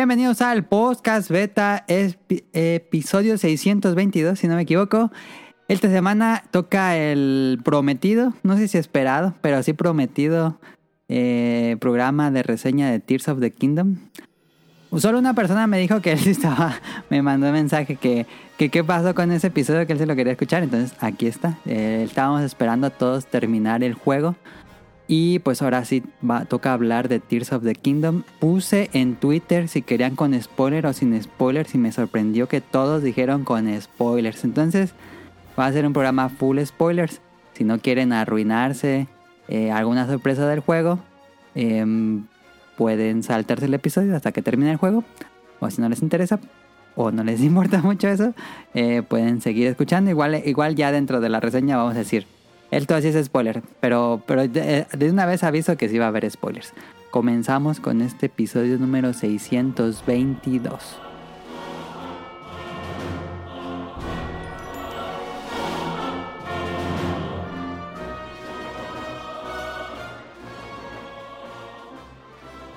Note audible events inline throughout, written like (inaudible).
Bienvenidos al podcast beta episodio 622, si no me equivoco. Esta semana toca el prometido, no sé si esperado, pero sí prometido eh, programa de reseña de Tears of the Kingdom. Solo una persona me dijo que él (laughs) estaba, me mandó un mensaje que, que qué pasó con ese episodio que él se lo quería escuchar. Entonces aquí está. Eh, estábamos esperando a todos terminar el juego. Y pues ahora sí va, toca hablar de Tears of the Kingdom. Puse en Twitter si querían con spoiler o sin spoilers y me sorprendió que todos dijeron con spoilers. Entonces va a ser un programa full spoilers. Si no quieren arruinarse eh, alguna sorpresa del juego, em, pueden saltarse el episodio hasta que termine el juego. O si no les interesa o no les (laughs) importa mucho eso, eh, pueden seguir escuchando. Igual, igual ya dentro de la reseña vamos a decir, esto así es spoiler, pero, pero de, de una vez aviso que sí va a haber spoilers. Comenzamos con este episodio número 622.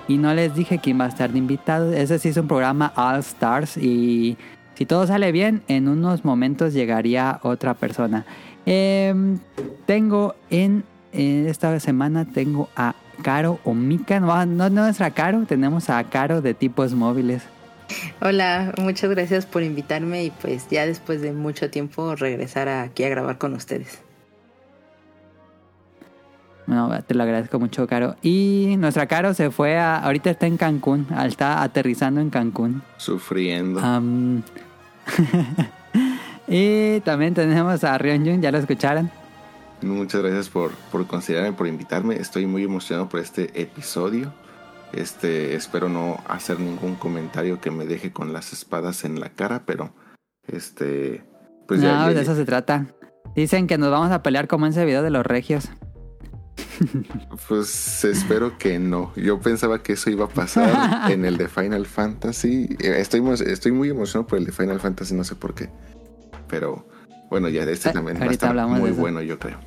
Y no les dije quién va a estar de invitado. Ese sí es un programa All Stars. Y si todo sale bien, en unos momentos llegaría otra persona. Em, tengo en, esta semana tengo a Caro o Mika. No, no, no es a Caro, tenemos a Caro de tipos móviles. Hola, muchas gracias por invitarme y pues ya después de mucho tiempo regresar aquí a grabar con ustedes. No, te lo agradezco mucho, Caro. Y nuestra Caro se fue a. Ahorita está en Cancún. Está aterrizando en Cancún. Sufriendo. (laughs) y también tenemos a Rion Jun, ¿ya lo escucharon? Muchas gracias por, por considerarme, por invitarme. Estoy muy emocionado por este episodio. Este, espero no hacer ningún comentario que me deje con las espadas en la cara, pero este. Pues no, de eso se trata. Dicen que nos vamos a pelear como en ese video de los regios. Pues espero que no. Yo pensaba que eso iba a pasar (laughs) en el de Final Fantasy. Estoy, estoy muy emocionado por el de Final Fantasy, no sé por qué. Pero bueno, ya de este también va a estar muy bueno, yo creo.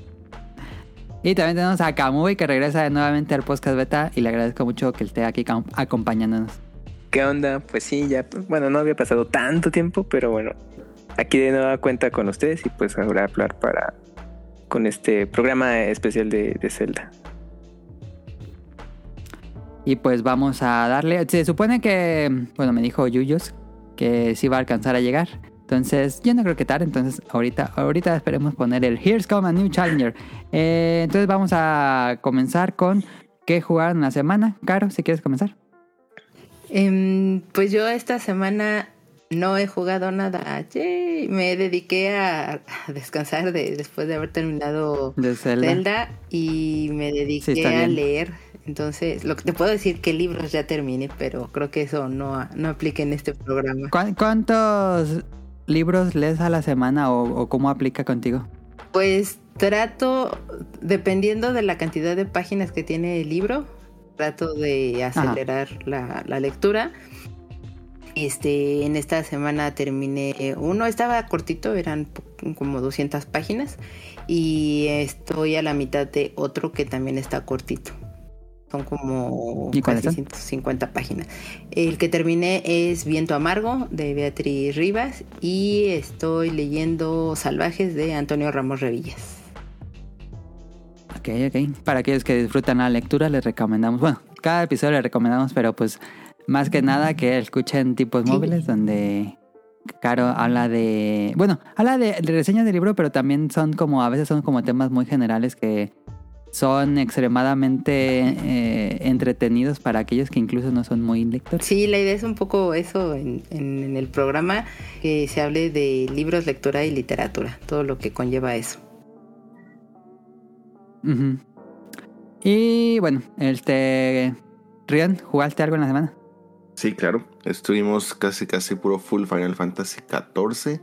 (laughs) y también tenemos a Kamui que regresa nuevamente al podcast beta y le agradezco mucho que esté aquí acompañándonos. ¿Qué onda? Pues sí, ya, bueno, no había pasado tanto tiempo, pero bueno, aquí de nueva cuenta con ustedes y pues ahora hablar para con este programa especial de, Zelda. Y pues vamos a darle. Se supone que, bueno, me dijo Yuyos que sí va a alcanzar a llegar. Entonces, yo no creo que tarde. Entonces, ahorita, ahorita esperemos poner el Here's Come a New Challenger. Eh, entonces, vamos a comenzar con qué jugar en la semana. Caro, si quieres comenzar. Em, pues yo esta semana no he jugado nada. Me dediqué a, descansar de, después de haber terminado Zelda. y me dediqué a leer. Entonces, lo que te puedo decir que libros ya terminé, pero creo que eso no, no aplica en este programa. ¿Cuántos libros lees a la semana o, cómo aplica contigo? Pues trato, dependiendo de la cantidad de páginas que tiene el libro, trato de acelerar la, la lectura este, en esta semana terminé uno, estaba cortito, eran como 200 páginas y estoy a la mitad de otro que también está cortito. Son como casi 150 páginas. El que terminé es Viento Amargo de Beatriz Rivas y estoy leyendo Salvajes de Antonio Ramos Revillas. Ok, ok. Para aquellos que disfrutan la lectura, les recomendamos, bueno, cada episodio les recomendamos, pero pues más que nada que escuchen tipos móviles donde Caro habla de... Bueno, habla de, reseñas de libro, pero también son como, a veces son como temas muy generales que son extremadamente eh, entretenidos para aquellos que incluso no son muy lectores. Sí, la idea es un poco eso en, en, el programa, que se hable de libros, lectura y literatura, todo lo que conlleva eso. Y bueno, este... Rian, ¿jugaste algo en la semana? Sí, claro. Estuvimos casi casi puro full Final Fantasy XIV.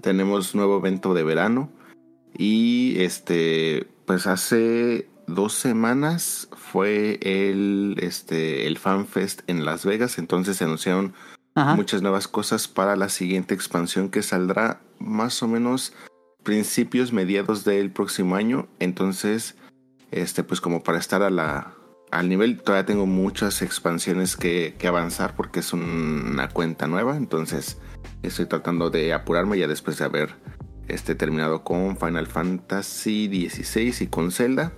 Tenemos nuevo evento de verano. Y este, pues hace dos semanas fue el, este, el FanFest en Las Vegas. Entonces se anunciaron muchas nuevas cosas para la siguiente expansión que saldrá más o menos principios, mediados del próximo año. Entonces, este, pues como para estar a la, al nivel. Todavía tengo muchas expansiones que, que avanzar porque es una cuenta nueva. Entonces estoy tratando de apurarme ya después de haber este, terminado con Final Fantasy XVI y con Zelda.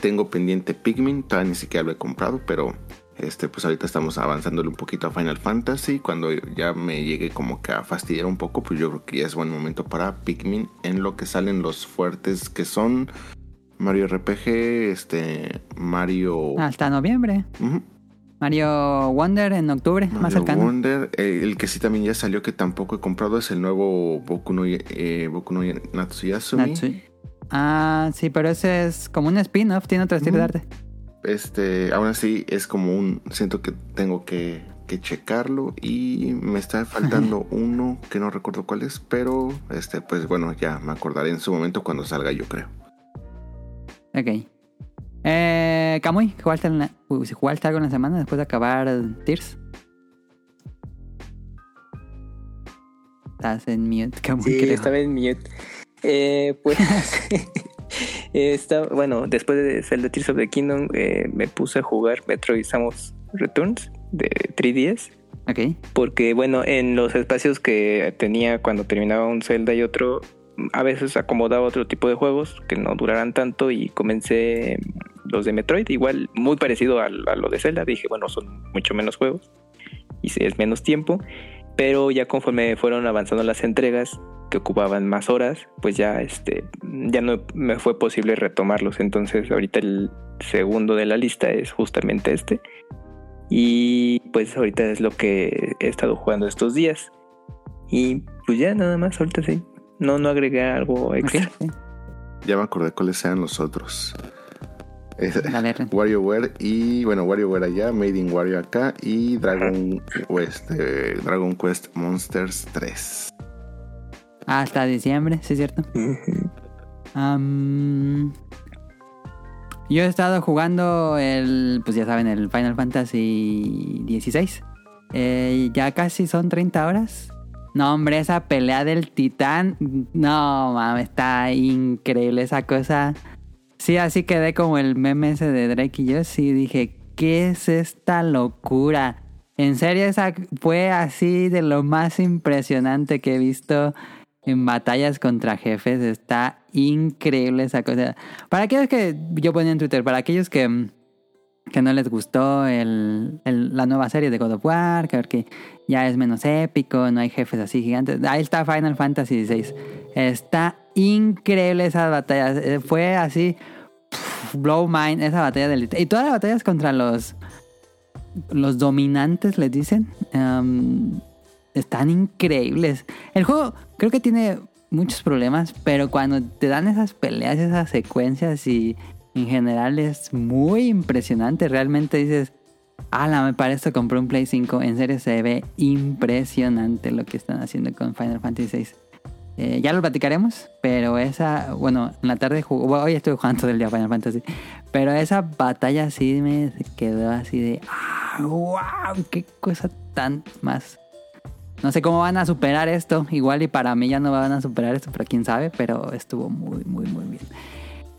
Tengo pendiente Pikmin, todavía ni siquiera lo he comprado, pero este, pues ahorita estamos avanzándole un poquito a Final Fantasy. Cuando ya me llegue como que a fastidiar un poco, pues yo creo que ya es buen momento para Pikmin en lo que salen los fuertes que son Mario RPG, este, Mario... Hasta noviembre. Mario Wonder en octubre, más cercano. Wonder, eh, el que sí también ya salió que tampoco he comprado es el nuevo Boku no, eh, Boku no Natsuyasumi. Ah, sí, pero ese es como un spin-off, tiene otro estilo de arte. Este, aún así es como un, siento que tengo que, que checarlo y me está (laughs) faltando uno que no recuerdo cuál es, pero este, pues bueno, ya me acordaré en su momento cuando salga, yo creo. Ok. Eh, Kamui, ¿jugaste, ¿jugaste algo en la semana después de acabar Tears? Estás en mute, Kamui. Sí, estaba en mute. Eh, pues, (laughs) (laughs) está, bueno, después de Zelda Tears of the Kingdom, eh, me puse a jugar Metroid Samus Returns de 3DS. Ok. Porque, bueno, en los espacios que tenía cuando terminaba un Zelda y otro, a veces acomodaba otro tipo de juegos que no duraran tanto y comencé los de Metroid, igual muy parecido a, lo de Zelda. Dije, bueno, son mucho menos juegos y es menos tiempo, pero ya conforme fueron avanzando las entregas que ocupaban más horas, pues ya este ya no me fue posible retomarlos. Entonces, ahorita el segundo de la lista es justamente este. Y pues ahorita es lo que he estado jugando estos días. Y pues ya nada más, ahorita sí. No, no agregué algo extra. Ya me acordé cuáles eran los otros. WarioWare y bueno, WarioWare allá, Made in Wario acá y Dragon Quest, eh, Dragon Quest Monsters 3. Hasta diciembre, ¿sí es cierto? yo he estado jugando el, pues ya saben, el Final Fantasy XVI. Eh, ya casi son 30 horas. No, hombre, esa pelea del titán. No, mames, está increíble esa cosa. Sí, así quedé como el meme ese de Drake y yo. Sí, dije, ¿qué es esta locura? En serio, esa fue así de lo más impresionante que he visto en batallas contra jefes. Está increíble esa cosa. Para aquellos que yo ponía en Twitter, para aquellos que que no les gustó el, la nueva serie de God of War, que, ya es menos épico, no hay jefes así gigantes. Ahí está Final Fantasy VI. Está increíble esa batalla. Eh, fue así, blow mind, esa batalla del... Y todas las batallas contra los, los dominantes, les dicen, um, están increíbles. El juego creo que tiene muchos problemas, pero cuando te dan esas peleas, esas secuencias y en general es muy impresionante. Realmente dices, ala, me parece compré un Play 5. En serio se ve impresionante lo que están haciendo con Final Fantasy VI. Eh, ya lo platicaremos, pero esa, bueno, en la tarde jugó, hoy estoy jugando todo el día Final Fantasy, pero esa batalla sí me quedó así de, ah, wow, qué cosa tan más. No sé cómo van a superar esto, igual y para mí ya no van a superar esto, pero quién sabe, pero estuvo muy, muy, muy bien.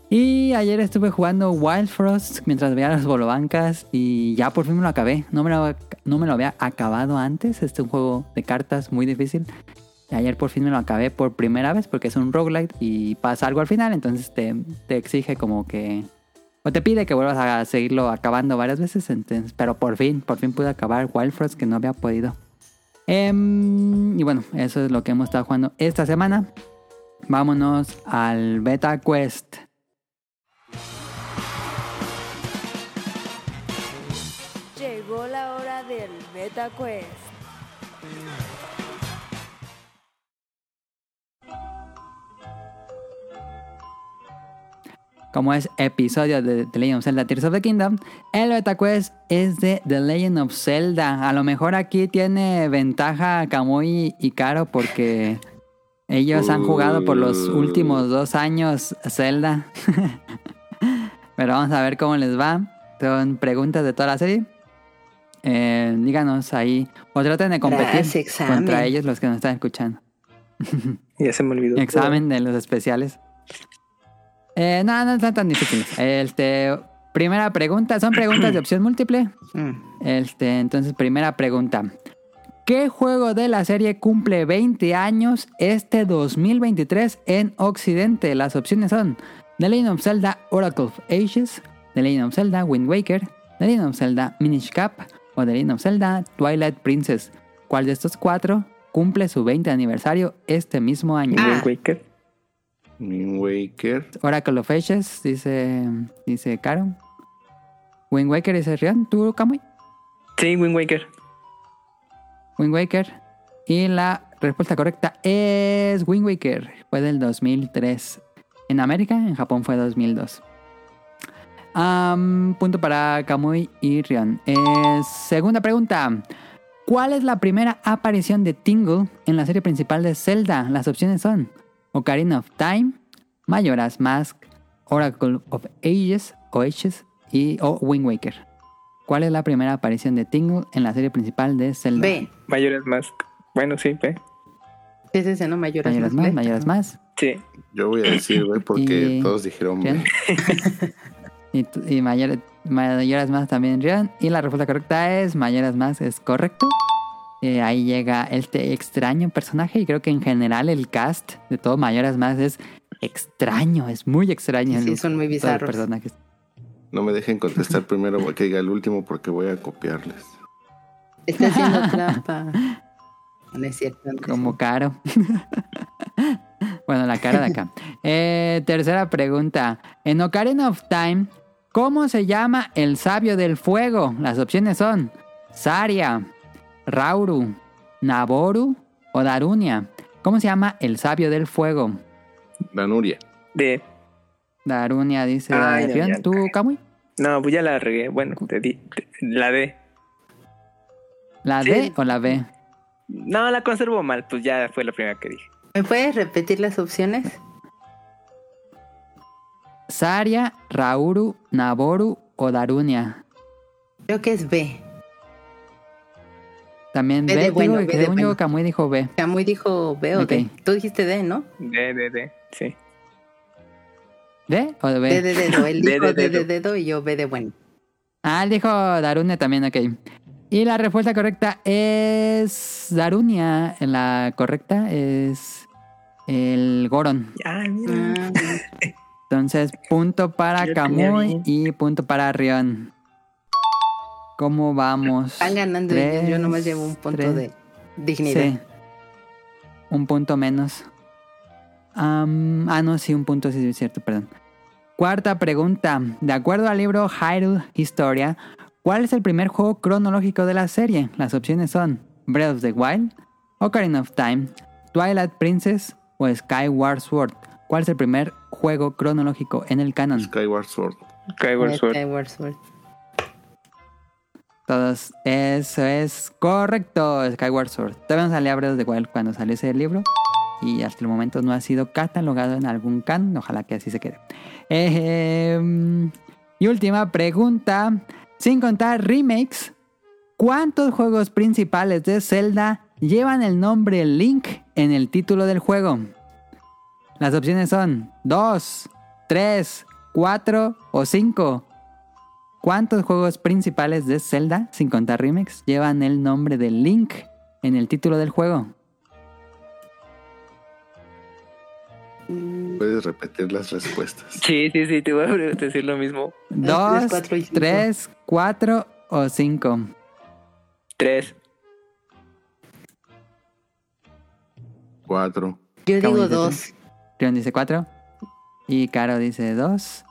Y ayer estuve jugando Wild Frost mientras veía las bolobancas y ya por fin me lo acabé. No me lo, no me lo había acabado antes. Este es un juego de cartas muy difícil. Y ayer por fin me lo acabé por primera vez porque es un roguelite y pasa algo al final. Entonces te, te exige como que... O te pide que vuelvas a seguirlo acabando varias veces. Entonces, pero por fin, por fin pude acabar Wild Frost que no había podido. Em, y bueno, eso es lo que hemos estado jugando esta semana. Vámonos al Beta Quest. Quest. Como es episodio de The Legend of Zelda Tears of the Kingdom, el Beta Quest es de The Legend of Zelda. A lo mejor aquí tiene ventaja Kamui y Caro porque ellos han jugado por los últimos dos años Zelda. (laughs) Pero vamos a ver cómo les va. Son preguntas de toda la serie. Eh, díganos ahí. O traten de competir contra ellos los que nos están escuchando. (laughs) ya se me olvidó. Examen de los especiales. Eh, no, no están tan difíciles. Este, primera pregunta, son preguntas de opción múltiple. (clears throat) Mm. Este, entonces, primera pregunta. ¿Qué juego de la serie cumple 20 años este 2023 en Occidente? Las opciones son The Legend of Zelda Oracle of Ages, The Legend of Zelda Wind Waker, The Legend of Zelda Minish Cap o The Legend of Zelda Twilight Princess. ¿Cuál de estos cuatro cumple su 20 aniversario este mismo año? Ah. Wind Waker. Wind Waker. Oracle of Ages, dice, dice Caro. Wind Waker dice Rion. ¿Tú, Kamui? Sí, Wind Waker. Wind Waker. Y la respuesta correcta es Wind Waker. Fue del 2003. En América, en Japón fue 2002. Am, punto para Kamui y Rion. Eh, segunda pregunta. ¿Cuál es la primera aparición de Tingle en la serie principal de Zelda? Las opciones son Ocarina of Time, Majora's Mask, Oracle of Ages o Ages y o Wind Waker. ¿Cuál es la primera aparición de Tingle en la serie principal de Zelda? B. Mayoras Mask. Bueno, sí, B. ¿Qué es ese, no? Mayoras, Majora's más Mask, B. Majora's Mask. Sí. Yo voy a decir, güey, porque Y- todos dijeron. ¿Quién? (laughs) y y Mayor- Majora's Mask también, Rion. Y la respuesta correcta es Majora's Mask, es correcto. Eh, ahí llega este extraño personaje y creo que en general el cast de todo Majora's Mask es extraño, es muy extraño. Sí, el- son muy bizarros. personajes. No me dejen contestar (laughs) primero que diga el último porque voy a copiarles. Está haciendo (laughs) trampa. No es cierto. no es Como caro. (laughs) bueno, la cara de acá. Eh, tercera pregunta. En Ocarina of Time, ¿cómo se llama el sabio del fuego? Las opciones son Saria, Rauru, Naboru o Darunia. ¿Cómo se llama el sabio del fuego? Danuria. D. Darunia dice Ay, ya. ¿Tú, Kamui? No, pues ya la regué. Bueno, te di. te- la D. ¿La Sí. D o la B? No, la conservo mal. Pues ya fue la primera que dije. ¿Me puedes repetir las opciones? Saria, Rauru, Naboru o Darunia. Creo que es B. También B bueno, B que de bueno. Kamui dijo B. Camuy dijo B o Ok. D. Tú dijiste D, ¿no? D, D, D. Sí. ¿D o de B? D de dedo. Él (laughs) D dijo D de dedo. dedo y yo B de bueno. Ah, él dijo Darunia también, ok. Y la respuesta correcta es Darunia. La correcta es el Goron. Ay, mira. Ah, Entonces, punto para bien. y punto para Rion. ¿Cómo vamos? Están ganando ellos. Yo Tres, nomás llevo un punto tres. de dignidad. Sí. Un punto menos. Ah, no, sí, un punto, sí, es cierto, perdón. Cuarta pregunta. De acuerdo al libro Hyrule Historia, ¿cuál es el primer juego cronológico de la serie? Las opciones son Breath of the Wild, Ocarina of Time, Twilight Princess o Skyward Sword. ¿Cuál es el primer juego cronológico en el canon? Skyward Sword. Skyward Sword. Skyward Sword. Todos, eso es correcto, Skyward Sword. Todavía no of the Wild cuando salió ese libro. Y hasta el momento no ha sido catalogado en algún can. Ojalá que así se quede. Y última pregunta. Sin contar remakes, ¿cuántos juegos principales de Zelda llevan el nombre Link en el título del juego? Las opciones son 2, 3, 4 o 5. ¿Cuántos juegos principales de Zelda, sin contar remakes, llevan el nombre de Link en el título del juego? Puedes repetir las respuestas. (laughs) Sí, sí, sí, te voy a decir lo mismo. Dos, ¿Dos, tres, cuatro y cinco. tres, cuatro o cinco? Tres. Cuatro. Yo digo dos. Rion dice cuatro. Y Caro dice dos.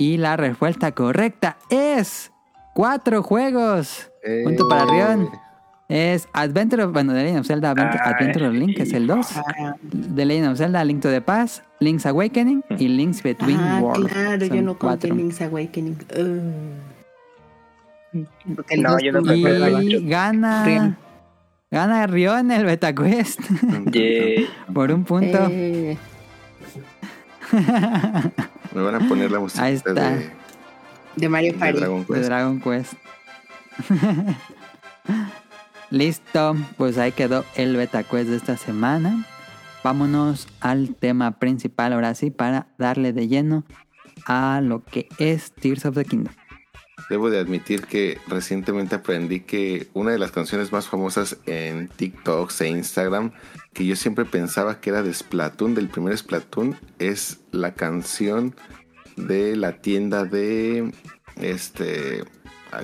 Y la respuesta correcta es cuatro juegos. Punto para Rion. Es Adventure of, bueno, The Legend of Zelda Advent- Ay. Adventure of Link, es el 2. Ah, The Legend of Zelda Link to the Past, Link's Awakening y Link's Between ah, Worlds. claro, yo no conté cuatro. Link's Awakening. Uh. Porque el No, yo no tuvo- me acuerdo. Y gana. Rion. Gana Rion el BetaQuest (laughs) Yay. por un punto. Eh, (laughs) Me van a poner la música Ahí está. de, de Mario de Party. Dragon de Quest. Dragon Quest. (laughs) Listo, pues ahí quedó el BetaQuest de esta semana. Vámonos al tema principal ahora sí para darle de lleno a lo que es Tears of the Kingdom. Debo de admitir que recientemente aprendí que una de las canciones más famosas en TikTok e Instagram, que yo siempre pensaba que era de Splatoon, del primer Splatoon, es la canción de la tienda de este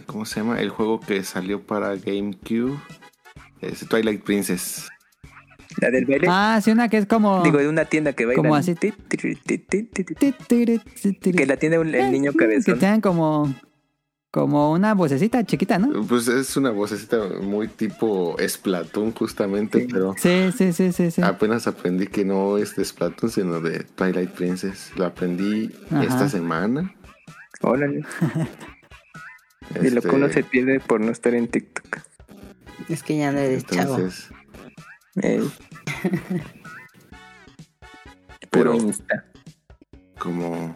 ¿cómo se llama? El juego que salió para GameCube. Es Twilight Princess. La del baile. Ah, sí, una que es como. Digo, de una tienda que baila. Como así. Que la tiene el niño cabezón. Que tengan como. Como una vocecita chiquita, ¿no? Pues es una vocecita muy tipo Splatoon, justamente, pero. Sí, sí, sí, sí, sí. Apenas aprendí que no es de Splatoon, sino de Twilight Princess. Lo aprendí esta semana. Órale. (laughs) Y lo que uno se pierde por no estar en TikTok. Es que ya no eres Entonces, chavo. Pero Insta. Como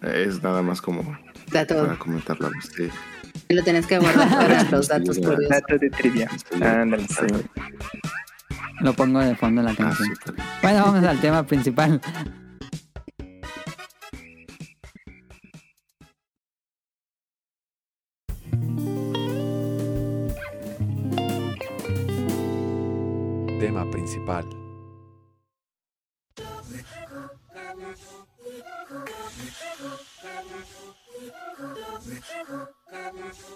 es nada más como para comentarlo sí. Y lo tenés que guardar para (laughs) los datos curiosos. Datos de trivia. Ándale, Lo pongo de fondo en la ah, canción. bueno, vamos al tema principal. tema principal. The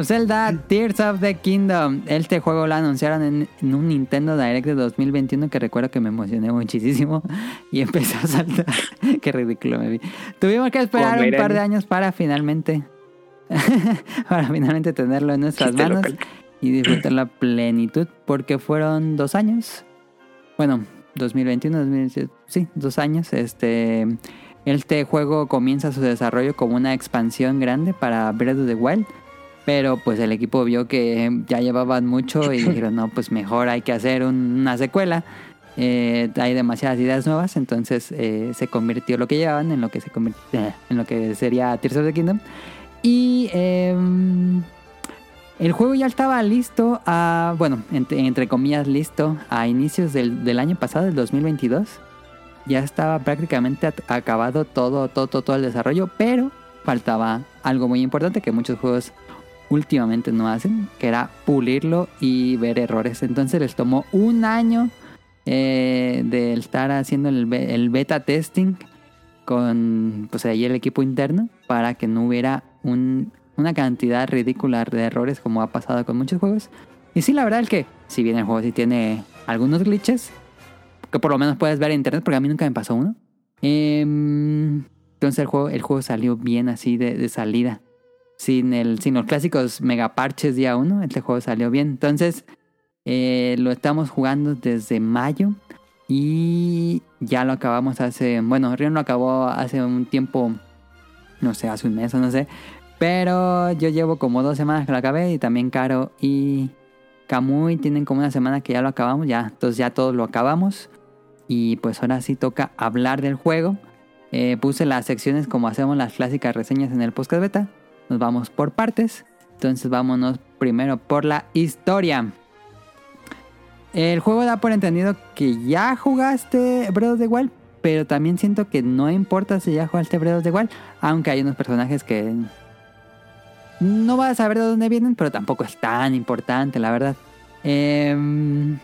of Zelda Tears of the Kingdom. Este juego lo anunciaron en, un Nintendo Direct de 2021 que recuerdo que me emocioné muchísimo (laughs) y empecé a saltar. (laughs) Qué ridículo me vi. Tuvimos que esperar un par de años para finalmente (laughs) para finalmente tenerlo en nuestras manos y disfrutar la plenitud porque fueron dos años. Bueno, 2021, 2017, sí, dos años. Este, este juego comienza su desarrollo como una expansión grande para Breath of the Wild pero pues el equipo vio que ya llevaban mucho y (laughs) dijeron, no, pues mejor hay que hacer una secuela. Eh, hay demasiadas ideas nuevas, entonces eh, se convirtió lo que llevaban en lo que se eh, en lo que sería Tears of the Kingdom. Y em, el juego ya estaba listo a, bueno, entre, comillas listo a inicios del, del, año pasado, del 2022. Ya estaba prácticamente acabado todo, todo, todo, todo el desarrollo, pero faltaba algo muy importante que muchos juegos últimamente no hacen, que era pulirlo y ver errores. Entonces les tomó un año eh, de estar haciendo el, beta testing con pues ahí el equipo interno para que no hubiera una cantidad ridícula de errores como ha pasado con muchos juegos. Y sí, la verdad es que si bien el juego sí tiene algunos glitches, que por lo menos puedes ver en internet, porque a mí nunca me pasó uno. Em, entonces el juego, el juego salió bien así de salida sin, el, sin los clásicos megaparches día uno. Este juego salió bien. Entonces, eh, lo estamos jugando desde mayo. Y ya lo acabamos hace. Bueno, Rion lo acabó hace un tiempo. No sé, hace un mes o no sé. Pero yo llevo como dos semanas que lo acabé. Y también Caro y Kamui tienen como una semana que ya lo acabamos. Ya, entonces ya todos lo acabamos. Y pues ahora sí toca hablar del juego. Eh, puse las secciones como hacemos las clásicas reseñas en el podcast beta. Nos vamos por partes. Entonces vámonos primero por la historia. El juego da por entendido que ya jugaste Breath of the pero también siento que no importa si ya jugaste Breath of the aunque hay unos personajes que no vas a saber de dónde vienen, pero tampoco es tan importante, la verdad. Em,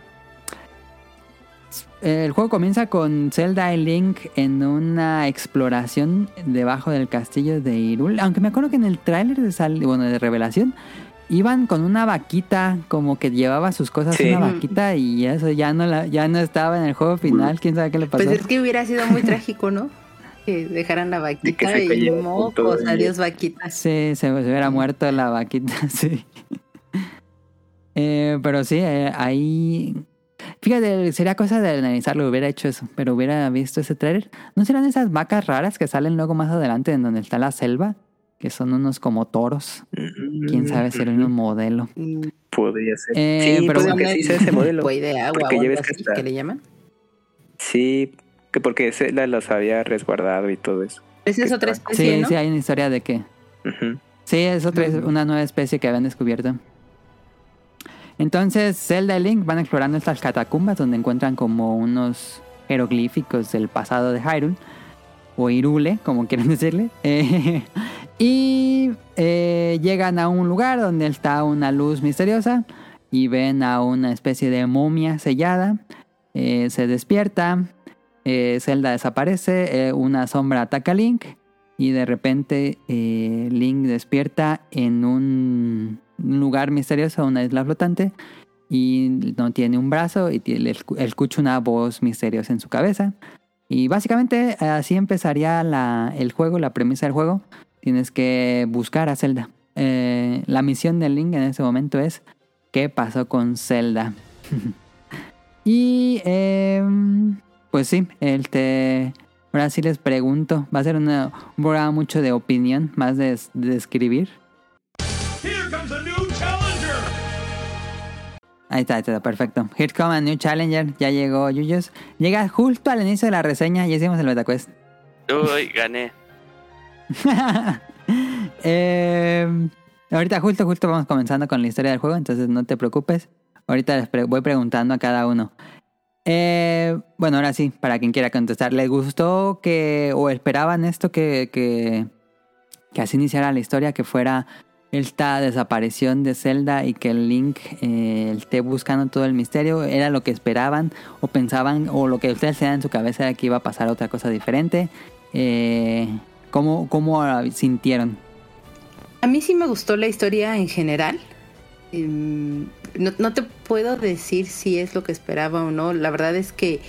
el juego comienza con Zelda y Link en una exploración debajo del castillo de Hyrule. Aunque me acuerdo que en el tráiler de, sal, bueno, de revelación iban con una vaquita, como que llevaba sus cosas una vaquita y eso ya no la, ya no estaba en el juego final. ¿Quién sabe qué le pasó? Pues es que hubiera sido muy trágico, ¿no? Que dejaran la vaquita y, mocos, adiós vaquita. Sí, se, hubiera muerto la vaquita, (laughs) sí. Eh, pero sí, eh, ahí Fíjate, sería cosa de analizarlo, hubiera hecho eso, pero hubiera visto ese trailer. ¿No serán esas vacas raras que salen luego más adelante en donde está la selva? Que son unos como toros. Quién sabe si era un modelo. Podría ser. Eh, sí, pero que sí sea ese modelo. de agua porque ya ves que, le llaman. Sí, que porque la los había resguardado y todo eso. Esa es otra especie, Sí, sí, hay una historia de que... Sí, es otra, una nueva especie que habían descubierto. Entonces Zelda y Link van explorando estas catacumbas donde encuentran como unos jeroglíficos del pasado de Hyrule, o Irule, como quieran (laughs) decirle. y eh, llegan a un lugar donde está una luz misteriosa y ven a una especie de momia sellada. Eh, se despierta, eh, Zelda desaparece, una sombra ataca a Link y de repente Link despierta en un un lugar misterioso, una isla flotante, y no tiene un brazo y tiene, escucha una voz misteriosa en su cabeza. Y básicamente así empezaría la, el juego, la premisa del juego. Tienes que buscar a Zelda. Eh, la misión del Link en ese momento es ¿qué pasó con Zelda? (laughs) y em, pues sí, el te... ahora sí les pregunto. Va a ser una, un programa mucho de opinión, más de, de escribir. Ahí está, ahí está, perfecto. Here come a new challenger. Ya llegó Yuyos. Llega justo al inicio de la reseña. Ya hicimos el MetaQuest. Uy, gané. (laughs) eh, ahorita justo, justo vamos comenzando con la historia del juego. Entonces no te preocupes. Ahorita les voy preguntando a cada uno. Eh, bueno, ahora sí, para quien quiera contestar. ¿Les gustó que o esperaban esto que, que, que así iniciara la historia? Que fuera esta desaparición de Zelda y que el Link eh, esté buscando todo el misterio, ¿era lo que esperaban o pensaban o lo que ustedes tenían en su cabeza era que iba a pasar otra cosa diferente? Eh, ¿cómo, ¿Cómo sintieron? A mí sí me gustó la historia en general. Em, no, no te puedo decir si es lo que esperaba o no. La verdad es que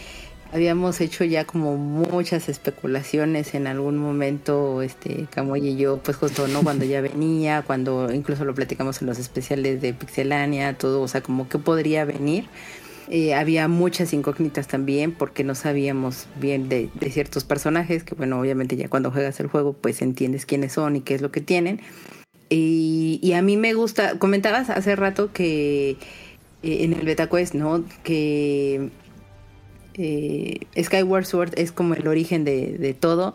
habíamos hecho ya como muchas especulaciones en algún momento, este, Camoy y yo, pues justo, ¿no? Cuando ya venía, cuando incluso lo platicamos en los especiales de Pixelania, todo, o sea, como que podría venir. Eh, había muchas incógnitas también porque no sabíamos bien de, ciertos personajes, que bueno, obviamente ya cuando juegas el juego pues entiendes quiénes son y qué es lo que tienen. Y, y a mí me gusta, comentabas hace rato que eh, en el BetaQuest, ¿no? Que eh, Skyward Sword es como el origen de, todo.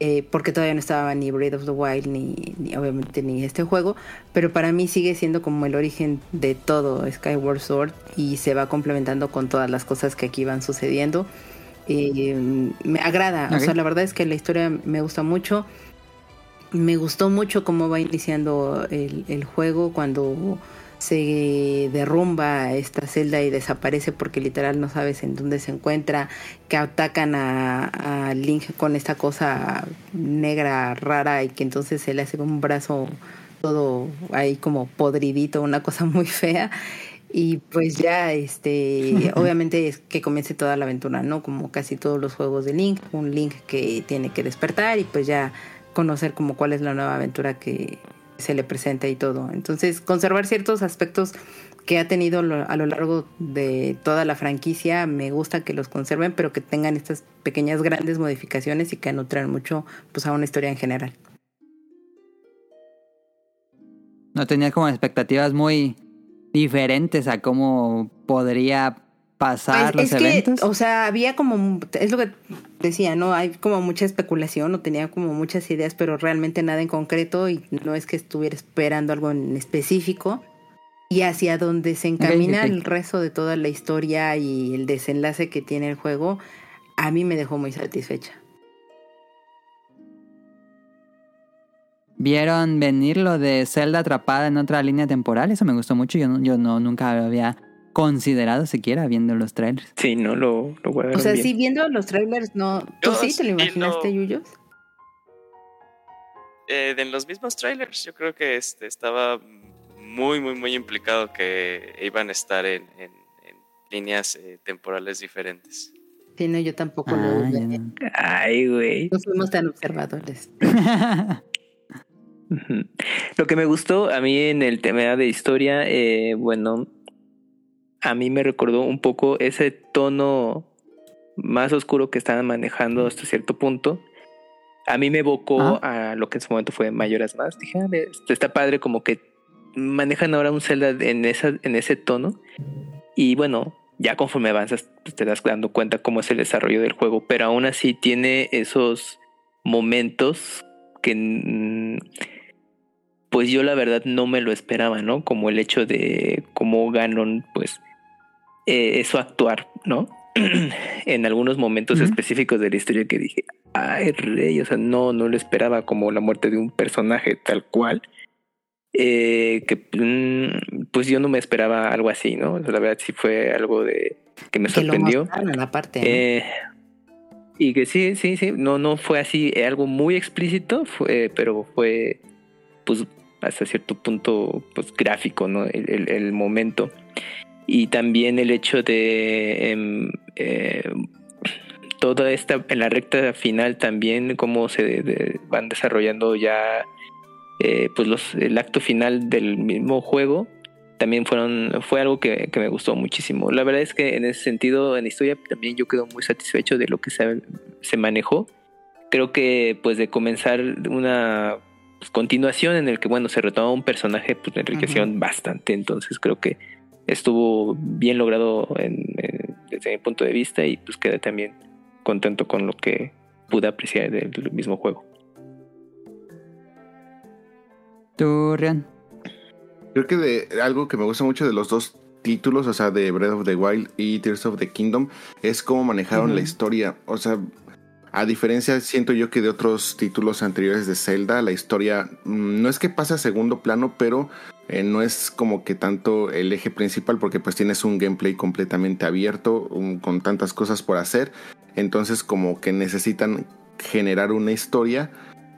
Eh, porque todavía no estaba ni Breath of the Wild ni, obviamente ni este juego, pero para mí sigue siendo como el origen de todo Skyward Sword y se va complementando con todas las cosas que aquí van sucediendo. Eh, me agrada, o sea, la verdad es que la historia me gusta mucho. Me gustó mucho cómo va iniciando el, el juego cuando se derrumba esta celda y desaparece porque literal no sabes en dónde se encuentra, que atacan a, Link con esta cosa negra rara y que entonces se le hace un brazo todo ahí como podridito, una cosa muy fea. Y pues ya, este, (laughs) obviamente es que comience toda la aventura, ¿no? Como casi todos los juegos de Link, un Link que tiene que despertar y pues ya conocer como cuál es la nueva aventura que, se le presenta y todo. Entonces, conservar ciertos aspectos que ha tenido a lo largo de toda la franquicia, me gusta que los conserven, pero que tengan estas pequeñas grandes modificaciones y que nutran mucho pues, a una historia en general. No tenía como expectativas muy diferentes a cómo podría pasar pues, los eventos. o sea, había como, es lo que decía, ¿no? Hay como mucha especulación, o tenía como muchas ideas, pero realmente nada en concreto y no es que estuviera esperando algo en específico. Y hacia donde se encamina el resto de toda la historia y el desenlace que tiene el juego, a mí me dejó muy satisfecha. ¿Vieron venir lo de Zelda atrapada en otra línea temporal? Eso me gustó mucho. Yo, yo no, nunca había considerado siquiera viendo los trailers. Sí, no lo, lo O sea, sí, viendo los trailers, no. ¿Tú sí te lo imaginaste, Yuyos? Eh, en los mismos trailers, yo creo que este estaba muy, muy, muy implicado que iban a estar en, en, líneas eh, temporales diferentes. Sí, no, yo tampoco lo vi. Ay, güey. No fuimos tan observadores. (laughs) Lo que me gustó a mí en el tema de historia, eh, bueno, a mí me recordó un poco ese tono más oscuro que estaban manejando hasta cierto punto. A mí me evocó a lo que en su momento fue Mayoras Más. Dije, ah, está padre como que manejan ahora un Zelda en, esa, en ese tono. Y bueno, ya conforme avanzas pues, te das dando cuenta cómo es el desarrollo del juego, pero aún así tiene esos momentos que pues yo la verdad no me lo esperaba, ¿no? Como el hecho de cómo Ganon pues eh, eso actuar, ¿no? (clears throat) en algunos momentos específicos de la historia que dije, ay rey, o sea, no, no lo esperaba como la muerte de un personaje tal cual. Eh, que mm, pues yo no me esperaba algo así, ¿no? La verdad sí fue algo de que me sorprendió. Eh, y que sí, sí, sí, no, no fue así, eh, algo muy explícito, fue, pero fue pues hasta cierto punto pues gráfico, ¿no? El, momento. Y también el hecho de em, toda esta, en la recta final también, cómo se van desarrollando ya eh, pues los, el acto final del mismo juego también fueron fue algo que, me gustó muchísimo. La verdad es que en ese sentido, en la historia también yo quedo muy satisfecho de lo que se, se manejó. Creo que pues de comenzar una pues, continuación en el que bueno se retoma un personaje pues me enriquecieron bastante. Entonces creo que estuvo bien logrado desde mi punto de vista y pues quedé también contento con lo que pude apreciar del mismo juego. ¿Tú, Rian? Creo que de algo que me gusta mucho de los dos títulos, o sea, de Breath of the Wild y Tears of the Kingdom, es cómo manejaron la historia. O sea, a diferencia, siento yo que de otros títulos anteriores de Zelda, la historia mm, no es que pase a segundo plano, pero eh, no es como que tanto el eje principal, porque pues tienes un gameplay completamente abierto, con tantas cosas por hacer. Entonces, como que necesitan generar una historia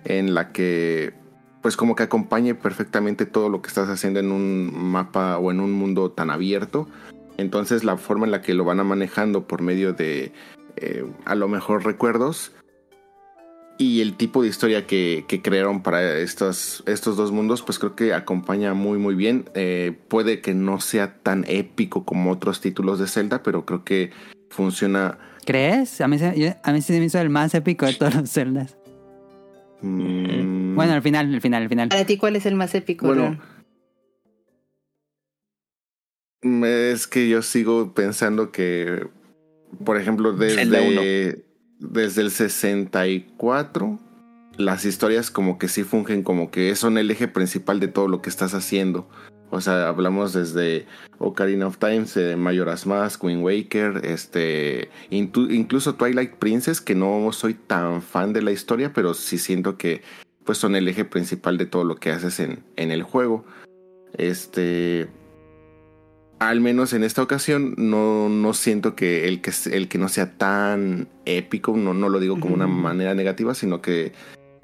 en la que pues como que acompañe perfectamente todo lo que estás haciendo en un mapa o en un mundo tan abierto. Entonces la forma en la que lo van a manejando por medio de eh, a lo mejor recuerdos y el tipo de historia que, crearon para estos, estos dos mundos, pues creo que acompaña muy muy bien. Eh, puede que no sea tan épico como otros títulos de Zelda, pero creo que funciona. ¿Crees? A mí, a mí se me hizo el más épico de todos los Zeldas. Mm. Bueno, al final, al final, al final. Para ti, ¿cuál es el más épico? Bueno, es que yo sigo pensando que, por ejemplo, desde, desde el 64, las historias como que sí fungen como que son el eje principal de todo lo que estás haciendo. O sea, hablamos desde Ocarina of Time, eh, Majora's Mask, Wind Waker, este, incluso Twilight Princess, que no soy tan fan de la historia, pero sí siento que pues son el eje principal de todo lo que haces en, en el juego. Este, al menos en esta ocasión no, no siento que el, que el que no sea tan épico, no, no lo digo como una manera negativa, sino que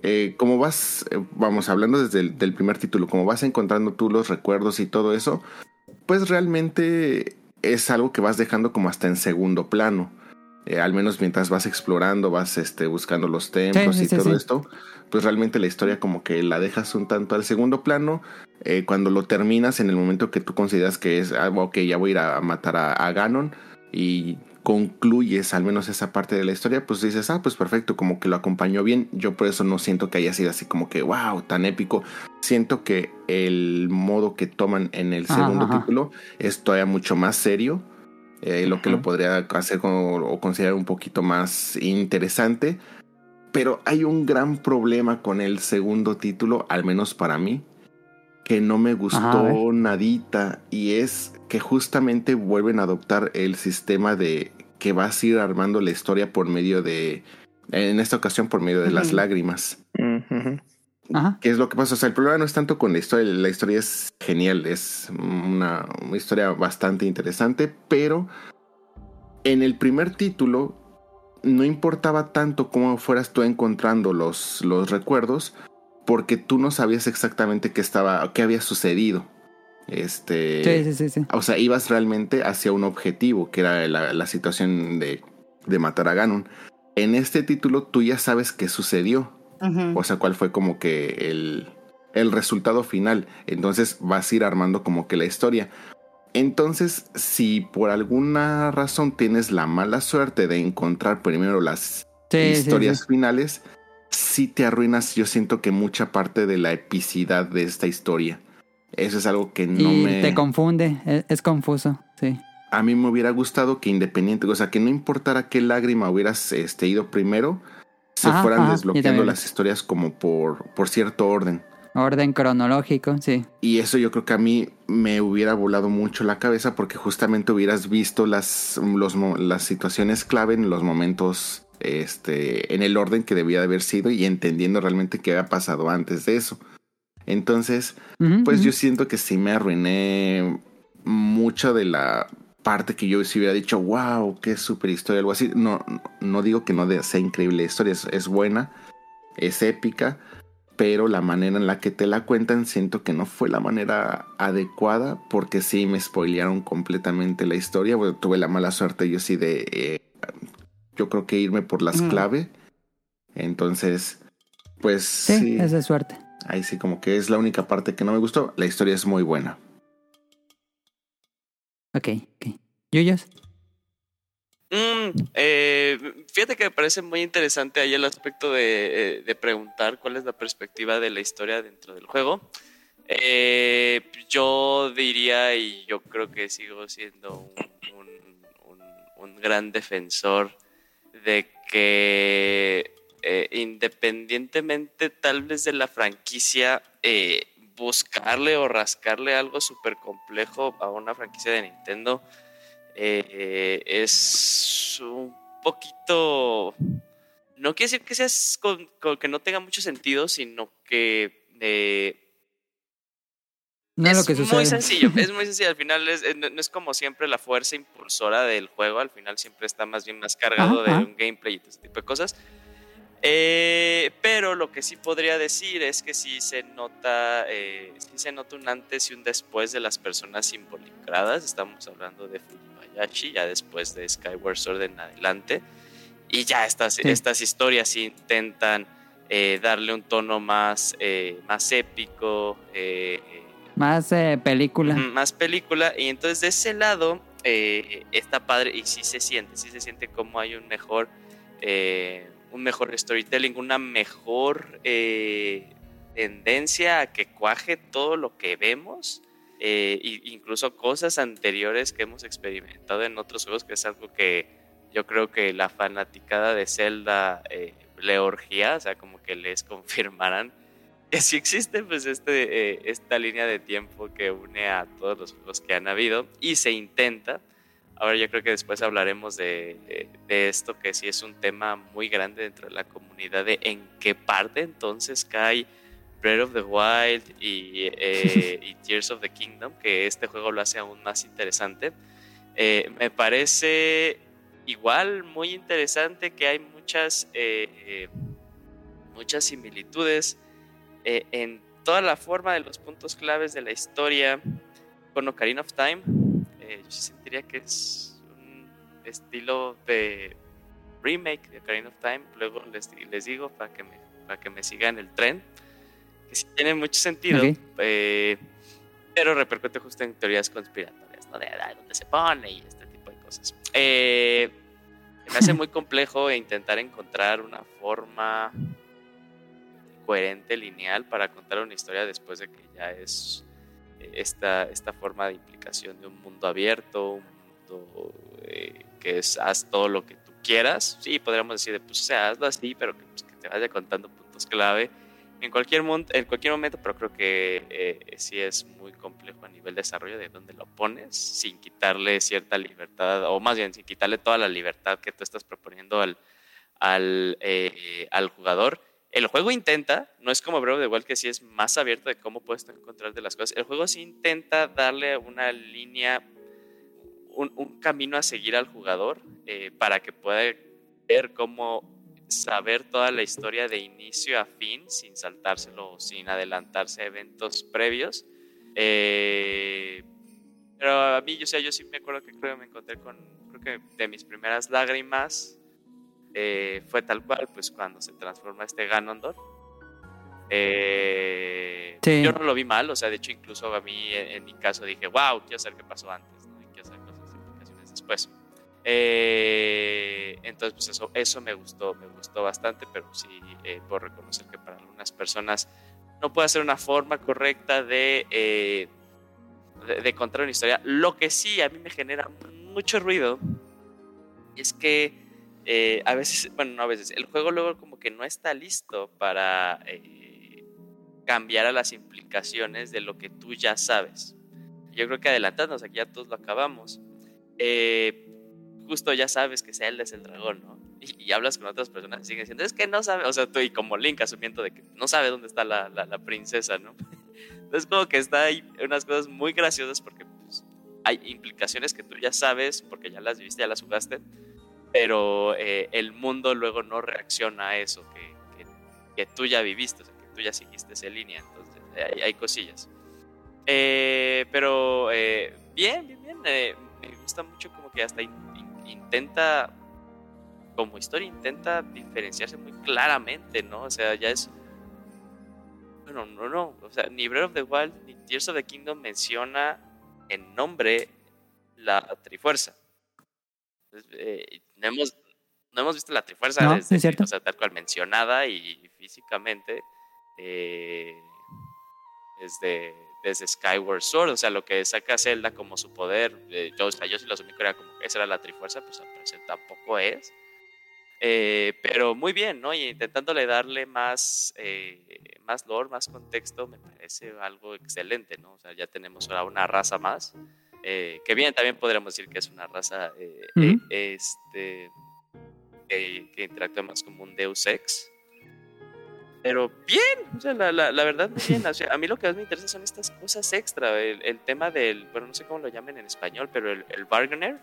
eh, como vas, eh, vamos hablando desde el del primer título, como vas encontrando tú los recuerdos y todo eso, pues realmente es algo que vas dejando como hasta en segundo plano. Eh, al menos mientras vas explorando, vas este, buscando los templos y todo esto, pues realmente la historia como que la dejas un tanto al segundo plano. cuando lo terminas, en el momento que tú consideras que es, ah, ok, ya voy a ir a matar a, a Ganon y concluyes al menos esa parte de la historia, pues dices, ah, pues perfecto, como que lo acompañó bien. Yo por eso no siento que haya sido así como que, wow, tan épico. Siento que el modo que toman en el segundo título es todavía mucho más serio. Eh, lo que lo podría hacer o considerar un poquito más interesante. Pero hay un gran problema con el segundo título, al menos para mí, que no me gustó nadita y es que justamente vuelven a adoptar el sistema de que vas a ir armando la historia por medio de, en esta ocasión por medio de las lágrimas. ¿Qué es lo que pasa? O sea, el problema no es tanto con la historia, la historia es genial, es una, historia bastante interesante, pero en el primer título no importaba tanto cómo fueras tú encontrando los, los recuerdos, porque tú no sabías exactamente qué estaba, qué había sucedido. Este, sí, sí, sí, O sea, ibas realmente hacia un objetivo, que era la, situación de, de matar a Ganon. En este título tú ya sabes qué sucedió. O sea, cuál fue como que el, el resultado final. Entonces vas a ir armando como que la historia. Entonces, si por alguna razón tienes la mala suerte de encontrar primero las historias finales, si te arruinas, yo siento que mucha parte de la epicidad de esta historia. Eso es algo que no me. Te confunde, es, es, confuso, sí. A mí me hubiera gustado que independiente, o sea, que no importara qué lágrima hubieras este, ido primero, se fueran desbloqueando las historias como por, por cierto orden. Orden cronológico, sí. Y eso yo creo que a mí me hubiera volado mucho la cabeza porque justamente hubieras visto las, las situaciones clave en los momentos, este, en el orden que debía de haber sido y entendiendo realmente qué había pasado antes de eso. Entonces, pues yo siento que sí me arruiné mucha de la parte que yo si hubiera dicho, wow, qué super historia, algo así. No, no digo que no sea increíble la historia, es, buena, es épica, pero la manera en la que te la cuentan siento que no fue la manera adecuada porque sí me spoilearon completamente la historia. tuve la mala suerte yo sí de, eh, yo creo que irme por las clave. Entonces, pues sí, sí, es de suerte. Ahí sí como que es la única parte que no me gustó. La historia es muy buena. Ok, ok. ¿Yuyos? Mm, eh, fíjate que me parece muy interesante ahí el aspecto de, eh, preguntar cuál es la perspectiva de la historia dentro del juego. Eh, yo diría, y yo creo que sigo siendo un, gran defensor de que independientemente tal vez de la franquicia, buscarle o rascarle algo súper complejo a una franquicia de Nintendo eh, es un poquito... No quiere decir que seas con, que no tenga mucho sentido, sino que... Eh, no es, lo que muy sencillo, es (laughs) muy sencillo. Al final no, es como siempre la fuerza impulsora del juego, al final siempre está más bien más cargado de un gameplay y ese tipo de cosas. Eh, pero lo que sí podría decir es que sí se nota, eh, sí se nota un antes y un después de las personas involucradas. Estamos hablando de Fujibayashi, ya después de Skyward Sword en adelante. Y ya estas, estas historias intentan eh, darle un tono más, más épico. más película. Más película. Y entonces de ese lado está padre y sí se siente, sí se siente como hay un mejor un mejor storytelling, una mejor eh, tendencia a que cuaje todo lo que vemos, eh, incluso cosas anteriores que hemos experimentado en otros juegos, que es algo que yo creo que la fanaticada de Zelda eh, le orgía, o sea, como que les (laughs) confirmarán que sí existe pues este, eh, esta línea de tiempo que une a todos los juegos que han habido y se intenta Ahora yo creo que después hablaremos de, esto, que sí es un tema muy grande dentro de la comunidad, de en qué parte entonces cae Breath of the Wild eh, (laughs) y, Tears of the Kingdom, que este juego lo hace aún más interesante. Eh, me parece igual muy interesante que hay muchas, eh, muchas similitudes en toda la forma de los puntos claves de la historia con Ocarina of Time eh, sentiría que es un estilo de remake de Ocarina of Time. Luego les, les digo para que, me, para que me sigan el tren, que sí tiene mucho sentido, eh, pero repercute justo en teorías conspiratorias, ¿no? De, dónde se pone y este tipo de cosas. Eh, me hace muy complejo intentar encontrar una forma coherente, lineal, para contar una historia después de que ya es esta, esta forma de implicación de un mundo abierto, un mundo eh, que es haz todo lo que tú quieras. Sí, podríamos decir, pues, o sea, hazlo así, pero que, pues, que te vaya contando puntos clave en cualquier, en cualquier momento, pero creo que eh, sí es muy complejo a nivel de desarrollo de dónde lo pones, sin quitarle cierta libertad, o más bien sin quitarle toda la libertad que tú estás proponiendo al, al, eh, al jugador el juego intenta, no es como Breath of the Wild que sí es más abierto de cómo puedes encontrar de las cosas. El juego sí intenta darle una línea, un, camino a seguir al jugador eh, para que pueda ver cómo saber toda la historia de inicio a fin sin saltárselo, sin adelantarse a eventos previos. Eh, pero a mí, yo, sea, yo sí me acuerdo que creo que me encontré con, creo que de mis primeras lágrimas eh, fue tal cual, pues cuando se transforma este Ganondorf. Eh, yo no lo vi mal, o sea, de hecho incluso a mí en, mi caso dije, wow, quiero saber qué pasó antes, ¿no? Y quiero saber cosas implicaciones después. Eh, entonces, pues eso, eso me gustó, me gustó bastante, pero sí eh, puedo reconocer que para algunas personas no puede ser una forma correcta de, de, contar una historia. Lo que sí a mí me genera mucho ruido es que a veces, bueno, no a veces, el juego luego como que no está listo para cambiar a las implicaciones de lo que tú ya sabes. Yo creo que adelantándonos, aquí ya todos lo acabamos. Eh, justo ya sabes que Zelda es el dragón, ¿no? Y, hablas con otras personas y siguen diciendo, es que no sabe, o sea, tú y como Link asumiendo de que no sabe dónde está la, la, princesa, ¿no? (laughs) Entonces como que está ahí unas cosas muy graciosas porque pues, hay implicaciones que tú ya sabes porque ya las viste, ya las jugaste, pero eh, el mundo luego no reacciona a eso que, que, que tú ya viviste, o sea, que tú ya seguiste esa línea, entonces hay, hay cosillas. Eh, pero eh, bien, bien, bien, me gusta mucho como que hasta intenta, como historia, intenta diferenciarse muy claramente, ¿no? O sea, ya es... Bueno, no, no, o sea, ni Breath of the Wild ni Tears of the Kingdom menciona en nombre la Trifuerza. Eh, no, hemos, no hemos visto la Trifuerza desde, o sea, tal cual mencionada y físicamente eh, desde desde Skyward Sword, o sea, lo que saca Zelda como su poder, eh, yo, o sea, yo sí lo asumí que era como que esa era la Trifuerza, pues al parecer tampoco es. Eh, pero muy bien, ¿no? Y intentándole darle más, eh, más lore, más contexto, me parece algo excelente, ¿no? O sea, ya tenemos ahora una raza más, que bien, también podríamos decir que es una raza este, que interactúa más como un Deus Ex, pero bien, o sea, la, la, la verdad, muy bien. (laughs) O sea, a mí lo que más me interesa son estas cosas extra. El, el, tema del, bueno, no sé cómo lo llamen en español, pero el, el bargainer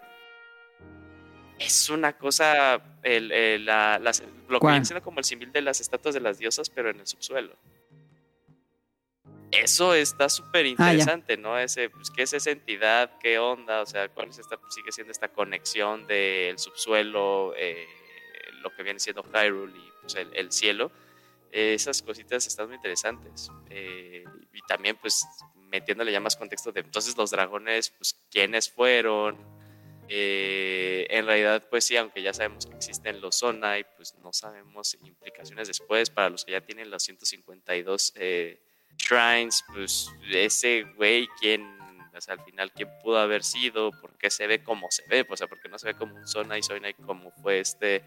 es una cosa, el, la, las, lo que viene siendo como el símbolo de las estatuas de las diosas, pero en el subsuelo. Eso está súper ah, interesante, ¿no? Ese, pues, ¿Qué es esa entidad? ¿Qué onda? O sea, ¿cuál es esta, sigue siendo esta conexión del subsuelo, eh, lo que viene siendo Hyrule y pues, el, el cielo? esas cositas están muy interesantes. Eh, y también, pues, metiéndole ya más contexto de entonces los dragones, pues, quiénes fueron. Eh, en realidad, pues sí, aunque ya sabemos que existen los Zonai, pues no sabemos implicaciones después para los que ya tienen los 152 eh, shrines, pues ese güey, quién, o sea, al final, quién pudo haber sido, por qué se ve como se ve, o sea, porque no se ve como un Zonai, Zonai como fue este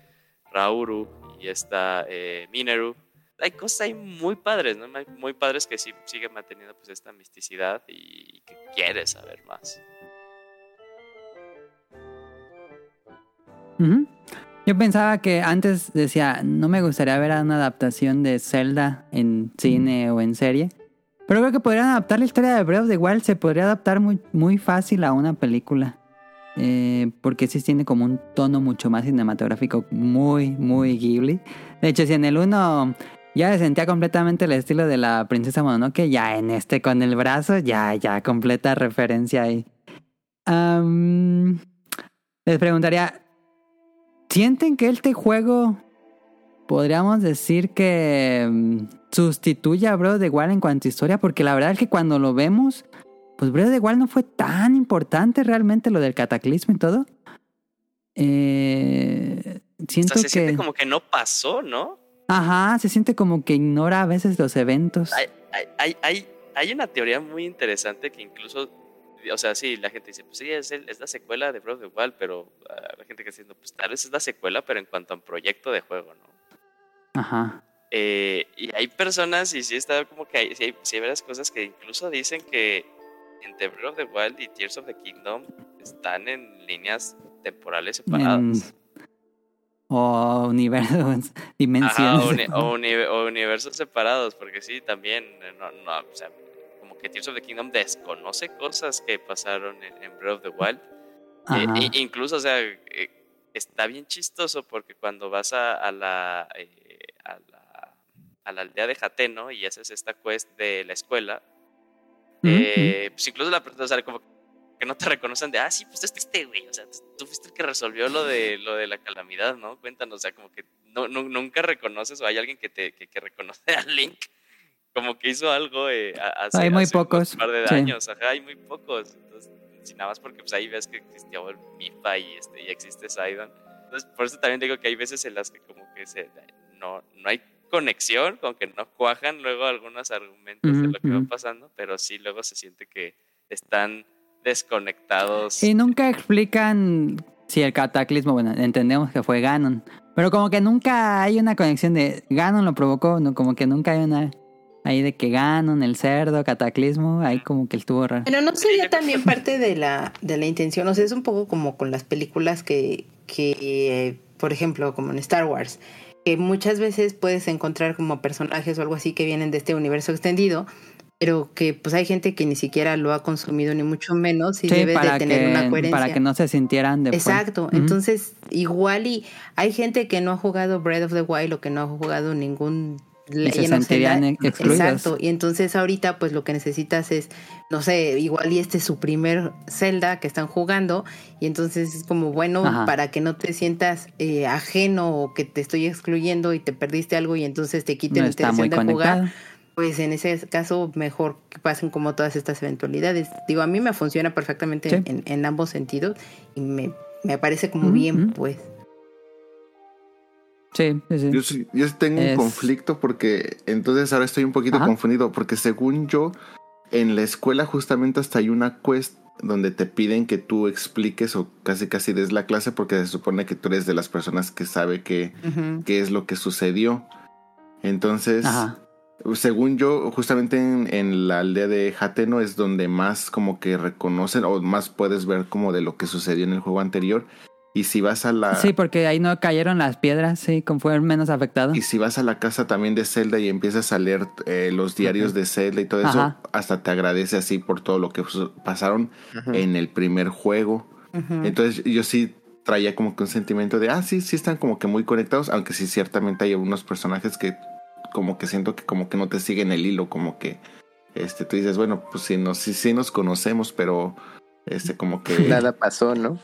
Rauru y esta Mineru hay cosas ahí muy padres, ¿no? Muy padres que sí siguen manteniendo pues esta misticidad y que quieres saber más. Yo pensaba que antes decía, no me gustaría ver una adaptación de Zelda en cine o en serie. Pero creo que podrían adaptar la historia de Breath of the Wild. Se podría adaptar muy, muy fácil a una película. Eh, porque sí tiene como un tono mucho más cinematográfico, muy, muy Ghibli. De hecho, si en el 1 ya se sentía completamente el estilo de la princesa Mononoke, ya en este con el brazo, ya, ya, completa referencia ahí. les preguntaría, ¿sienten que este juego podríamos decir que mm, sustituye a Breath the Wild en cuanto a historia? Porque la verdad es que cuando lo vemos, pues Breath the Wild no fue tan importante realmente lo del cataclismo y todo. Eh, siento se siente como que no pasó, ¿no? Ajá, se siente como que ignora a veces los eventos. Hay, hay, hay, hay una teoría muy interesante que incluso, o sea, sí, la gente dice, pues sí, es, es la secuela de Breath of the Wild, pero la gente que está diciendo, pues tal vez es la secuela, pero en cuanto a un proyecto de juego, ¿no? Ajá. Eh, y hay personas, y sí está como que hay, sí hay, sí hay varias cosas que incluso dicen que entre Breath of the Wild y Tears of the Kingdom están en líneas temporales separadas. o universos, dimensiones. o, universos separados, porque sí, también, eh, no, no, o sea, que Tears of the Kingdom desconoce cosas que pasaron en, Breath of the Wild. Eh, incluso, o sea, eh, está bien chistoso porque cuando vas a, la, a, la, a la aldea de Jateno y haces esta quest de la escuela, pues incluso la persona sale como que no te reconocen de, ah, sí, pues este, este güey, o sea, tú fuiste el que resolvió lo de, lo de la calamidad, ¿no? Cuéntanos, o sea, como que no, nunca reconoces o hay alguien que te que, reconoce a Link como que hizo algo eh, hace, hay muy pocos. un par de años, ajá, hay muy pocos. Entonces, si nada más porque pues ahí ves que existía el MIFA y, este, y existe Sidon. Entonces, por eso también digo que hay veces en las que como que se, no, no hay conexión, como que no cuajan luego algunos argumentos de lo que va pasando, pero sí luego se siente que están desconectados. Y nunca explican si el cataclismo, bueno, entendemos que fue Ganon, pero como que nunca hay una conexión de Ganon lo provocó, no, como que nunca hay una ahí de que Ganon, el cerdo, cataclismo, ahí como que estuvo raro. Pero no sería también parte de la, de la intención, o sea, es un poco como con las películas que, que por ejemplo, como en Star Wars, que muchas veces puedes encontrar como personajes o algo así que vienen de este universo extendido, pero que pues hay gente que ni siquiera lo ha consumido ni mucho menos y debe de tener una coherencia. Para que no se sintieran de Exacto, entonces igual y hay gente que no ha jugado Breath of the Wild o que no ha jugado ningún y se sentirían excluidos. Exacto, y entonces ahorita pues lo que necesitas es, no sé, igual y este es su primer Zelda que están jugando y entonces es como bueno para que no te sientas eh, ajeno o que te estoy excluyendo y te perdiste algo y entonces te quiten la intención de jugar pues en ese caso mejor que pasen como todas estas eventualidades. Digo, a mí me funciona perfectamente en, ambos sentidos y me, parece como bien, pues. Sí, sí, Yo, sí, yo tengo un conflicto porque entonces ahora estoy un poquito confundido porque según yo, en la escuela justamente hasta hay una quest donde te piden que tú expliques o casi casi des la clase porque se supone que tú eres de las personas que sabe qué es lo que sucedió. Entonces, según yo, justamente en, la aldea de Jateno es donde más como que reconocen o más puedes ver como de lo que sucedió en el juego anterior. Y si vas a la... Sí, porque ahí no cayeron las piedras, sí, como fue menos afectado. Y si vas a la casa también de Zelda y empiezas a leer eh, los diarios de Zelda y todo eso, hasta te agradece así por todo lo que pasaron en el primer juego. Entonces yo sí traía como que un sentimiento de, ah, sí, sí están como que muy conectados, aunque sí ciertamente hay algunos personajes que como que siento que como que no te siguen el hilo, como que este tú dices, bueno, pues sí nos sí, sí nos conocemos, pero este como que nada pasó, ¿no?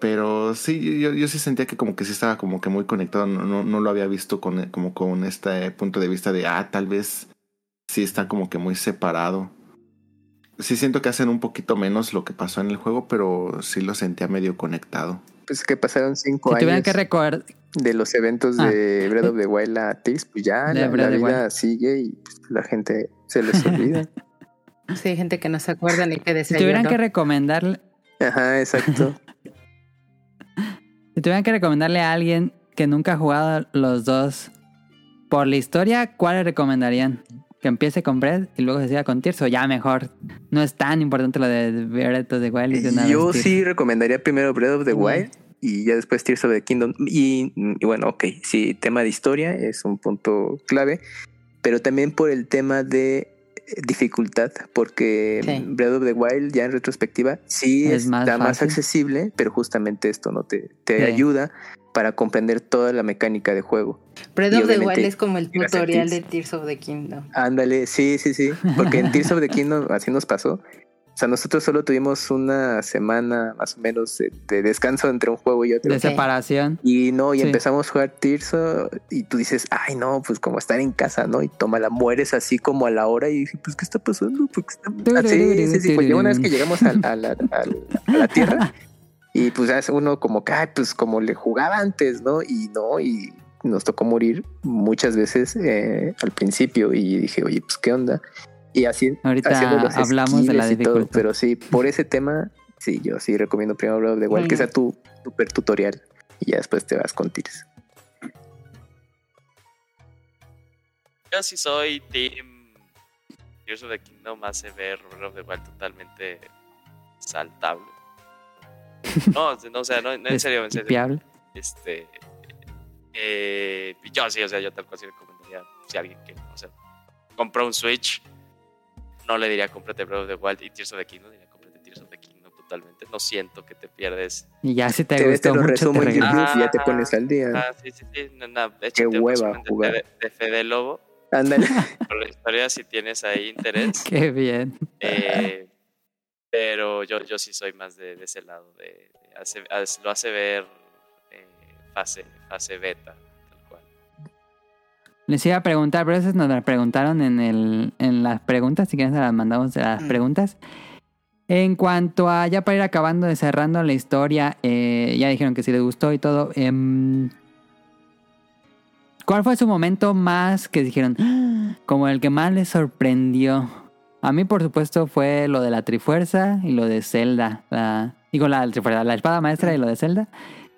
Pero sí, yo, yo sí sentía que como que sí estaba como que muy conectado, no, no, lo había visto con como con este punto de vista de ah, tal vez sí está como que muy separado. Sí siento que hacen un poquito menos lo que pasó en el juego, pero sí lo sentía medio conectado. Pues que pasaron cinco años. que recordar de los eventos de ah. Breath of the Wild a Tears, pues ya la, vida sigue y pues, la gente se les (laughs) olvida. sí, hay gente que no se acuerda ni que desea. Si tuvieran que recomendarle. Ajá, exacto. (laughs) si tuvieran que recomendarle a alguien que nunca ha jugado los dos por la historia, ¿cuál le recomendarían? Que empiece con Breath y luego se siga con Tears o ya mejor. No es tan importante lo de Breath of the Wild. Yo sí recomendaría primero Breath of the Wild y ya después Tears of the Kingdom. Y, bueno, ok, sí, tema de historia es un punto clave, pero también por el tema de dificultad, porque Breath of the Wild ya en retrospectiva sí es está más, accesible, pero justamente esto no te, te ayuda para comprender toda la mecánica de juego. Breath of the Wild es como el tutorial de Tears of the Kingdom. Ándale, sí, sí, sí, porque en Tears of the (laughs) Kingdom así nos pasó o sea, nosotros solo tuvimos una semana más o menos de, descanso entre un juego y otro. De separación. Y no, y empezamos a jugar Tirso y tú dices, ay no, pues como estar en casa, ¿no? Y toma la mueres así como a la hora y dije, pues ¿qué está pasando? Porque está... sí, sí, sí, pues una vez que llegamos a, la, Tierra (laughs) y pues hace uno como que, ay, pues como le jugaba antes, ¿no? Y no, y nos tocó morir muchas veces eh, al principio y dije, oye, pues qué onda. Y así ahorita hablamos de la dificultad. pero sí, por ese tema, sí, yo sí recomiendo primero de igual que sea tu super tutorial y ya después te vas con tirs. Yo sí soy Team Tears of the Kingdom hace ver Breath of the Wild totalmente saltable. (laughs) No, no, o sea, no, en serio, en serio. Este, Eh, yo sí, o sea, yo tal cual sí recomendaría si alguien que, o sea, compró un Switch, no le diría cómprate Breath of the Wild y Tears of the Kingdom, diría cómprate Tears of the Kingdom totalmente. No siento que te pierdes. Y ya si te, Te, gustó te mucho, resumo te y ya te pones al día. Ah, sí, sí, sí. No, no, échate un hueva de jugar. Fede- de Fede Lobo. Ándale. (laughs) Por la historia, si tienes ahí interés. (laughs) Qué bien. Eh, pero yo, yo sí soy más de, de ese lado. De, de hace- lo hace ver eh, fase, fase beta. Les iba a preguntar, pero esas nos las preguntaron en, el, en las preguntas, si quieren se las mandamos de las Mm. preguntas. En cuanto a, ya para ir acabando de cerrando la historia, eh, ya dijeron que sí les gustó y todo. em, ¿Cuál fue su momento más que dijeron, "Ah", como el que más les sorprendió? A mí, por supuesto, fue lo de la Trifuerza y lo de Zelda. La, digo, la Trifuerza, la espada maestra y lo de Zelda.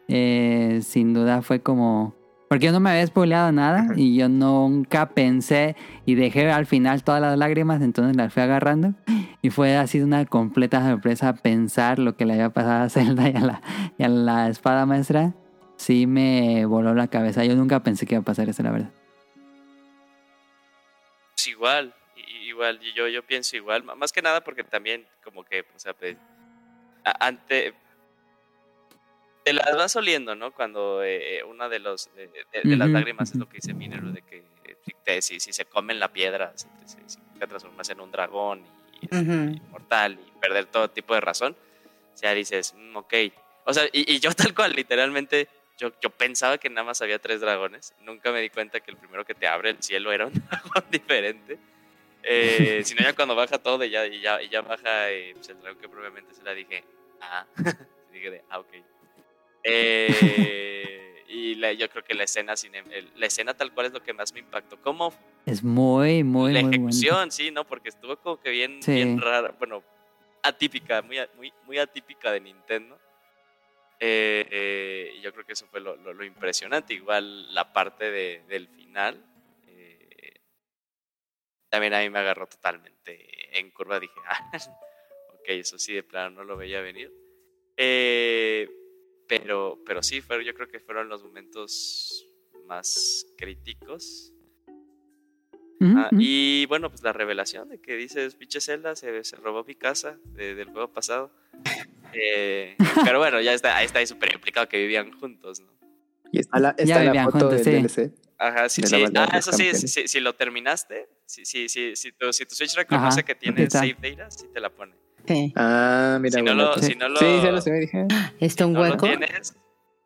Eh, sin duda fue como... Porque yo no me había spoileado nada y yo nunca pensé y dejé al final todas las lágrimas, entonces las fui agarrando. Y fue así una completa sorpresa pensar lo que le había pasado a Zelda y a la, y a la espada maestra. Sí me voló la cabeza. Yo nunca pensé que iba a pasar eso, la verdad. Pues igual, igual, yo, yo pienso igual, más que nada porque también como que, o sea, pues, ante... Te las vas oliendo, ¿no? Cuando eh, eh, una de los de, de- de las Ujú, lágrimas es lo que dice Minero, de que eh, si, te- si, si se comen la piedra, si te, si- te transformas en un dragón y, este, Ujú. inmortal y perder todo tipo de razón, ya dices, "Mm, ok. O sea, y, y yo (laughs) tal cual, literalmente, yo, yo pensaba que nada más había tres dragones. Nunca me di cuenta que el primero que te abre el cielo era un (laughs) dragón diferente. Eh, sino ya cuando baja todo y ya, y ya, y ya baja eh, pues el dragón que probablemente se la dije, ah, (laughs) dije de, ah, ok. Eh, y la- yo creo que la escena, cine- el- la escena tal cual es lo que más me impactó. ¿Cómo Es muy, muy, la muy ejecución, sí, ¿no? Porque estuvo como que bien, Sí. bien rara, bueno, atípica, muy, muy, muy atípica de Nintendo. Eh, eh, yo creo que eso fue lo, lo- lo impresionante. Igual la parte de- del final, eh, también a mí me agarró totalmente en curva. Dije, (laughs) ah, ok, eso sí, de plano no lo veía venir. Pero, pero sí, fue, yo creo que fueron los momentos más críticos. Ujú, Ah, ujú. y bueno, pues la revelación de que dices, pinche Zelda se, se robó mi casa de- del juego pasado. Eh, (laughs) pero bueno, ya está, ahí está súper implicado que vivían juntos, ¿no? Y está la, Ya está la vivían foto juntos, del sí. DLC. Ajá, sí, sí. Ah, eso sí, campeones. si, lo terminaste, si, si, si, tu, si tu Switch reconoce Ajá, que tiene save data, sí te la pone. Sí. Ah, mira. Si no lo- si no lo- Sí, ya lo sé, me dije. ¿Está un no lo hueco? tienes,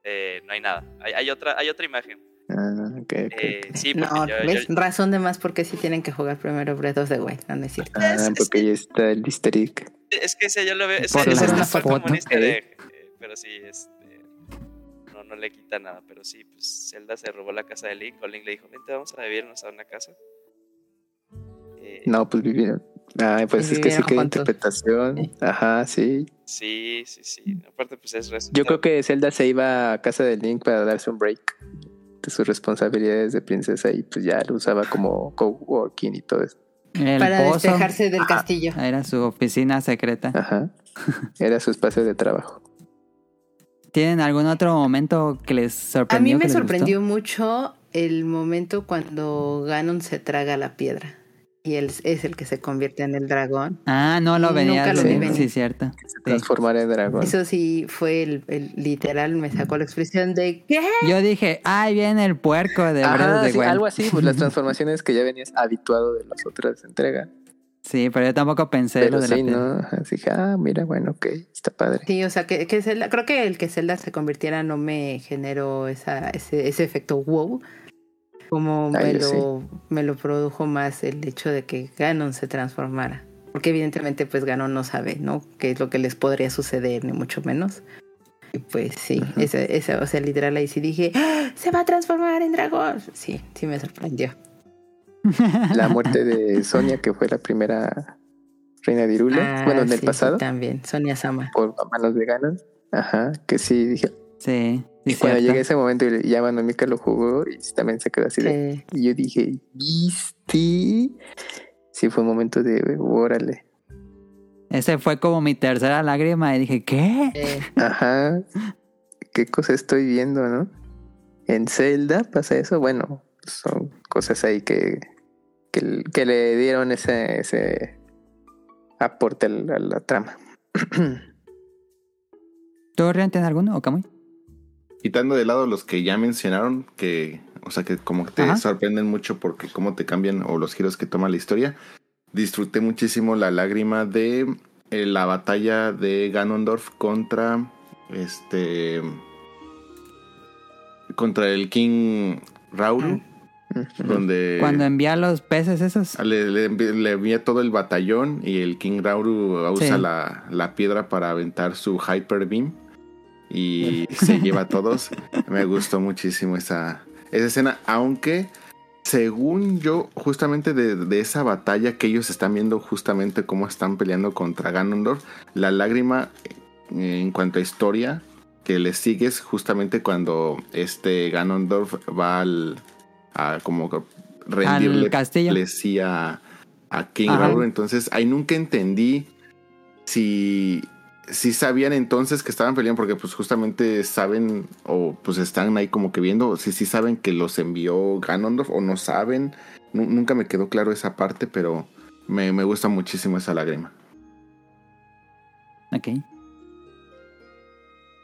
eh, no hay nada. Hay, hay otra, hay otra imagen. Ah, ok, ok. Eh, sí, No, yo, ¿ves? yo- Razón de más porque sí tienen que jugar primero Breath of the Wild. No, no es cierto. Ah, es- porque ahí está el easter egg. Es que ese yo lo veo. Ese, Por ese la está como un easter egg, Pero sí, este. No, no le quita nada. Pero sí, pues Zelda se robó la casa de Link. O Link le dijo: Vente, vamos a vivirnos a una casa. Eh, No, pues vivieron. Ah, pues es que sí que hay interpretación. Ajá, sí. Sí, sí, sí. Aparte, pues es Yo creo que Zelda se iba a casa de Link para darse un break de sus responsabilidades de princesa y pues ya lo usaba como coworking y todo eso. El Para pozo despejarse del castillo. era su oficina secreta. Ajá. Era su espacio de trabajo. ¿Tienen algún otro momento que les A sorprendió? mí me sorprendió mucho el momento cuando Ganon se traga la piedra. Y él es el que se convierte en el dragón. Ah, no lo Nunca venía lo sí, sí, cierto. Se Sí. transformara en dragón. Eso sí fue el, el- literal, me sacó la expresión de ¿qué? Yo dije, ay, viene el puerco de Breath Ajá, of the sí, Wild. algo así, pues las (laughs) transformaciones que ya venías habituado de las otras entregas. Sí, pero yo tampoco pensé Pero lo de la sí, piedra. ¿no? Así que, ah, mira, bueno, ok, está padre. Sí, o sea, que, que Zelda- creo que el que Zelda se convirtiera no me generó esa, ese, ese efecto wow. Como Ah, me, lo, me lo produjo más el hecho de que Ganon se transformara. Porque evidentemente pues Ganon no sabe, ¿no? Qué es lo que les podría suceder, ni mucho menos. Y pues sí, ese, ese, o sea, literal ahí sí dije, ¡Ah! se va a transformar en dragón. Sí, sí me sorprendió. (laughs) La muerte de (laughs) Sonia, que fue la primera reina de Irule, Ah, bueno, en el sí, sí, pasado, también, Sonia Sama. por manos de Ganon. Ajá, que sí, dije. Sí, Y sí, cuando llegué a ese momento, y ya Mano Mika lo jugó y también se quedó así de. Y yo dije, ¿viste? Sí, fue un momento de, órale. Ese fue como mi tercera lágrima y dije, ¿qué? eh, Ajá. ¿Qué cosa estoy viendo, no? en Zelda pasa eso, bueno, son cosas ahí que, que, le dieron ese, ese aporte a la, trama. (clears throat) ¿Tú, Rian, tienes alguno o Camuy? Quitando de lado los que ya mencionaron, que, o sea, que como que te sorprenden mucho porque cómo te cambian o los giros que toma la historia, disfruté muchísimo la lágrima de eh, la batalla de Ganondorf contra este contra el King Rauru. Donde Cuando envía los peces esos. Le, envía todo el batallón y el King Rauru usa la, la, piedra para aventar su Hyper Beam y se lleva a todos. Me gustó muchísimo esa, esa escena, aunque según yo, justamente de, esa batalla que ellos están viendo justamente cómo están peleando contra Ganondorf, la lágrima eh, en cuanto a historia que le sigues justamente cuando este Ganondorf va al a como rendirle castillo a, a King Raúl. Entonces ahí nunca entendí si si sabían entonces que estaban peleando porque pues justamente saben o pues están ahí como que viendo si sí saben que los envió Ganondorf o no saben. nunca me quedó claro esa parte, pero me, gusta muchísimo esa lágrima. Ok.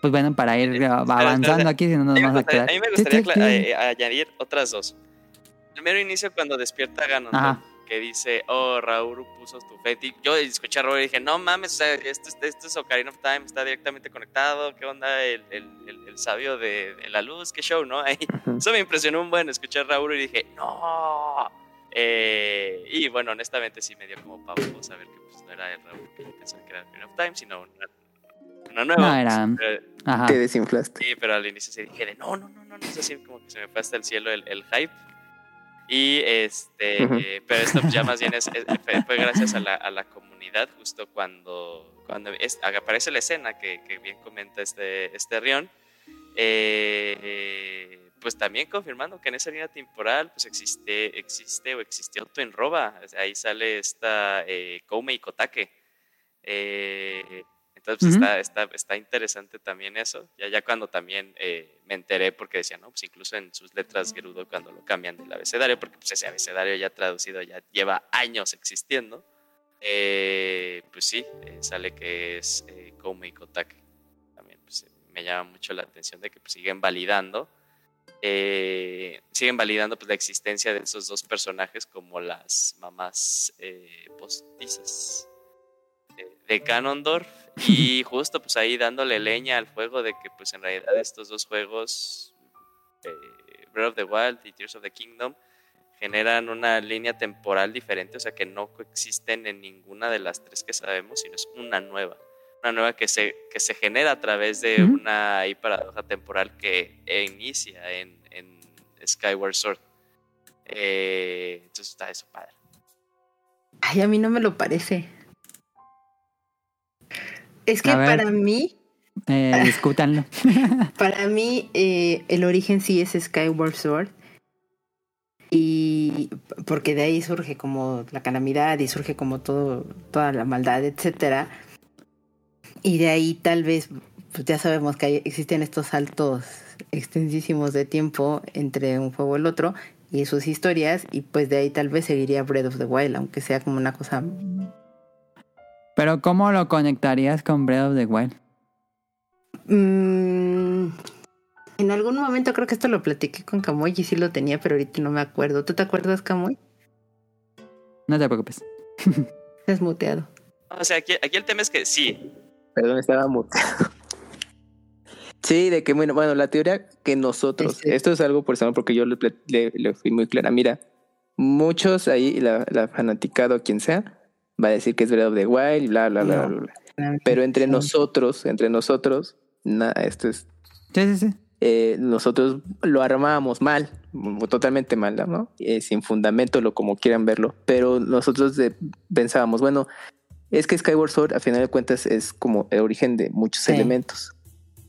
Pues bueno, para ir avanzando aquí, si no nos vamos a quedar. A mí me gustaría añadir otras dos. Primero inicio cuando despierta Ganondorf que dice, oh, Raúl puso tu fe. Yo escuché a Raúl y dije, no mames, o sea, esto, esto es Ocarina of Time, está directamente conectado, ¿qué onda el, el, el, sabio de, la luz? ¿Qué show, no? (laughs) Ahí, eso me impresionó un buen escuchar a Raúl y dije, no. Eh, y bueno, honestamente sí me dio como pavo saber que pues, no era el Raúl que yo pensaba que era Ocarina of Time, sino una, nueva. No, era... Ajá. Te desinflaste. Sí, pero al inicio sí dije de, no, no, no, no, no, es así como que se me fue hasta el cielo el, el hype. Y este, pero esto ya más bien es, (laughs) fue, gracias a la, a la, comunidad, justo cuando, cuando aparece la escena que, que, bien comenta este, este Rion, eh, pues también confirmando que en esa línea temporal pues existe, existe o existió Twin Roba, ahí sale esta eh, Koume y Kotake. Eh, entonces pues, está, está, interesante también eso. Ya, ya cuando también eh, me enteré, porque decía, no, pues incluso en sus letras Gerudo, cuando lo cambian del abecedario, porque pues ese abecedario ya traducido ya lleva años existiendo, eh, pues sí, eh, sale que es eh, y Kotake. También pues, me llama mucho la atención de que pues, siguen validando. siguen validando pues, la existencia de esos dos personajes como las mamás postizas de Ganondorf y (laughs) justo pues ahí dándole leña al fuego de que pues en realidad estos dos juegos, eh, Breath of the Wild y Tears of the Kingdom, generan una línea temporal diferente, o sea que no coexisten en ninguna de las tres que sabemos, sino es una nueva. Una nueva que se, que se genera a través de una paradoja temporal que inicia en, Skyward Sword. Eh, entonces está eso padre. Ay, a mí no me lo parece. Es que para mí. Eh, (laughs) discútanlo. para mí, eh, el origen sí es Skyward Sword. Y porque de ahí surge como la calamidad y surge como todo, toda la maldad, etcétera. Y de ahí tal vez, pues ya sabemos que existen estos saltos extensísimos de tiempo entre un juego y el otro y sus historias, y pues de ahí tal vez seguiría Breath of the Wild, aunque sea como una cosa pero ¿cómo lo conectarías con Breath of the Wild? Mm, en algún momento creo que esto lo platiqué con Camoy y sí lo tenía, pero ahorita no me acuerdo. ¿Tú te acuerdas, Camoy? No te preocupes. (laughs) Estás muteado. O sea, aquí, el tema es que sí. Perdón, estaba muteado. Sí, de que, bueno, bueno, la teoría que nosotros, este esto es algo personal porque yo le, fui muy clara. Mira, muchos ahí, la, la fanaticado, quien sea, va a decir que es Breath of the Wild, bla, bla, bla, bla. Pero entre nosotros, entre nosotros, nada, esto es. Sí, sí, sí. Eh, nosotros lo armábamos mal, totalmente mal, ¿no? Eh, sin fundamento, lo como quieran verlo. Pero nosotros pensábamos, bueno, es que Skyward Sword, a final de cuentas, es como el origen de muchos elementos.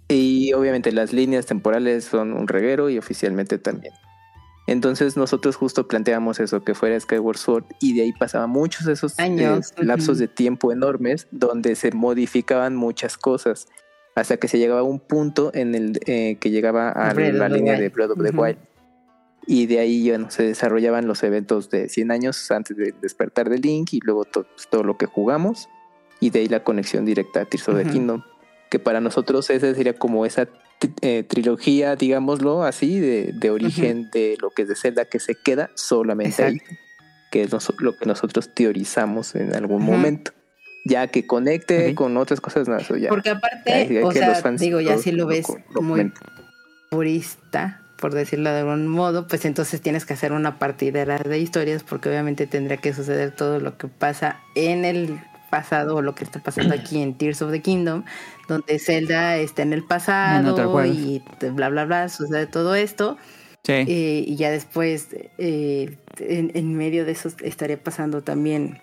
Y obviamente las líneas temporales son un reguero y oficialmente también. Entonces nosotros justo planteamos eso, que fuera Skyward Sword, y de ahí pasaban muchos de esos eh, lapsos de tiempo enormes donde se modificaban muchas cosas. hasta que se llegaba a un punto en el eh, que llegaba a la línea de Breath of the Wild. Y de ahí bueno, se desarrollaban los eventos de 100 años antes de despertar de Link y luego todo lo que jugamos. Y de ahí la conexión directa a Tears of the Kingdom. Que para nosotros esa sería como esa eh, trilogía, digámoslo así, de, origen de lo que es de Zelda que se queda solamente ahí. Que es lo que nosotros teorizamos en algún momento. Ya que conecte con otras cosas no, ya. Porque aparte, o sea, digo, ya si lo ves muy purista, por decirlo de algún modo, pues entonces tienes que hacer una partidera de historias porque obviamente tendría que suceder todo lo que pasa en el pasado o lo que está pasando aquí en Tears of the Kingdom, donde Zelda está en el pasado y bla, bla, bla, sucede todo esto. Sí. Eh, y ya después, eh, en, en medio de eso, estaría pasando también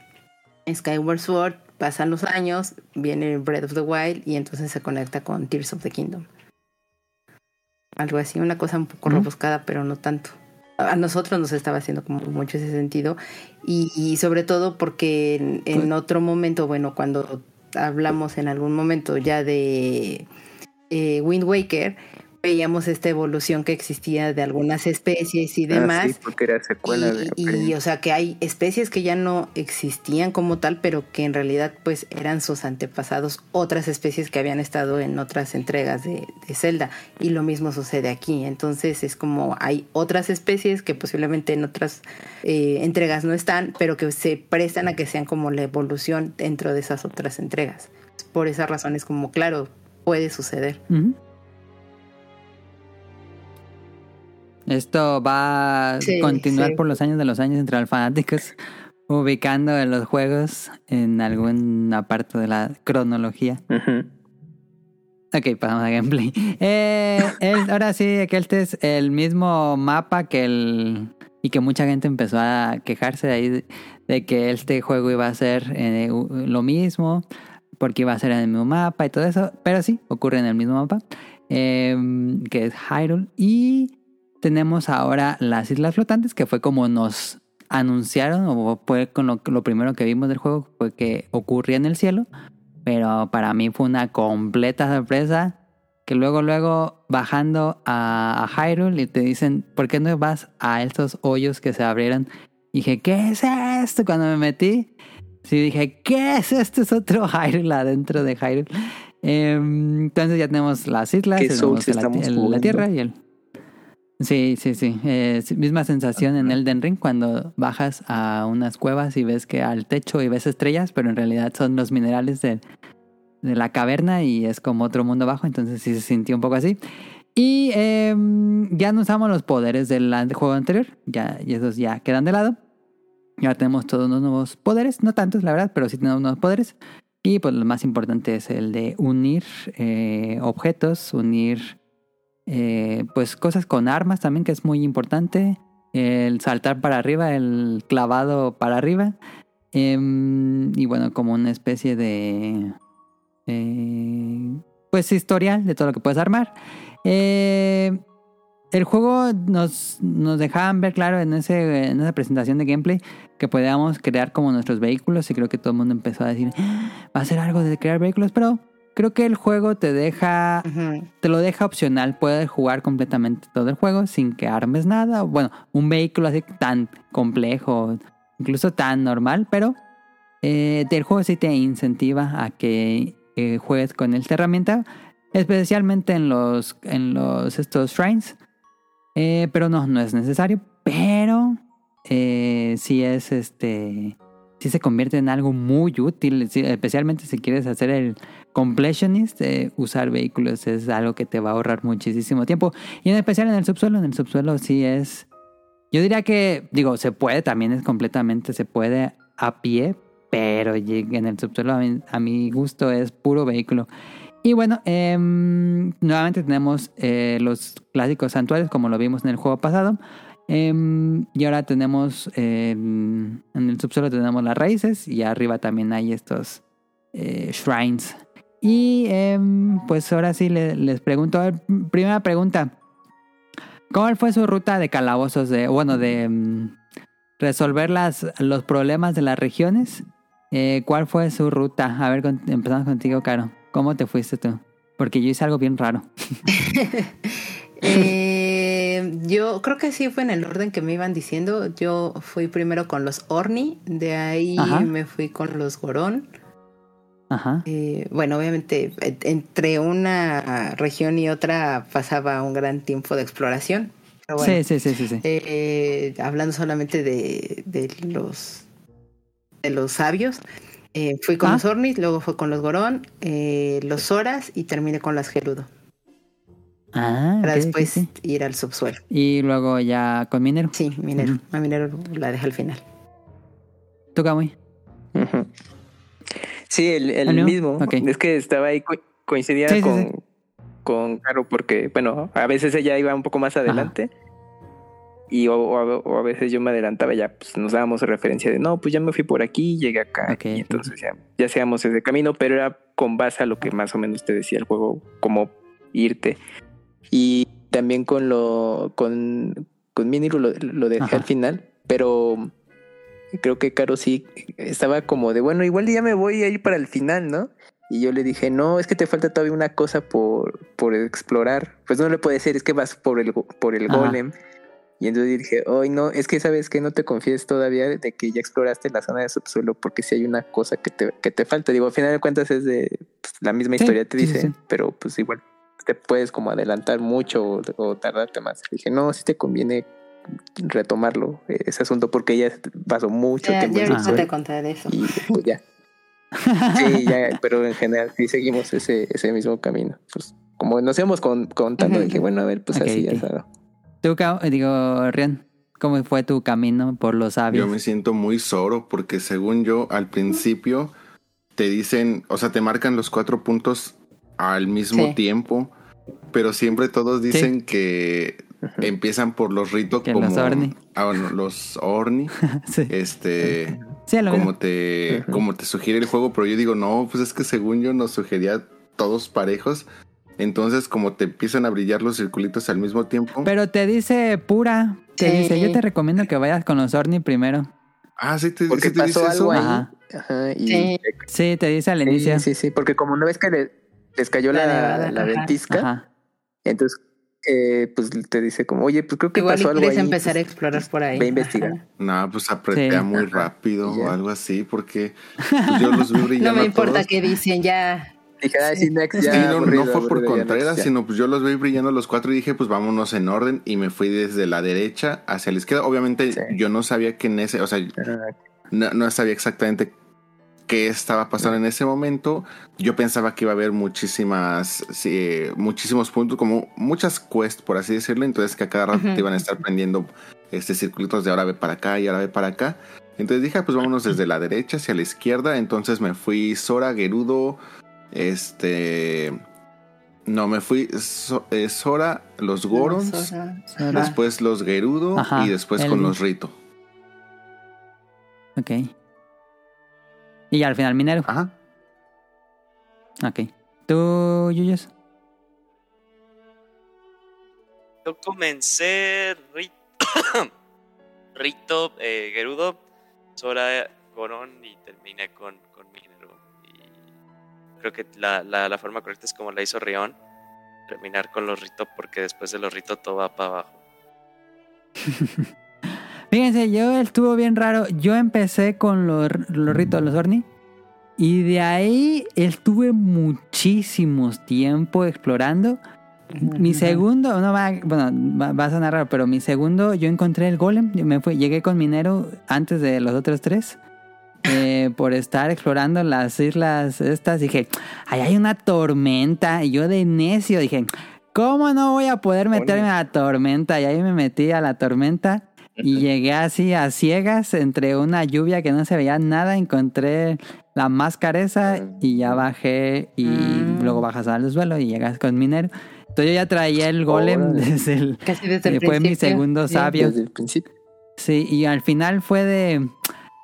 Skyward Sword, pasan los años, viene Breath of the Wild y entonces se conecta con Tears of the Kingdom. Algo así, una cosa un poco rebuscada, pero no tanto. A nosotros nos estaba haciendo como mucho ese sentido y, sobre todo porque en, en, pues otro momento, bueno, cuando hablamos en algún momento ya de eh, Wind Waker, veíamos esta evolución que existía de algunas especies y ah, demás. sí, porque era secuela y, de y, o sea que hay especies que ya no existían como tal, pero que en realidad pues eran sus antepasados, otras especies que habían estado en otras entregas de, de Zelda. Y lo mismo sucede aquí. Entonces es como hay otras especies que posiblemente en otras eh, entregas no están, pero que se prestan a que sean como la evolución dentro de esas otras entregas. Por esa razón es como, claro, puede suceder. Esto va a continuar por los años de los años entre los fanáticos, (laughs) ubicando los juegos en alguna parte de la cronología. Ok, pasamos a gameplay. Eh, ahora sí, que este es el mismo mapa que el... Y que mucha gente empezó a quejarse de ahí de que este juego iba a ser eh, lo mismo, porque iba a ser en el mismo mapa y todo eso. Pero sí, ocurre en el mismo mapa, eh, que es Hyrule. Y tenemos ahora las Islas Flotantes, que fue como nos anunciaron, o fue con lo, primero que vimos del juego, fue que ocurría en el cielo. Pero para mí fue una completa sorpresa. Que luego, luego, bajando a, a Hyrule y te dicen, ¿por qué no vas a estos hoyos que se abrieron? dije, ¿qué es esto? Cuando me metí, sí dije, ¿qué es esto? Es otro (laughs) Hyrule adentro de Hyrule. Em, entonces ya tenemos las islas, tenemos la tierra y el, Sí, sí, sí. Eh, misma sensación en Elden Ring cuando bajas a unas cuevas y ves que al techo y ves estrellas, pero en realidad son los minerales de, de la caverna y es como otro mundo bajo, entonces sí se sintió un poco así. Y em, ya no usamos los poderes del juego anterior, ya, y esos ya quedan de lado. Ya tenemos todos unos nuevos poderes, no tantos la verdad, pero sí tenemos nuevos poderes. Y pues lo más importante es el de unir eh, objetos, unir eh, pues cosas con armas también, que es muy importante. El saltar para arriba, el clavado para arriba. Em, y bueno, como una especie de... Eh, pues historial de todo lo que puedes armar. Eh, el juego nos, nos dejaban ver claro en, ese, en esa presentación de gameplay que podíamos crear como nuestros vehículos y creo que todo el mundo empezó a decir, ah, va a ser algo de crear vehículos, pero Creo que el juego te deja, te lo deja opcional. Puedes jugar completamente todo el juego sin que armes nada. Bueno, un vehículo así tan complejo, incluso tan normal, pero eh, el juego sí te incentiva a que eh, juegues con esta herramienta, especialmente en los, en los estos shrines. Eh, pero no, no es necesario. Pero eh, sí es este sí se convierte en algo muy útil, especialmente si quieres hacer el completionist, eh, usar vehículos es algo que te va a ahorrar muchísimo tiempo. Y en especial en el subsuelo, en el subsuelo sí es, yo diría que, digo, se puede, también es completamente, se puede a pie, pero en el subsuelo a mi, gusto es puro vehículo. Y bueno, em, nuevamente tenemos eh, los clásicos santuarios como lo vimos en el juego pasado. Em, y ahora tenemos, em, en el subsuelo tenemos las raíces y arriba también hay estos eh, shrines. Y em, pues ahora sí les pregunto, primera pregunta, ¿cuál fue su ruta de calabozos, de, bueno, de resolver las, los problemas de las regiones? Eh, ¿Cuál fue su ruta? A ver, empezamos contigo, Caro. ¿Cómo te fuiste tú? Porque yo hice algo bien raro. (laughs) eh, yo creo que sí fue en el orden que me iban diciendo. Yo fui primero con los Orni, de ahí me fui con los Gorón. Ajá. Eh, bueno, obviamente entre una región y otra pasaba un gran tiempo de exploración. sí, sí, sí, sí. Eh, hablando solamente de, de, los de los sabios, eh, fui con ah. los Ornis, luego fue con los Gorón, los Zoras y terminé con las Gerudo. Ah, para después ir al subsuelo. Y luego ya con Minero. Sí, Minero. A Minero la deja al final. Toca muy. Sí, el, mismo. Es que estaba ahí, coincidía con, con Caro porque, bueno, a veces ella iba un poco más adelante. Y o, a veces yo me adelantaba, ya pues nos dábamos referencia de no, pues ya me fui por aquí, llegué acá. y entonces ya, ya hacíamos ese camino, pero era con base a lo que más o menos te decía el juego, como irte. Y también con lo, con, con Miniru lo, lo dejé al final, pero creo que Caro sí estaba como de, bueno, igual ya me voy a ir para el final, ¿no? Y yo le dije, no, es que te falta todavía una cosa por, por explorar. Pues no le puede decir, es que vas por el, por el golem. Y entonces dije, hoy no, es que sabes que no te confíes todavía de que ya exploraste la zona de subsuelo porque si hay una cosa que te, que te falta. Digo, al final de cuentas es de pues, la misma historia, te dice, pero pues igual te puedes como adelantar mucho o, o tardarte más. dije, no, si te conviene retomarlo, ese asunto, porque ya pasó mucho tiempo. Ya no te contar eso. Y pues ya. sí, ya, pero en general sí seguimos ese, ese mismo camino. Pues como nos íbamos con, contando, dije, bueno, a ver, pues así ya está. Tú, digo, Rian, ¿cómo fue tu camino por los sabios? Yo me siento muy soro porque según yo, al principio te dicen, o sea, te marcan los cuatro puntos al mismo tiempo, pero siempre todos dicen que empiezan por los ritos como los Orni. Ah, los Orni. Este como te como te sugiere el juego, pero yo digo, no, pues es que según yo nos sugería todos parejos. Entonces, como te empiezan a brillar los circulitos al mismo tiempo. Pero te dice pura. Te dice, yo te recomiendo que vayas con los Orni primero. Ah, sí, te, porque pasó algo ahí. Ajá. sí. te dice al inicio. Sí, sí, porque como una vez que les cayó la, la, ventisca, entonces eh, pues te dice como, oye, pues creo que pasó algo ahí. empezar a explorar por ahí. Ve a investigar. No, pues apreté muy rápido o algo así, porque pues, (laughs) yo los vi brillando. no me importa qué dicen, ya. Dije, ah, sí, next, ya, no, no, fue por Contreras, sino pues yo los vi brillando los cuatro y dije, pues vámonos en orden. Y me fui desde la derecha hacia la izquierda. Obviamente yo no sabía que en ese, o sea, no, no sabía exactamente qué estaba pasando en ese momento. Yo pensaba que iba a haber muchísimas, muchísimos puntos, como muchas quests, por así decirlo. Entonces que a cada rato te iban a estar prendiendo este circulitos de ahora ve para acá y ahora ve para acá. Entonces dije, ah, pues vámonos desde la derecha hacia la izquierda. Entonces me fui Sora, Gerudo, este... No, me fui eh, Sora, los Gorons, después los Gerudo y después con los Rito. Ok. Y al final minero. Ajá. Ok. ¿Tú, Yuyos? Yo comencé Rito, (coughs) Rito eh, Gerudo, Sora, Corón y terminé con, con Minero. Y creo que la, la, la, forma correcta es como la hizo Rion, terminar con los Rito porque después de los Rito todo va para abajo. (laughs) Fíjense, yo estuvo bien raro. Yo empecé con los, los ritos, los Orni. Y de ahí estuve muchísimos tiempo explorando. Mi segundo, no va, bueno, va, a sonar raro, pero mi segundo yo encontré el golem. Yo me fui, llegué con minero antes de los otros tres. Eh, (laughs) por estar explorando las islas estas, dije, ahí hay una tormenta. Y yo de necio dije, ¿cómo no voy a poder meterme a la tormenta? Y ahí me metí a la tormenta. Y llegué así a ciegas entre una lluvia que no se veía nada, encontré la máscara esa ah. y ya bajé y mm. luego bajas al suelo y llegas con minero. Entonces yo ya traía el golem desde el... Casi desde el Fue mi segundo sabio. Desde el principio. Sí, y al final fue de...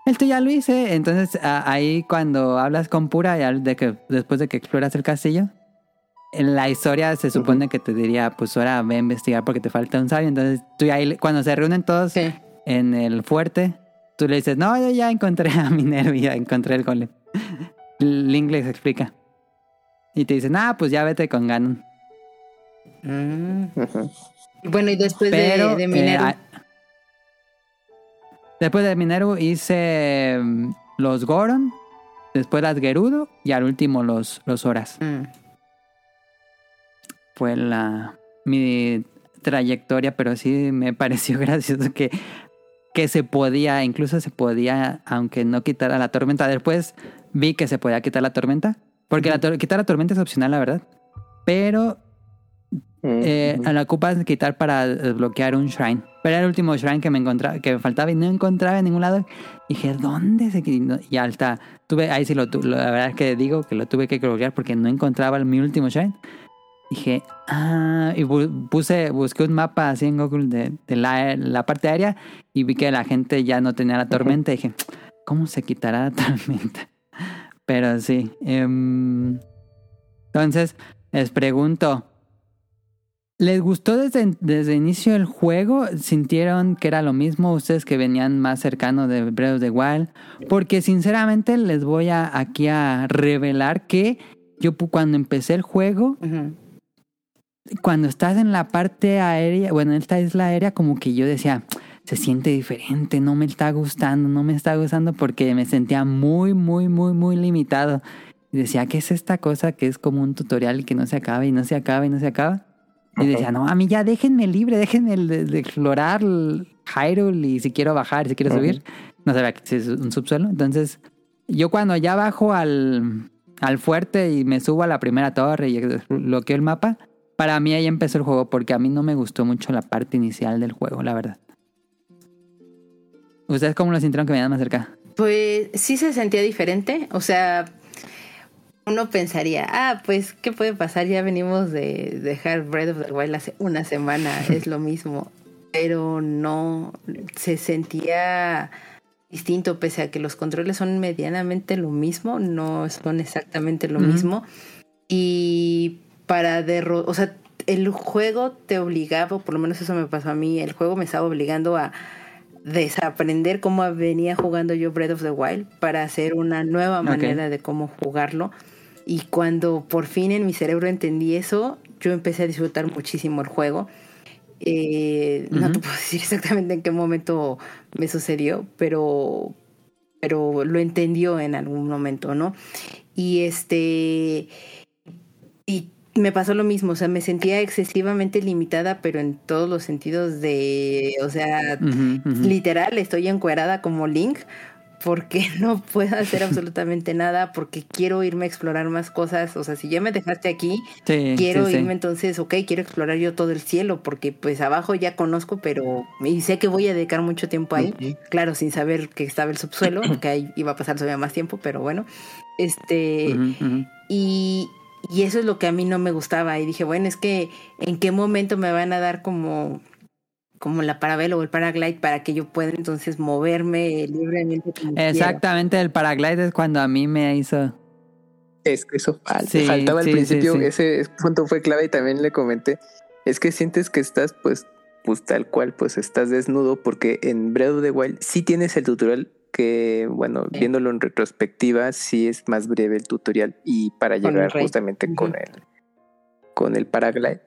Esto ya lo hice. Entonces ahí cuando hablas con Pura, de que, después de que exploras el castillo, la historia se supone que te diría, pues ahora ve a investigar porque te falta un sabio. Entonces tú ahí, cuando se reúnen todos en el fuerte, tú le dices, no, yo ya encontré a Minero y ya encontré el golem. Link les explica. Y te dicen, ah, pues ya vete con Ganon. Mm. Bueno, y después de, de Mineru. Eh, después de Mineru hice mm, los Goron, después las Gerudo y al último los, los Horas. Mm. Fue la mi trayectoria, pero sí me (laughs) pareció gracioso que, que se podía, incluso se podía, aunque no quitara la tormenta. Después vi que se podía quitar la tormenta, porque la quitar la tormenta es opcional, la verdad. Pero eh, la ocupas quitar para desbloquear un shrine. Pero era el último shrine que me encontraba, que me faltaba y no encontraba en ningún lado. Y dije, ¿dónde se quitó? Y alta. Tuve, ahí sí lo tuve. La verdad es que digo que lo tuve que bloquear porque no encontraba mi último shrine. Dije, ah, y puse, busqué un mapa así en Google de, la, la, parte aérea y vi que la gente ya no tenía la tormenta. Y dije, ¿cómo se quitará la (laughs) tormenta? Pero sí. Em, entonces, les pregunto, ¿les gustó desde, desde el inicio el juego? ¿Sintieron que era lo mismo ustedes que venían más cercanos de Breath of the Wild? Porque sinceramente les voy a, aquí a revelar que yo cuando empecé el juego cuando estás en la parte aérea, bueno, en esta isla aérea, como que yo decía, se siente diferente, no me está gustando, no me está gustando porque me sentía muy, muy, muy, muy limitado. Y decía, ¿qué es esta cosa que es como un tutorial que no se acaba y no se acaba y no se acaba? Y decía, no, a mí ya déjenme libre, déjenme de, explorar Hyrule y si quiero bajar, si quiero subir. No sabía si es un subsuelo. Entonces, yo cuando ya bajo al, al fuerte y me subo a la primera torre y bloqueo el mapa, para mí ahí empezó el juego porque a mí no me gustó mucho la parte inicial del juego, la verdad. ¿Ustedes cómo lo sintieron que venían más cerca? Pues sí se sentía diferente, o sea, uno pensaría, ah, pues, ¿qué puede pasar? Ya venimos de dejar Breath of the Wild hace una semana, (laughs) es lo mismo, pero no, se sentía distinto, pese a que los controles son medianamente lo mismo, no son exactamente lo mismo. Y para derrotar, o sea, el juego te obligaba, por lo menos eso me pasó a mí, el juego me estaba obligando a desaprender cómo venía jugando yo Breath of the Wild para hacer una nueva manera de cómo jugarlo. Y cuando por fin en mi cerebro entendí eso, yo empecé a disfrutar muchísimo el juego. Eh, no te puedo (laughs) decir exactamente en qué momento me sucedió, pero, pero lo entendió en algún momento, ¿no? Y este. Y me pasó lo mismo, o sea, me sentía excesivamente limitada, pero en todos los sentidos de, o sea, literal, estoy encuerada como Link, porque (laughs) no puedo hacer absolutamente nada, porque quiero irme a explorar más cosas, o sea, si ya me dejaste aquí, quiero irme entonces, ok, quiero explorar yo todo el cielo, porque pues abajo ya conozco, pero y sé que voy a dedicar mucho tiempo ahí, claro, sin saber que estaba el subsuelo, (clears throat) que ahí iba a pasar todavía más tiempo, pero bueno, este, y y eso es lo que a mí no me gustaba. Y dije, bueno, es que en qué momento me van a dar como, como la parabelo o el paraglide para que yo pueda entonces moverme libremente. Exactamente, el paraglide es cuando a mí me hizo... Es que eso faltaba al principio, ese punto fue clave y también le comenté. Es que sientes que estás pues, pues tal cual, pues estás desnudo porque en Breath of the Wild sí tienes el tutorial que, bueno, viéndolo en retrospectiva, sí es más breve el tutorial y para llegar justamente con el con el paraglide.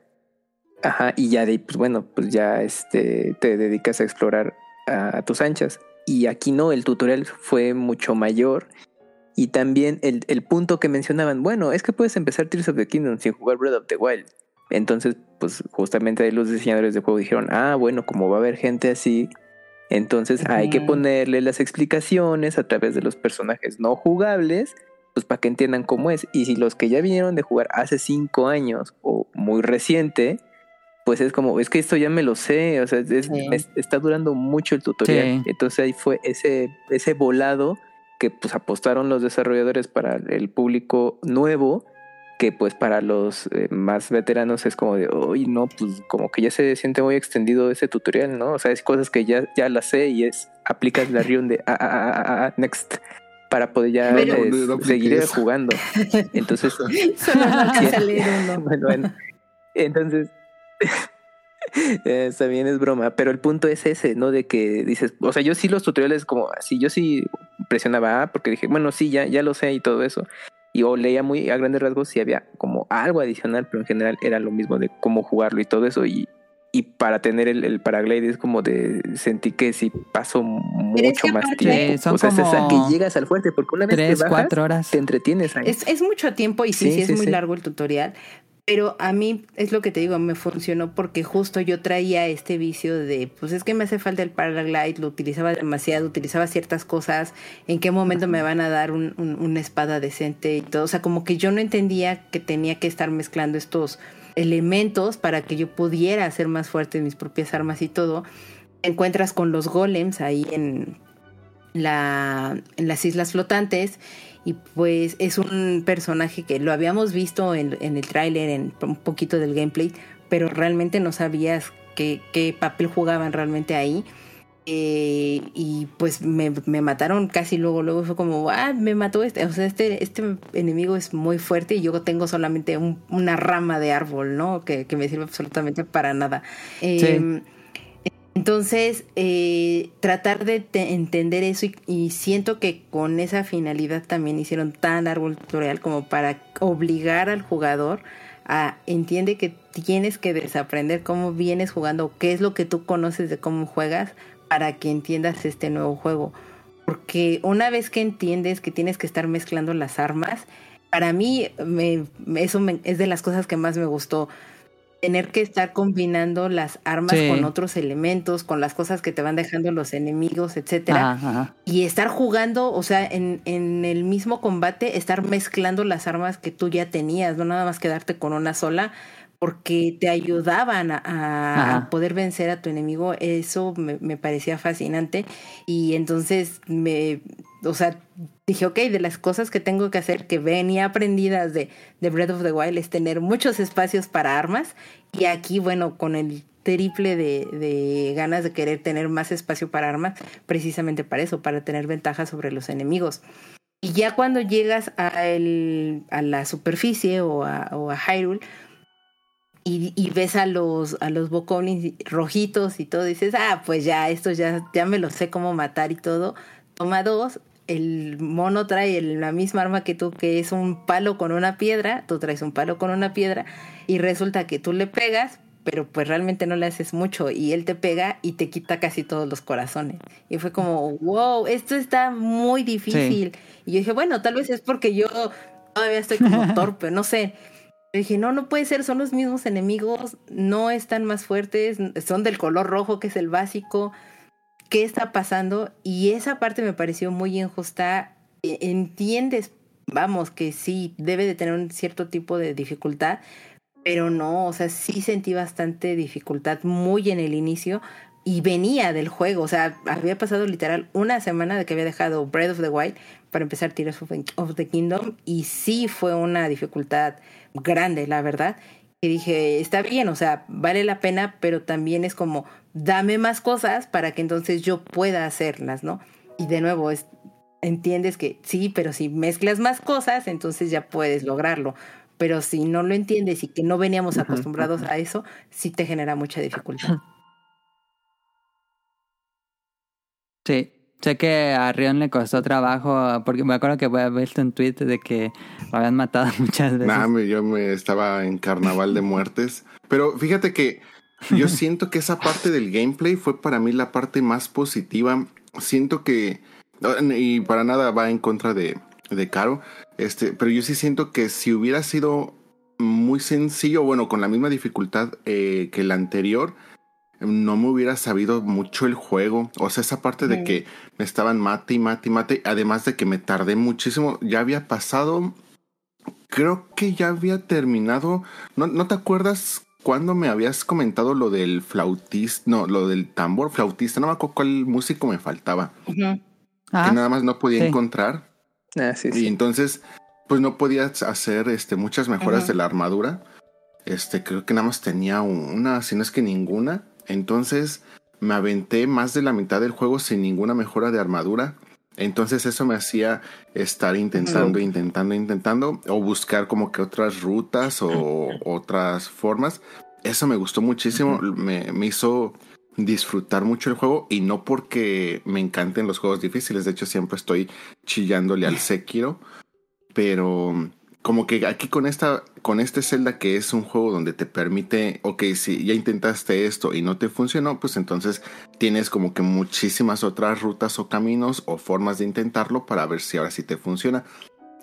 Ajá, y ya de ahí, pues bueno, pues ya este, te dedicas a explorar a, tus anchas. Y aquí no, el tutorial fue mucho mayor. Y también el, el, punto que mencionaban, bueno, es que puedes empezar Tears of the Kingdom sin jugar Breath of the Wild. Entonces, pues justamente ahí los diseñadores de juego dijeron, ah, bueno, como va a haber gente así, entonces hay que ponerle las explicaciones a través de los personajes no jugables, pues para que entiendan cómo es. Y si los que ya vinieron de jugar hace cinco años o muy reciente, pues es como, es que esto ya me lo sé, o sea, está durando mucho el tutorial. Entonces ahí fue ese, ese volado que pues apostaron los desarrolladores para el público nuevo que pues para los eh, más veteranos es como de, uy, no, pues como que ya se siente muy extendido ese tutorial, ¿no? O sea, es cosas que ya, ya las sé y es, aplicas la rion de, ah, ah, ah, next, para poder ya seguir jugando. Entonces, (laughs) bueno, bueno, entonces... (laughs) Bien, es broma, pero el punto es ese, ¿no? De que dices, o sea, yo sí los tutoriales como así, yo sí presionaba porque dije, bueno, sí, ya, ya lo sé y todo eso, y o leía muy a grandes rasgos si había como algo adicional, pero en general era lo mismo de cómo jugarlo y todo eso y, y para tener el, el paraglide es como de sentí que sí pasó mucho más tiempo. o sea, es que llegas al fuerte porque una vez tres, que bajas, cuatro horas. te entretienes ahí. Es, es mucho tiempo y sí, sí, es muy largo el tutorial. Pero a mí es lo que te digo, me funcionó porque justo yo traía este vicio de, pues es que me hace falta el paraglide, lo utilizaba demasiado, utilizaba ciertas cosas, en qué momento me van a dar un, una espada decente y todo. O sea, como que yo no entendía que tenía que estar mezclando estos elementos para que yo pudiera hacer más fuerte mis propias armas y todo. Encuentras con los golems ahí en, la, en las islas flotantes y pues es un personaje que lo habíamos visto en, en el tráiler, en un poquito del gameplay, pero realmente no sabías qué, qué papel jugaban realmente ahí. Eh, y pues me, me, mataron casi luego, luego fue como, ah, me mató este, o sea, este, este enemigo es muy fuerte y yo tengo solamente un, una rama de árbol, ¿no? Que, que, me sirve absolutamente para nada. Eh, sí entonces, eh, tratar de entender eso y, siento que con esa finalidad también hicieron tan largo el tutorial como para obligar al jugador a entiende que tienes que desaprender cómo vienes jugando, qué es lo que tú conoces de cómo juegas para que entiendas este nuevo juego. Porque una vez que entiendes que tienes que estar mezclando las armas, para mí me, eso es de las cosas que más me gustó tener que estar combinando las armas con otros elementos, con las cosas que te van dejando los enemigos, etcétera. Y estar jugando, o sea, en, en, el mismo combate, estar mezclando las armas que tú ya tenías, no nada más quedarte con una sola, porque te ayudaban a, poder vencer a tu enemigo. Eso me, me parecía fascinante. Y entonces me, o sea, dije, ok, de las cosas que tengo que hacer que venía aprendidas de, de Breath of the Wild es tener muchos espacios para armas. Y aquí, bueno, con el triple de, de, ganas de querer tener más espacio para armas, precisamente para eso, para tener ventajas sobre los enemigos. Y ya cuando llegas a, el, a la superficie o a, o a Hyrule, y, ves a los, a los bocoblins rojitos y todo, dices, ah, pues ya, esto ya, ya me lo sé cómo matar y todo. Toma dos, el mono trae la misma arma que tú, que es un palo con una piedra, tú traes un palo con una piedra, y resulta que tú le pegas, pero pues realmente no le haces mucho, y él te pega y te quita casi todos los corazones. Y fue como, wow, esto está muy difícil. Y yo dije, bueno, tal vez es porque yo todavía estoy como (laughs) torpe, no sé dije, no, no puede ser, son los mismos enemigos, no están más fuertes, son del color rojo, que es el básico. ¿Qué está pasando? Y esa parte me pareció muy injusta. E, entiendes, vamos, que sí, debe de tener un cierto tipo de dificultad, pero no, o sea, sí sentí bastante dificultad muy en el inicio y venía del juego, o sea, había pasado literal una semana de que había dejado Breath of the Wild para empezar Tears of the Kingdom y sí fue una dificultad grande, la verdad. Y dije, está bien, o sea, vale la pena, pero también es como, dame más cosas para que entonces yo pueda hacerlas, ¿no? Y de nuevo, es, entiendes que sí, pero si mezclas más cosas, entonces ya puedes lograrlo. Pero si no lo entiendes y que no veníamos acostumbrados a eso, sí te genera mucha dificultad. Sí, Sé que a Rion le costó trabajo, porque me acuerdo que había visto un tweet de que lo habían matado (laughs) muchas veces. Nah, yo me estaba en carnaval de muertes. Pero fíjate que yo (laughs) siento que esa parte del gameplay fue para mí la parte más positiva. Siento que, y para nada va en contra de, de Caro, este, pero yo sí siento que si hubiera sido muy sencillo, bueno, con la misma dificultad eh, que el anterior, no me hubiera sabido mucho el juego. O sea, esa parte de que me estaban mate y mate y mate. Además de que me tardé muchísimo. Ya había pasado. Creo que ya había terminado. ¿No, ¿no te acuerdas cuando me habías comentado lo del flautista? No, lo del tambor flautista. No me acuerdo cuál músico me faltaba. Que ah, nada más no podía encontrar. Ah, sí, y entonces, pues no podía hacer este, muchas mejoras de la armadura. Este, creo que nada más tenía una, si no es que ninguna. Entonces me aventé más de la mitad del juego sin ninguna mejora de armadura. Entonces eso me hacía estar intentando, intentando, intentando o buscar como que otras rutas o otras formas. Eso me gustó muchísimo, me, me, hizo disfrutar mucho el juego y no porque me encanten los juegos difíciles. De hecho siempre estoy chillándole al (laughs) Sekiro. pero como que aquí con esta con este Zelda que es un juego donde te permite, ok, si ya intentaste esto y no te funcionó, pues entonces tienes como que muchísimas otras rutas o caminos o formas de intentarlo para ver si ahora sí te funciona.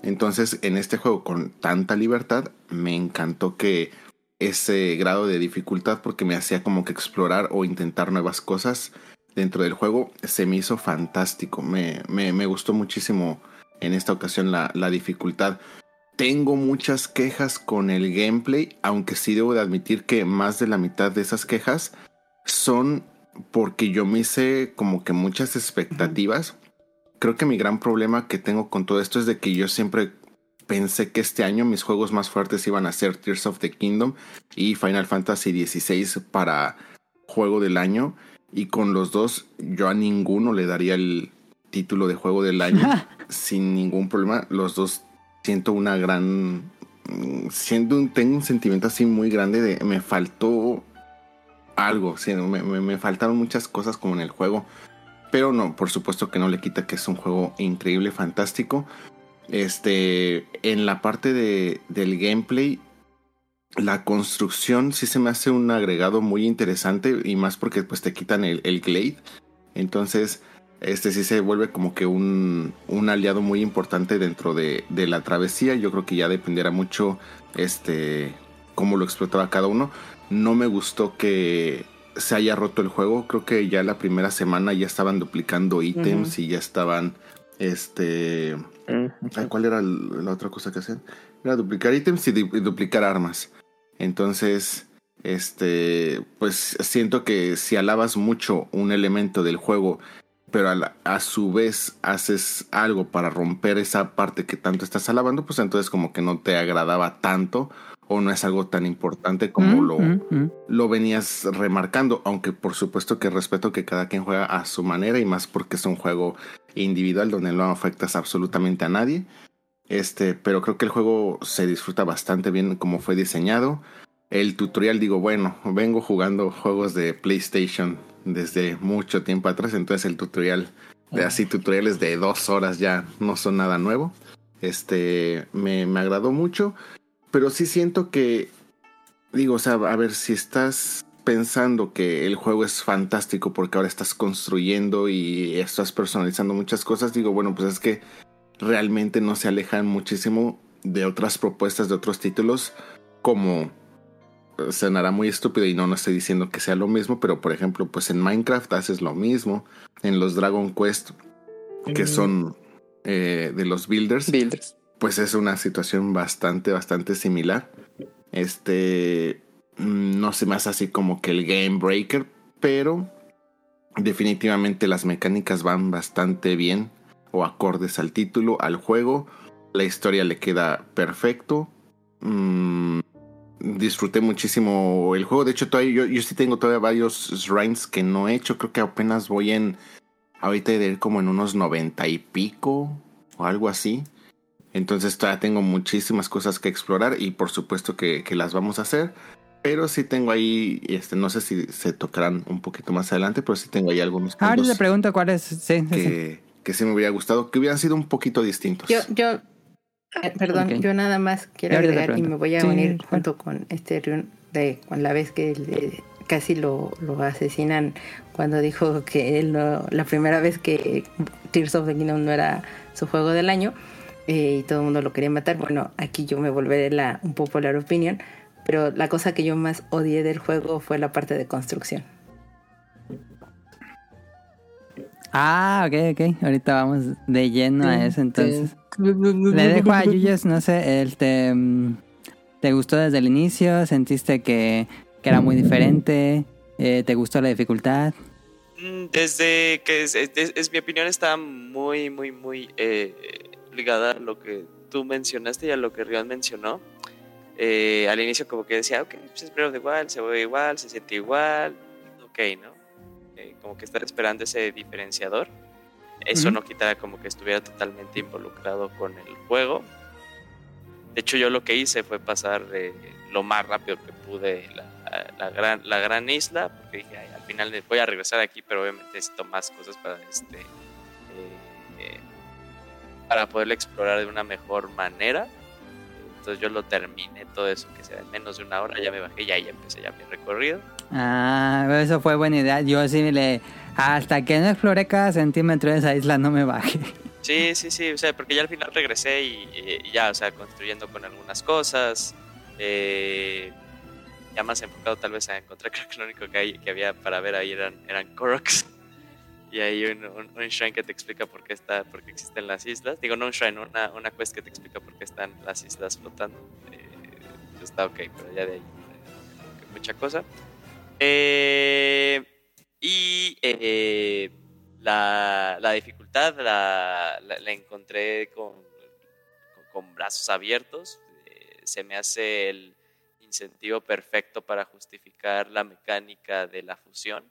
Entonces, en este juego con tanta libertad, me encantó que ese grado de dificultad, porque me hacía como que explorar o intentar nuevas cosas dentro del juego, se me hizo fantástico. Me, me, gustó muchísimo en esta ocasión la, la dificultad. Tengo muchas quejas con el gameplay, aunque sí debo de admitir que más de la mitad de esas quejas son porque yo me hice como que muchas expectativas creo que mi gran problema que tengo con todo esto es de que yo siempre pensé que este año mis juegos más fuertes iban a ser Tears of the Kingdom y Final Fantasy XVI para juego del año. Y con los dos, yo a ninguno le daría el título de juego del año (laughs) sin ningún problema. Los dos siento una gran. Siento un, tengo un sentimiento así muy grande de me faltó algo. me, me faltaron muchas cosas como en el juego. Pero no, por supuesto que no le quita que es un juego increíble, fantástico. Este, en la parte de, del gameplay, la construcción sí se me hace un agregado muy interesante y más porque pues te quitan el, el glade. Entonces, este sí se vuelve como que un, un aliado muy importante dentro de, de, la travesía. Yo creo que ya dependerá mucho este cómo lo explotaba cada uno. No me gustó que se haya roto el juego. Creo que ya la primera semana ya estaban duplicando ítems y ya estaban. Este. ¿Cuál era la otra cosa que hacían? Era duplicar ítems y, duplicar armas. Entonces. Este. Pues siento que si alabas mucho un elemento del juego. Pero a, a su vez haces algo para romper esa parte que tanto estás alabando, pues entonces como que no te agradaba tanto o no es algo tan importante como mm, lo, mm, mm. lo venías remarcando, aunque por supuesto que respeto que cada quien juega a su manera y más porque es un juego individual donde no afectas absolutamente a nadie. Este, pero creo que el juego se disfruta bastante bien como fue diseñado. El tutorial, digo, bueno, vengo jugando juegos de PlayStation desde mucho tiempo atrás, entonces el tutorial, de así tutoriales de dos horas ya no son nada nuevo. Este, me, me agradó mucho pero sí siento que, digo, o sea, a ver, si estás pensando que el juego es fantástico porque ahora estás construyendo y estás personalizando muchas cosas, digo, bueno, pues es que realmente no se alejan muchísimo de otras propuestas de otros títulos como sonará muy estúpido y no no estoy diciendo que sea lo mismo, pero por ejemplo, pues en Minecraft haces lo mismo, en los Dragon Quest que son eh, de los builders, builders, pues es una situación bastante, bastante similar. Este, mm, no se me hace así como que el game breaker, pero definitivamente las mecánicas van bastante bien o acordes al título, al juego. La historia le queda perfecto. Mm, disfruté muchísimo el juego. De hecho, todavía, yo, yo sí tengo todavía varios shrines que no he hecho. Creo que apenas voy en. Ahorita de ir como en unos noventa y pico o algo así. Entonces todavía tengo muchísimas cosas que explorar y por supuesto que, las vamos a hacer. Pero sí tengo ahí, este, no sé si se tocarán un poquito más adelante, pero sí tengo ahí algunos. Ahora te pregunto cuáles sí, que, sí. que me hubiera gustado, que hubieran sido un poquito distintos. Yo, yo, eh, (laughs) perdón, yo nada más quiero agregar y me voy a unir junto con este de con la vez que casi lo, lo, asesinan cuando dijo que él la primera vez que Tears of the Kingdom no era su juego del año eh, y todo el mundo lo quería matar. Bueno, aquí yo me volveré la un popular opinión, pero la cosa que yo más odié del juego fue la parte de construcción. Ah, ok, ok. Ahorita vamos de lleno a eso entonces. Le dejo a Yuyos, no sé, el te, mm, ¿te gustó desde el inicio? ¿Sentiste que, que era muy diferente? Eh, ¿Te gustó la dificultad? Mm, desde que es, mi opinión está muy, muy, muy eh, ligada a lo que tú mencionaste y a lo que Rion mencionó. Eh, al inicio como que decía, ok, pues espero de igual, se ve igual, se siente igual, ok, ¿no? Eh, como que estar esperando ese diferenciador. Eso no quitaba como que estuviera totalmente involucrado con el juego. De hecho, yo lo que hice fue pasar eh, lo más rápido que pude la, gran, la gran isla, porque dije, al final voy a regresar aquí, pero obviamente necesito más cosas para este para poderlo explorar de una mejor manera. Entonces yo lo terminé todo eso, que sea en menos de una hora, ya me bajé y ahí empecé ya mi recorrido. Ah, eso fue buena idea. Yo sí le... Hasta que no exploré cada centímetro de esa isla no me bajé. Sí, sí, sí, o sea, porque ya al final regresé y, ya, o sea, construyendo con algunas cosas. Eh, ya más enfocado tal vez a encontrar, (laughs) creo que lo único que, que había para ver ahí eran, eran Koroks. Y hay un, un, shrine que te explica por qué, está, por qué existen las islas. Digo, no un shrine, una, una quest que te explica por qué están las islas flotando. Eh, está ok, pero ya de ahí eh, mucha cosa. Eh, y eh, la, la, dificultad la, la, encontré con, con, brazos abiertos. Eh, se me hace el incentivo perfecto para justificar la mecánica de la fusión.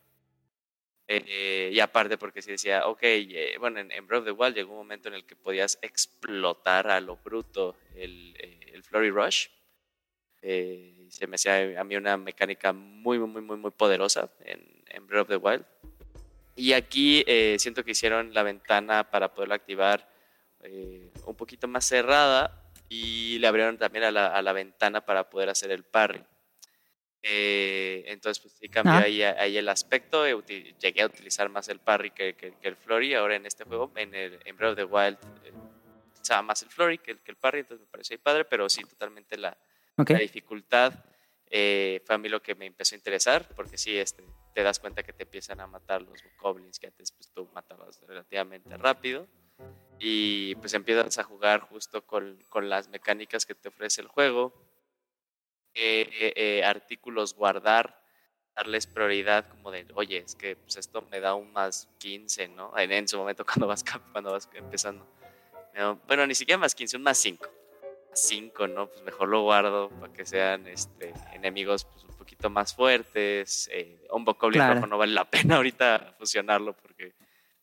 Eh, y aparte porque si decía, ok, eh, bueno, en, Breath of the Wild llegó un momento en el que podías explotar a lo bruto el, eh, el Flurry Rush. se me hacía a mí una mecánica muy, muy, muy, muy poderosa en, en Breath of the Wild. Y aquí siento que hicieron la ventana para poderla activar un poquito más cerrada y le abrieron también a la, a la ventana para poder hacer el parry. Eh, entonces, pues sí cambió ahí, ahí, el aspecto. Llegué a utilizar más el parry que, que, el flurry. Ahora en este juego, en, el, en Breath of the Wild, eh, usaba más el flurry que el, que el parry. Entonces me pareció padre, pero sí, totalmente la, la dificultad eh, fue a mí lo que me empezó a interesar. Porque sí, este, te das cuenta que te empiezan a matar los goblins que antes pues, tú matabas relativamente rápido. Y pues empiezas a jugar justo con, con las mecánicas que te ofrece el juego eh, eh, artículos guardar, darles prioridad como de, oye, es que pues, esto me da un más 15, ¿no? En, en su momento (laughs) cuando vas, cuando vas empezando. bueno, ni siquiera más 15, un más 5. Más 5, ¿no? Pues mejor lo guardo para que sean este, enemigos pues, un poquito más fuertes. Eh, un Bokoblin rojo no vale la (laughs) pena ahorita fusionarlo porque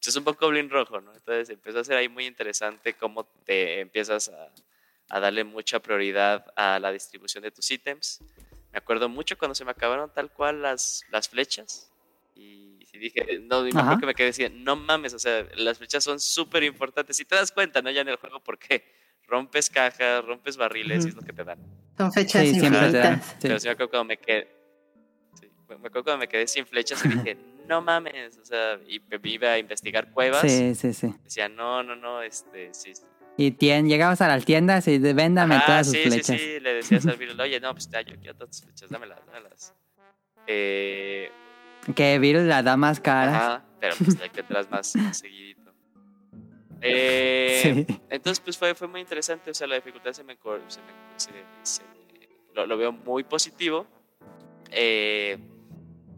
pues, es un Bokoblin rojo, ¿no? Entonces empezó a ser ahí muy interesante cómo te empiezas a a darle mucha prioridad a la distribución de tus ítems. Me acuerdo mucho cuando se me acabaron tal cual las, las flechas. Y, dije, no, me acuerdo que me quedé diciendo, no mames, o sea, las flechas son súper importantes. Y te das cuenta, ¿no? Ya en el juego, porque rompes cajas, rompes barriles y es lo que te dan. Son flechas sí, infinitas. Pero sí me acuerdo cuando me quedé, me acuerdo cuando me quedé sin flechas y (laughs) dije, no mames, o sea, y me iba a investigar cuevas. Sí, sí, sí. Decía, no, no, no, este, sí, y llegabas a las tiendas y véndame todas sus flechas. Sí, sí, le decías al (laughs) virus, oye, no, pues ya, yo quiero todas tus flechas, dámelas, dámelas. Eh, que virus la da más cara. Ajá, pero pues hay que tendrás más, (laughs) seguidito. Eh, sí. Entonces, pues fue, fue muy interesante, o sea, la dificultad se me, se me, se, lo, lo, veo muy positivo. Eh,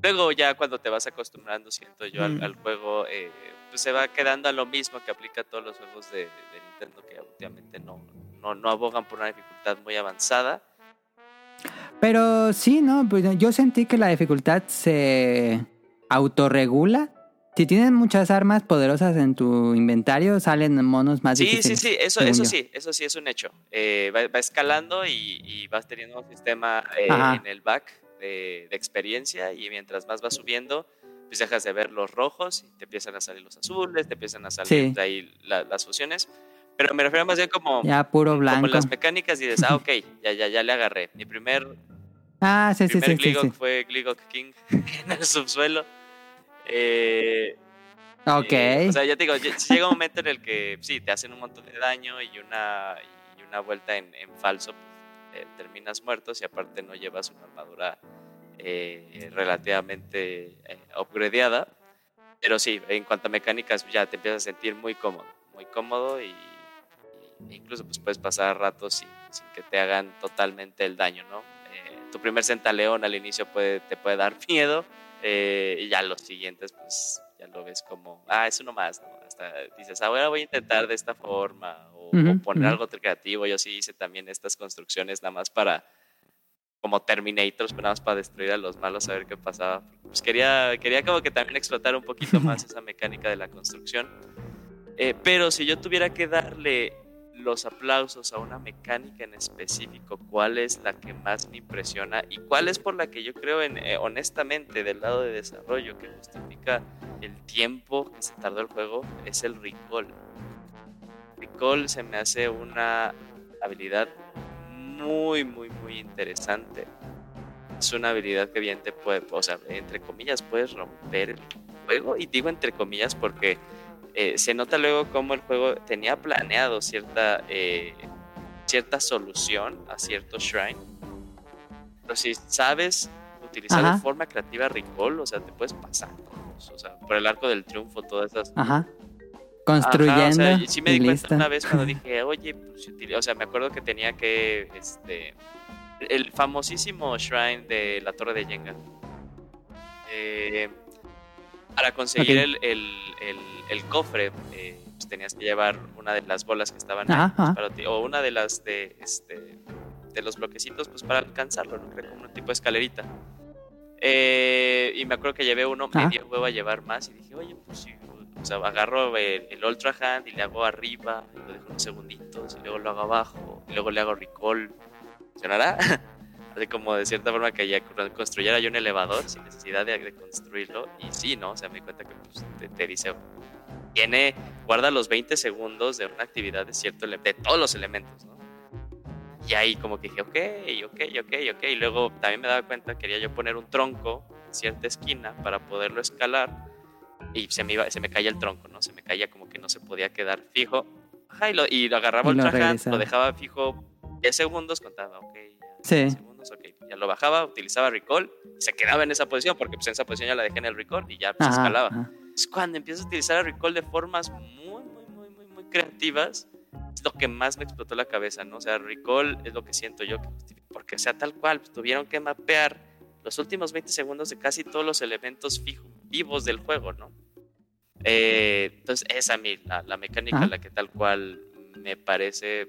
luego ya cuando te vas acostumbrando, siento yo, al, al juego, eh, pues se va quedando a lo mismo que aplica a todos los juegos de, Nintendo que últimamente no, no, no, abogan por una dificultad muy avanzada. Pero sí, ¿no? Pues yo sentí que la dificultad se autorregula. Si tienes muchas armas poderosas en tu inventario, salen monos más sí, difíciles. Sí, sí, eso, eso sí, eso sí es un hecho. Eh, va, escalando y, vas teniendo un sistema eh, en el back de, de, experiencia y mientras más vas subiendo, pues dejas de ver los rojos y te empiezan a salir los azules, te empiezan a salir de ahí las fusiones. Pero me refiero más bien como, ya, puro blanco. como las mecánicas y dices, ah, ok, ya, ya, ya le agarré. Mi primer, ah, sí, primer sí, sí, fue Gligok King (laughs) en el subsuelo. Eh, ok. o sea, ya te digo, llega un momento en el que sí, te hacen un montón de daño y una, y una vuelta en, en falso, pues, terminas muertos y aparte no llevas una armadura eh, relativamente eh, upgradeada. Pero sí, en cuanto a mecánicas ya te empiezas a sentir muy cómodo, muy cómodo y, incluso pues puedes pasar ratos sin, sin, que te hagan totalmente el daño, ¿no? Eh, tu primer centaleón al inicio puede, te puede dar (laughs) miedo eh, y ya los siguientes pues ya lo ves como, ah, es uno más, ¿no? Hasta dices, ahora voy a intentar de esta forma o, o poner algo creativo. Yo sí hice también estas construcciones nada más para como Terminator, pero nada más para destruir a los malos, a ver qué pasaba. Pues quería, quería como que también explotar un poquito más (laughs) esa mecánica de la construcción. Eh, pero si yo tuviera que darle los aplausos a una mecánica en específico, cuál es la que más me impresiona y cuál es por la que yo creo en, eh, honestamente del lado de desarrollo que justifica el tiempo que se tardó el juego, es el recall. Recall se me hace una habilidad muy, muy, muy interesante. Es una habilidad que bien te puede, o sea, entre comillas, puedes romper el juego. Y digo entre comillas porque eh, se nota luego cómo el juego tenía planeado cierta, eh, cierta solución a cierto shrine. Pero si sabes utilizar de forma creativa Recall, o sea, te puedes pasar. O sea, por el arco del triunfo, todas esas. Ajá. Construyendo. Ajá, o sea, sí me di cuenta una vez cuando (laughs) dije, oye, pues, o sea, me acuerdo que tenía que, este, el famosísimo shrine de la Torre de Yenga. Eh, para conseguir el, el, el, cofre, eh, pues tenías que llevar una de las bolas que estaban ahí, pues, para o una de las de, este, de los bloquecitos, pues para alcanzarlo, ¿no? Creo como un tipo de escalerita. Eh, y me acuerdo que llevé uno, me dio huevo a llevar más y dije, oye, pues sí, o sea, agarro el, Ultra Hand y le hago arriba, lo dejo unos segunditos, y luego lo hago abajo, y luego le hago recall. ¿Funcionará? (laughs) Así como de cierta forma que ya construyera yo un elevador sin necesidad de, construirlo. Y sí, ¿no? O sea, me di cuenta que pues, te, dice, tiene, guarda los 20 segundos de una actividad de cierto de todos los elementos, ¿no? Y ahí como que dije, ok, ok, ok, ok. Y luego también me daba cuenta, quería yo poner un tronco en cierta esquina para poderlo escalar y se me, iba, se me caía el tronco, ¿no? Se me caía como que no se podía quedar fijo. Ajá, y lo, y lo agarraba el lo, lo dejaba fijo 10 segundos, contaba, ok, ya, segundos, ok. Ya lo bajaba, utilizaba recall, se quedaba en esa posición, porque pues en esa posición ya la dejé en el recall y ya pues, escalaba. Es cuando empiezo a utilizar el recall de formas muy, muy, muy, muy, muy creativas, es lo que más me explotó la cabeza, ¿no? O sea, recall es lo que siento yo, porque sea tal cual, pues, tuvieron que mapear los últimos 20 segundos de casi todos los elementos fijos, vivos del juego, ¿no? Eh, entonces, esa a mí, la, mecánica, la que tal cual me parece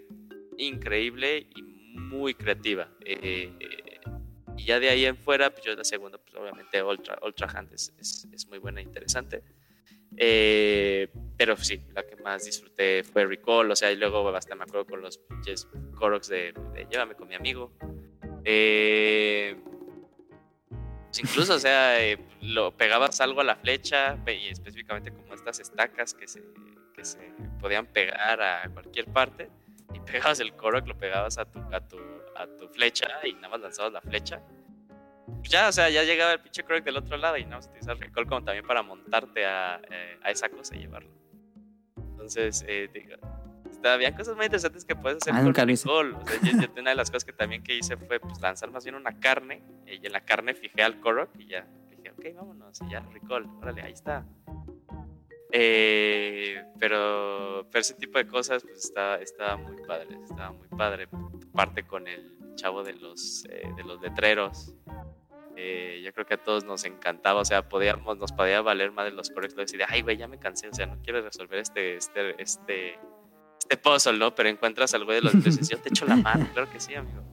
increíble y muy creativa. Eh, y ya de ahí en fuera, pues yo la segunda, pues obviamente Ultra, Ultra Hand es, es, muy buena e interesante. Eh, pero sí, la que más disfruté fue Recall, o sea, y luego hasta me acuerdo con los pinches Koroks de, de Llévame con mi amigo. Eh, incluso, o sea, eh, lo pegabas algo a la flecha, y específicamente como estas estacas que se, que se podían pegar a cualquier parte, y pegabas el coro, lo pegabas a tu, a tu, a tu flecha y nada más lanzabas la flecha. Pues ya, o sea, ya llegaba el pinche Korok del otro lado y nada más utilizar el recall como también para montarte a, eh, a esa cosa y llevarlo. Entonces, eh, había cosas muy interesantes que puedes hacer ah, con. O sea, una de las cosas que también que hice fue pues, lanzar más bien una carne y en la carne fijé al Korok y ya dije, ok, vámonos, y ya recall, órale, ahí está. Eh, pero, pero ese tipo de cosas pues estaba, estaba muy padre, estaba muy padre. Parte con el chavo de los, eh, de los letreros. Eh, yo creo que a todos nos encantaba, o sea, podíamos, nos podía valer más de los correctos decir, ay, güey, ya me cansé, o sea, no quiero resolver este, este, este, este puzzle, ¿no? Pero encuentras algo de los dioses, yo te echo la mano, claro que sí, amigo.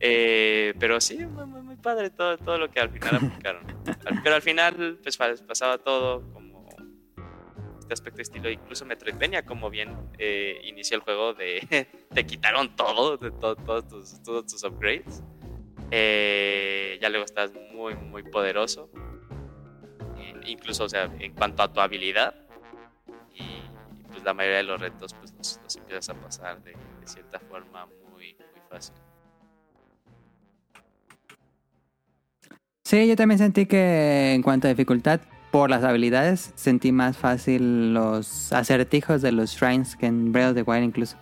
Eh, pero sí, muy, muy, muy, padre todo, todo lo que al final aplicaron. (laughs) Pero al final, pues pasaba todo como este aspecto de estilo, incluso Metroidvania, como bien eh, inició el juego, de (laughs) te quitaron todo, de todos, tus, todos tus upgrades. Eh, ya luego estás muy, muy poderoso. incluso, o sea, en cuanto a tu habilidad. Y la mayoría de los retos pues los, empiezas a pasar de, cierta forma muy, muy fácil. Sí, yo también sentí que en cuanto a dificultad, por las habilidades, sentí más fácil los acertijos de los shrines que en Breath of the Wild incluso.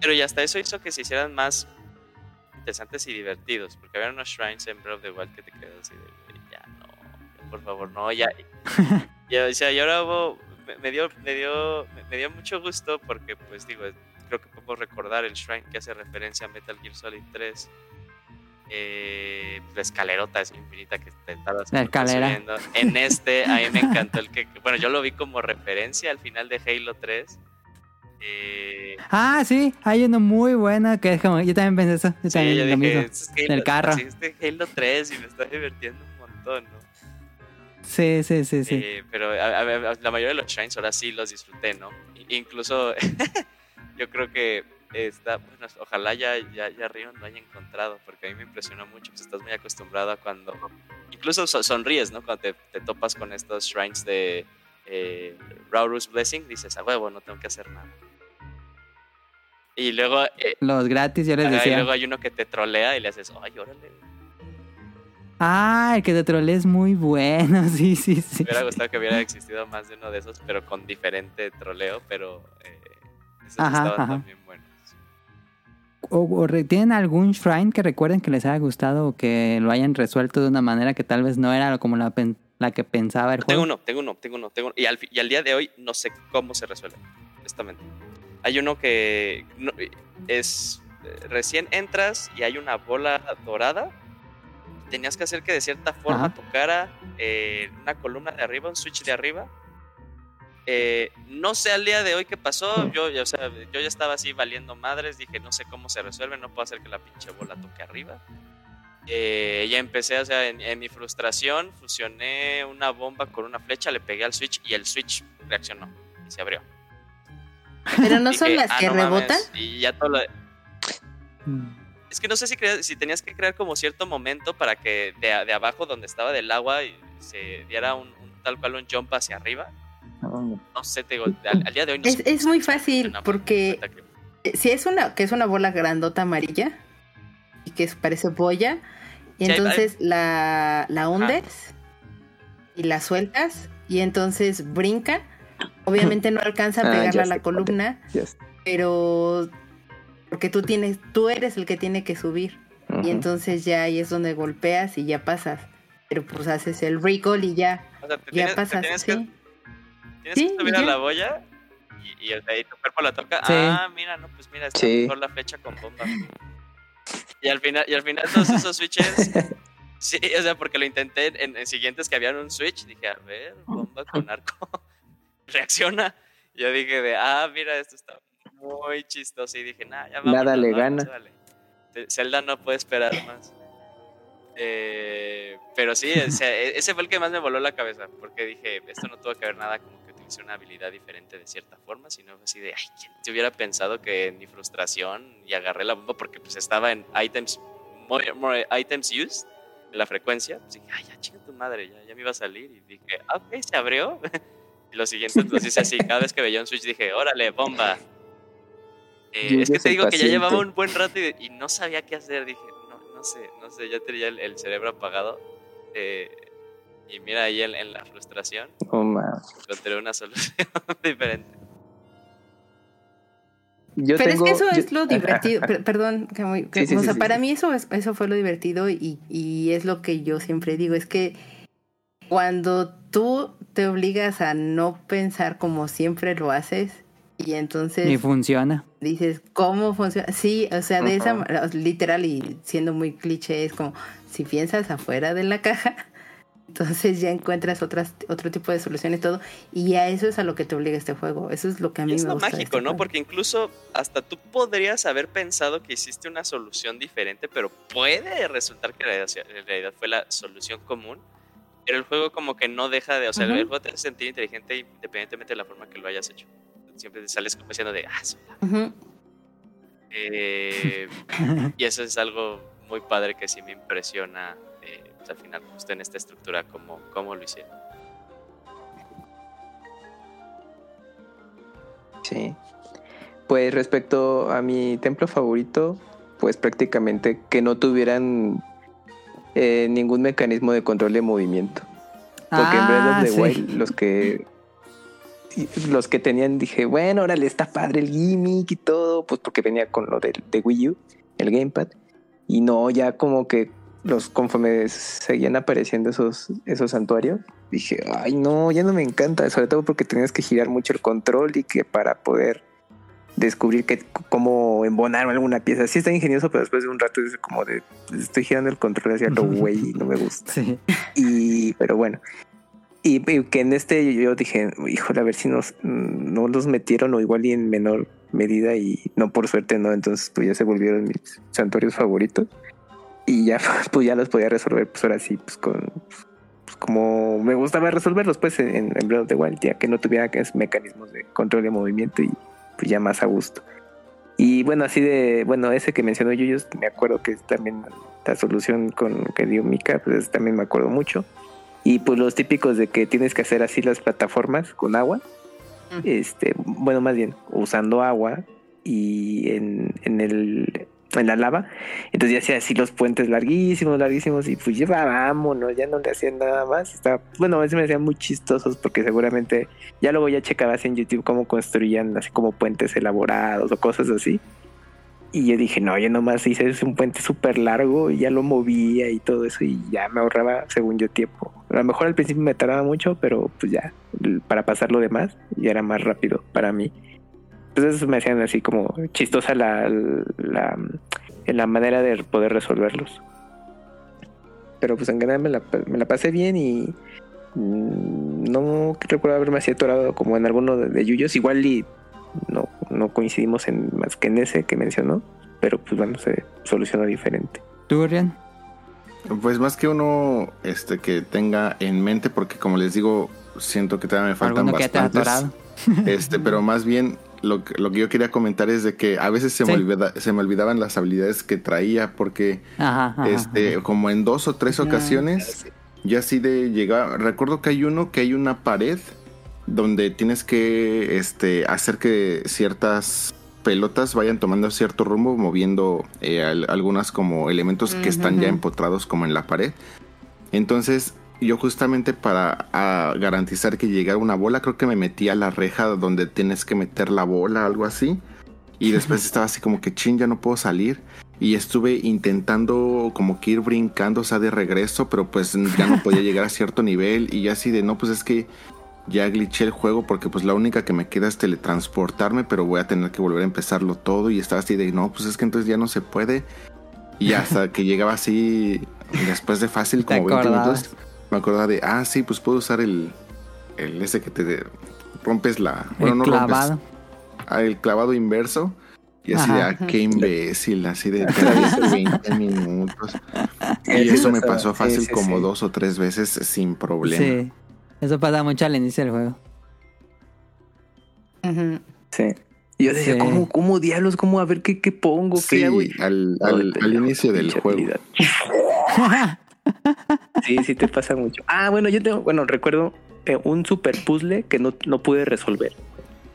Pero y hasta eso hizo que se hicieran más interesantes y divertidos, porque había unos shrines en Breath of the Wild que te quedas así de, ya no, por favor, no, ya. (laughs) ya o sea, y ahora hubo, me, dio, me, dio, me dio mucho gusto porque, pues digo, creo que podemos recordar el shrine que hace referencia a Metal Gear Solid 3. Eh, la escalerota es infinita que te estabas la escalera. En este, a mí me encantó el que, bueno, yo lo vi como referencia al final de Halo 3. Eh, ah, sí, hay uno muy bueno que es como, yo también pensé eso. Yo también yo dije, es Halo, el carro. Halo 3 y me está divirtiendo un montón, ¿no? Sí, sí, sí, sí. Eh, pero la mayoría de los shrines ahora sí los disfruté, ¿no? Incluso (laughs) yo creo que está, bueno, ojalá ya, ya, ya Rion lo haya encontrado, porque a mí me impresionó mucho, pues estás muy acostumbrado a cuando, incluso sonríes, ¿no? Cuando te, topas con estos shrines de eh, Raurus Blessing, dices, a huevo, no tengo que hacer nada. Y luego. Eh, los gratis, yo les decía. Y luego hay uno que te trolea y le haces, ay, órale. Ah, el que te trolea es muy bueno, (laughs) sí, sí, sí. Me hubiera gustado que hubiera existido más de uno de esos, pero con diferente troleo, pero eh, esos estaban también buenos. O, ¿Tienen algún shrine que recuerden que les haya gustado o que lo hayan resuelto de una manera que tal vez no era como la, la que pensaba el juego? Tengo uno, tengo uno, tengo uno, tengo Y al, y al día de hoy no sé cómo se resuelve, honestamente. Hay uno que es eh, recién entras y hay una bola dorada. Tenías que hacer que de cierta forma tocara eh, una columna de arriba, un switch de arriba. Eh, no sé al día de hoy qué pasó. Yo, yo ya estaba así valiendo madres. Dije, no sé cómo se resuelve. No puedo hacer que la pinche bola toque arriba. ya empecé, o sea, en, en, mi frustración, fusioné una bomba con una flecha, le pegué al switch y el switch reaccionó y se abrió. Pero no (laughs) son las ah, que rebotan. y ya todo lo... Es que no sé si, si tenías que crear como cierto momento para que de, abajo donde estaba del agua se diera un, tal cual un jump hacia arriba. No. Sé, te digo, al, día de hoy no es, muy fácil porque si es una que es una bola grandota amarilla y que parece boya y entonces la, la hundes y la sueltas y entonces brinca. Obviamente no alcanza a ah, pegarla a la columna, pero porque tú tienes, tú eres el que tiene que subir. Y entonces ya ahí es donde golpeas y ya pasas. Pero pues haces el recall y ya. ya pasas. Tienes, que, tienes que subir a la boya y, ahí tu cuerpo la toca. Ah, mira, no, pues mira, está mejor la flecha con bomba. Y al final, y al final todos esos (laughs) switches. sí, o sea, porque lo intenté en, en siguientes que habían un switch. Dije, a ver, bomba con arco. (laughs) reacciona. Yo dije de, ah, mira, esto está muy chistoso. Y dije, nah, ya vamos. Nada le gana. Zelda no puede esperar más. Eh, pero sí, e, ese fue el que más me voló la cabeza, porque dije, esto no tuvo que ver nada como que utilicé una habilidad diferente de cierta forma, sino así de, ay, ¿quién te hubiera pensado que en mi frustración y agarré la bomba porque pues estaba en items, more, items used, en la frecuencia, pues dije, ay, ya chinga tu madre, ya, ya me iba a salir, y dije, ah, ok, se abrió. (laughs) Y lo siguiente, pues hice así. Cada vez que veía un Switch dije, órale, bomba. Eh, es que te digo que ya llevaba un buen rato y, no sabía qué hacer. Dije, no, no sé, no sé, ya tenía el, cerebro apagado. Eh, y mira ahí en, la frustración. Oh, encontré una solución (laughs) diferente. Pero es que eso es lo divertido. (laughs) perdón, que, o sea, para mí eso, eso fue lo divertido y, y es lo que yo siempre digo. Es que cuando tú te obligas a no pensar como siempre lo haces y entonces... Y funciona. Dices, ¿cómo funciona? Sí, o sea, de esa manera, literal y siendo muy cliché, es como, si piensas afuera de la caja, (laughs) entonces ya encuentras otras, otro tipo de soluciones y todo. Y a eso es a lo que te obliga este juego. Eso es lo que a mí me gusta. Es mágico, este ¿no? Porque incluso hasta tú podrías haber pensado que hiciste una solución diferente, pero puede resultar que en realidad fue la solución común pero el juego como que no deja de, o sea, el juego te hace sentir inteligente independientemente de la forma que lo hayas hecho. Siempre te sales como diciendo de, ah, eh, y eso es algo muy padre que sí me impresiona eh, pues, al final, justo en esta estructura, como, como lo hicieron. Sí. Pues respecto a mi templo favorito, pues prácticamente que no tuvieran eh, ningún mecanismo de control de movimiento. Porque en Breath of the ah, Wild, los que los que tenían, dije, bueno, órale, está padre el gimmick y todo, pues porque venía con lo de, de Wii U, el gamepad. Y no, ya como que los conforme seguían apareciendo esos, esos santuarios, dije, ay no, ya no me encanta, sobre todo porque tenías que girar mucho el control y que para poder descubrir que, cómo embonar alguna pieza. Sí está ingenioso, pero después de un rato es como de estoy girando el control hacia lo güey y no me gusta. Y pero bueno. Y, que en este yo dije, híjole, a ver si nos no los metieron o igual y en menor medida y no por suerte no, entonces pues ya se volvieron mis santuarios favoritos y ya (laughs) pues ya los podía resolver pues ahora sí pues con pues, como me gustaba resolverlos pues en, en Breath of the Wild ya que no tuviera mecanismos de control de movimiento y pues ya más a gusto. Y bueno, así de, bueno, ese que mencionó yo me acuerdo que también la solución con que dio Mika, pues también me acuerdo mucho. Y pues los típicos de que tienes que hacer así las plataformas con agua. Este, bueno, más bien, usando agua y en, en el en la lava. Entonces ya hacía así los puentes larguísimos, larguísimos y pues ya vámonos, ya no le hacían nada más. Estaba, bueno, a veces me hacían muy chistosos porque seguramente ya luego ya checabas en YouTube cómo construían así como puentes elaborados o cosas así. Y yo dije, no, yo nomás hice un puente súper largo y ya lo movía y todo eso y ya me ahorraba, según yo, tiempo. A lo mejor al principio me tardaba mucho, pero pues ya, para pasar lo demás, ya era más rápido para mí. Entonces me hacían así como chistosa la, la, la manera de poder resolverlos. Pero pues en general me la, me la pasé bien y mm, no recuerdo haberme así atorado como en alguno de, de Yuyos. Igual y no, no coincidimos en más que en ese que mencionó, pero pues bueno, se solucionó diferente. ¿Tú? Pues más que uno este que tenga en mente, porque como les digo, siento que todavía me faltan bastantes. (laughs) este, pero más bien lo que, lo que yo quería comentar es de que a veces se, me, se me olvidaban las habilidades que traía porque este como en dos o tres ocasiones ya así de llegar recuerdo que hay uno que hay una pared donde tienes que este hacer que ciertas pelotas vayan tomando cierto rumbo moviendo eh, algunas como elementos que están ya empotrados como en la pared entonces yo justamente para garantizar que llegara una bola, creo que me metí a la reja donde tienes que meter la bola, algo así. Y (laughs) después estaba así como que chin, ya no puedo salir. Y estuve intentando como que ir brincando, o sea, de regreso, pero pues ya no podía llegar a cierto nivel. Y ya así de, no, pues es que ya glitché el juego porque pues la única que me queda es teletransportarme, pero voy a tener que volver a empezarlo todo. Y estaba así de, no, pues es que entonces ya no se puede. Y hasta (laughs) que llegaba así, después de fácil, como 20 minutos me acordaba de, ah, sí, pues puedo usar el, el ese que te rompes la... Bueno, el no clavado. Rompes, ah, el clavado inverso. Y así de, ah, qué imbécil, así de 20 (laughs) minutos. (laughs) Y eso me pasó fácil como dos o tres veces sin problema. Sí, eso pasa mucho al inicio del juego. Sí. Y yo decía, ¿cómo, ¿cómo diablos? ¿Cómo a ver qué, qué pongo? Sí, Al, al, al inicio del juego. (laughs) Sí, sí te pasa mucho. Ah, bueno, yo tengo, bueno, recuerdo eh, un super puzzle que no, no pude resolver.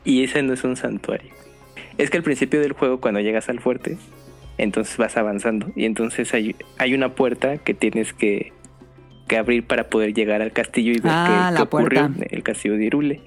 Y ese no es un santuario. Es que al principio del juego, cuando llegas al fuerte, entonces vas avanzando. Y entonces hay, hay una puerta que tienes que, que abrir para poder llegar al castillo y ver ah, qué, ocurrió en el castillo de Irule.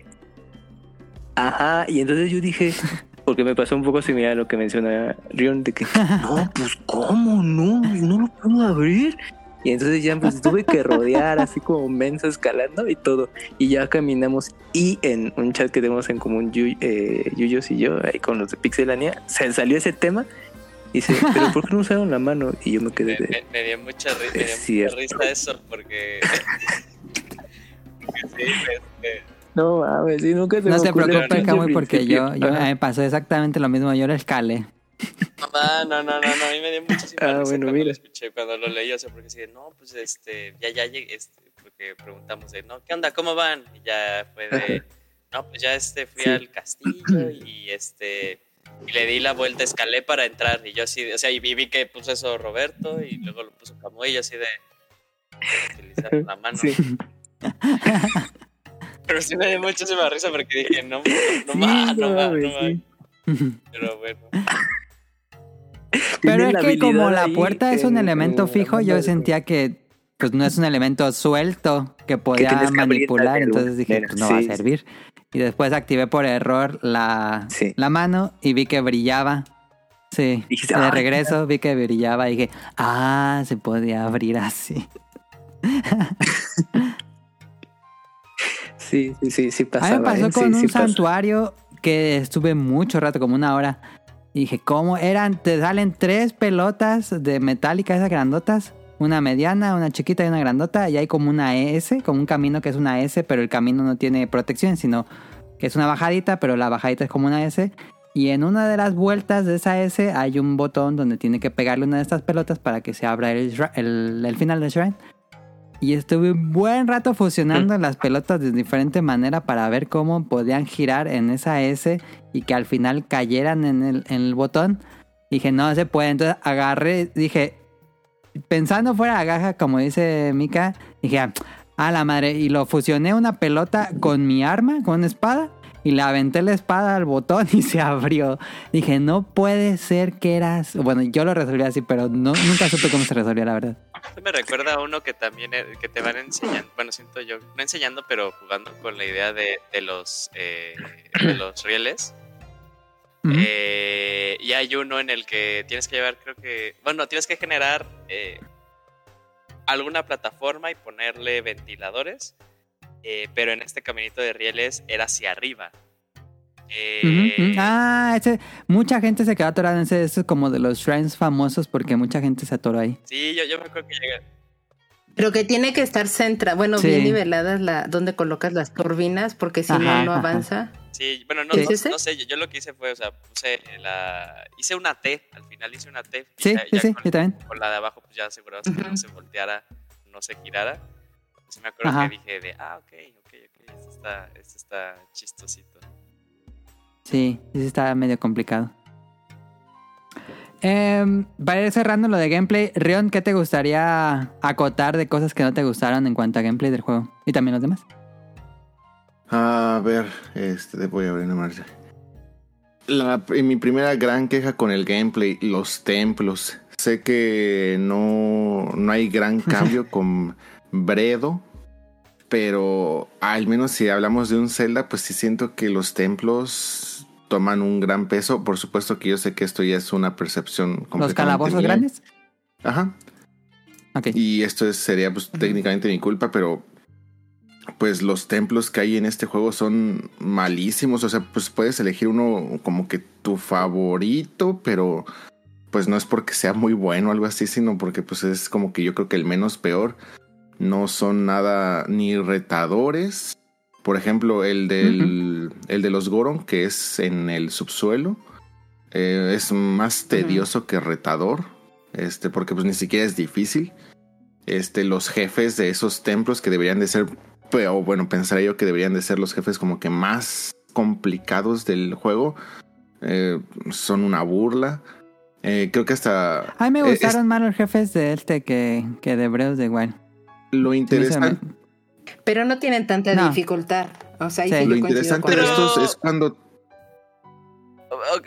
Ajá, y entonces yo dije, (laughs) porque me pasó un poco similar a lo que menciona Rion, de que, no, pues, ¿cómo no? No lo puedo abrir. Y entonces ya pues tuve que rodear así como mensa escalando y todo. Y ya caminamos y en un chat que tenemos en común eh, Yuyos y yo, ahí con los de Pixelania, se salió ese tema. Y dice, pero (laughs) ¿por qué no usaron la mano? Y yo me quedé de... Me, dio mucha, risa eso porque... (laughs) sí, este... No mames, sí, nunca se No se preocupe, Camuy, porque yo, yo me pasó exactamente lo mismo. Yo lo escalé. No, no, no, no, a mí me dio muchísima ah, bueno, cuando mira. lo escuché, cuando lo leí, o sea, porque así no, pues este, ya, ya llegué, este, porque preguntamos de, no, ¿qué onda? ¿Cómo van? Y ya fue de, no, pues ya este, fui al castillo y este, y le di la vuelta, escalé para entrar, y yo así, o sea, y vi, que puso eso Roberto, y luego lo puso Camuy, y yo así de, utilizar la mano. Sí. (laughs) Pero sí me dio muchísima risa porque dije, no, no, más, no, más, no, más. Pero bueno. Pero es que como la puerta es un elemento fijo, yo sentía que pues no es un elemento suelto que podía manipular, entonces dije, pues no va a servir. Y después activé por error la, la mano y vi que brillaba. Sí, de regreso vi que brillaba y dije, ah, se podía abrir así. (laughs) sí, sí, sí, sí pasaba. A mí me pasó ¿eh? con un santuario que estuve mucho rato, como una hora y dije, ¿cómo eran? Te salen tres pelotas de metálica, esas grandotas. Una mediana, una chiquita y una grandota. Y hay como una S, como un camino que es una S, pero el camino no tiene protección, sino que es una bajadita, pero la bajadita es como una S. Y en una de las vueltas de esa S hay un botón donde tiene que pegarle una de estas pelotas para que se abra el, el final del shrine. Y estuve un buen rato fusionando las pelotas de diferente manera para ver cómo podían girar en esa S y que al final cayeran en el, en el botón. Dije, no se puede. Entonces agarré, dije, pensando fuera de la como dice Mika, dije, a la madre. Y lo fusioné una pelota con mi arma, con una espada. y le aventé la espada al botón (laughs) y se abrió. Dije, no puede ser que eras... Bueno, yo lo resolví así, pero no, nunca supe cómo se resolvió, la verdad. me recuerda a uno que también eh, que te van enseñando, bueno, siento yo, no enseñando, pero jugando con la idea de, de los, eh, de los rieles. Eh, y hay uno en el que tienes que llevar, creo que, bueno, tienes que generar alguna plataforma y ponerle ventiladores, pero en este caminito de rieles era hacia arriba. Eh, ah, ese, mucha gente se quedó atorada en ese, es como de los shrines famosos porque mucha gente se atoró ahí. Sí, yo, yo me acuerdo que llegué. Pero que tiene que estar centra, bueno, bien niveladas la, donde colocas las turbinas, porque si no, no avanza. Sí, bueno, no, no, sé, yo, lo que hice fue, o sea, puse la... Hice una T, al final hice una T. Sí, sí, sí, con, también. Con la de abajo, pues ya asegurabas que no se volteara, no se girara. Entonces me acuerdo que dije de, ah, ok, ok, ok, esto está, esto está chistosito. Sí, sí está medio complicado. Eh, para ir cerrando lo de gameplay, Rion, ¿qué te gustaría acotar de cosas que no te gustaron en cuanto a gameplay del juego? Y también los demás. A ver, este, voy a abrir una marcha. La, mi primera gran queja con el gameplay, los templos. Sé que no, no hay gran (laughs) cambio con Bredo, pero al menos si hablamos de un Zelda, pues sí siento que los templos toman un gran peso. Por supuesto que yo sé que esto ya es una percepción ¿Los calabozos grandes? Ajá. Okay. Y esto sería pues técnicamente mi culpa, pero pues los templos que hay en este juego son malísimos. O sea, pues puedes elegir uno como que tu favorito, pero pues no es porque sea muy bueno o algo así, sino porque pues es como que yo creo que el menos peor. No son nada ni retadores, por ejemplo, el, del, el de los Goron, que es en el subsuelo, eh, es más tedioso que retador, este, porque pues ni siquiera es difícil. Este, los jefes de esos templos que deberían de ser, o bueno, pensaría yo que deberían de ser los jefes como que más complicados del juego, eh, son una burla. Eh, creo que hasta... A mí me gustaron más los jefes de este que, que de Breus de Wild. Lo interesante... Pero no tienen tanta dificultad. O sea, lo interesante de estos es cuando.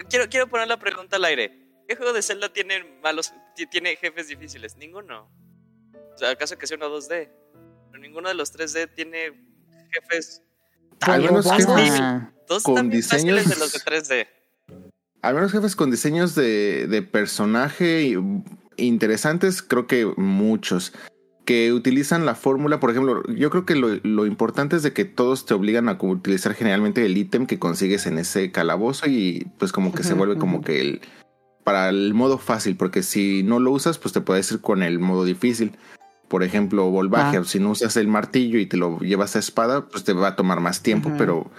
Quiero, quiero poner la pregunta al aire. ¿Qué juego de Zelda tiene malos, tiene jefes difíciles? Ninguno. O sea, acaso que sea uno 2D. Pero ninguno de los 3D tiene jefes. Al menos jefes Dos con diseños de los de 3D. Al menos jefes con diseños de, de personaje interesantes, creo que muchos que utilizan la fórmula, por ejemplo, yo creo que lo, importante es de que todos te obligan a utilizar generalmente el ítem que consigues en ese calabozo y pues como que se vuelve como que el para el modo fácil, porque si no lo usas, pues te puedes ir con el modo difícil. Por ejemplo, volvaje, ah. si no usas el martillo y te lo llevas a espada, pues te va a tomar más tiempo, pero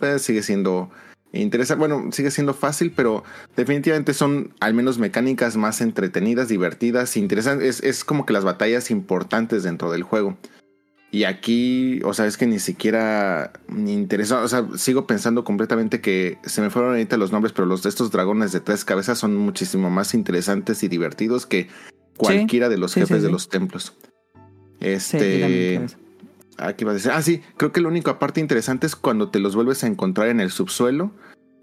pues, sigue siendo interesante. Bueno, sigue siendo fácil, pero definitivamente son al menos mecánicas más entretenidas, divertidas, interesantes. Es, es como que las batallas importantes dentro del juego. Y aquí, o sea, es que ni siquiera me interesa. O sea, sigo pensando completamente que se me fueron ahorita los nombres, pero los de estos dragones de tres cabezas son muchísimo más interesantes y divertidos que cualquiera de los jefes de los templos. Este. Aquí va a decir. Ah, sí, creo que lo único aparte interesante es cuando te los vuelves a encontrar en el subsuelo,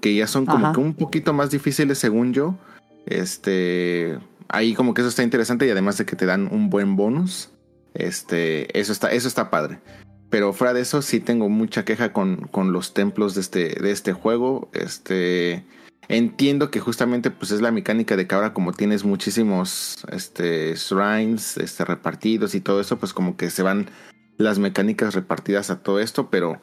que ya son como que un poquito más difíciles según yo. Este, ahí como que eso está interesante y además de que te dan un buen bonus. Este, eso está, eso está padre. Pero fuera de eso sí tengo mucha queja con, con los templos de este, de este juego. Este, entiendo que justamente pues es la mecánica de que ahora como tienes muchísimos este, shrines este, repartidos y todo eso, pues como que se van las mecánicas repartidas a todo esto, pero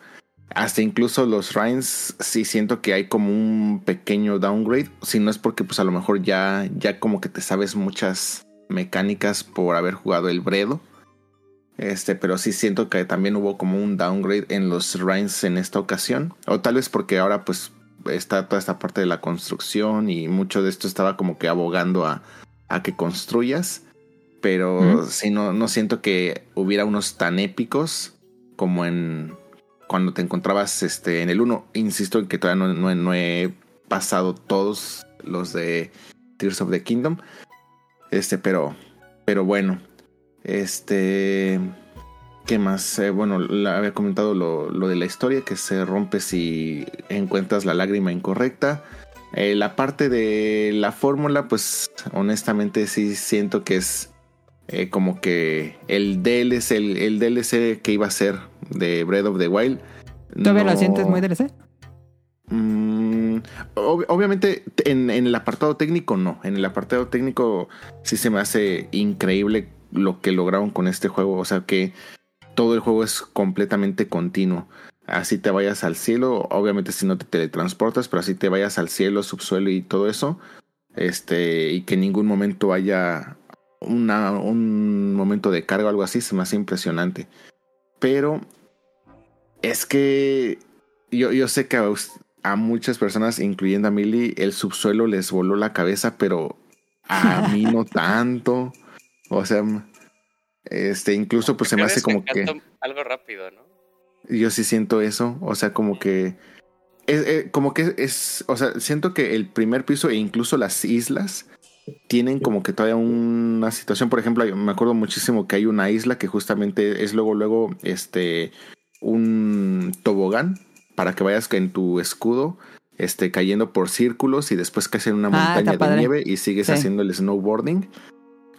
hasta incluso los Rhines sí siento que hay como un pequeño downgrade, si no es porque pues a lo mejor ya, ya como que te sabes muchas mecánicas por haber jugado el Bredo. Este, pero sí siento que también hubo como un downgrade en los Rhines en esta ocasión. O tal vez porque ahora pues está toda esta parte de la construcción y mucho de esto estaba como que abogando a, a que construyas pero si no, no siento que hubiera unos tan épicos como en cuando te encontrabas este, en el 1. Insisto en que todavía no, no, he pasado todos los de Tears of the Kingdom. Este, pero, pero bueno. Este. ¿Qué más? Eh, bueno, había comentado lo, de la historia, que se rompe si encuentras la lágrima incorrecta. Eh, la parte de la fórmula, pues honestamente sí siento que es eh, como que el DLC, el, el, DLC que iba a ser de Breath of the Wild. ¿Todavía lo sientes muy DLC? Mm, obviamente en, en, el apartado técnico no. En el apartado técnico sí se me hace increíble lo que lograron con este juego. O sea que todo el juego es completamente continuo. Así te vayas al cielo, obviamente si no te teletransportas, pero así te vayas al cielo, subsuelo y todo eso. Este, y que en ningún momento haya una, un momento de carga o algo así, se me hace impresionante. Pero es que yo, yo sé que a, a muchas personas, incluyendo a Millie, el subsuelo les voló la cabeza, pero a mí no (laughs) tanto. O sea, este, incluso pues se me hace como que... Algo rápido, ¿no? Yo sí siento eso, o sea, como que... Es, eh, como que es, o sea, siento que el primer piso e incluso las islas tienen como que todavía una situación, por ejemplo, me acuerdo muchísimo que hay una isla que justamente es luego, luego, este, un tobogán para que vayas en tu escudo, este, cayendo por círculos y después caes en una ah, montaña de nieve y sigues haciendo el snowboarding,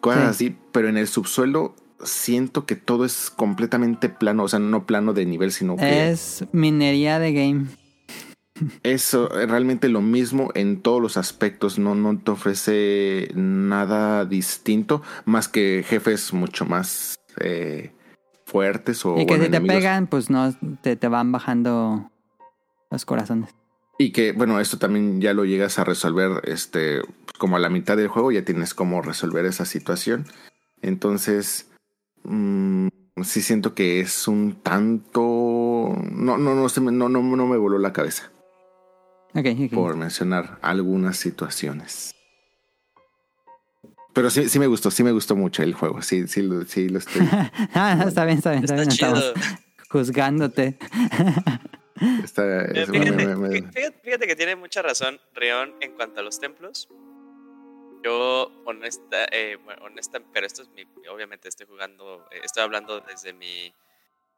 cosas así, pero en el subsuelo siento que todo es completamente plano, o sea, no plano de nivel, sino que... Es minería de game. Eso, realmente lo mismo en todos los aspectos, no, no te ofrece nada distinto, más que jefes mucho más eh, fuertes o... Y que si te pegan, pues no, te, te van bajando los corazones. Y que, bueno, esto también ya lo llegas a resolver, este, como a la mitad del juego, ya tienes cómo resolver esa situación. Entonces, Mm, sí siento que es un tanto. No, no, no, no, no, no me voló la cabeza. Por mencionar algunas situaciones. Pero sí, sí me gustó, sí me gustó mucho el juego. Sí, sí, sí lo estoy. (laughs) ah, está bien, está bien, está, bien. Estamos juzgándote. fíjate, que tiene mucha razón Rion en cuanto a los templos. Yo, honesta, eh, honesta, pero esto es mi, obviamente estoy jugando, eh, estoy hablando desde mi,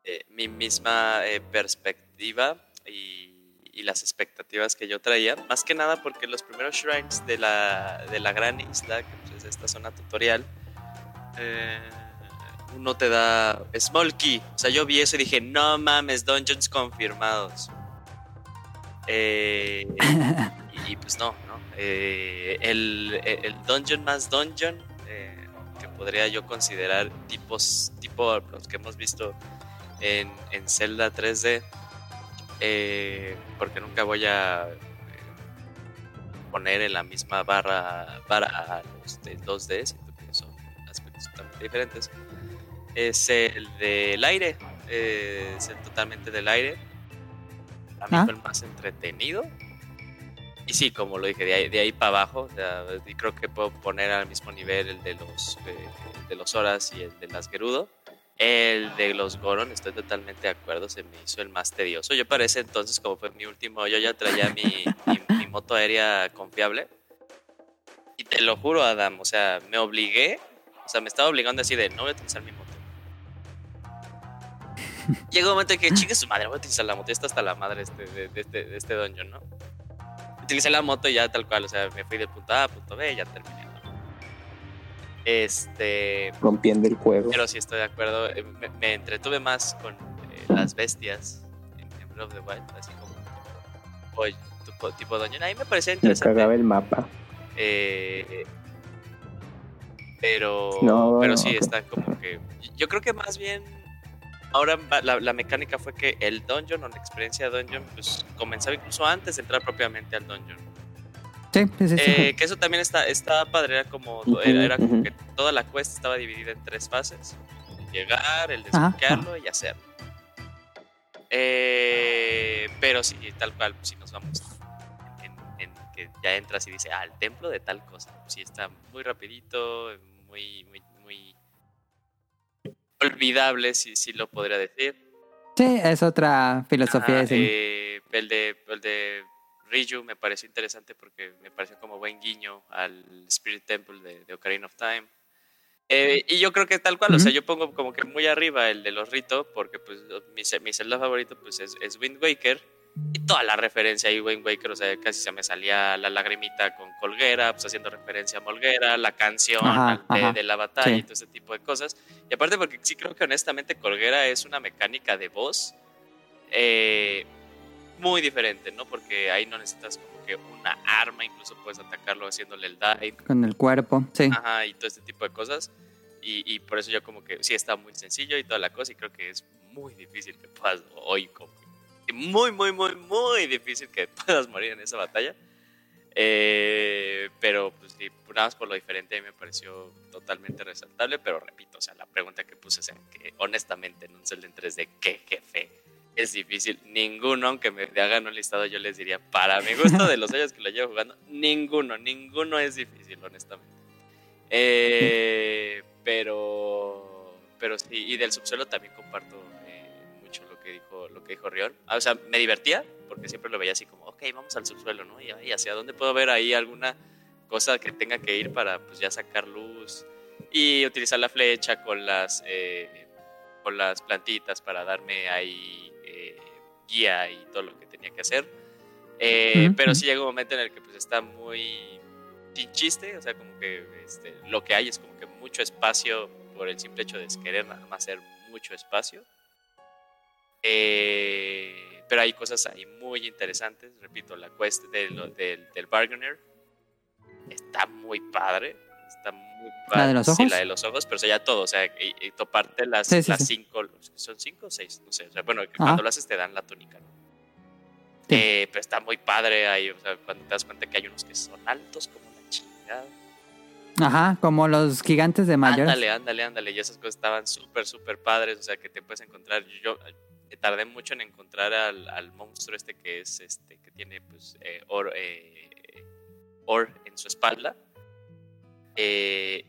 eh, mi misma perspectiva y, las expectativas que yo traía, más que nada porque los primeros shrines de la, de la gran isla, que pues, es esta zona tutorial, uno te da Small Key, o sea, yo vi eso y dije, no mames, dungeons confirmados. y pues no, eh, el, el, dungeon más dungeon, eh, que podría yo considerar tipos, tipo los que hemos visto en, en Zelda 3D, eh, porque nunca voy a poner en la misma barra para los de 2D, siento que son aspectos totalmente diferentes. Es el del aire, es el totalmente del aire. A mí ah. fue el más entretenido y sí, como lo dije, de ahí, de ahí para abajo, y creo que puedo poner al mismo nivel el de los, eh, de los Horas y el de las Gerudo. El de los Goron, estoy totalmente de acuerdo, se me hizo el más tedioso. Yo para ese entonces, como fue mi último, yo ya traía mi, mi, moto aérea confiable. Y te lo juro, Adam, o sea, me obligué, o sea, me estaba obligando así de no voy a utilizar mi moto. (laughs) Llegó un momento en que chingue su madre, voy a utilizar la moto, ya está hasta la madre este, de, de, de, de este dungeon, ¿no? utilicé la moto y ya tal cual, o sea, me fui de punto A a punto B y ya terminé. Este. Rompiendo el juego. Pero sí estoy de acuerdo. Eh, me, entretuve más con eh, las bestias en, Breath of the Wild, así como. tipo, tipo Doña. Ahí me parecía interesante. Me cagaba el mapa. Eh, pero. pero sí, está como que. Yo creo que más bien ahora la, mecánica fue que el dungeon o la experiencia de dungeon pues comenzaba incluso antes de entrar propiamente al dungeon. Sí, sí, sí. Eh, que eso también está, está padre, era como, era, como que toda la quest estaba dividida en tres fases. llegar, el desbloquearlo y hacerlo. Eh, pero sí, tal cual, pues, si nos vamos en, que ya entras y dice, ah, el templo de tal cosa. Sí, está muy rapidito, muy, muy, muy olvidable, si, si lo podría decir. Sí, es otra filosofía. Eh, el, de, el de Riju me pareció interesante porque me pareció como buen guiño al Spirit Temple de, Ocarina of Time. Eh, y yo creo que tal cual, o sea, yo pongo como que muy arriba el de los Rito, porque pues mi, mi celda favorito pues es, es Wind Waker. Y toda la referencia ahí, Wind Waker, o sea, casi se me salía la lagrimita con Colguera, pues haciendo referencia a Molguera, la canción de, la batalla y todo ese tipo de cosas. Y aparte porque sí creo que honestamente Colguera es una mecánica de voz eh, muy diferente, ¿no? Porque ahí no necesitas como que una arma, incluso puedes atacarlo haciéndole el dive. Con el cuerpo, sí. Ajá, y todo este tipo de cosas. Y, por eso yo como que sí está muy sencillo y toda la cosa y creo que es muy difícil que puedas hoy como muy muy muy muy difícil que (laughs) puedas morir en esa batalla eh, pero pues sí nada más por lo diferente me pareció totalmente resaltable pero repito o sea la pregunta que puse es que honestamente en un Zelda en 3D qué jefe es difícil. Ninguno, aunque me hagan un listado, yo les diría, para mi gusto de los años que lo llevo jugando, ninguno, ninguno es difícil, honestamente. Eh, pero, pero sí, y del subsuelo también comparto eh, mucho lo que dijo, lo que dijo Rion. Ah, o sea, me divertía, porque siempre lo veía así como, ok, vamos al subsuelo, ¿no? Y, hacia dónde puedo ver ahí alguna cosa que tenga que ir para pues ya sacar luz y utilizar la flecha con las eh, con las plantitas para darme ahí guía y todo lo que tenía que hacer. Eh, pero sí llega un momento en el que pues está muy sin chiste, o sea, como que este, lo que hay es como que mucho espacio por el simple hecho de querer nada más hacer mucho espacio. Eh, pero hay cosas ahí muy interesantes, repito, la quest del, del Bargainer está muy padre, está muy padre. ¿La de los ojos? Sí, la de los ojos, pero o sea, ya todo, o sea, y, toparte las, las cinco, ¿son cinco o seis? No sé, o sea, bueno, cuando lo haces te dan la túnica, ¿no? Eh, pero está muy padre ahí, o sea, cuando te das cuenta que hay unos que son altos como la chingada. Ajá, como los gigantes de mayor. Ándale, ándale, ándale. Y esas cosas estaban súper, súper padres. O sea, que te puedes encontrar. Yo eh, tardé mucho en encontrar al, al, monstruo este que es este, que tiene pues eh, or, eh, or en su espalda. Eh,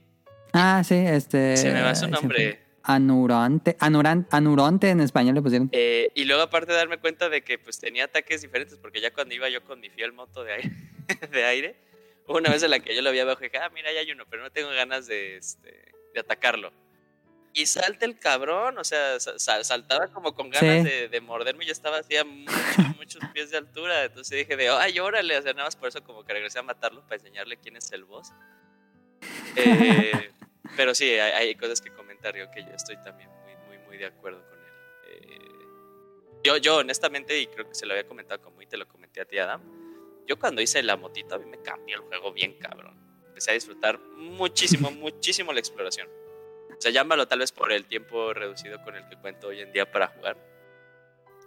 ah, sí, este. Se me va su nombre. Anurante, anuronte en español le pusieron. Eh, y luego aparte de darme cuenta de que pues tenía ataques diferentes, porque ya cuando iba yo con mi fiel moto de aire, (laughs) de aire una vez en la que yo lo había abajo y dije, ah, mira, ya hay uno, pero no tengo ganas de, este, de atacarlo. Y salta el cabrón, o sea, saltaba como con ganas de, morderme y yo estaba así a muchos, (laughs) muchos pies de altura. Entonces dije de, ay, órale, o sea, nada más por eso como que regresé a matarlo para enseñarle quién es el boss. Eh, (laughs) pero sí, hay, cosas que comentar yo que yo estoy también muy, muy, muy de acuerdo con él. Eh, yo, yo, honestamente, y creo que se lo había comentado como y te lo comenté a ti, Adam, yo cuando hice la motita, a mí me cambió el juego bien cabrón. Empecé a disfrutar muchísimo, (laughs) muchísimo la exploración. O sea, llámalo tal vez por el tiempo reducido con el que cuento hoy en día para jugar.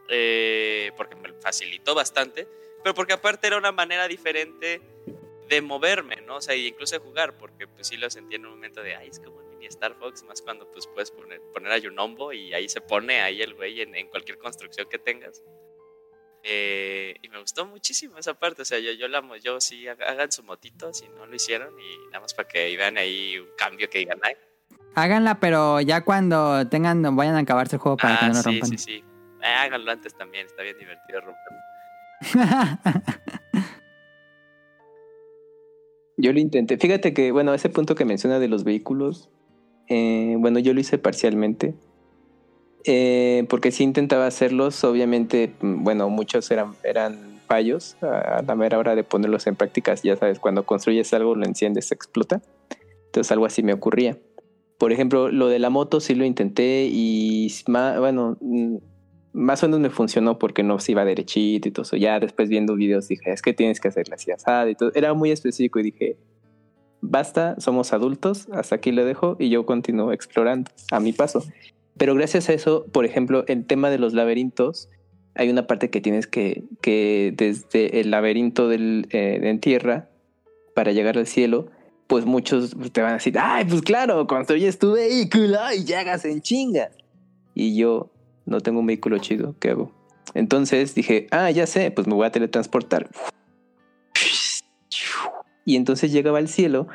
Eh, porque me facilitó bastante, pero porque aparte era una manera diferente de moverme, ¿no? O sea, incluso de jugar, porque pues sí lo sentí en un momento de, ay, es como un mini Star Fox, más cuando pues puedes poner, poner a Yunombo y ahí se pone ahí el güey en, cualquier construcción que tengas. Eh, y me gustó muchísimo esa parte, o sea, yo, yo la yo sí, hagan su motito si no lo hicieron y nada más para que vean ahí un cambio que digan, ay. Háganla, pero ya cuando tengan, vayan a acabarse el juego para que no lo rompan. Sí, sí, sí. Eh, háganlo antes también, está bien divertido romperlo. (laughs) Yo lo intenté. Fíjate que, bueno, ese punto que menciona de los vehículos, eh, bueno, yo lo hice parcialmente. Eh, porque sí intentaba hacerlos, obviamente, mm, bueno, muchos eran, eran fallos. A la mera hora de ponerlos en prácticas, ya sabes, cuando construyes algo, lo enciendes, se explota. Entonces algo así me ocurría. Por ejemplo, lo de la moto sí lo intenté y, bueno, mm, más o menos me funcionó porque no se iba derechito y todo eso. Ya después viendo videos dije, es que tienes que hacerla así asada y todo. Era muy específico y dije, basta, somos adultos, hasta aquí lo dejo y yo continúo explorando a mi paso. Pero gracias a eso, por ejemplo, el tema de los laberintos, hay una parte que tienes que, que desde el laberinto del, eh, en tierra, para llegar al cielo, pues muchos te van a decir, ay, pues claro, construyes tu vehículo y llegas en chinga. Y yo, no tengo un vehículo chido, ¿qué hago? Entonces dije, ah, ya sé, pues me voy a teletransportar. Y entonces llegaba al cielo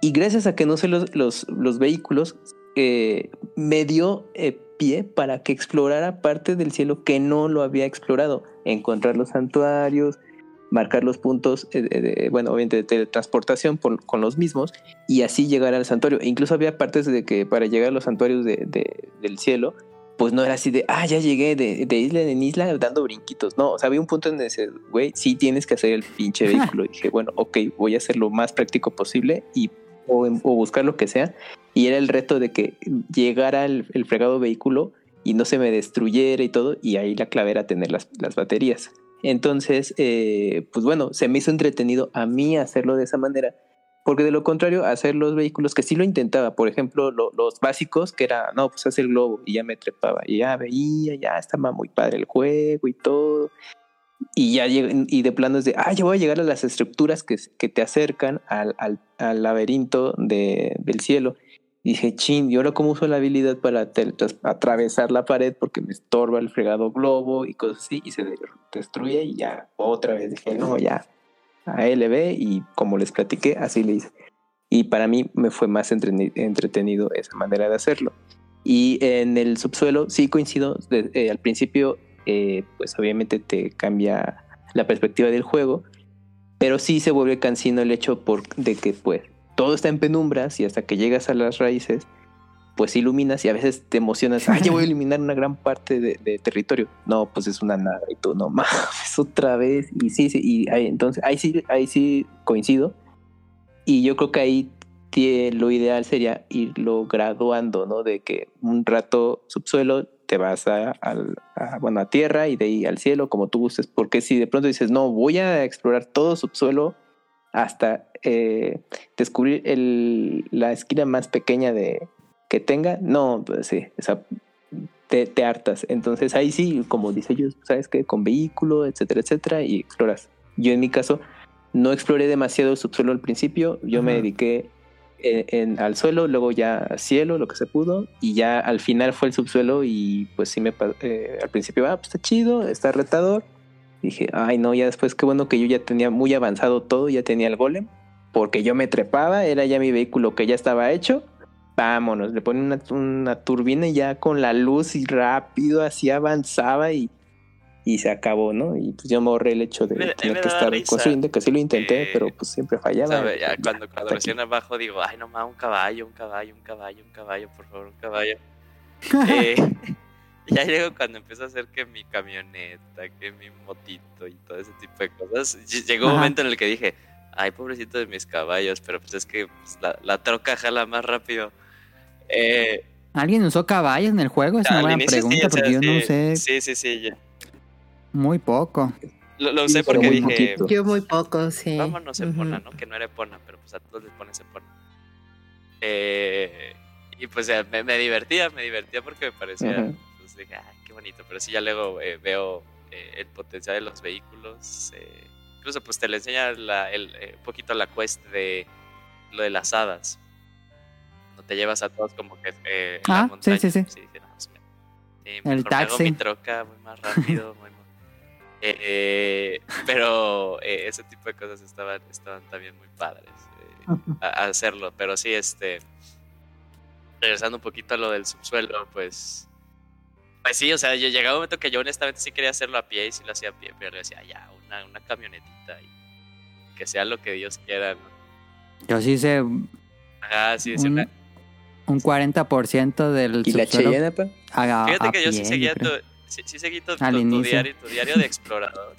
y gracias a que no sé los, los, vehículos, eh, me dio eh, pie para que explorara parte del cielo que no lo había explorado. Encontrar los santuarios, marcar los puntos, eh, bueno, obviamente de teletransportación con los mismos y así llegar al santuario. Incluso había partes de que para llegar a los santuarios del cielo, pues no era así de, ah, ya llegué de, isla en isla dando brinquitos. No, o sea, había un punto en ese, güey, sí tienes que hacer el pinche vehículo. y dije, bueno, ok, voy a hacer lo más práctico posible y o, buscar lo que sea. Y era el reto de que llegara el, el, fregado vehículo y no se me destruyera y todo. Y ahí la clave era tener las, las baterías. Entonces, eh, pues bueno, se me hizo entretenido a mí hacerlo de esa manera porque de lo contrario, hacer los vehículos que sí lo intentaba, por ejemplo, los básicos, que era, no, pues hacer el globo y ya me trepaba y ya veía, ya estaba muy padre el juego y todo. Y ya y de plano es de, ah, ya voy a llegar a las estructuras que, que te acercan al, al, al laberinto de, del cielo. Dije, chin, ¿y ahora cómo uso la habilidad para atravesar la pared porque me estorba el fregado globo y cosas así? Y se destruye y ya otra vez dije, no, ya, a y como les platiqué, así le hice. Y para mí me fue más entretenido esa manera de hacerlo. Y en el subsuelo sí coincido, eh, al principio eh, pues obviamente te cambia la perspectiva del juego, pero sí se vuelve cansino el hecho de que pues todo está en penumbras y hasta que llegas a las raíces pues iluminas y a veces te emocionas, ay, ya voy a (laughs) eliminar una gran parte de, territorio. No, pues es una nada y tú, no mames, (laughs) otra vez. Y sí, sí, y ahí, entonces ahí sí, ahí sí coincido. Y yo creo que ahí lo ideal sería irlo graduando, ¿no? De que un rato subsuelo te vas a, bueno, a tierra y de ahí al cielo, como tú gustes. Porque si de pronto dices, no, voy a explorar todo subsuelo hasta eh, descubrir el, la esquina más pequeña de, que tenga, no, pues sí, te, te, hartas. Entonces ahí sí, como dice yo, sabes que con vehículo, etcétera, etcétera, y exploras. Yo en mi caso no exploré demasiado el subsuelo al principio, yo me dediqué en, al suelo, luego ya al cielo, lo que se pudo, y ya al final fue el subsuelo y pues sí me eh, al principio, ah, pues está chido, está retador. dije, ay no, ya después qué bueno que yo ya tenía muy avanzado todo, ya tenía el golem, porque yo me trepaba, era ya mi vehículo que ya estaba hecho vámonos, le ponen una, una, turbina y ya con la luz y rápido así avanzaba y, y se acabó, ¿no? Y pues yo me ahorré el hecho de tener que estar construyendo, que sí lo intenté, pero pues siempre fallaba. cuando, cuando recién abajo digo, ay no más, un caballo, un caballo, un caballo, un caballo, por favor, un caballo. (laughs) eh, (laughs) ya llego cuando empiezo a hacer que mi camioneta, que mi motito y todo ese tipo de cosas. Llegó un momento en el que dije, ay, pobrecito de mis caballos, pero pues es que pues, la, la troca jala más rápido. Eh, ¿Alguien usó caballos en el juego? Es una buena pregunta porque yo no usé. Sí, sí, sí. Muy poco. Lo, usé porque dije. Yo muy poco, sí. Vámonos Epona, ¿no? Que no era Epona, pero pues a todos les pones Epona. Eh, y pues me, me, divertía, me divertía porque me parecía. Pues dije, ay, qué bonito. Pero sí, ya luego eh, veo eh, el potencial de los vehículos. incluso, pues te le enseña la, el, un poquito la quest de lo de las hadas te llevas a todos como que eh, ah, sí, sí, sí. sí, pues, el taxi. mi troca muy más rápido, (laughs) muy eh, pero eh, ese tipo de cosas estaban, estaban también muy padres eh, a, hacerlo. Pero sí, este, regresando un poquito a lo del subsuelo, pues, pues sí, o sea, yo llegaba un momento que yo honestamente sí quería hacerlo a pie y sí lo hacía a pie, pero le decía, ya, una, una camionetita y que sea lo que Dios quiera, ¿no? Yo sí sé. Ah, sí, sí, una, un 40% del ¿Y la Cheyenne, Fíjate que yo sí seguía tu, sí, sí seguí tu, diario, tu diario de (laughs) explorador.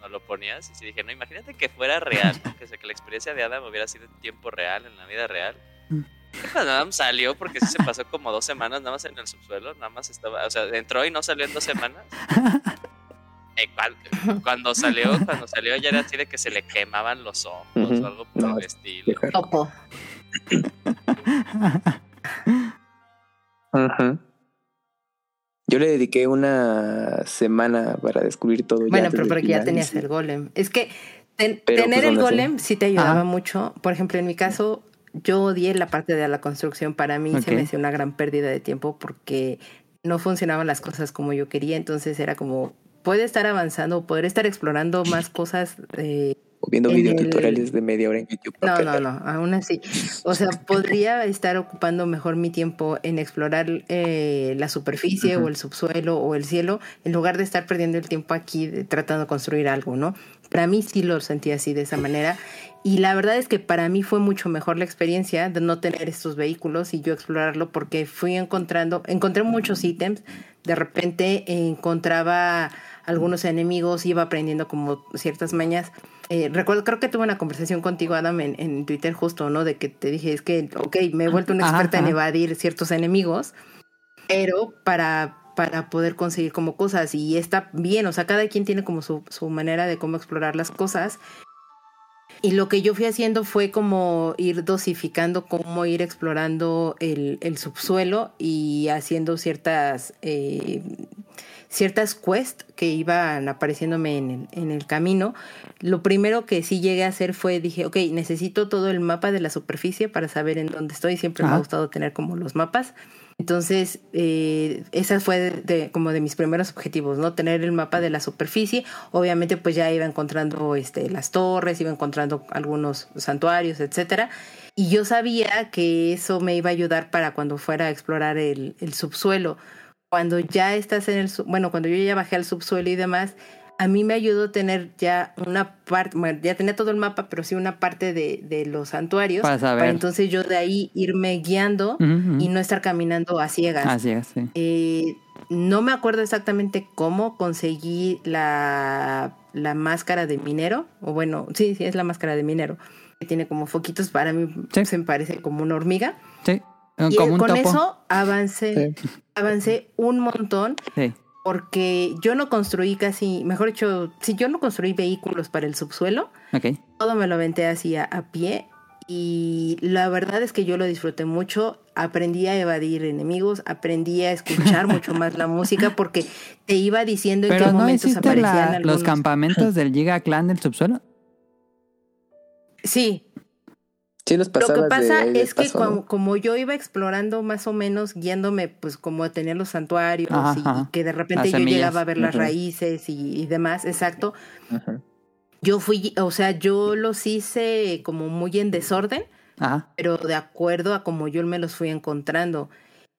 No lo ponías y dije, no, imagínate que fuera real, que, que la experiencia de Adam hubiera sido en tiempo real, en la vida real. Cuando Adam salió, porque sí se pasó como dos semanas nada más en el subsuelo, nada más estaba, o sea, entró y no salió en dos semanas. (laughs) Eh, cuando, salió, cuando salió ya era así de que se le quemaban los ojos o algo por el estilo. (laughs) Opo. Yo le dediqué una semana para descubrir todo. Bueno, pero porque ya tenías el golem. Es que tener pues, el golem sí te ayudaba mucho. Por ejemplo, en mi caso, yo odié la parte de la construcción. Para mí se me hacía una gran pérdida de tiempo porque no funcionaban las cosas como yo quería. Entonces era como, puede estar avanzando, poder estar explorando más cosas eh, O viendo videotutoriales de media hora en YouTube. No, no, no, aún así. O sea, (laughs) podría estar ocupando mejor mi tiempo en explorar eh, la superficie o el subsuelo o el cielo, en lugar de estar perdiendo el tiempo aquí tratando de construir algo, ¿no? Para mí sí lo sentí así de esa manera. Y la verdad es que para mí fue mucho mejor la experiencia de no tener estos vehículos y yo explorarlo porque fui encontrando, encontré muchos ítems, de repente encontraba algunos enemigos, iba aprendiendo como ciertas mañas. Eh, recuerdo, creo que tuve una conversación contigo, Adam, en, Twitter justo, ¿no? De que te dije, es que, ok, me he vuelto una experta en evadir ciertos enemigos, pero para, para poder conseguir como cosas y está bien, o sea, cada quien tiene como su, su manera de cómo explorar las cosas. Y lo que yo fui haciendo fue como ir dosificando, cómo ir explorando el, el subsuelo y haciendo ciertas eh, ciertas quests que iban apareciéndome en el, en el camino. Lo primero que sí llegué a hacer fue, dije, ok, necesito todo el mapa de la superficie para saber en dónde estoy. Siempre me ha gustado tener como los mapas. Entonces, eh, esa fue de, como de mis primeros objetivos, ¿no? Tener el mapa de la superficie. Obviamente, pues ya iba encontrando este, las torres, iba encontrando algunos santuarios, etcétera. Y yo sabía que eso me iba a ayudar para cuando fuera a explorar el, el subsuelo cuando ya estás en el, bueno, cuando yo ya bajé al subsuelo y demás, a mí me ayudó tener ya una parte, bueno, ya tenía todo el mapa, pero sí una parte de, de los santuarios, para, saber. entonces yo de ahí irme guiando y no estar caminando a ciegas. A ciegas, sí. Eh, no me acuerdo exactamente cómo conseguí la, la máscara de minero, o bueno, sí, sí, es la máscara de minero, que tiene como foquitos, para mí se me parece como una hormiga. Sí. Y con eso avancé, avancé un montón. Porque yo no construí casi, mejor dicho, si yo no construí vehículos para el subsuelo, todo me lo aventé así a, pie. Y la verdad es que yo lo disfruté mucho. Aprendí a evadir enemigos, aprendí a escuchar mucho (laughs) más la música porque te iba diciendo en qué momentos aparecían los campamentos del Giga Clan del subsuelo. Sí, lo que pasa es que como, yo iba explorando más o menos, guiándome pues como a tener los santuarios y, que de repente yo llegaba a ver las raíces y, demás, exacto. Yo fui, o sea, yo los hice como muy en desorden, pero de acuerdo a como yo me los fui encontrando.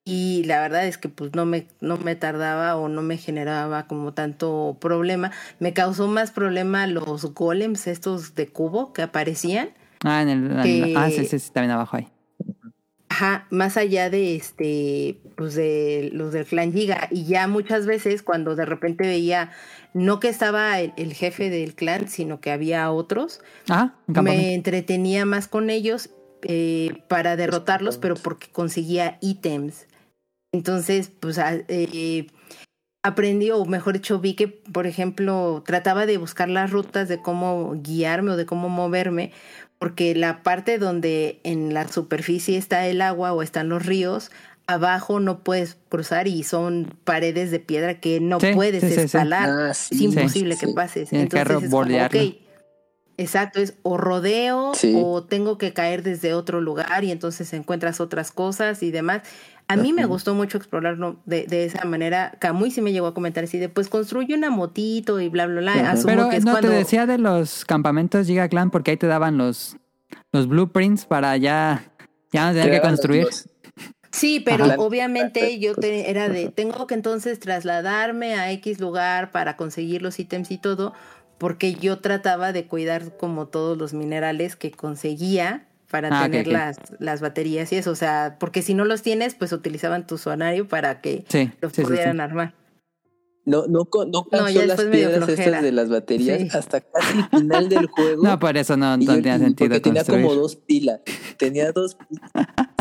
Y la verdad es que pues no me, no me tardaba o no me generaba como tanto problema. Me causó más problema los golems estos de cubo que aparecían Ah, en el. ah, sí, sí, sí, también abajo ahí. Ajá, más allá de este, pues de los del clan Giga. Y ya muchas veces cuando de repente veía, no que estaba el, jefe del clan, sino que había otros, me entretenía más con ellos eh, para derrotarlos, pero porque conseguía ítems. Entonces, pues eh, aprendí, o mejor dicho, vi que, por ejemplo, trataba de buscar las rutas de cómo guiarme o de cómo moverme, porque la parte donde en la superficie está el agua o están los ríos, abajo no puedes cruzar y son paredes de piedra que no puedes escalar. Ah, es imposible que pases. Entonces es como, okay, exacto, es o rodeo o tengo que caer desde otro lugar y entonces encuentras otras cosas y demás. A mí me gustó mucho explorarlo de, de esa manera. Camuy sí me llegó a comentar así de, pues construye una motito y bla, bla, bla. Pero no te decía de los campamentos Giga Clan porque ahí te daban los, los blueprints para ya, ya no tener que construir. Sí, pero obviamente yo era de, tengo que entonces trasladarme a X lugar para conseguir los ítems y todo, porque yo trataba de cuidar como todos los minerales que conseguía para ah, tener Las, las baterías y eso, o sea, porque si no los tienes, pues utilizaban tu sonario para que los pudieran armar. No, no, no, no las piedras estas de las baterías hasta casi el final del juego. (laughs) No, por eso no, tenía sentido. Porque tenía como dos pilas. Tenía dos,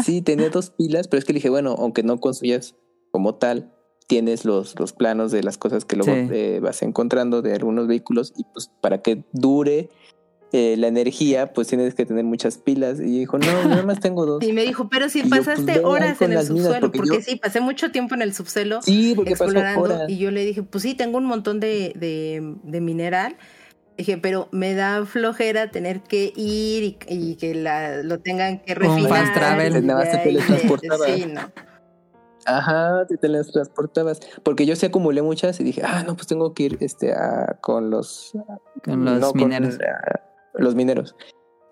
sí, tenía dos pilas, pero es que le dije, bueno, aunque no construyas como tal, tienes los, los planos de las cosas que luego eh, vas encontrando de algunos vehículos y pues para que dure eh, la energía, pues tienes que tener muchas pilas. Y dijo, no, nada más tengo dos. Y me dijo, pero si pues, pasaste horas en el subsuelo, porque, sí, pasé mucho tiempo en el subsuelo. Sí, porque explorando, Y yo le dije, pues sí, tengo un montón de, de, mineral. Dije, pero me da flojera tener que ir y, que la, lo tengan que refinar. Fast travel. Nada más te teletransportabas. Sí, no. Ajá, te teletransportabas. Porque yo sí acumulé muchas y dije, ah, no, pues tengo que ir este, a, con los... Con los mineros. Los mineros.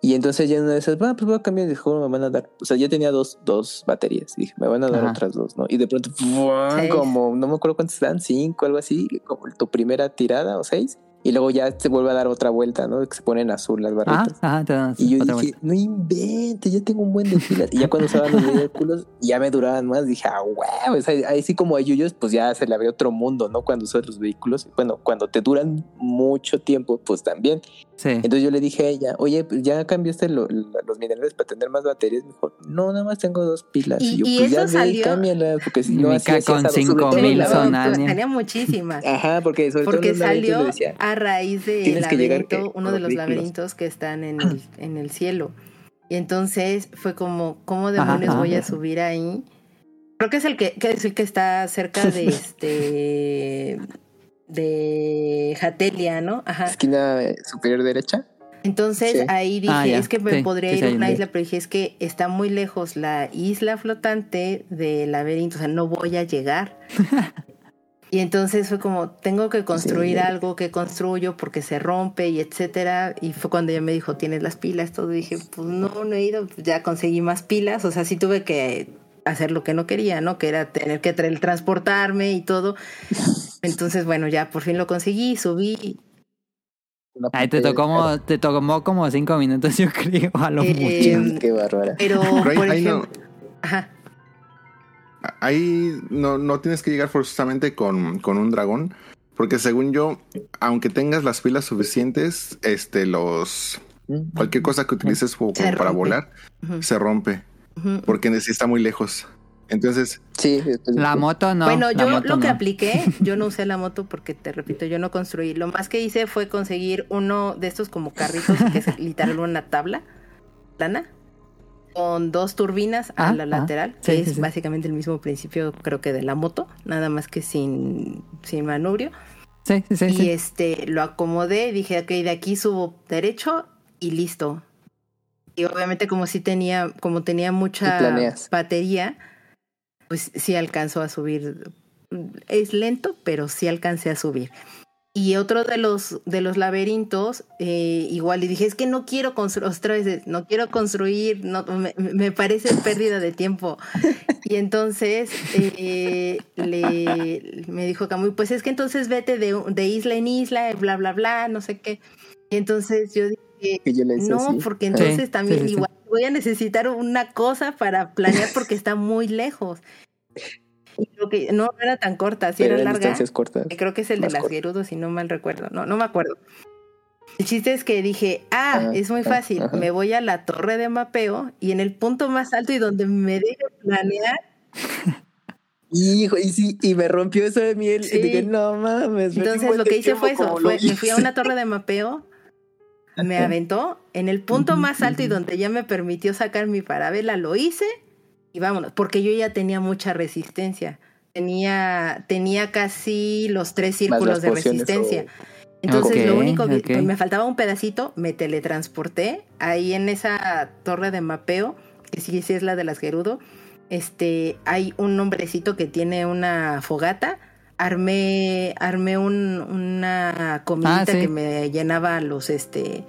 Y entonces ya una de esas, va, pues voy a cambiar de juego, me van a dar. O sea, ya tenía dos, dos baterías. Dije, me van a dar otras dos, ¿no? Y de pronto, como, no me acuerdo cuántas dan, cinco, algo así, como tu primera tirada o seis y luego ya se vuelve a dar otra vuelta, ¿no? Que se ponen azul las barritas. Ah, ajá, y yo dije, no inventes, ya tengo un buen de filas. Y ya cuando estaban los (laughs) vehículos, ya me duraban más. Dije, ah, wow, ahí sí como a Yuyos, pues ya se le abre otro mundo, ¿no? Cuando usas los vehículos. Bueno, cuando te duran mucho tiempo, pues también. Sí. Entonces yo le dije a ella, oye, pues ya cambiaste los minerales para tener más baterías. Me dijo, no, nada más tengo dos pilas. Y, yo, pues ya salió... cámbiala, porque si no, así con cinco mil son Tenía muchísimas. Ajá, porque sobre porque salió a raíz de laberinto, uno de los laberintos que están en el, en el cielo. Y entonces fue como, ¿cómo demonios voy a subir ahí? Creo que es el que, que es el que está cerca de (laughs) este de Jatelia, ¿no? Ajá. Esquina superior derecha. Entonces ahí dije, ah, es que me podría ir a una isla, pero dije, es que está muy lejos la isla flotante del laberinto, o sea, no voy a llegar. (laughs) y entonces fue como, tengo que construir algo que construyo porque se rompe y etcétera. Y fue cuando ella me dijo, ¿tienes las pilas? Todo dije, pues no, no he ido, pues ya conseguí más pilas, o sea, sí tuve que hacer lo que no quería, ¿no? Que era tener que transportarme y todo. Entonces, bueno, ya por fin lo conseguí, subí. Ahí te tocó, como, te tomó como cinco minutos, (laughs) yo creo, a lo eh, mucho. Qué bárbara. Pero, por ahí ejemplo, no, ajá. Ahí no, no tienes que llegar forzosamente con, con un dragón, porque según yo, aunque tengas las pilas suficientes, este, los cualquier cosa que utilices como, para volar, se rompe, porque necesita muy lejos. Entonces, sí, la moto no. Bueno, yo lo que apliqué, (laughs) yo no usé la moto porque te repito, yo no construí. Lo más que hice fue conseguir uno de estos como carritos, que es literal una tabla plana, con dos turbinas a ah, la ah, lateral, que es básicamente el mismo principio, creo que de la moto, nada más que sin, sin manubrio. Sí, sí, sí. Y este lo acomodé, dije, ok, de aquí subo derecho y listo. Y obviamente como si tenía, como tenía mucha batería, pues sí alcanzó a subir. Es lento, pero sí alcancé a subir. Y otro de los, de los laberintos, eh, igual, y dije, es que no quiero construir, no quiero construir, no, me, parece pérdida de tiempo. (laughs) Y entonces eh, le, me dijo Camuy, pues es que entonces vete de, de, isla en isla, bla, bla, bla, no sé qué. Y entonces yo dije, no, porque entonces también igual voy a necesitar una cosa para planear porque está muy lejos. Que no era tan corta, sí era larga. Creo que es el de las Gerudos, si no mal recuerdo. No, no me acuerdo. El chiste es que dije, ah, es muy fácil, me voy a la torre de mapeo y en el punto más alto y donde me deje planear. Hijo, y sí, y me rompió eso de miel. Y dije, no mames. Entonces lo que hice fue eso, fue, me fui a una torre de mapeo, me aventó en el punto más alto y donde ya me permitió sacar mi parabela, lo hice y vámonos, porque yo ya tenía mucha resistencia. Tenía, tenía casi los tres círculos de resistencia. Entonces lo único que pues, me faltaba un pedacito, me teletransporté ahí en esa torre de mapeo, que sí, sí es la de las Gerudo. Este, hay un hombrecito que tiene una fogata. Armé, armé un, una comidita ah, que me llenaba los, este,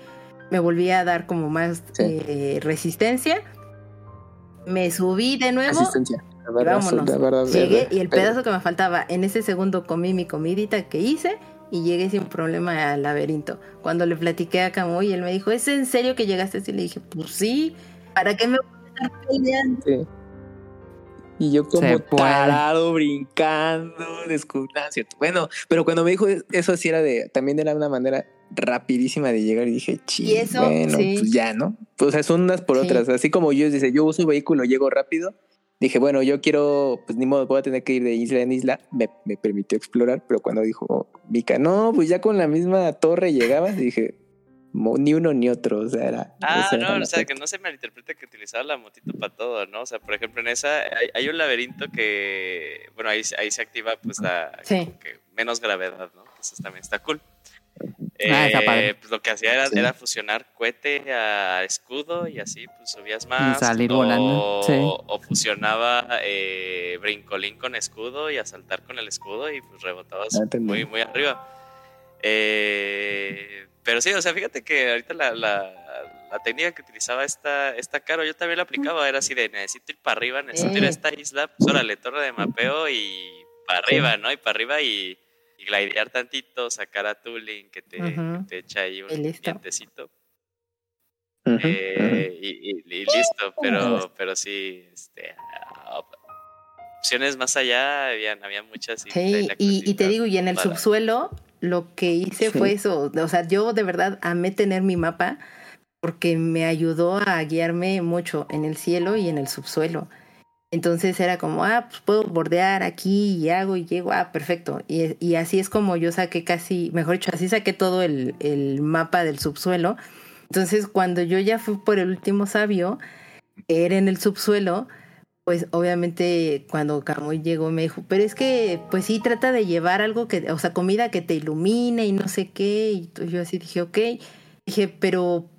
me volvía a dar como más eh, resistencia me subí de nuevo. Asistencia. vámonos. llegué y el pedazo que me faltaba, en ese segundo comí mi comidita que hice y llegué sin problema al laberinto. Cuando le platiqué a Camuy, él me dijo, ¿es en serio que llegaste así? Le dije, pues sí, ¿para qué me voy a estar peleando? Sí. Y yo como parado, brincando, descubriendo. Bueno, pero cuando me dijo eso sí era de, también era una manera rapidísima de llegar y dije, chido, bueno, pues ya, ¿no? Pues son unas por otras. Así como yo dice, yo uso vehículo, llego rápido. Dije, bueno, yo quiero, pues ni modo, voy a tener que ir de isla en isla. Me, me permitió explorar, pero cuando dijo Vika, no, pues ya con la misma torre llegabas, dije, ni uno ni otro, o sea, era... Ah, no, o sea, que no se malinterprete que utilizaba la motito para todo, ¿no? O sea, por ejemplo, en esa hay, un laberinto que, bueno, ahí, ahí se activa pues la menos gravedad, ¿no? Eso también está cool. Ah, eh, pues lo que hacía era, era, fusionar cohete a escudo y así pues subías más. salir o, volando. O fusionaba eh, brincolín con escudo y a saltar con el escudo y pues rebotabas ah, muy, muy arriba. Eh, pero sí, o sea, fíjate que ahorita la, la, técnica que utilizaba esta, esta Caro, yo también la aplicaba, era así de necesito ir para arriba, necesito ir a esta isla, pues órale, torre de mapeo y para arriba, ¿no? Y para arriba y, y glidear tantito, sacar a Tulin que te, te echa ahí un dientecito. Eh, y, listo, pero, pero sí, este, opciones más allá, habían, había muchas. Y, y, te digo, y en el subsuelo lo que hice fue eso, o sea, yo de verdad amé tener mi mapa porque me ayudó a guiarme mucho en el cielo y en el subsuelo. Entonces era como, ah, pues puedo bordear aquí y hago y llego, ah, perfecto. Y, y así es como yo saqué casi, mejor dicho, así saqué todo el, el mapa del subsuelo. Entonces cuando yo ya fui por el último sabio, era en el subsuelo, pues obviamente cuando Camuy llegó me dijo, pero es que pues sí trata de llevar algo que, o sea, comida que te ilumine y no sé qué. Y yo así dije, ok. Dije, pero,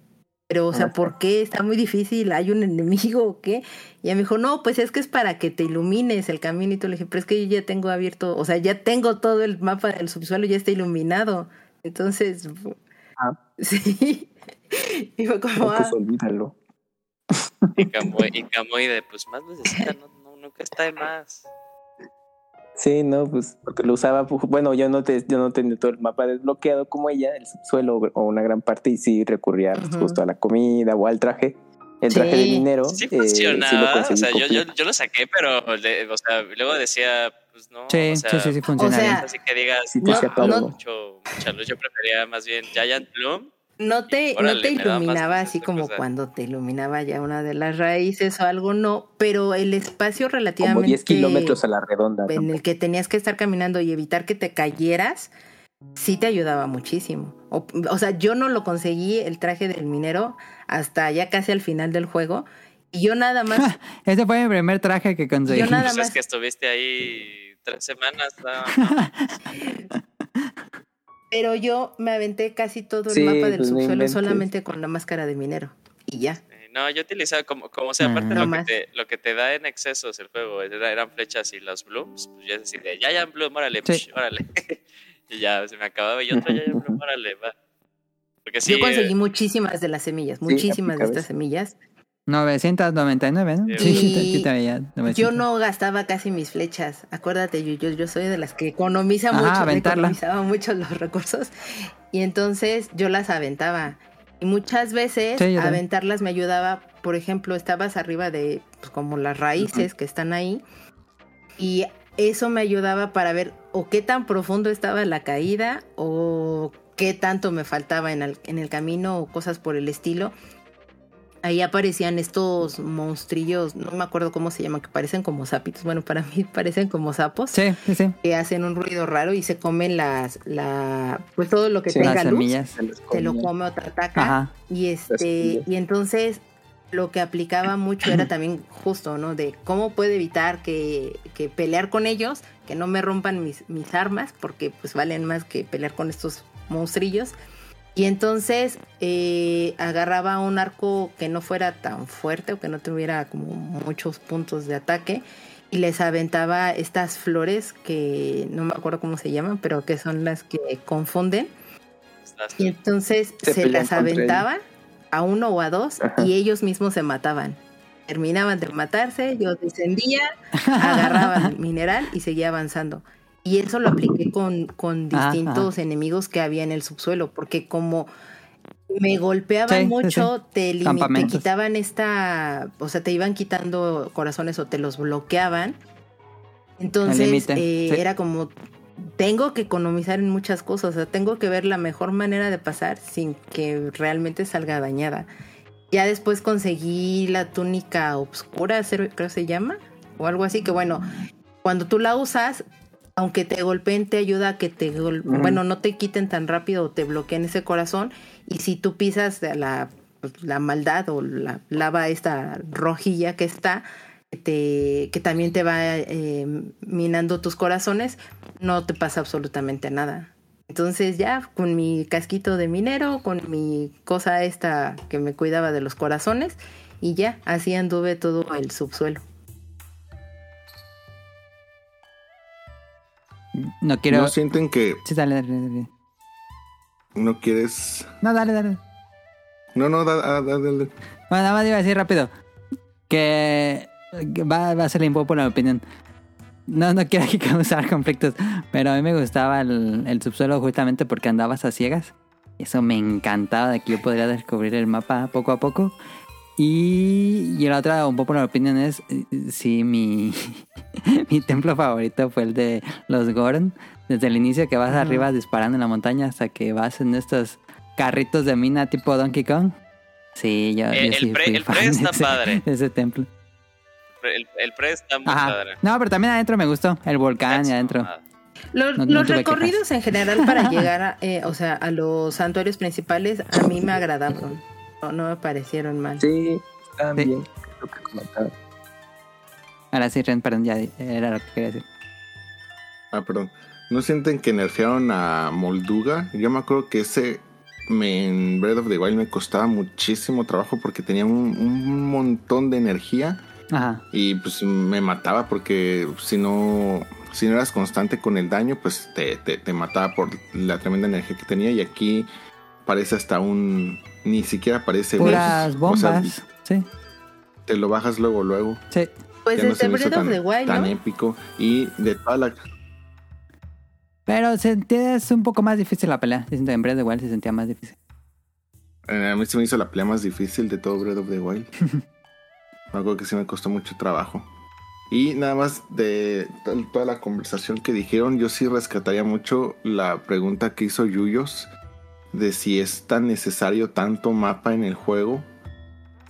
pero, o sea, ¿por qué? Está muy difícil, hay un enemigo o qué. Y ella me dijo, no, pues es que es para que te ilumines el camino. Y tú le dije, pero es que yo ya tengo abierto, o sea, ya tengo todo el mapa del subsuelo, ya está iluminado. Entonces, ah. (laughs) sí. y fue como, pues, ah, olvídalo. Y (laughs) Camoide, pues más necesita, no, no, nunca está de más. Sí, no, pues porque lo usaba, pues, bueno, yo no, te, yo no tenía todo el mapa desbloqueado como ella, el subsuelo o una gran parte, y sí recurría pues, justo a la comida o al traje. El traje de minero. Sí eh, funcionaba, o sea, yo, yo, yo, lo saqué, pero o sea, luego decía, pues no. Sí, o sea, sí, sí, sí, funciona. O sea, así que digas, sí, no, no, mucho, mucha luz, yo prefería más bien Giant Bloom no te, no te iluminaba así como cuando te iluminaba ya una de las raíces o algo, no, pero el espacio relativamente... Como 10 kilómetros a la redonda. En el que tenías que estar caminando y evitar que te cayeras, sí te ayudaba muchísimo. O, o, sea, yo no lo conseguí el traje del minero hasta ya casi al final del juego. Y yo nada más... (laughs) Ese fue mi primer traje que conseguí. Yo nada pues más... Es que estuviste ahí tres semanas. (laughs) Pero yo me aventé casi todo el mapa del pues, subsuelo solamente con la máscara de minero. Y ya. No, yo utilizaba como, como sea, aparte lo, que te, lo que te da en excesos el juego eran flechas y los blooms, pues ya es decir, ya, ya, bloom, órale, órale. (laughs) y ya se me acababa y otro ya, ya, bloom, órale, va. Porque sí, yo conseguí eh, muchísimas de las semillas, muchísimas de estas semillas. 999, ¿no? Sí, yo no gastaba casi mis flechas. Acuérdate, yo, yo, yo soy de las que economiza mucho, economizaba mucho los recursos. Y entonces yo las aventaba. Y muchas veces aventarlas me ayudaba, por ejemplo, estabas arriba de pues, como las raíces que están ahí. Y eso me ayudaba para ver o qué tan profundo estaba la caída o qué tanto me faltaba en el, en el camino o cosas por el estilo ahí aparecían estos monstrillos, no me acuerdo cómo se llaman, que parecen como sapitos. Bueno, para mí (laughs) parecen como sapos. Sí, sí, sí. Que hacen un ruido raro y se comen las, la, pues todo lo que tenga las luz. Semillas. Se lo come otra ataca. Y este, y entonces lo que aplicaba mucho era también justo, ¿no? De cómo puede evitar que, que pelear con ellos, que no me rompan mis, mis armas, porque pues valen más que pelear con estos monstrillos y entonces eh, agarraba un arco que no fuera tan fuerte o que no tuviera como muchos puntos de ataque y les aventaba estas flores que no me acuerdo cómo se llaman, pero que son las que confunden. Y entonces se, las aventaba a uno o a dos y ellos mismos se mataban. Terminaban de matarse, yo descendía, (laughs) agarraba el mineral y seguía avanzando. Y eso lo apliqué con, con distintos enemigos que había en el subsuelo, porque como me golpeaban mucho, Te, te, quitaban esta, o sea, te iban quitando corazones o te los bloqueaban. Entonces eh, era como, tengo que economizar en muchas cosas, o sea, tengo que ver la mejor manera de pasar sin que realmente salga dañada. Ya después conseguí la túnica obscura, creo que se llama, o algo así, que bueno, cuando tú la usas, aunque te golpeen, te ayuda a que te bueno, no te quiten tan rápido o te bloqueen ese corazón. Y si tú pisas la, pues, la maldad o la lava esta rojilla que está, que, que también te va eh, minando tus corazones, no te pasa absolutamente nada. Entonces ya con mi casquito de minero, con mi cosa esta que me cuidaba de los corazones, y ya, así anduve todo el subsuelo. No quiero. ¿No sienten que. Sí, dale, dale, ¿No quieres...? No, dale, dale. No, no, dale, dale. Bueno, nada más iba a decir rápido que va, va a ser la impopular opinión. No, no quiero aquí (laughs) causar conflictos, pero a mí me gustaba el, el subsuelo justamente porque andabas a ciegas. Eso me encantaba de que yo podría descubrir el mapa poco a poco. Y, y la otra, un poco la opinión es, eh, sí, mi, (laughs) mi templo favorito fue el de los Goron. Desde el inicio que vas arriba disparando en la montaña hasta que vas en estos carritos de mina tipo Donkey Kong. Sí, yo, El, yo sí el pre, fui el fan pre de está ese- padre. de ese templo. El, el pre está muy Ajá. padre. No, pero también adentro me gustó. El volcán y adentro. Los, No- no los recorridos en general para (laughs) llegar a, eh, o sea, a los santuarios principales a mí me agradaron. No, no me parecieron mal. Sí, estaban Sí. bien. Lo que comentaba. Ahora sí, Ren, perdón, ya era lo que quería decir. Ah, perdón. ¿No sienten que nerfearon a Molduga? Yo me acuerdo que ese me, en Breath of the Wild me costaba muchísimo trabajo porque tenía un, un montón de energía Ajá. y pues me mataba porque si no, si no eras constante con el daño, pues te, te, te mataba por la tremenda energía que tenía y aquí parece hasta un... Ni siquiera parece... Puras o sea, bombas. sí, te lo bajas luego, luego. sí. Pues Ya no se me hizo Breath of tan, the Wild, tan ¿no? épico y de toda la... Pero se, es un poco más difícil la pelea. En Breath of the Wild se sentía más difícil. Eh, A mí se me hizo la pelea más difícil de todo Breath of the Wild. (laughs) me acuerdo que sí me costó mucho trabajo. Y nada más de to- toda la conversación que dijeron, yo sí rescataría mucho la pregunta que hizo Yuyos de si es tan necesario tanto mapa en el juego.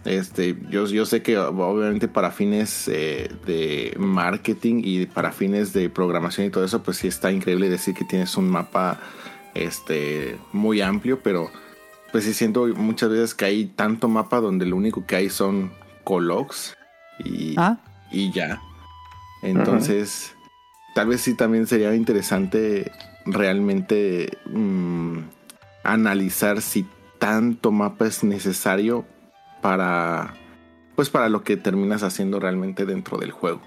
Este, yo, yo sé que obviamente para fines eh, de marketing y para fines de programación y todo eso, pues sí está increíble decir que tienes un mapa este, muy amplio, pero pues sí siento muchas veces que hay tanto mapa donde lo único que hay son colocs y, Ah, y ya. Entonces, tal vez sí también sería interesante realmente mm, analizar si tanto mapa es necesario para pues para lo que terminas haciendo realmente dentro del juego.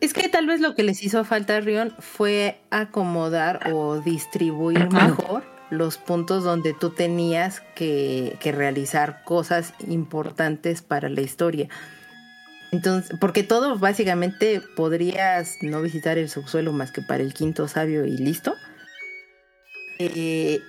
Es que tal vez lo que les hizo falta a Rion fue acomodar o distribuir mejor los puntos donde tú tenías que, que realizar cosas importantes para la historia. Entonces, porque todo básicamente podrías no visitar el subsuelo más que para el quinto sabio y listo. Eh,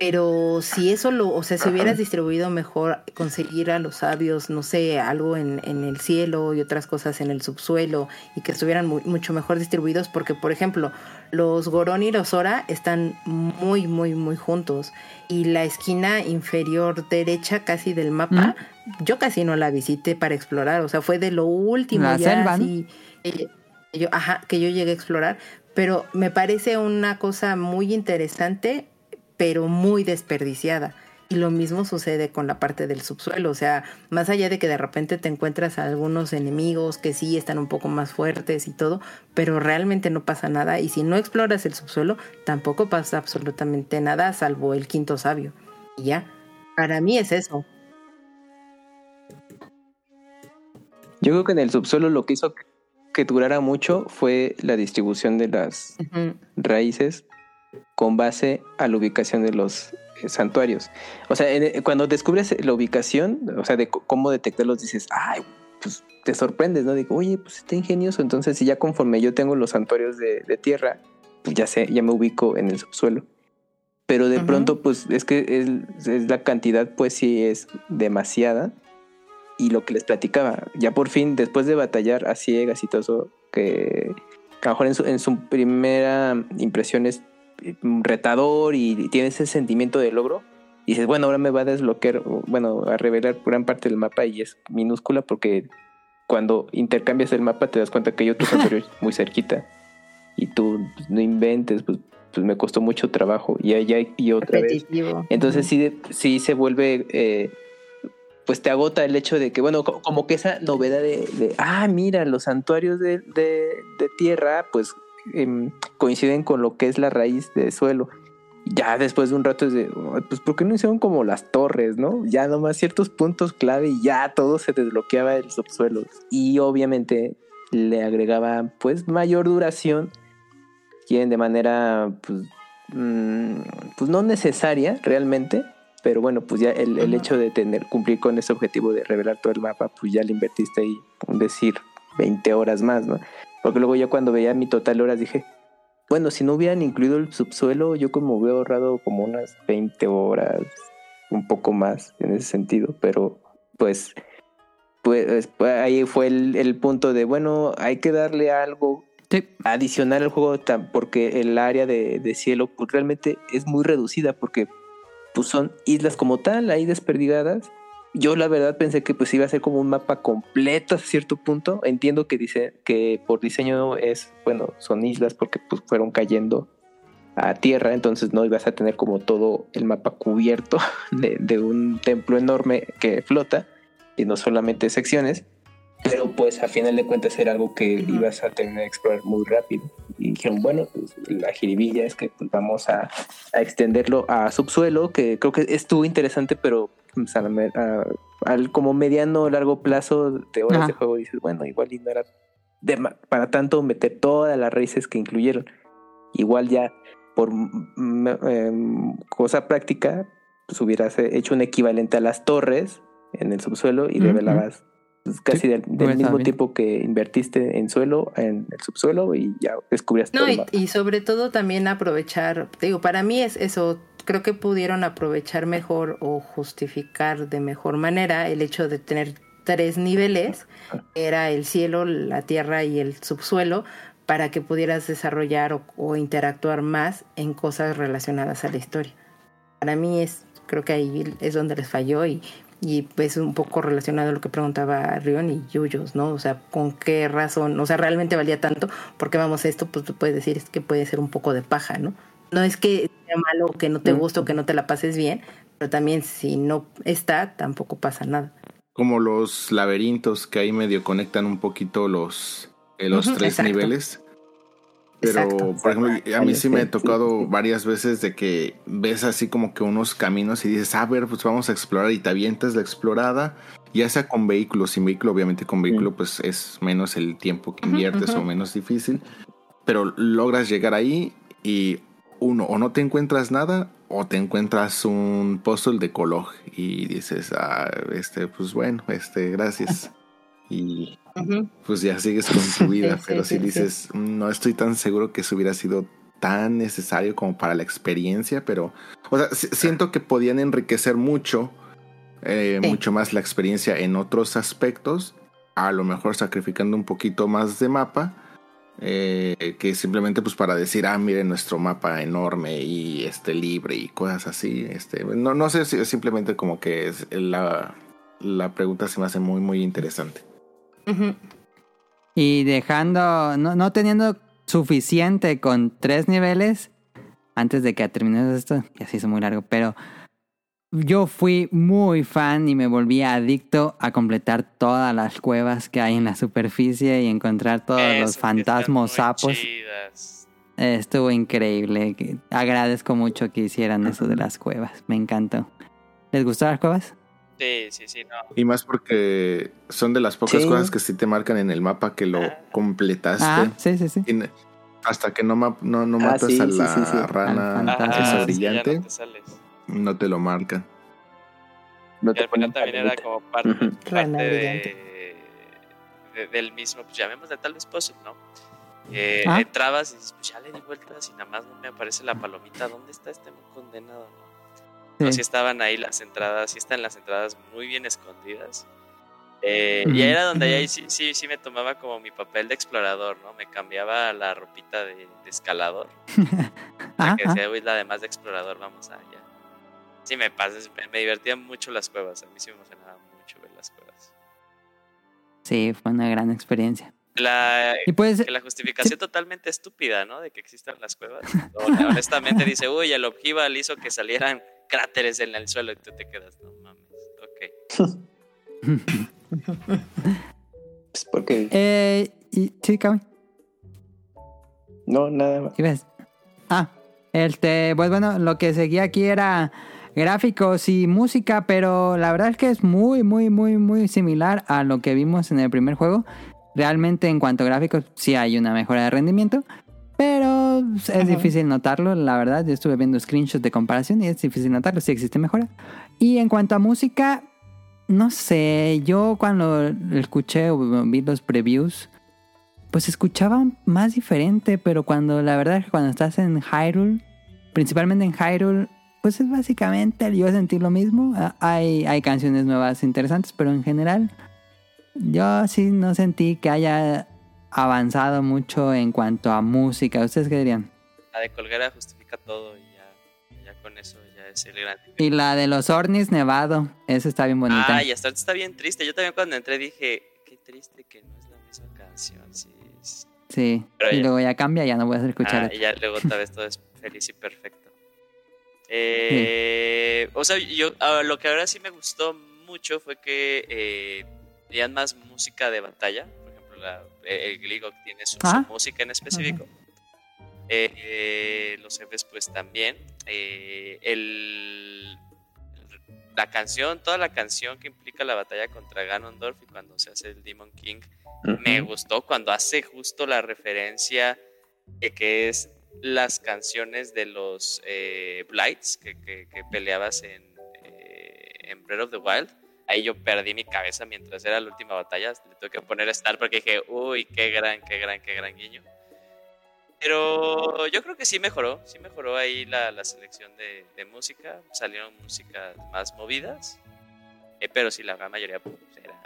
pero si eso lo, o sea, si hubieras (clears throat) distribuido mejor, conseguir a los sabios, no sé, algo en, en el cielo y otras cosas en el subsuelo y que estuvieran mu- mucho mejor distribuidos, porque por ejemplo, los Gorón y los Ora están muy, muy, muy juntos y la esquina inferior derecha casi del mapa, yo casi no la visité para explorar, o sea, fue de lo último La ya selva, ¿no? así, eh, yo, ajá, que yo llegué a explorar, pero me parece una cosa muy interesante, pero muy desperdiciada. Y lo mismo sucede con la parte del subsuelo, o sea, más allá de que de repente te encuentras a algunos enemigos que sí están un poco más fuertes y todo, pero realmente no pasa nada y si no exploras el subsuelo, tampoco pasa absolutamente nada salvo el quinto sabio. Y ya, para mí es eso. Yo creo que en el subsuelo lo que hizo que durara mucho fue la distribución de las raíces con base a la ubicación de los eh, santuarios. O sea, en- cuando descubres la ubicación, o sea, de cómo detectarlos, dices, ay, pues te sorprendes, ¿no? Digo, oye, pues está ingenioso. Entonces, si ya conforme yo tengo los santuarios de, de tierra, pues ya sé, ya me ubico en el subsuelo. Pero de pronto, pues es que es, es la cantidad, pues sí es demasiada. Y lo que les platicaba, ya por fin, después de batallar a ciegas y todo eso, que a lo mejor en su, en su primera impresión es eh, retador y tiene ese sentimiento de logro. Y dices, bueno, ahora me va a desbloquear, bueno, a revelar gran parte del mapa y es minúscula porque cuando intercambias el mapa te das cuenta que hay otro santuario (laughs) muy cerquita. Y tú pues, no inventes, pues, pues me costó mucho trabajo y allá y otra vez. Repetitivo. Entonces sí, sí se vuelve, eh, pues te agota el hecho de que, bueno, co- como que esa novedad de, ah, mira, los santuarios de, de- tierra, pues em, coinciden con lo que es la raíz de suelo. Ya después de un rato es de, "Ay, pues, ¿por qué no hicieron como las torres, no? Ya nomás ciertos puntos clave y ya todo se desbloqueaba el subsuelo. Y obviamente le agregaba, pues, mayor duración. Quieren de manera, pues, mm, pues no necesaria realmente, pero bueno, pues ya el, el, hecho de tener cumplir con ese objetivo de revelar todo el mapa, pues ya le invertiste ahí, decir, 20 horas más, ¿no? Porque luego ya cuando veía mi total horas dije, bueno, si no hubieran incluido el subsuelo, yo como hubiera ahorrado como unas 20 horas, un poco más en ese sentido, pero pues, pues, pues ahí fue el, punto de, bueno, hay que darle algo adicional al juego porque el área de, cielo pues, realmente es muy reducida porque pues, son islas como tal, ahí desperdigadas yo la verdad pensé que pues iba a ser como un mapa completo a cierto punto. Entiendo que dice que por diseño es, bueno, son islas porque pues fueron cayendo a tierra, entonces no ibas a tener como todo el mapa cubierto (laughs) de, de un templo enorme que flota, y no solamente secciones, pero pues a final de cuentas era algo que ibas a tener que explorar muy rápido. Y dijeron, bueno, pues la jiribilla es que pues, vamos a, a, extenderlo a subsuelo, que creo que estuvo interesante, pero pues, al como mediano o largo plazo de horas de juego dices, bueno, igual y no era para tanto meter todas las raíces que incluyeron. Igual ya por em, cosa práctica, pues hubieras hecho un equivalente a las torres en el subsuelo y revelabas pues, casi del, mismo tiempo que invertiste en suelo, en el subsuelo y ya descubrías no, y, y, sobre todo también aprovechar, digo, para mí es eso, creo que pudieron aprovechar mejor o justificar de mejor manera el hecho de tener tres niveles, era el cielo, la tierra y el subsuelo, para que pudieras desarrollar o, interactuar más en cosas relacionadas a la historia. Para mí es, creo que ahí es donde les falló y, y pues un poco relacionado a lo que preguntaba Rion y Yuyos, ¿no? O sea, ¿con qué razón? O sea, ¿realmente valía tanto? Porque vamos, esto pues tú puedes decir es que puede ser un poco de paja, ¿no? No es que sea malo, que no te guste o que no te la pases bien, pero también si no está, tampoco pasa nada. Como los laberintos que ahí medio conectan un poquito los, eh, los tres niveles. Pero, por ejemplo, a mí sí me ha tocado varias veces de que ves así como que unos caminos y dices, a ver, pues vamos a explorar y te avientas la explorada, ya sea con vehículo, sin vehículo, obviamente con vehículo pues es menos el tiempo que inviertes o menos difícil, pero logras llegar ahí y uno, o no te encuentras nada, o te encuentras un puzzle de color y dices, ah, este, pues bueno, este, gracias. (laughs) Y pues ya sigues con tu (laughs) vida, pero si dices, no estoy tan seguro que eso hubiera sido tan necesario como para la experiencia, pero, o sea, siento que podían enriquecer mucho, eh, mucho más la experiencia en otros aspectos, a lo mejor sacrificando un poquito más de mapa eh, que simplemente pues para decir, ah, miren nuestro mapa enorme y este libre y cosas así. Este, no, no sé si simplemente como que es la, la pregunta se me hace muy, muy interesante. Y dejando, no, no teniendo suficiente con tres niveles, antes de que termine esto, ya se hizo muy largo, pero yo fui muy fan y me volví adicto a completar todas las cuevas que hay en la superficie y encontrar todos los fantasmas sapos. Estuvo increíble. Agradezco mucho que hicieran eso de las cuevas. Me encantó. ¿Les gustó las cuevas? Sí, sí, sí, no. Y más porque son de las pocas cosas que sí te marcan en el mapa que lo ah. completaste. Ah, sí, sí, sí. hasta que no, no, no ah, matas a la rana brillante no te lo marcan. No y al final también era como parte, de, del mismo, pues llamémosle tal vez puzzle, ¿no? Eh, ah. Entrabas y dices, pues ya le di vueltas y nada más no me aparece la palomita. ¿Dónde está este condenado? No, no si estaban ahí las entradas, si están las entradas muy bien escondidas. Eh, y ahí era donde ahí sí, sí, sí me tomaba como mi papel de explorador, ¿no? Me cambiaba la ropita de, escalador. (laughs) ah, que decía, uy, la de explorador, vamos allá. Sí, me pasa, me, divertían mucho las cuevas, a mí sí me emocionaba mucho ver las cuevas. Sí, fue una gran experiencia. La, pues, la justificación totalmente estúpida, ¿no? De que existan las cuevas. honestamente dice, uy, el objival hizo que salieran cráteres en el suelo y tú te quedas, no mames, ok. (laughs) pues porque... Eh, y, sí, Cami. No, nada más. ¿Qué ves? Ah, este, pues bueno, lo que seguía aquí era gráficos y música, pero la verdad es que es muy, muy, muy, muy similar a lo que vimos en el primer juego. Realmente en cuanto a gráficos sí hay una mejora de rendimiento, pero gráfico es difícil notarlo, la verdad. Yo estuve viendo screenshots de comparación y es difícil notarlo, sí existe mejora. Y en cuanto a música, no sé, yo cuando escuché o vi los previews, pues escuchaba más diferente, pero cuando la verdad es que cuando estás en Hyrule, principalmente en Hyrule, pues es básicamente yo sentí lo mismo. Ah, hay, hay canciones nuevas interesantes, pero en general yo sí no sentí que haya avanzado mucho en cuanto a música. ¿Ustedes qué dirían? La de Colgera justifica todo y ya, con eso ya es el gran. Y la de los Ornis Nevado, esa está bien bonita. Ah, y hasta está bien triste. Yo también cuando entré dije, qué triste que no es la misma canción. Sí, sí. y luego ya cambia, ya no voy a escuchar. Ah, y ya luego otra vez todo es feliz y perfecto. Eh, O sea, yo lo que ahora sí me gustó mucho fue que eh, más música de batalla el Gligok tiene su, ah. música en específico. Eh, los jefes pues también. Eh, el, la canción, toda la canción que implica la batalla contra Ganondorf y cuando se hace el Demon King, me gustó cuando hace justo la referencia de que es las canciones de los eh, Blights que, que, peleabas en, en Breath of the Wild ahí yo perdí mi cabeza mientras era la última batalla. Le tuve que poner estar porque dije, uy, qué gran, qué gran, qué gran guiño. Pero yo creo que sí mejoró, sí mejoró ahí la, la selección de, de, música. Salieron músicas más movidas, eh, pero sí la gran mayoría pues, eran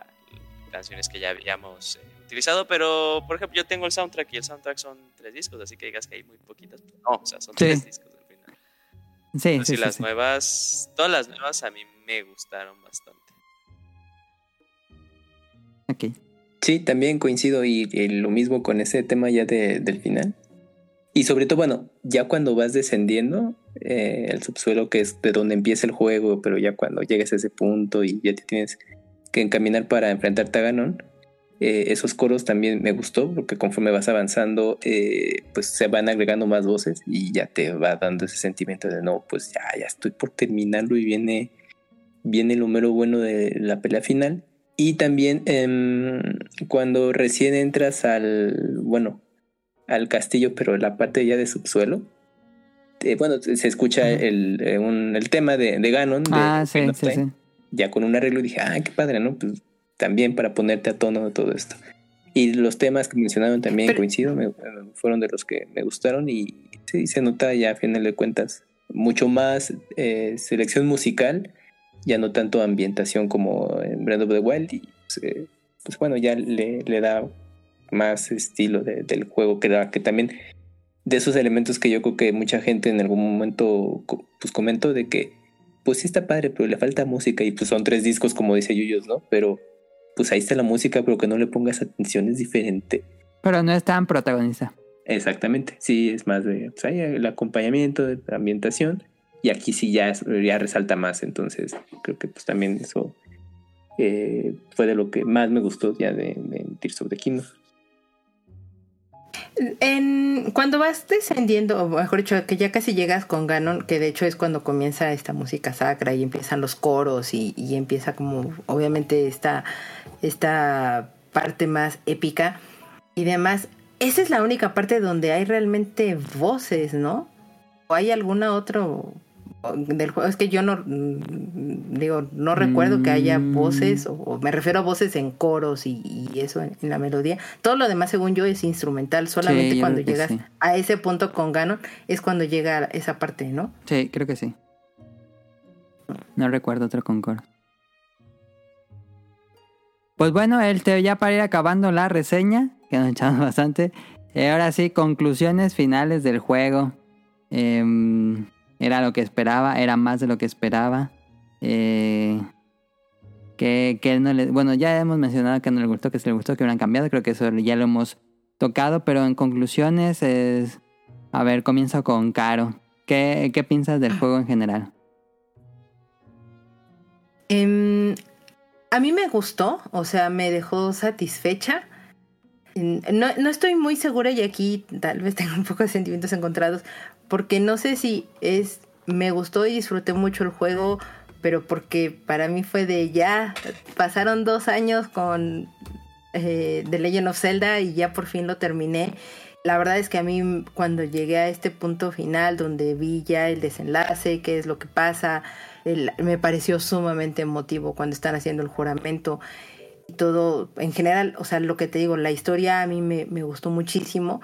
canciones que ya habíamos eh, utilizado. Pero, por ejemplo, yo tengo el soundtrack y el soundtrack son tres discos, así que digas que hay muy poquitas. Pues, no, o sea, son tres discos al final. Sí, sí, sí, las nuevas, todas las nuevas a mí me gustaron bastante. Sí, también coincido y, lo mismo con ese tema ya del final. Y sobre todo, bueno, ya cuando vas descendiendo eh, el subsuelo, que es de donde empieza el juego, pero ya cuando llegas a ese punto y ya te tienes que encaminar para enfrentarte a Ganon, eh, esos coros también me gustó, porque conforme vas avanzando, eh, pues se van agregando más voces y ya te va dando ese sentimiento de no, pues ya, ya estoy por terminarlo y viene, viene el número bueno de la pelea final. Y también em, cuando recién entras al, bueno, al castillo, pero la parte ya de subsuelo, eh, bueno, se escucha el, eh, el, tema de, de Ganon. Ah, sí, sí, sí. Ya con un arreglo dije, ah, qué padre, ¿no? Pues también para ponerte a tono de todo esto. Y los temas que mencionaron también coincido, me, fueron de los que me gustaron y sí, se nota ya a final de cuentas mucho más eh, selección musical ya no tanto ambientación como en Breath of the Wild y pues, eh, pues bueno, ya le, le, da más estilo del juego que da, que también de esos elementos que yo creo que mucha gente en algún momento pues comentó de que pues sí está padre, pero le falta música y pues son tres discos como dice Yuyos, ¿no? Pero pues ahí está la música, pero que no le pongas atención es diferente. Pero no es tan protagonista. Exactamente, sí, es más de pues, el acompañamiento, de la ambientación y aquí sí ya, resalta más, entonces creo que pues también eso eh, fue de lo que más me gustó ya de, de Tears of the Kingdom. Cuando vas descendiendo, o mejor dicho, que ya casi llegas con Ganon, que de hecho es cuando comienza esta música sacra y empiezan los coros y, y empieza como, obviamente, esta, esta parte más épica y demás. Esa es la única parte donde hay realmente voces, ¿no? ¿O hay alguna otra del juego. Es que yo no mm, digo no recuerdo que haya mm. voces o, me refiero a voces en coros y, eso en, la melodía. Todo lo demás según yo es instrumental. Solamente cuando llegas a ese punto con Ganon es cuando llega esa parte no sí creo que sí. No recuerdo otro con coros pues bueno el te ya para ir acabando la reseña que nos echamos bastante eh, ahora sí conclusiones finales del juego. Eh, era lo que esperaba, era más de lo que esperaba. Eh, que, que no le, bueno, ya hemos mencionado que no le gustó, que se le gustó, que hubieran cambiado. Creo que eso ya lo hemos tocado, pero en conclusiones es... A ver, comienzo con Caro. ¿Qué, qué piensas del juego en general? Em, a mí me gustó, o sea, me dejó satisfecha. No, no, estoy muy segura y aquí tal vez (laughs) tengo un poco de sentimientos encontrados porque no sé si es, me gustó y disfruté mucho el juego, pero porque para mí fue de ya, pasaron dos años con eh, The Legend of Zelda y ya por fin lo terminé. la verdad es que a mí cuando llegué a este punto final donde vi ya el desenlace, qué es lo que pasa, me pareció sumamente emotivo cuando están haciendo el juramento y todo, en general, o sea, lo que te digo, la historia a mí me, me gustó muchísimo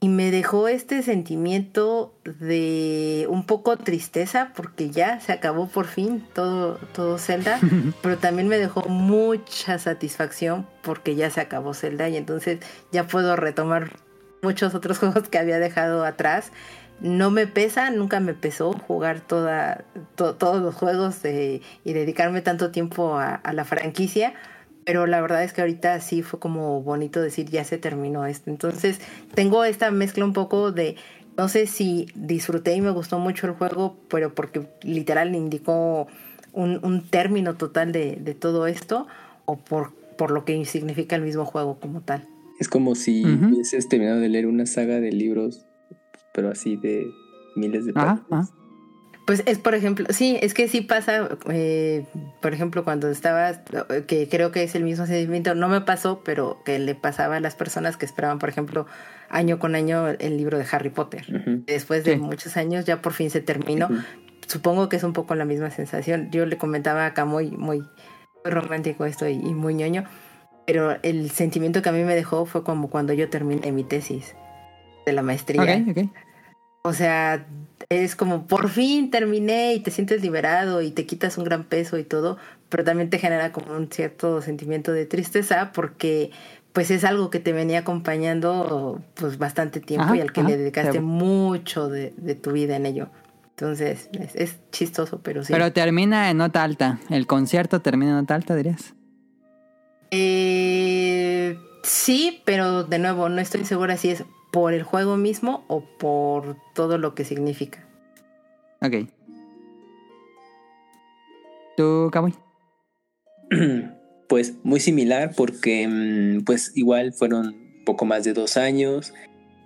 y me dejó este sentimiento de un poco tristeza porque ya se acabó por fin todo, todo Zelda, (laughs) pero también me dejó mucha satisfacción porque ya se acabó Zelda y entonces ya puedo retomar muchos otros (laughs) juegos que había dejado atrás. No me pesa, nunca me pesó jugar toda, todos los juegos y dedicarme tanto tiempo a, la franquicia, pero la verdad es que ahorita sí fue como bonito decir ya se terminó esto. Entonces tengo esta mezcla un poco de, no sé si disfruté y me gustó mucho el juego, pero porque literal indicó un, un término total de, de todo esto, o por, por lo que significa el mismo juego como tal. Es como si hubieses terminado de leer una saga de libros, pero así de miles de páginas. Pues es, por ejemplo, sí, es que sí pasa, eh, por ejemplo, cuando estabas, que creo que es el mismo sentimiento, no me pasó, pero que le pasaba a las personas que esperaban, por ejemplo, año con año el libro de Harry Potter. Después de muchos años ya por fin se terminó. Supongo que es un poco la misma sensación. Yo le comentaba acá muy, muy, romántico esto y muy ñoño pero el sentimiento que a mí me dejó fue como cuando yo terminé mi tesis de la maestría. O sea, es como por fin terminé y te sientes liberado y te quitas un gran peso y todo, pero también te genera como un cierto sentimiento de tristeza porque pues es algo que te venía acompañando pues bastante tiempo y al que le dedicaste mucho de, tu vida en ello. Entonces, es, es, chistoso, pero sí. Pero termina en nota alta. El concierto termina en nota alta, dirías. Eh, sí, pero de nuevo, no estoy segura si es por el juego mismo o por todo lo que significa. Ok. ¿Tú, Kamui? (clears throat) Pues muy similar porque mm, pues igual fueron poco más de dos años.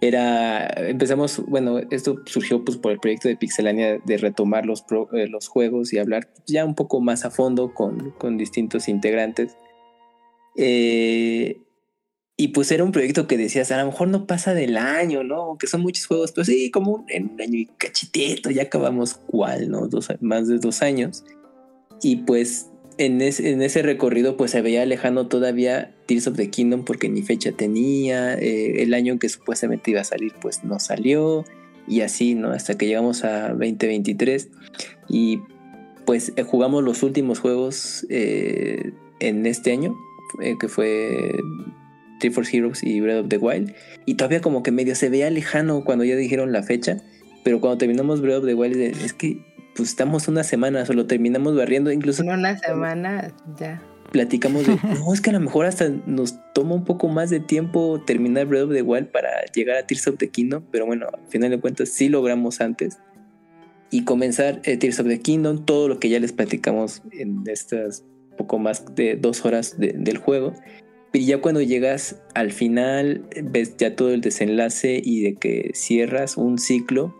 Era, empezamos, bueno, esto surgió pues por el proyecto de Pixelania de retomar los, eh, los juegos y hablar ya un poco más a fondo con, con distintos integrantes. Eh, y pues era un proyecto que decías, a lo mejor no pasa del año, ¿no? Que son muchos juegos, pero sí, como en un año y cachitito, ya acabamos cuál, ¿no? Dos, más de dos años. Y pues en, en ese recorrido pues se veía lejano todavía Tears of the Kingdom porque ni fecha tenía, eh, el año que supuestamente iba a salir pues no salió y así, ¿no? Hasta que llegamos a 2023 y pues eh, jugamos los últimos juegos en este año, eh, que fue Three Force Heroes y Breath of the Wild. Y todavía como que medio se veía lejano cuando ya dijeron la fecha. Pero cuando terminamos Breath of the Wild es que pues estamos una semana, solo terminamos barriendo, incluso... En una semana ya. Platicamos de, (laughs) no, es que a lo mejor hasta nos toma un poco más de tiempo terminar Breath of the Wild para llegar a Tears of the Kingdom, pero bueno, al final de cuentas sí logramos antes. Y comenzar eh, Tears of the Kingdom, todo lo que ya les platicamos en estas poco más de dos horas del juego. Y ya cuando llegas al final, ves ya todo el desenlace y de que cierras un ciclo,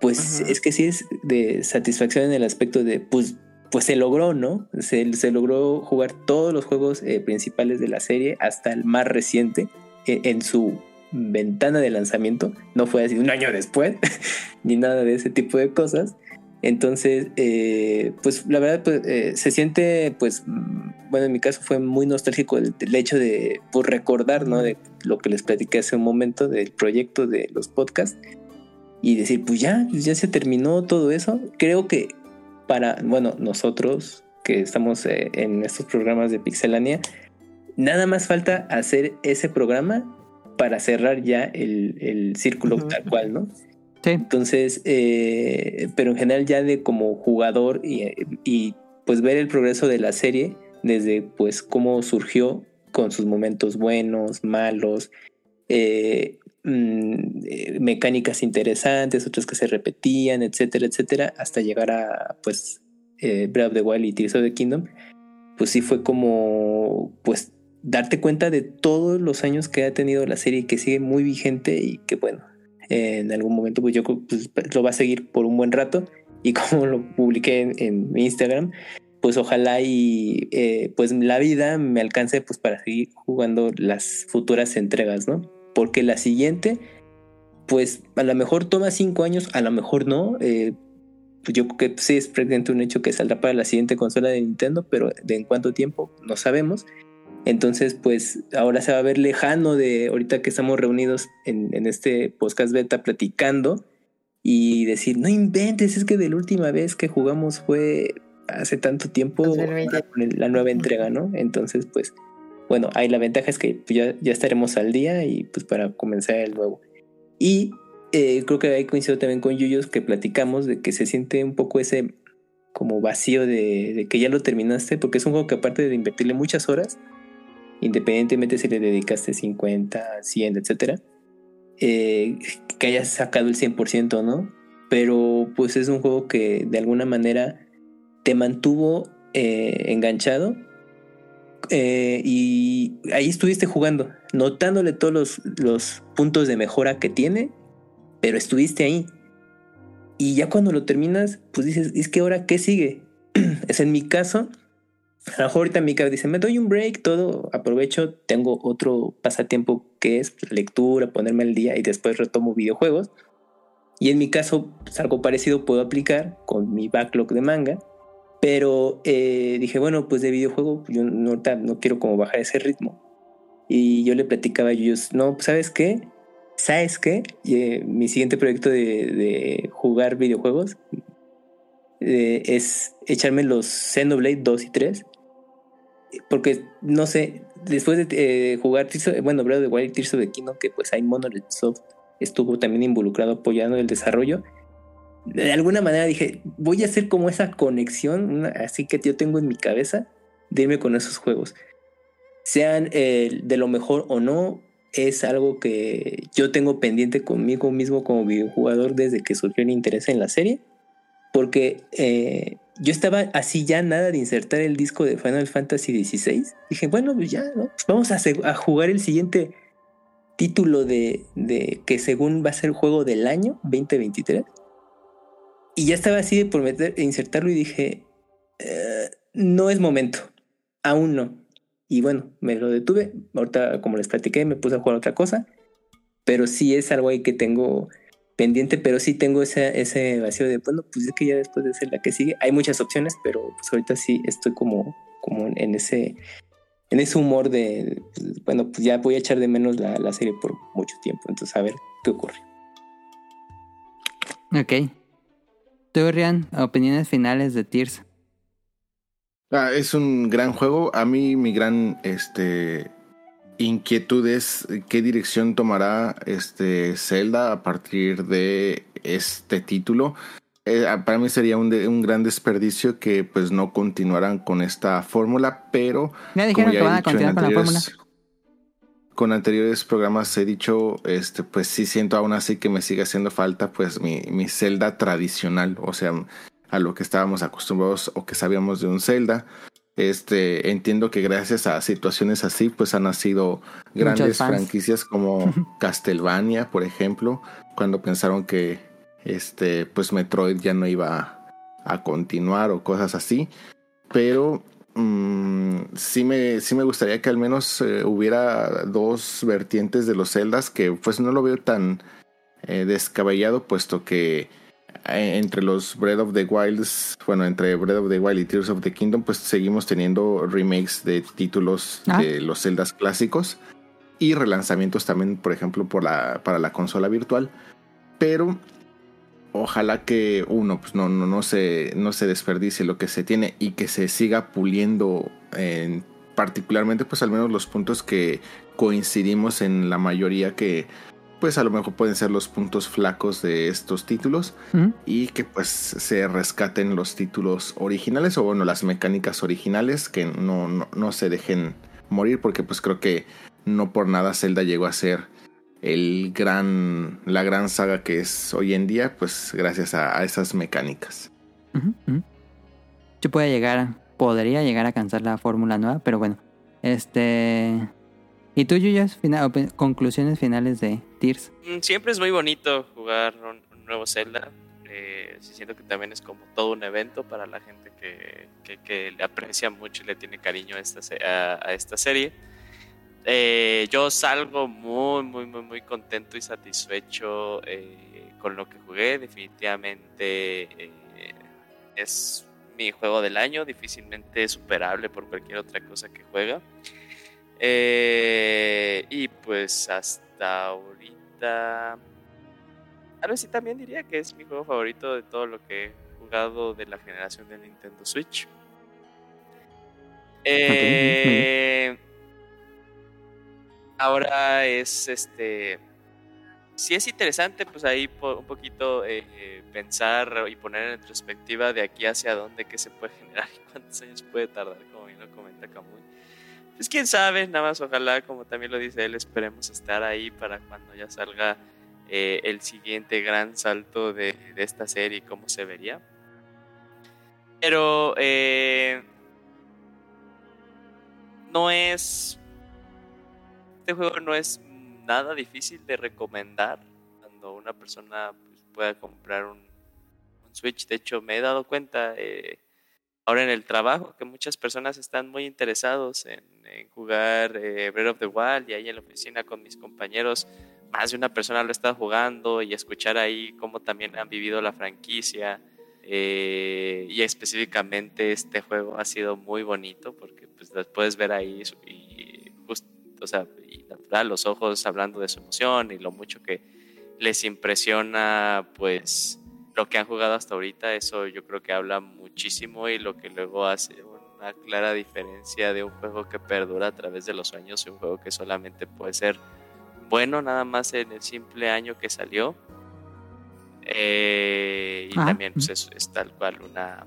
pues es que sí es de satisfacción en el aspecto de, pues, pues se logró, ¿no? Se, se logró jugar todos los juegos eh, principales de la serie hasta el más reciente e, en su ventana de lanzamiento. No fue así un año después, (laughs) ni nada de ese tipo de cosas. Entonces, eh, pues la verdad, pues, eh, se siente, pues, bueno, en mi caso fue muy nostálgico el, hecho de pues, recordar, ¿no? De lo que les platiqué hace un momento del proyecto de los podcasts y decir, pues ya, pues, ya se terminó todo eso. Creo que para, bueno, nosotros que estamos eh, en estos programas de Pixelania, nada más falta hacer ese programa para cerrar ya el, círculo tal cual, ¿no? Entonces, eh, pero en general ya de como jugador y, pues ver el progreso de la serie desde pues cómo surgió con sus momentos buenos, malos, eh, mm, eh, mecánicas interesantes, otras que se repetían, etcétera, etcétera, hasta llegar a pues Breath of the Wild y Tears of the Kingdom, pues sí fue como pues darte cuenta de todos los años que ha tenido la serie y que sigue muy vigente y que bueno, en algún momento, pues yo pues, lo va a seguir por un buen rato. Y (laughs) como lo publiqué en, mi Instagram, pues ojalá y eh, pues la vida me alcance pues para seguir jugando las futuras entregas, ¿no? porque la siguiente, pues a lo mejor toma cinco años, a lo mejor no. Eh, pues yo creo que sí es prácticamente un hecho que saldrá para la siguiente consola de Nintendo, pero de en cuánto tiempo no sabemos. Entonces, pues ahora se va a ver lejano de ahorita que estamos reunidos en, en este podcast beta platicando y decir, no inventes, es que de la última vez que jugamos fue hace tanto tiempo la nueva entrega, ¿no? Entonces, pues, bueno, ahí la ventaja es que pues, ya, ya estaremos al día y pues para comenzar el nuevo. Y eh, creo que ahí coincido también con Yuyos que platicamos de que se siente un poco ese como vacío de, de, que ya lo terminaste, porque es un juego que aparte de invertirle muchas horas, independientemente si le dedicaste 50, 100, etcétera, eh, que hayas sacado el 100%, ¿no? Pero pues es un juego que de alguna manera te mantuvo eh, enganchado eh, y ahí estuviste jugando, notándole todos los, los, puntos de mejora que tiene, pero estuviste ahí. Y ya cuando lo terminas, pues dices, es que ahora, ¿qué sigue? (clears throat) es en mi caso, a lo mejor ahorita mi cabeza dice, me doy un break, todo, aprovecho, tengo otro pasatiempo que es lectura, ponerme al día y después retomo videojuegos. Y en mi caso, pues, algo parecido puedo aplicar con mi backlog de manga pero eh, dije, bueno, pues de videojuego, yo no, no quiero como bajar ese ritmo. Y yo le platicaba a ellos, no, pues, ¿sabes qué? ¿Sabes qué? Eh, mi siguiente proyecto de, jugar videojuegos eh, es echarme los Xenoblade 2 y 3. Porque, no sé, después de jugar, bueno, of the Wild Tears of the Kingdom, que pues hay Monolith Soft estuvo también involucrado apoyando el desarrollo de alguna manera dije, voy a hacer como esa conexión, así que yo tengo en mi cabeza, de irme con esos juegos. Sean eh, de lo mejor o no, es algo que yo tengo pendiente conmigo mismo como videojugador desde que surgió el interés en la serie. Porque eh, yo estaba así ya nada de insertar el disco de Final Fantasy XVI. Dije, bueno, pues ya, ¿no? Pues vamos a, jugar el siguiente título de, de que según va a ser el juego del año 2023. Y ya estaba así de por meter, insertarlo y dije, eh, no es momento, aún no. Y bueno, me lo detuve. Ahorita, como les platiqué, me puse a jugar otra cosa. Pero sí es algo ahí que tengo pendiente, pero sí tengo ese, ese vacío de, bueno, pues es que ya después de ser la que sigue, hay muchas opciones, pero pues ahorita sí estoy como, como en ese en ese humor de, bueno, pues ya voy a echar de menos la, la serie por mucho tiempo. Entonces, a ver qué ocurre. Ok, Tú, Rian, opiniones finales de Tears. Ah, es un gran juego. A mí mi gran este, inquietud es qué dirección tomará este Zelda a partir de este título. Eh, para mí sería un, un, gran desperdicio que pues no continuaran con esta fórmula, pero... Ya dijeron que van a continuar con la fórmula con anteriores programas he dicho, este, pues sí siento aún así que me sigue haciendo falta pues mi, mi celda tradicional, o sea, a lo que estábamos acostumbrados o que sabíamos de un Zelda. Este, entiendo que gracias a situaciones así, pues han nacido grandes franquicias como (laughs) Castlevania, por ejemplo, cuando pensaron que este, pues Metroid ya no iba a continuar o cosas así. Pero Mm, sí, me, sí me gustaría que al menos eh, hubiera dos vertientes de los celdas que pues no lo veo tan eh, descabellado puesto que eh, entre los Breath of the Wilds, bueno, entre Breath of the Wild y Tears of the Kingdom pues seguimos teniendo remakes de títulos ah. de los celdas clásicos y relanzamientos también, por ejemplo, por la, para la consola virtual. Pero ojalá que uno pues no, no, no, se, no se desperdicie lo que se tiene y que se siga puliendo en, particularmente pues al menos los puntos que coincidimos en la mayoría que pues a lo mejor pueden ser los puntos flacos de estos títulos y que pues se rescaten los títulos originales o bueno las mecánicas originales que no, no, no se dejen morir porque pues creo que no por nada Zelda llegó a ser el gran, la gran saga que es hoy en día, pues gracias a, esas mecánicas. Yo puede llegar, podría llegar a cansar la fórmula nueva, pero bueno, este... ¿Y tú, Yuyas? conclusiones finales de Tears. Mm, siempre es muy bonito jugar un, nuevo Zelda. Eh, siento que también es como todo un evento para la gente que, que, le aprecia mucho y le tiene cariño a esta, a esta serie. Eh, yo salgo muy, muy, muy, muy contento y satisfecho eh, con lo que jugué. Definitivamente eh, es mi juego del año, difícilmente superable por cualquier otra cosa que juega. y pues hasta ahorita, a ver si también diría que es mi juego favorito de todo lo que he jugado de la generación de Nintendo Switch. Eh, ahora es este. Si es interesante, pues ahí un poquito eh, pensar y poner en retrospectiva de aquí hacia dónde, qué se puede generar y cuántos años puede tardar, como bien lo comenta Camuy. Pues quién sabe, nada más ojalá, como también lo dice él, esperemos estar ahí para cuando ya salga eh, el siguiente gran salto de, de, esta serie cómo se vería. Pero eh, no es. Este juego no es nada difícil de recomendar cuando una persona pues, pueda comprar un, Switch. De hecho, me he dado cuenta eh, ahora en el trabajo que muchas personas están muy interesados en, jugar eh, Breath of the Wild y ahí en la oficina con mis compañeros. Más de una persona lo está jugando y escuchar ahí cómo también han vivido la franquicia. Eh, y específicamente este juego ha sido muy bonito porque pues las puedes ver ahí y o sea, y natural, los ojos hablando de su emoción y lo mucho que les impresiona pues lo que han jugado hasta ahorita, eso yo creo que habla muchísimo y lo que luego hace una clara diferencia de un juego que perdura a través de los años y un juego que solamente puede ser bueno nada más en el simple año que salió. Eh, y también pues, es, tal cual una...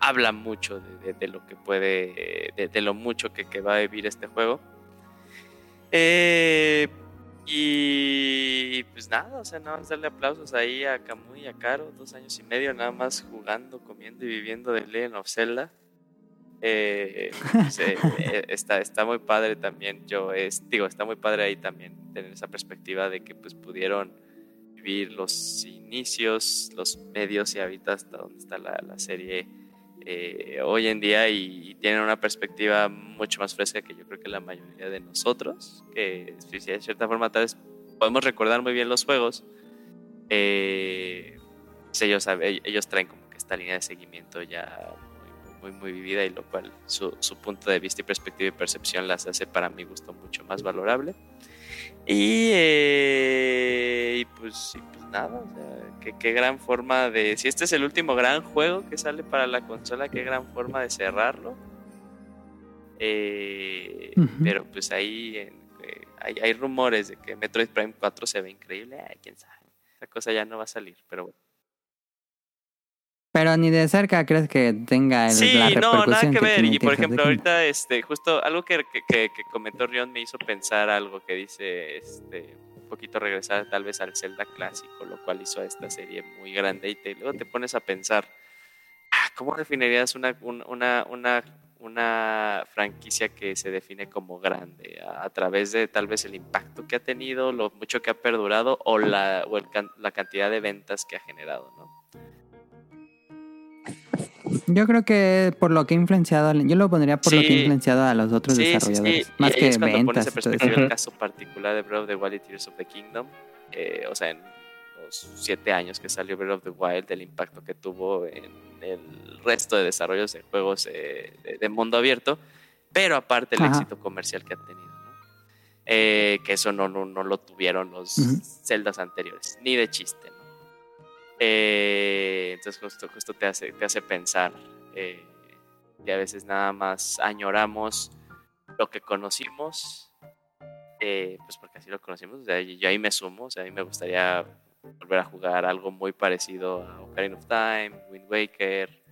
Habla mucho de, lo que puede, de, lo mucho que, va a vivir este juego. Eh, y pues nada, o sea, nada más darle aplausos ahí a Camuy y a Caro, dos años y medio nada más jugando, comiendo y viviendo de Legend of Zelda. Eh, pues, está, está muy padre también, yo es, digo, está muy padre ahí también tener esa perspectiva de que pues pudieron los inicios, los medios y ahorita hasta donde está la, serie eh, hoy en día y, tienen una perspectiva mucho más fresca que yo creo que la mayoría de nosotros, que de cierta forma tal vez podemos recordar muy bien los juegos. Eh, pues ellos, ellos traen como que esta línea de seguimiento ya muy, muy, muy vivida y lo cual su, su, punto de vista y perspectiva y percepción las hace para mi gusto mucho más valorable. Y, eh, pues, pues, nada, o sea, qué, gran forma de... Si este es el último gran juego que sale para la consola, qué gran forma de cerrarlo. Eh, pero pues ahí eh, hay, hay, rumores de que Metroid Prime 4 se ve increíble. quién sabe. Esa cosa ya no va a salir, pero bueno. Pero ni de cerca crees que tenga el, sí, no, nada que, ver. Y por ejemplo, ahorita, este, justo algo que, que, comentó Rion me hizo pensar algo que dice, este, poquito regresar tal vez al Zelda clásico, lo cual hizo a esta serie muy grande. Y te, luego te pones a pensar, ah, ¿cómo definirías una, una, una, una franquicia que se define como grande? A, través de tal vez el impacto que ha tenido, lo mucho que ha perdurado o la, o la cantidad de ventas que ha generado, ¿no? Yo creo que por lo que ha influenciado, yo lo pondría por lo que ha influenciado a los otros desarrolladores. Más que es cuando ventas. Pones en perspectiva el caso particular de Breath of the Wild y Tears of the Kingdom. Eh, o sea, en los siete años que salió Breath of the Wild, el impacto que tuvo en el resto de desarrollos de juegos eh, de, mundo abierto. Pero aparte el éxito comercial que ha tenido. ¿no? Eh, que eso no, no, no, lo tuvieron los celdas anteriores, ni de chiste. Eh, entonces justo, justo te, hace, te hace pensar eh, que a veces nada más añoramos lo que conocimos, eh, pues porque así lo conocimos, yo ahí me sumo, o sea, a mí me gustaría volver a jugar algo muy parecido a Ocarina of Time, Wind Waker,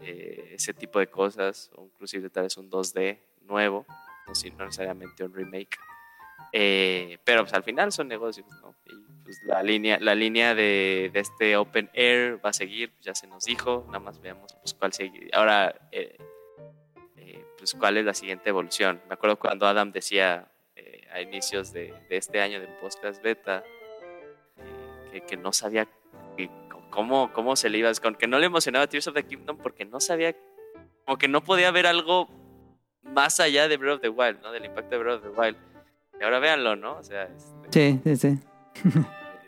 ese tipo de cosas, o inclusive tal vez un 2D nuevo, no necesariamente un remake. Pero pues al final son negocios, ¿no? pues la línea, la línea de, de, este Open Air va a seguir, ya se nos dijo, nada más veamos pues cuál sigue. Ahora, eh, eh, pues cuál es la siguiente evolución. Me acuerdo cuando Adam decía eh, a inicios de, de, este año de podcast beta que, que, no sabía cómo, cómo se le iba, con que no le emocionaba Tears of the Kingdom porque no sabía, como que no podía ver algo más allá de Breath of the Wild, ¿no? Del impacto de Breath of the Wild. Y ahora véanlo, ¿no? O sea, este, sí, sí, sí.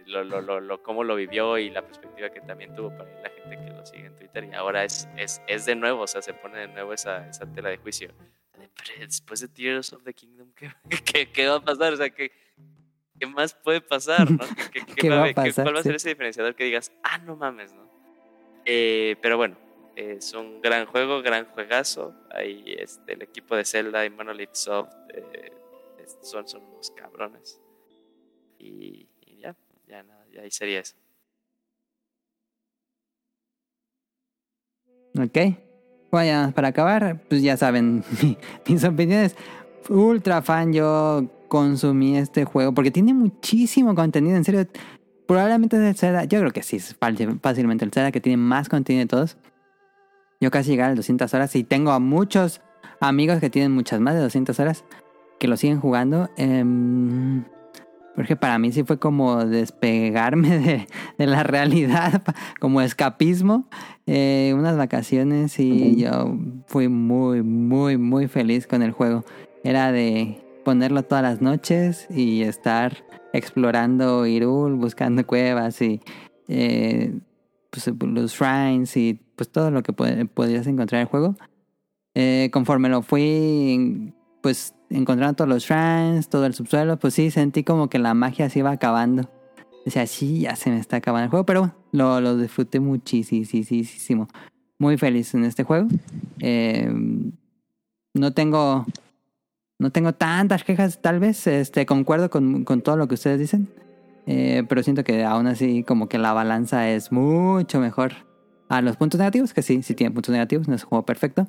lo, lo, lo, lo, cómo lo vivió y la perspectiva que también tuvo para la gente que lo sigue en Twitter. Y ahora es, es, es de nuevo, o sea, se pone de nuevo esa, esa tela de juicio. después de Tears of the Kingdom, ¿qué, (laughs) qué, qué va a pasar? O sea, ¿qué, ¿qué más puede pasar? ¿no? ¿Qué, qué, (laughs) va, va, a pasar? ¿Cuál va a ser ese diferenciador que digas, ah, no mames, ¿no? Eh, pero bueno, es un gran juego, gran juegazo. Ahí este, el equipo de Zelda y Monolith Soft eh, son, son unos cabrones. Y, ya, ya nada, ya ahí sería eso. Ok. Bueno, para acabar, pues ya saben (laughs) mis opiniones. Ultra fan, yo consumí este juego porque tiene muchísimo contenido. En serio, probablemente es el Zelda. Yo creo que sí, es fácilmente el Zelda que tiene más contenido de todos. Yo casi llegué a las 200 horas y tengo a muchos amigos que tienen muchas más de 200 horas que lo siguen jugando. Eh, porque para mí sí fue como despegarme (laughs) de, de la realidad, como escapismo, eh, unas vacaciones y yo fui muy, muy, muy feliz con el juego. Era de ponerlo todas las noches y estar explorando Irul, buscando cuevas y eh, pues, los shrines y pues todo lo que podrías encontrar en el juego. Eh, conforme lo fui pues encontrando todos los shrines, todo el subsuelo, pues sí, sentí como que la magia se iba acabando. Decía, sí, ya se me está acabando el juego, pero bueno, lo, lo disfruté muchísimo. Muy feliz en este juego. Eh, no tengo. No tengo tantas quejas, tal vez. Este, concuerdo con, con todo lo que ustedes dicen. Eh, pero siento que aún así, como que la balanza es mucho mejor a los puntos negativos, que sí, sí tiene puntos negativos, no es un juego perfecto.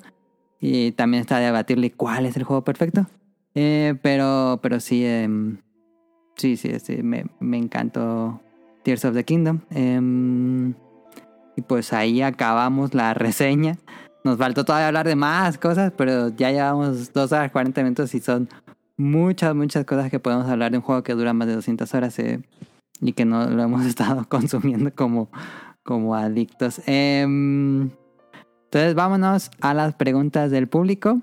Y también está debatirle cuál es el juego perfecto. Eh, pero, pero sí, em, sí, sí, sí, me, me encantó Tears of the Kingdom. Em, y pues ahí acabamos la (laughs) reseña. Nos faltó todavía hablar de más cosas, pero ya llevamos 2 horas 40 minutos y son muchas, muchas cosas que podemos hablar de un juego que dura más de 200 horas eh, y que no lo hemos (laughs) estado consumiendo como, como adictos. Eh, entonces vámonos a las preguntas del público.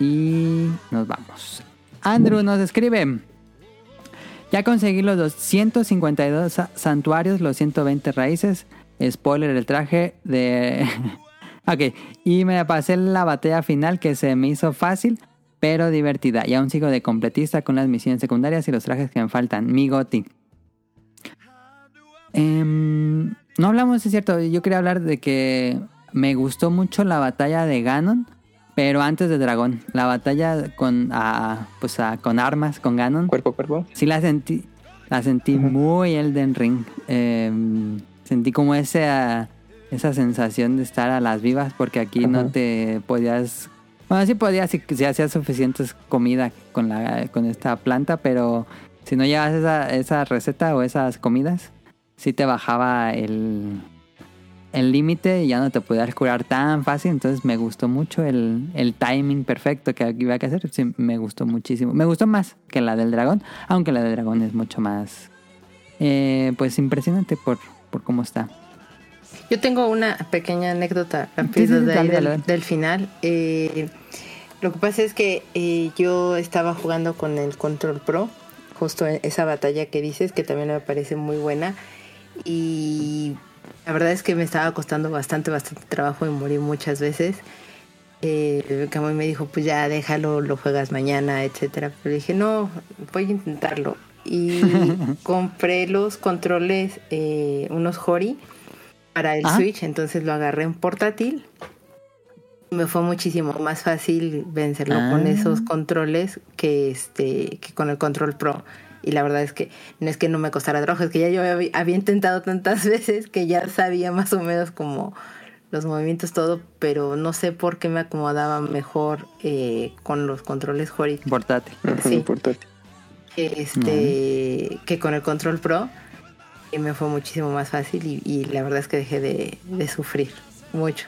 Y nos vamos. Andrew nos escribe. Ya conseguí los 252 santuarios, los 120 raíces. Spoiler, el traje de... (laughs) ok, y me pasé la batalla final que se me hizo fácil, pero divertida. Y aún sigo de completista con las misiones secundarias y los trajes que me faltan. Mi goti. Em, no hablamos, es cierto, yo quería hablar de que me gustó mucho la batalla de Ganon. Pero antes de Dragón, la batalla con, pues con armas, con Ganon. Cuerpo a cuerpo. Sí, la sentí, la sentí muy Elden Ring. Em, sentí como esa, esa sensación de estar a las vivas, porque aquí no te podías. Bueno, sí podías si, si hacías suficientes comida con, la, con esta planta, pero si no llevas esa, esa receta o esas comidas, sí te bajaba el, el límite y ya no te podías curar tan fácil. Entonces me gustó mucho el, el timing perfecto que iba a hacer. Sí, me gustó muchísimo. Me gustó más que la del dragón, aunque la del dragón es mucho más, eh, pues impresionante por, por cómo está. Yo tengo una pequeña anécdota del, final. Eh, lo que pasa es que eh, yo estaba jugando con el Control Pro, justo en esa batalla que dices, que también me parece muy buena. Y la verdad es que me estaba costando bastante, bastante trabajo y morí muchas veces. Eh, me dijo, pues ya déjalo, lo juegas mañana, etcétera. Pero dije, no, voy a intentarlo. Y (laughs) compré los controles, eh, unos Hori para el ah. Switch, entonces lo agarré en portátil. Me fue muchísimo más fácil vencerlo con ah. esos controles que este que con el control Pro. Y la verdad es que no es que no me costara trabajo, es que ya yo había, intentado tantas (laughs) veces que ya sabía más o menos como los movimientos, todo, pero no sé por qué me acomodaba mejor eh, con los controles horizontales. Portátil. Sí. Portátil. Este, que con el control pro. Y me fue muchísimo más fácil y, y la verdad es que dejé de, de sufrir mucho.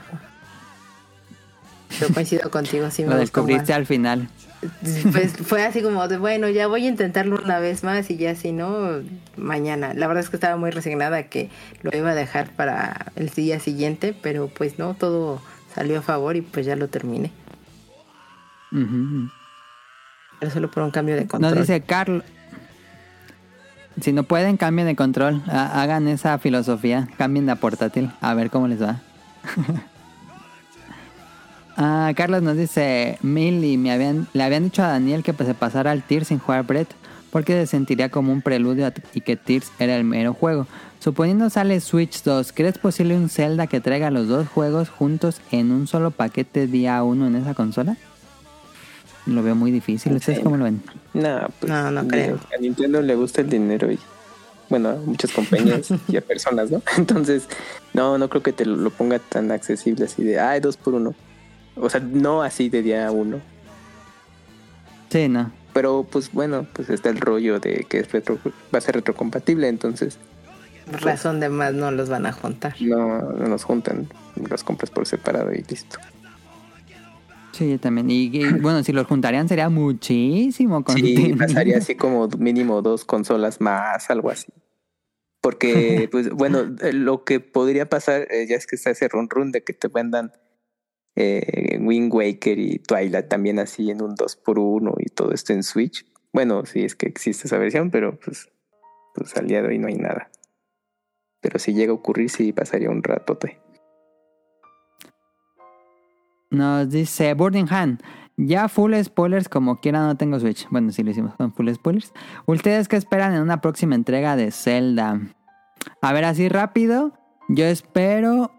Yo coincido contigo, sí me Lo descubriste más. al final. (laughs) Pues fue así como de, bueno, ya voy a intentarlo una vez más y ya si no, mañana. La verdad es que estaba muy resignada que lo iba a dejar para el día siguiente, pero pues no, todo salió a favor y pues ya lo terminé. Ujú. Pero solo por un cambio de Nos control. dice Carlos. Si no pueden, cambien de control. Ha- Hagan esa filosofía. Cambien de portátil. A ver cómo les va. (laughs) Ah, Carlos nos dice, Millie, me habían, le habían dicho a Daniel que pues, se pasara al Tears sin jugar Brett porque se sentiría como un preludio y que Tears era el mero juego. Suponiendo sale Switch 2, ¿crees posible un Zelda que traiga los dos juegos juntos en un solo paquete día uno en esa consola? Lo veo muy difícil. ¿Ustedes Sí. cómo lo ven? No, pues, No, no creo. A Nintendo le gusta el dinero y, bueno, a muchas compañías (laughs) y a personas, ¿no? (laughs) Entonces, no, no creo que te lo, ponga tan accesible así de, ah, dos por uno. O sea, no así de día uno. Sí, no. Pero, pues bueno, pues está el rollo de que es retro, va a ser retrocompatible, entonces Razón de más no los van a juntar. no, no nos juntan, los compras por separado y listo. Sí, yo también. Y, y, (laughs) bueno, si los juntarían sería muchísimo Sí, contenido. pasaría así (laughs) como mínimo dos consolas más, algo así. Porque, (laughs) pues, bueno, eh, lo que podría pasar, eh, ya es que está ese run run de que te vendan eh, Wind Waker y Twilight también así en un 2x1 y todo esto en Switch. Bueno, sí es que existe esa versión, pero pues, pues al día de hoy no hay nada. Pero si llega a ocurrir, sí pasaría un ratote. Nos dice Burning Hand. Ya full spoilers, como quiera no tengo Switch. Bueno, sí lo hicimos con full spoilers. ¿Ustedes qué esperan en una próxima entrega de Zelda? A ver, así rápido. Yo espero.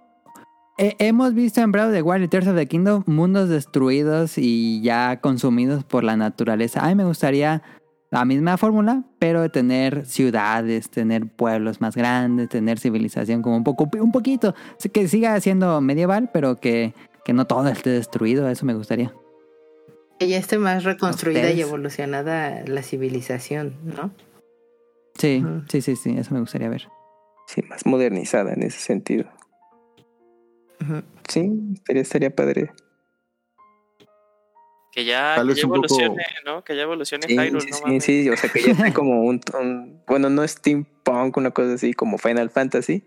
Eh, hemos visto en Breath of the Wild y Tears of the Kingdom mundos destruidos y ya consumidos por la naturaleza. A mí me gustaría la misma fórmula, pero de tener ciudades, tener pueblos más grandes, tener civilización como un poco, un poquito, que siga siendo medieval, pero que, que no todo esté destruido. Eso me gustaría. Que ya esté más reconstruida y evolucionada la civilización, ¿no? Sí, sí, sí, sí, eso me gustaría ver. Sí, más modernizada en ese sentido. Sí, estaría, estaría padre. Que ya, que ya un poco- evolucione, ¿no? Que ya evolucione Sí, Hyrule, sí, no sí, sí, o sea que ya está como un, un- bueno, no steampunk, una cosa así como Final Fantasy,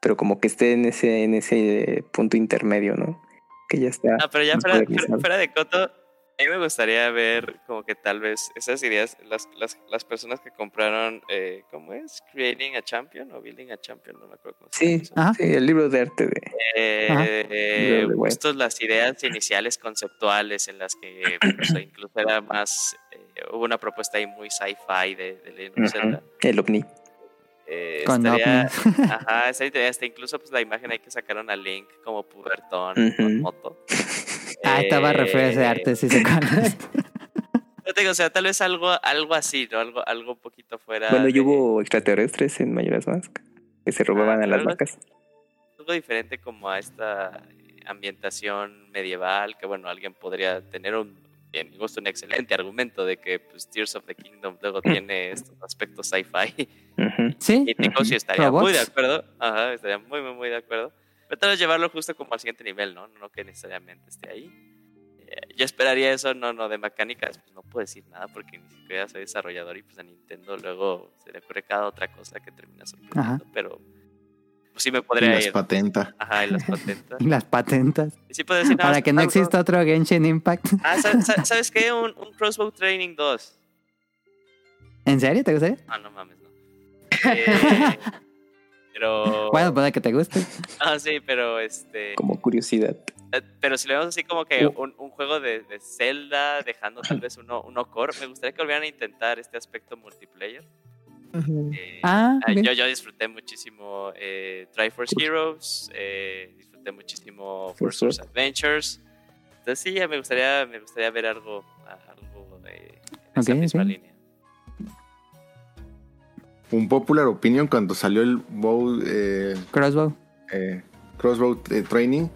pero como que esté en ese, en ese punto intermedio, ¿no? Que ya está. Ah, pero ya fuera, fuera- fuera de Coto, a mí me gustaría ver como que tal vez esas ideas, las, las, las personas que compraron, eh, ¿cómo es? Creating a Champion o Building a Champion, no me acuerdo cómo se Sí, llama eso. Ajá. sí, el libro de arte de. Eh, eh, de las ideas iniciales conceptuales en las que pues, (clears throat) incluso era más, eh, hubo una propuesta ahí muy sci-fi de, de. Ujú, El ovni. Eh, Con estaría, ajá, esa idea, hasta incluso pues la imagen ahí que sacaron a Link como pubertón con moto. Ah, estaba re feo ese Eh, arte, sí cuál es. (laughs) Yo te digo, o sea, tal vez algo, algo así, ¿no? Algo, algo un poquito fuera. Bueno, y de- hubo extraterrestres en Mayoras Mask que se robaban Ah, a las algo- vacas. algo diferente como a esta ambientación medieval, que bueno, alguien podría tener un, en mi gusto, un excelente argumento de que pues, Tears of the Kingdom luego tiene estos aspectos sci-fi. Ujú. Sí, Y Nico sí estaría Robots. muy de acuerdo. Ajá, estaría muy, muy, muy de acuerdo. Pero tal vez llevarlo justo como al siguiente nivel, ¿no? No que necesariamente esté ahí. Eh, yo esperaría eso, no, no, de mecánicas, pues no puedo decir nada porque ni siquiera soy desarrollador y pues a Nintendo luego se le ocurre cada otra cosa que termina sorprendiendo, pero pues sí me Y podría las ir. patenta. Ajá, y las patentas. (laughs) y las patentas. Y sí puedo decir nada Para que no algo- exista otro Genshin Impact. Ah, ¿sabes, (laughs) sabes- sabes qué? Un, un Crossbow Training 2. ¿En serio? ¿Te gustaría? Ah, no mames, no. Eh, (laughs) pero... Bueno, puede que te guste. Ah, sí, pero este... Como curiosidad. Eh, Pero si lo vemos así como que Uh. un, un juego de, de Zelda, dejando tal vez uno, uno core, me gustaría que volvieran a intentar este aspecto multiplayer. Eh, Ah, ah, yo, yo disfruté muchísimo eh, Triforce Heroes, eh, disfruté muchísimo Force Source Adventures. Entonces sí, ya me gustaría, me gustaría ver algo, algo de, en esa misma línea. Un popular opinion cuando salió el bow, eh, Crossbow. eh, Crossbow eh, Training.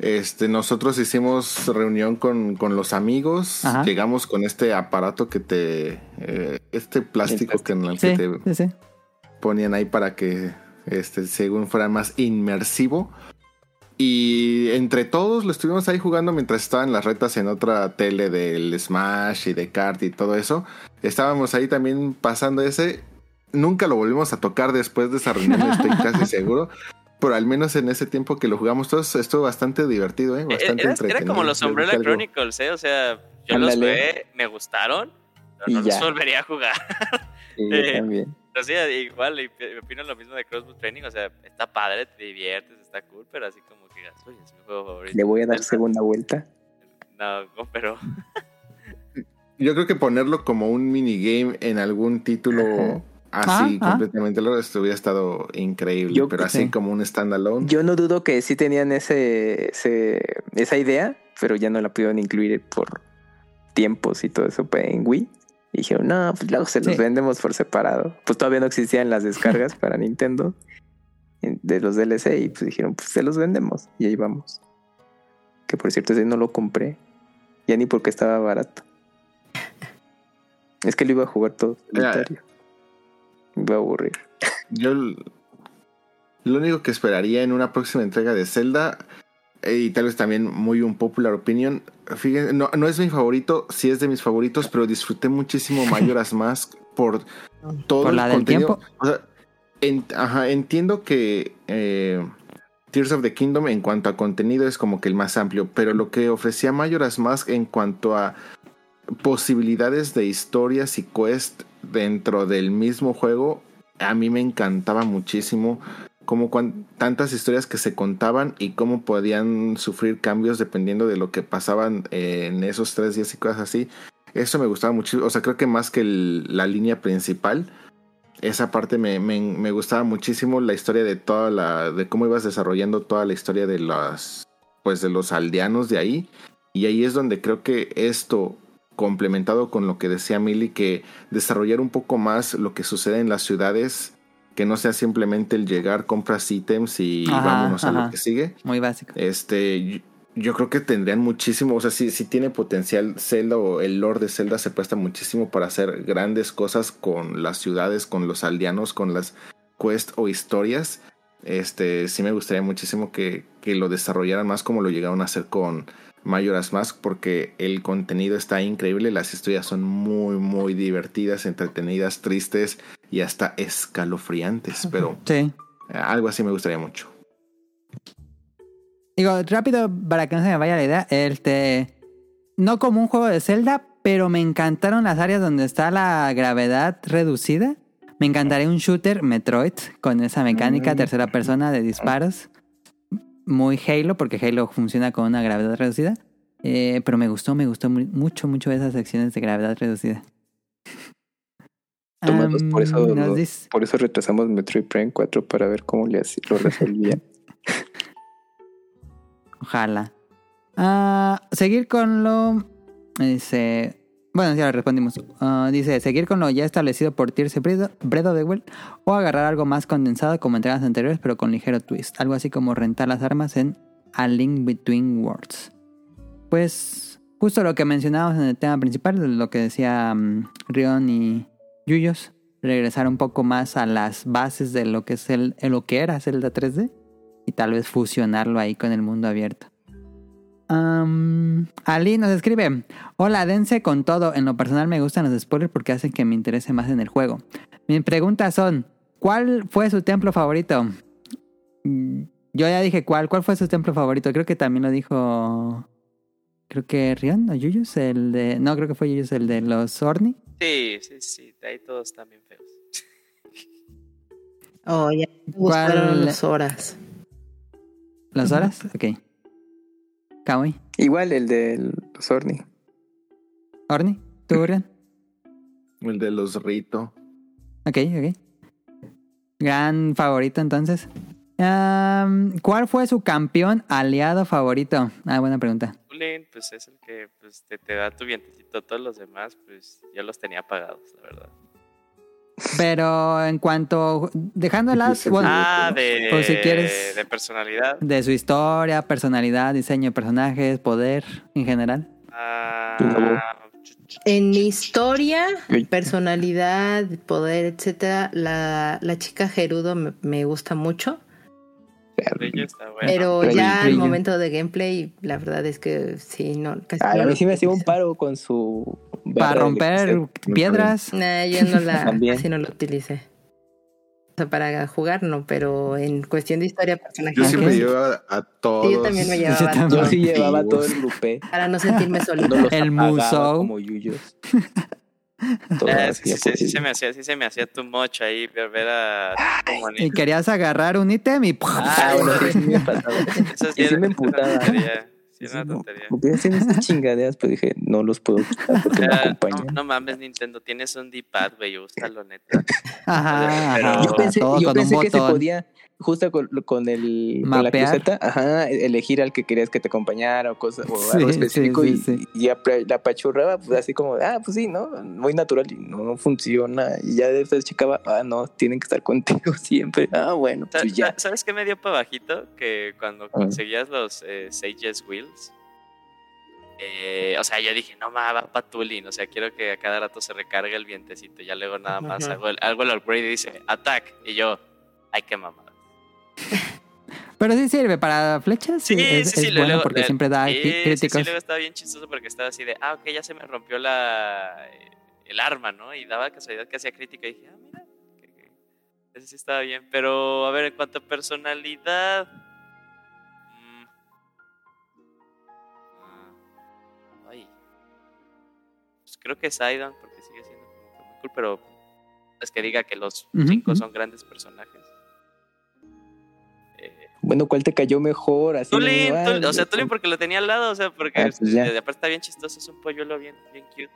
Este, nosotros hicimos reunión con, con los amigos. Llegamos con este aparato que te. Eh, este plástico, que, en el que te ponían ahí para que este, según fuera más inmersivo. Y entre todos lo estuvimos ahí jugando mientras estaban las retas en otra tele del Smash y de Kart y todo eso. Estábamos ahí también pasando ese. Nunca lo volvimos a tocar después de esa reunión, estoy casi (laughs) seguro. Pero al menos en ese tiempo que lo jugamos todos estuvo bastante divertido, ¿eh? Bastante era, era como los Umbrella Chronicles, ¿eh? O sea, yo los ve, me gustaron, pero no los volvería a jugar. (laughs) Sí, yo también. Pero sí, igual, y opino lo mismo de Crossbow Training, o sea, está padre, te diviertes, está cool, pero así como que, oye, es mi juego favorito. ¿Le voy a dar segunda vuelta? No, pero... Yo creo que ponerlo como un minigame en algún título... Así, completamente lo esto hubiera estado increíble, pero así como un standalone. Yo no dudo que sí tenían ese, esa idea, pero ya no la pudieron incluir por tiempos y todo eso en Wii. Y dijeron, no, pues luego se los vendemos por separado. Pues todavía no existían las descargas (laughs) para Nintendo de los DLC y pues dijeron, pues se los vendemos. Y ahí vamos. Que por cierto, ese no lo compré. Ya ni porque estaba barato. Es que lo iba a jugar todo solitario. Voy a aburrir. Yo lo único que esperaría en una próxima entrega de Zelda, eh, y tal vez también muy un popular opinion, fíjense, no, no es mi favorito, sí es de mis favoritos, pero disfruté muchísimo (laughs) Majora's Mask por todo el contenido. O sea, ajá, entiendo que eh, Tears of the Kingdom en cuanto a contenido es como que el más amplio, pero lo que ofrecía Majora's Mask en cuanto a posibilidades de historias y quest dentro del mismo juego, a mí me encantaba muchísimo como tantas historias que se contaban y cómo podían sufrir cambios dependiendo de lo que pasaban en esos tres días y cosas así. Eso me gustaba mucho, o sea, creo que más que la línea principal, esa parte me, me, gustaba muchísimo la historia de toda la, de cómo ibas desarrollando toda la historia de las, pues de los aldeanos de ahí. Y ahí es donde creo que esto complementado con lo que decía Milly, que desarrollar un poco más lo que sucede en las ciudades, que no sea simplemente el llegar, compras ítems y vámonos a lo que sigue. Muy básico. Este, yo creo que tendrían muchísimo, o sea, si, si tiene potencial Zelda o el Lord de Zelda se presta muchísimo para hacer grandes cosas con las ciudades, con los aldeanos, con las quests o historias. Este, sí me gustaría muchísimo que, que lo desarrollaran más como lo llegaron a hacer con Majora's Mask porque el contenido está increíble, las historias son muy muy divertidas, entretenidas, tristes y hasta escalofriantes, pero sí. algo así me gustaría mucho. Digo, rápido para que no se me vaya la idea, este no como un juego de Zelda, pero me encantaron las áreas donde está la gravedad reducida. Me encantaría un shooter Metroid con esa mecánica mm. tercera persona de disparos muy Halo, porque Halo funciona con una gravedad reducida. Eh, pero me gustó, me gustó mucho, mucho esas secciones de gravedad reducida. (laughs) por, eso, por eso retrasamos Metroid Prime 4 para ver cómo le lo resolvían. (laughs) Ojalá. Ah, seguir con lo. Dice. Bueno, ya respondimos. Ah, dice, seguir con lo ya establecido por Tears Breath of the Wild o agarrar algo más condensado como entregas anteriores pero con ligero twist. Algo así como rentar las armas en A Link Between Worlds. Pues justo lo que mencionábamos en el tema principal, lo que decía um, Rion y Yuyos, regresar un poco más a las bases de lo que es el, lo que era Zelda 3D y tal vez fusionarlo ahí con el mundo abierto. Ali nos escribe: Hola, dense con todo. En lo personal me gustan los spoilers porque hacen que me interese más en el juego. Mis preguntas son: ¿Cuál fue su templo favorito? Yo ya dije cuál. ¿Cuál fue su templo favorito? Creo que también lo dijo. Creo que Rion o Yuyus, el de. No, creo que fue Yuyus, el de los Orni. Sí, sí, sí. De ahí todos también feos. Oh, ya. ¿Cuál? las horas. ¿Las horas? Ok. Igual el de los Orni. ¿Orni? ¿Tú, Orion? El de los Rito. Ok, ok. Gran favorito entonces. ¿Cuál fue su campeón aliado favorito? Ah, buena pregunta. pues es el que pues, te, da tu vientecito. Todos los demás, pues yo los tenía pagados, la verdad. Pero en cuanto. Dejando las. Bueno, ah, de, pues si quieres- de personalidad. de su historia, personalidad, diseño de personajes, poder en general. Ah, En historia, personalidad, poder, etcétera, la, la chica Gerudo me, me gusta mucho. Rillo está bueno. pero ya al momento de gameplay, la verdad es que sí, no, casi no a mí sí me hacía un paro con su. Para romper piedras. Nah, yo no la, (laughs) También. casi no lo utilicé. O sea, para jugar no, pero en cuestión de historia, personajes, Yo siempre Ajá. llevaba a todos. yo también me Yo llevaba también. Yo todo, sí llevaba Antiguos. todo el para no sentirme (laughs) No los El musou. como yuyos. (laughs) Ah, es sí, sí, sí se me hacía, sí se me hacía too much ahí ver, ver a como Y querías agarrar un ítem y. Ah, bueno, sí, sí me pasaba. Eso Y sí me emputaba. una tontería. Sí, Sí, era una no, tontería. Porque hacen estas chingaderas, pero dije, no los puedo quitar porque me Ya, no, acompañan. no mames, Nintendo, tienes un D-pad, güey, úsalo, neta. Ajá, Pero- ajá. Yo pensé, yo pensé que se podía, justo con, con el con la cruceta, ajá, elegir al que querías que te acompañara o cosas o Sí, algo específico sí, y, sí. y la apachurraba, pues así como, ah, pues sí, ¿no? Muy natural y no, no funciona. Y ya después checaba, ah, no, tienen que estar (laughs) contigo siempre. Ah, bueno, pues ya. sa- ¿Sabes qué me dio para bajito? Que cuando conseguías los eh, Sages Wheels, eh, o sea, yo dije, no ma, va pa' Tulin, o sea, quiero que a cada rato se recargue el vientecito. Ya luego nada más Ajá. hago, el, upgrade y dice, attack. Y yo, ay, qué mamada. Pero sí sirve para flechas. Sí, es, sí, sí. es luego- bueno porque siempre da sí, cri- sí, sí, críticos. luego estaba bien chistoso porque estaba así de, ah, ok, ya se me rompió la el arma, ¿no? Y daba casualidad que hacía crítica y dije, ah, mira, que- que- ese sí estaba bien. Pero, a ver, en cuanto a personalidad... mm, ah, ay. Pues creo que Sidon, porque sigue siendo como que muy cool, pero es que diga que los cinco son grandes personajes. Eh, Bueno, ¿cuál te cayó mejor? Así, Tulin, ah, Tulin, o sea, Tulin porque lo tenía al lado, o sea, porque Ah, pues eh, aparte está bien chistoso, es un polluelo bien, bien cute.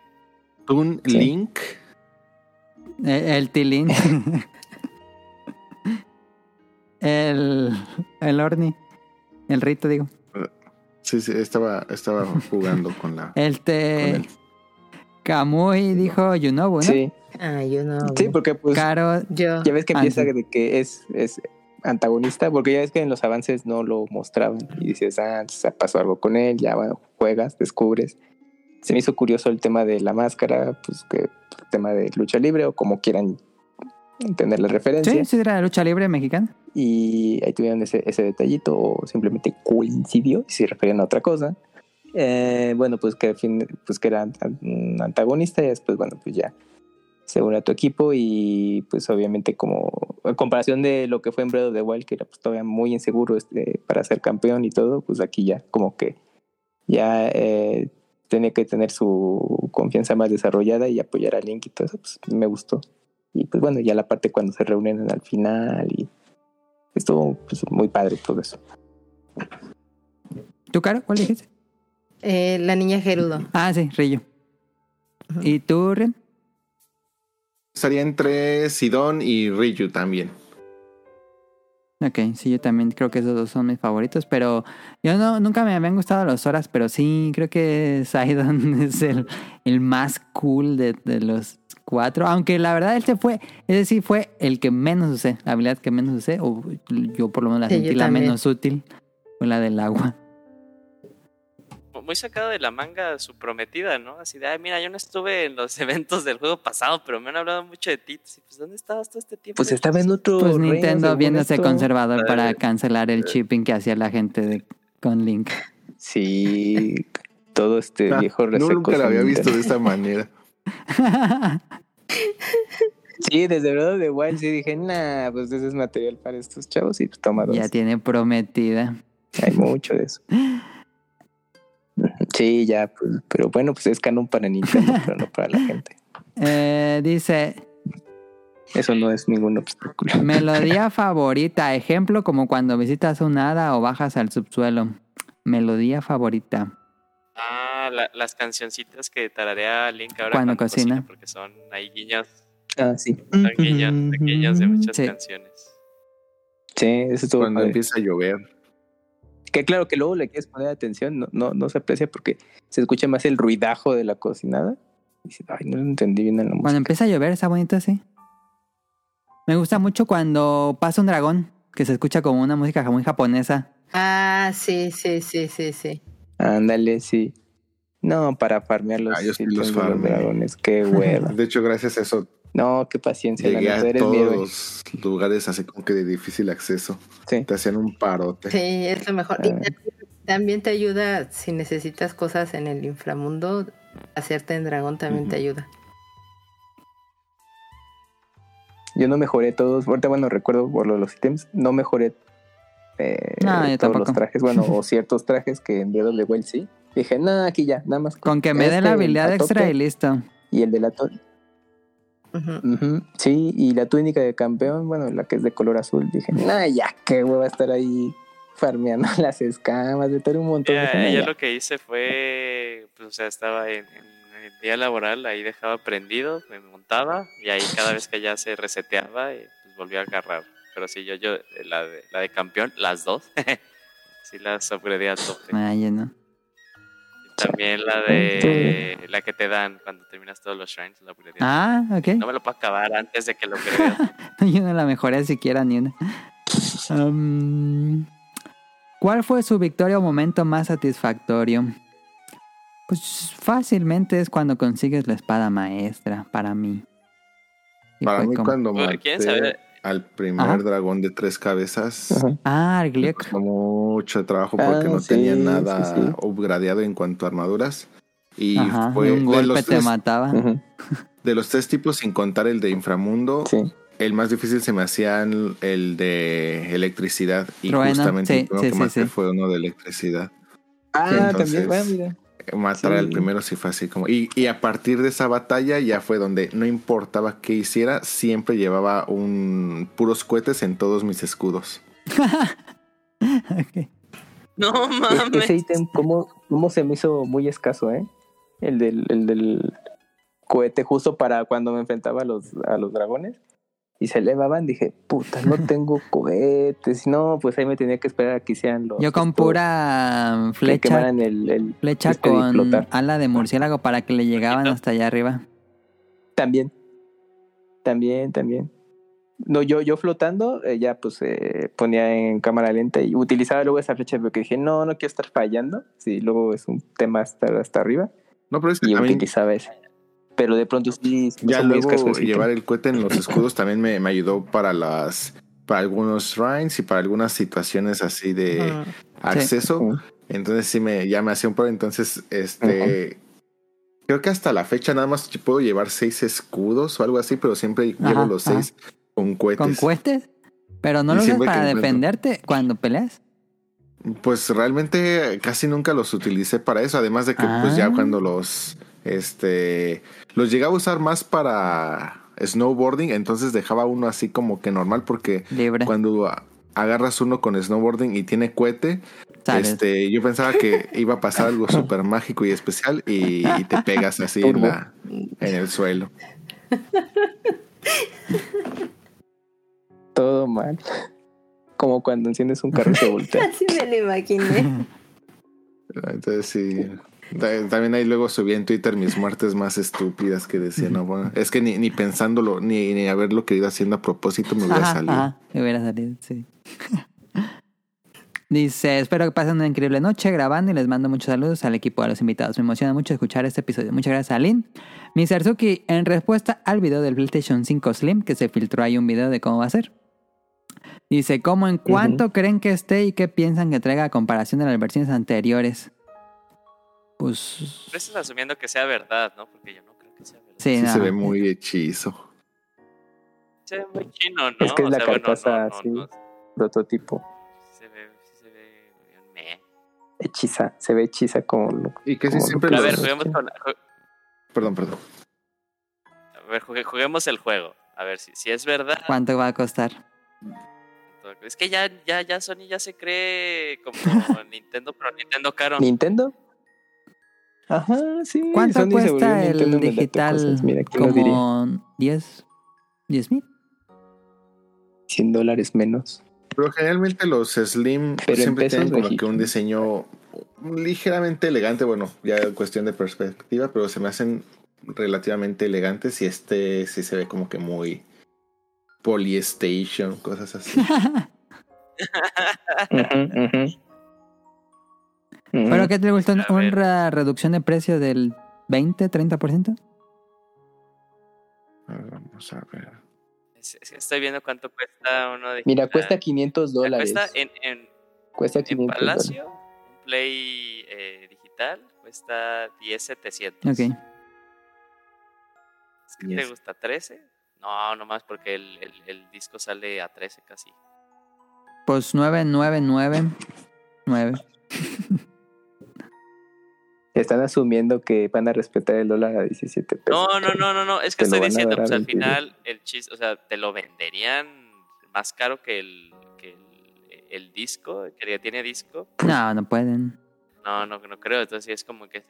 Un Sí. Link. El, el tilín. (laughs) el, el Orni. El Rito, digo. Sí, sí, estaba, estaba jugando con la. (laughs) El te. Kamui dijo Yunobu, ¿no? Sí, Ah, yo no. sí, porque pues Caro. Yo. ya ves que Ah, empieza de que es, es antagonista, porque ya ves que en los avances no lo mostraban y dices, ah, pasó algo con él, ya bueno, juegas, descubres. Se me hizo curioso el tema de la máscara, pues que el tema de lucha libre o como quieran entender la referencia. Sí, sí, era lucha libre mexicana. y ahí tuvieron ese, ese detallito o simplemente coincidió y se referían a otra cosa. Eh, bueno, pues que, al fin- pues que era un antagonista y después, bueno, pues ya se une a tu equipo y pues obviamente como en comparación de lo que fue en Breath of the Wild, que era pues todavía muy inseguro este, para ser campeón y todo, pues aquí ya como que ya eh, tiene que tener su confianza más desarrollada y apoyar a Link y todo eso, pues me gustó. Y pues bueno, ya la parte cuando se reúnen al final y estuvo pues, muy padre todo eso. ¿Tú, Caro? ¿Cuál dijiste? Eh, la niña Gerudo. Ah, sí, Rillo. ¿Y tú, Ren? Estaría entre Sidon y Ryu también. Ok, sí, yo también creo que esos dos son mis favoritos, pero yo no, nunca me habían gustado los Horas, pero sí, creo que Sidon (laughs) es el, el más cool de, de los cuatro, aunque la verdad este fue, ese sí fue el que menos usé, la habilidad que menos usé, o yo por lo menos la Sí, sentí la también. menos útil, fue la del agua. Muy sacado de la manga su prometida, ¿no? Así de, ay, mira, yo no estuve en los (laughs) eventos del juego pasado, pero me han hablado mucho de ti. Pues, ¿dónde estabas todo este tiempo? Pues estaba en otro. Pues Nintendo viéndose esto. conservador para cancelar el shipping que hacía la gente de, con Link. Sí, todo este Ah, viejo no, reseco. nunca lo había visto de esta manera. (laughs) Sí, desde of the Wild sí dije, nah, pues ese es material para estos chavos y pues toma dos. ya tiene prometida. Hay mucho de eso. (laughs) Sí, ya, pues, pero bueno, pues es canon para Nintendo, (laughs) pero no para la gente. Eh, dice, Eso no es ningún obstáculo. Melodía (laughs) favorita, ejemplo como cuando visitas un hada o bajas al subsuelo. Melodía favorita. Ah, la- las cancioncitas que tararea Link ahora Cuando cocina. Porque son ahí guiños, Ah, sí. son guiños, guiños de muchas Sí. canciones. Sí, eso estuvo Cuando padre. empieza a llover. Que claro que luego le quieres poner atención, no, no, no se aprecia porque se escucha más el ruidajo de la cocinada. Y dices, ay, no lo entendí bien en la música. Cuando empieza a llover, está bonito así. Me gusta mucho cuando pasa un dragón, que se escucha como una música muy japonesa. Ah, sí, sí, sí, sí, sí. Ándale, sí. No, para farmear los, Ah, yo sí los los dragones. Qué hueva. (laughs) De hecho, gracias a eso No, qué paciencia. la llegué neta, a eres todos los lugares así como que de difícil acceso. Sí. Te hacían un parote. Sí, es lo mejor. Y también- también te ayuda, si necesitas cosas en el inframundo, hacerte en dragón también te ayuda. Yo no mejoré todos. Ahorita, bueno, recuerdo por lo de los ítems. No mejoré eh, No, todos tampoco. los trajes. Bueno, o (laughs) ciertos trajes que en WWE sí. Dije, no, aquí ya, nada más. Con que me dé este, la habilidad extra y listo. Y el de la Sí, y la túnica de campeón, bueno, la que es de color azul. Dije, no, ya, qué hueva estar ahí farmeando (laughs) las escamas, de todo un montón. Ya, Dije, "No, ella ya". lo que hice fue, pues, o sea, estaba en, en el día laboral, ahí dejaba prendido, me montaba y ahí cada vez que ya se reseteaba, eh, pues volvía a agarrar. Pero sí, yo, yo, la de, la de campeón, las dos, (laughs) sí las upgradeé a tope. Ay, no. También la de, la que te dan cuando terminas todos los shrines, la. Ah, ok. No me lo puedo acabar antes de que lo upgradee. (laughs) Yo no la mejoré siquiera ni una. Um, ¿Cuál fue su victoria o momento más satisfactorio? Pues fácilmente es cuando consigues la espada maestra, para mí. Y Para mí, como- cuando maté ¿quieren saber? Al primer Ajá. dragón de tres cabezas, Ajá. Ah, costó mucho trabajo porque Ah, no sí, tenía nada sí. upgradeado en cuanto a armaduras. Y Ajá, fue y un de golpe los, te tres, mataba. (laughs) De los tres tipos, sin contar el de inframundo, Sí. el más difícil se me hacía el de electricidad. Y justamente sí, el que sí, maté sí. fue uno de electricidad. Ah, entonces- también, bueno, mira. Matar Sí. al primero sí fue así como. Y, y a partir de esa batalla ya fue donde no importaba qué hiciera, siempre llevaba un puros cohetes en todos mis escudos. (laughs) No mames. Ese ítem, ¿cómo, ¿cómo se me hizo muy escaso, eh? El del, el del cohete, justo para cuando me enfrentaba a los, a los dragones. Y se elevaban, dije, puta, no (laughs) tengo cohetes. No, pues ahí me tenía que esperar a que hicieran los. Yo con estos pura que flecha, quemaran el, el- flecha este con ala de murciélago para que le llegaban hasta allá arriba. También. También, también. No, yo, yo flotando, eh, ya pues eh, ponía en cámara lenta y utilizaba luego esa flecha porque dije, no, no quiero estar fallando. Sí, luego es un tema estar hasta arriba. No, pero es que Y también utilizaba ese. Pero de pronto sí, ya luego llevar el cohete en los escudos también me, me ayudó para las para algunos shrines y para algunas situaciones así de acceso. Entonces sí me ya me hacía un pro. Entonces, este creo que hasta la fecha nada más puedo llevar seis escudos o algo así, pero siempre llevo Ajá, los ajá. seis con cohetes. ¿Con cohetes? Pero no Y lo usas para encuentro. defenderte cuando peleas. Pues realmente casi nunca los utilicé para eso, además de que pues Ah. ya cuando los este los llegaba a usar más para snowboarding, entonces dejaba uno así como que normal porque Libre. cuando agarras uno con snowboarding y tiene cohete, Sales. este yo pensaba que (laughs) iba a pasar algo súper mágico y especial y, y te pegas así en Turbo. la en el suelo. (laughs) Todo mal. Como cuando enciendes un carro y se voltea. (laughs) Así me lo imaginé. Entonces sí. Ta- También ahí luego subí en Twitter mis muertes más estúpidas que decía, no, bueno, es que ni, ni pensándolo, ni, ni haberlo querido haciendo a propósito me hubiera salido. ajá, me hubiera salido, sí. (laughs) Dice, espero que pasen una increíble noche grabando y les mando muchos saludos al equipo de los invitados. Me emociona mucho escuchar este episodio. Muchas gracias, Aline. Mr. Suki, en respuesta al video del PlayStation 5 Slim, que se filtró ahí un video de cómo va a ser. Dice, ¿cómo en cuánto creen que esté y qué piensan que traiga a comparación de las versiones anteriores? Pues... Pero estás asumiendo que sea verdad, ¿no? Porque yo no creo que sea verdad. Sí, Sí no. se ve muy hechizo. Se ve muy chino, ¿no? Es que es la bueno, carcasa así. Prototipo. se ve, sí se ve bien meh. Hechiza. Se ve hechiza como lo- Y que sí Como siempre Pero a ver, juguemos con la- ju- Perdón, perdón. a ver, jugue- juguemos el juego. A ver si, si es verdad. ¿Cuánto va a costar? Es que ya, ya, ya Sony ya se cree como (laughs) Nintendo, pero Nintendo caro. ¿Nintendo? Ajá, sí. ¿Cuánto Sony cuesta el digital? Mira. Como 10, 10 mil. 100 dólares menos. Pero generalmente los Slim Pero siempre tienen como que un diseño ligeramente elegante. Bueno, ya es cuestión de perspectiva, pero se me hacen relativamente elegantes y este sí se ve como que muy Polystation, cosas así. (laughs) ¿Pero qué te gustó? ¿Una reducción de precio del 20, 30%? Vamos a ver. Estoy viendo cuánto cuesta uno de. Mira, cuesta 500 dólares. Cuesta en, en, cuesta 500 en Palacio, un Play eh, digital, cuesta 10,700. Ok. ¿Es que te gusta 13? No, nomás porque el, el, el, disco sale a 13 casi. Pues 999. 9. (laughs) Están asumiendo que van a respetar el dólar a 17 pesos. No, no, no, no, no. es que estoy diciendo, pues al final el chiste, o sea, te lo venderían más caro que el, que el, el disco, que ya tiene disco. No, no pueden. No, no, no creo. Entonces es como que...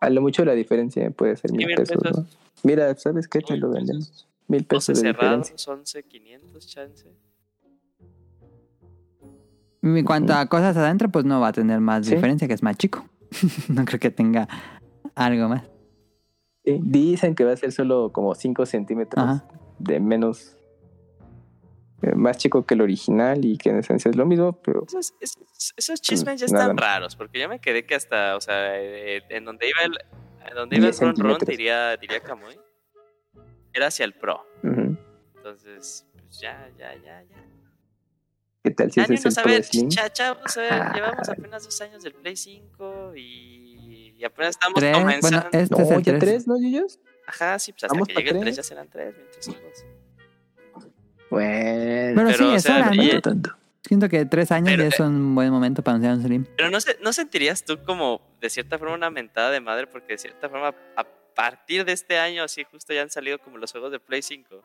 A lo mucho la diferencia puede ser mil pesos. pesos. ¿no? Mira, ¿sabes qué? Te lo vendemos. Mil pesos. 12 de cerrados, 11, 500, chance. En cuanto a cosas adentro, pues no va a tener más ¿Sí? diferencia, que es más chico. (laughs) no creo que tenga algo más. Sí, dicen que va a ser solo como 5 centímetros Ajá. de menos, eh, más chico que el original y que en esencia es lo mismo, pero... Esos, esos, esos chismes ya están raros, porque yo me quedé que hasta, o sea, eh, en donde iba el, en donde iba el Ron Ron, diría, diría Kamui, era hacia el Pro. Uh -huh. Entonces, pues ya, ya, ya, ya. ¿Qué tal si ese es el Slim? chacha, vamos a ver, llevamos apenas dos años del Play 5 y, y apenas estamos ¿Tres? comenzando. Bueno, este es No, el ya 3. tres, ¿no, Yuyos? Ajá, sí, pues hasta ¿Vamos que llegue el tres? 3 ya serán 3, mientras son dos. Bueno, Pero, sí, Pero, es hora, ¿no? y- tanto, tanto. Siento que tres años Pero, ya eh, es un buen momento para anunciar un Slim. Pero no, se- ¿no sentirías tú como de cierta forma una mentada de madre? Porque de cierta forma, a partir de este año, así justo ya han salido como los juegos de Play 5.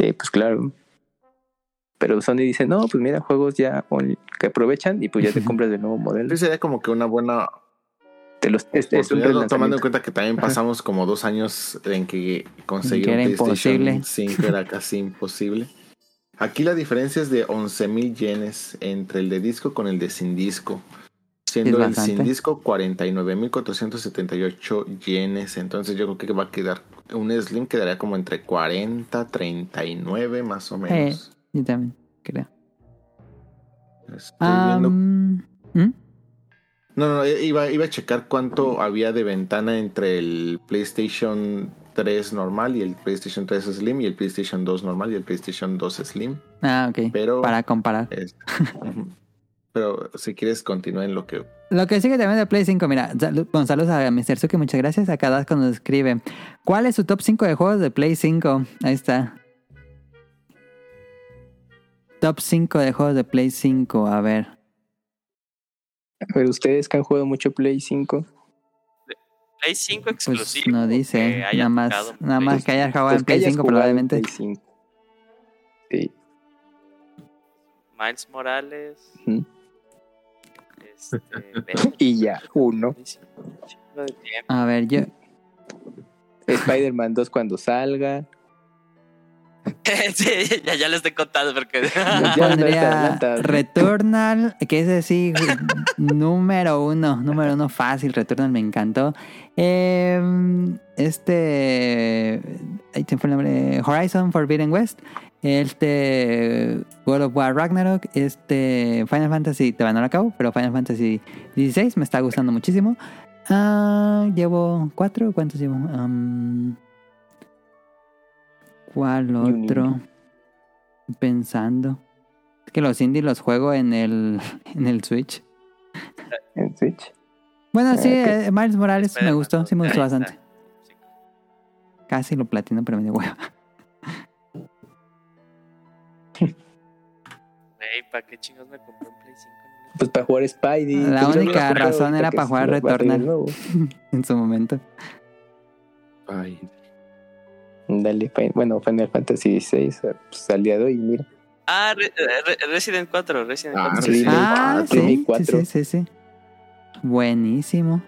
Sí, pues claro. Pero Sony dice, no, pues mira, juegos ya que aprovechan y pues ya te compras el nuevo modelo. Sería como que una buena Te los, es, es un oportunidad, tomando en cuenta que también pasamos como dos años en que conseguir Que un era PlayStation imposible. 5 era casi imposible. Aquí la diferencia es de 11.000 yenes entre el de disco con el de sin disco. Siendo el sin disco 49.478 yenes. Entonces yo creo que va a quedar, un Slim quedaría como entre 40, 39 más o menos. Yo también, creo. Estoy viendo ¿hmm? No, no, iba, iba a checar cuánto había de ventana entre el PlayStation 3 normal y el PlayStation 3 Slim y el PlayStation 2 normal y el PlayStation 2 Slim. Ah, ok. Pero, Para comparar. es-. (laughs) pero si quieres continúa en lo que... Lo que sigue también de Play 5, mira, saludos a Mr. Suki, muchas gracias. Acá Dasco nos escribe. ¿Cuál es su top 5 de juegos de Play 5? Ahí está. Top 5 de juegos de Play 5, a ver. A ver, ustedes que han jugado mucho Play 5, Play 5 Pues exclusivo. no que dice, nada más, nada más que haya jugado pues en Play hayas 5 jugado en probablemente. Play 5. Sí. Miles Morales. Ujú. Este, (laughs) Y ya, uno. A ver, yo... Spider-Man 2 cuando salga. (laughs) sí, ya, ya le estoy contando porque. (laughs) Pondría. Returnal, que ese sí, número uno, número uno fácil, Returnal me encantó. Eh, este, ahí se fue el nombre, Horizon Forbidden West, este World of War Ragnarok, este Final Fantasy, te van a cabo, pero Final Fantasy 16 me está gustando muchísimo. Ah, llevo cuatro, ¿cuántos llevo? ¿Cuál otro? Pensando. Es que los indies los juego en el, (laughs) en el Switch. en Switch. Bueno, sí, eh, Miles Morales me gustó, sí me gustó bastante. Casi lo platino, pero me dio hueva. Güey, ¿para qué chingos me compré un Play 5? No le- Pues para jugar Spidey. La Pues única razón era para jugar Returnal. (laughs) en su momento. Ay, Dale, bueno, Final Fantasy XVI pues, al día de hoy, mira. Ah, Re- Re- Resident 4. Resident Ah, 4. sí, sí. sí. Ah, cuatro. sí, sí, cuatro. sí, sí, sí. Buenísimo.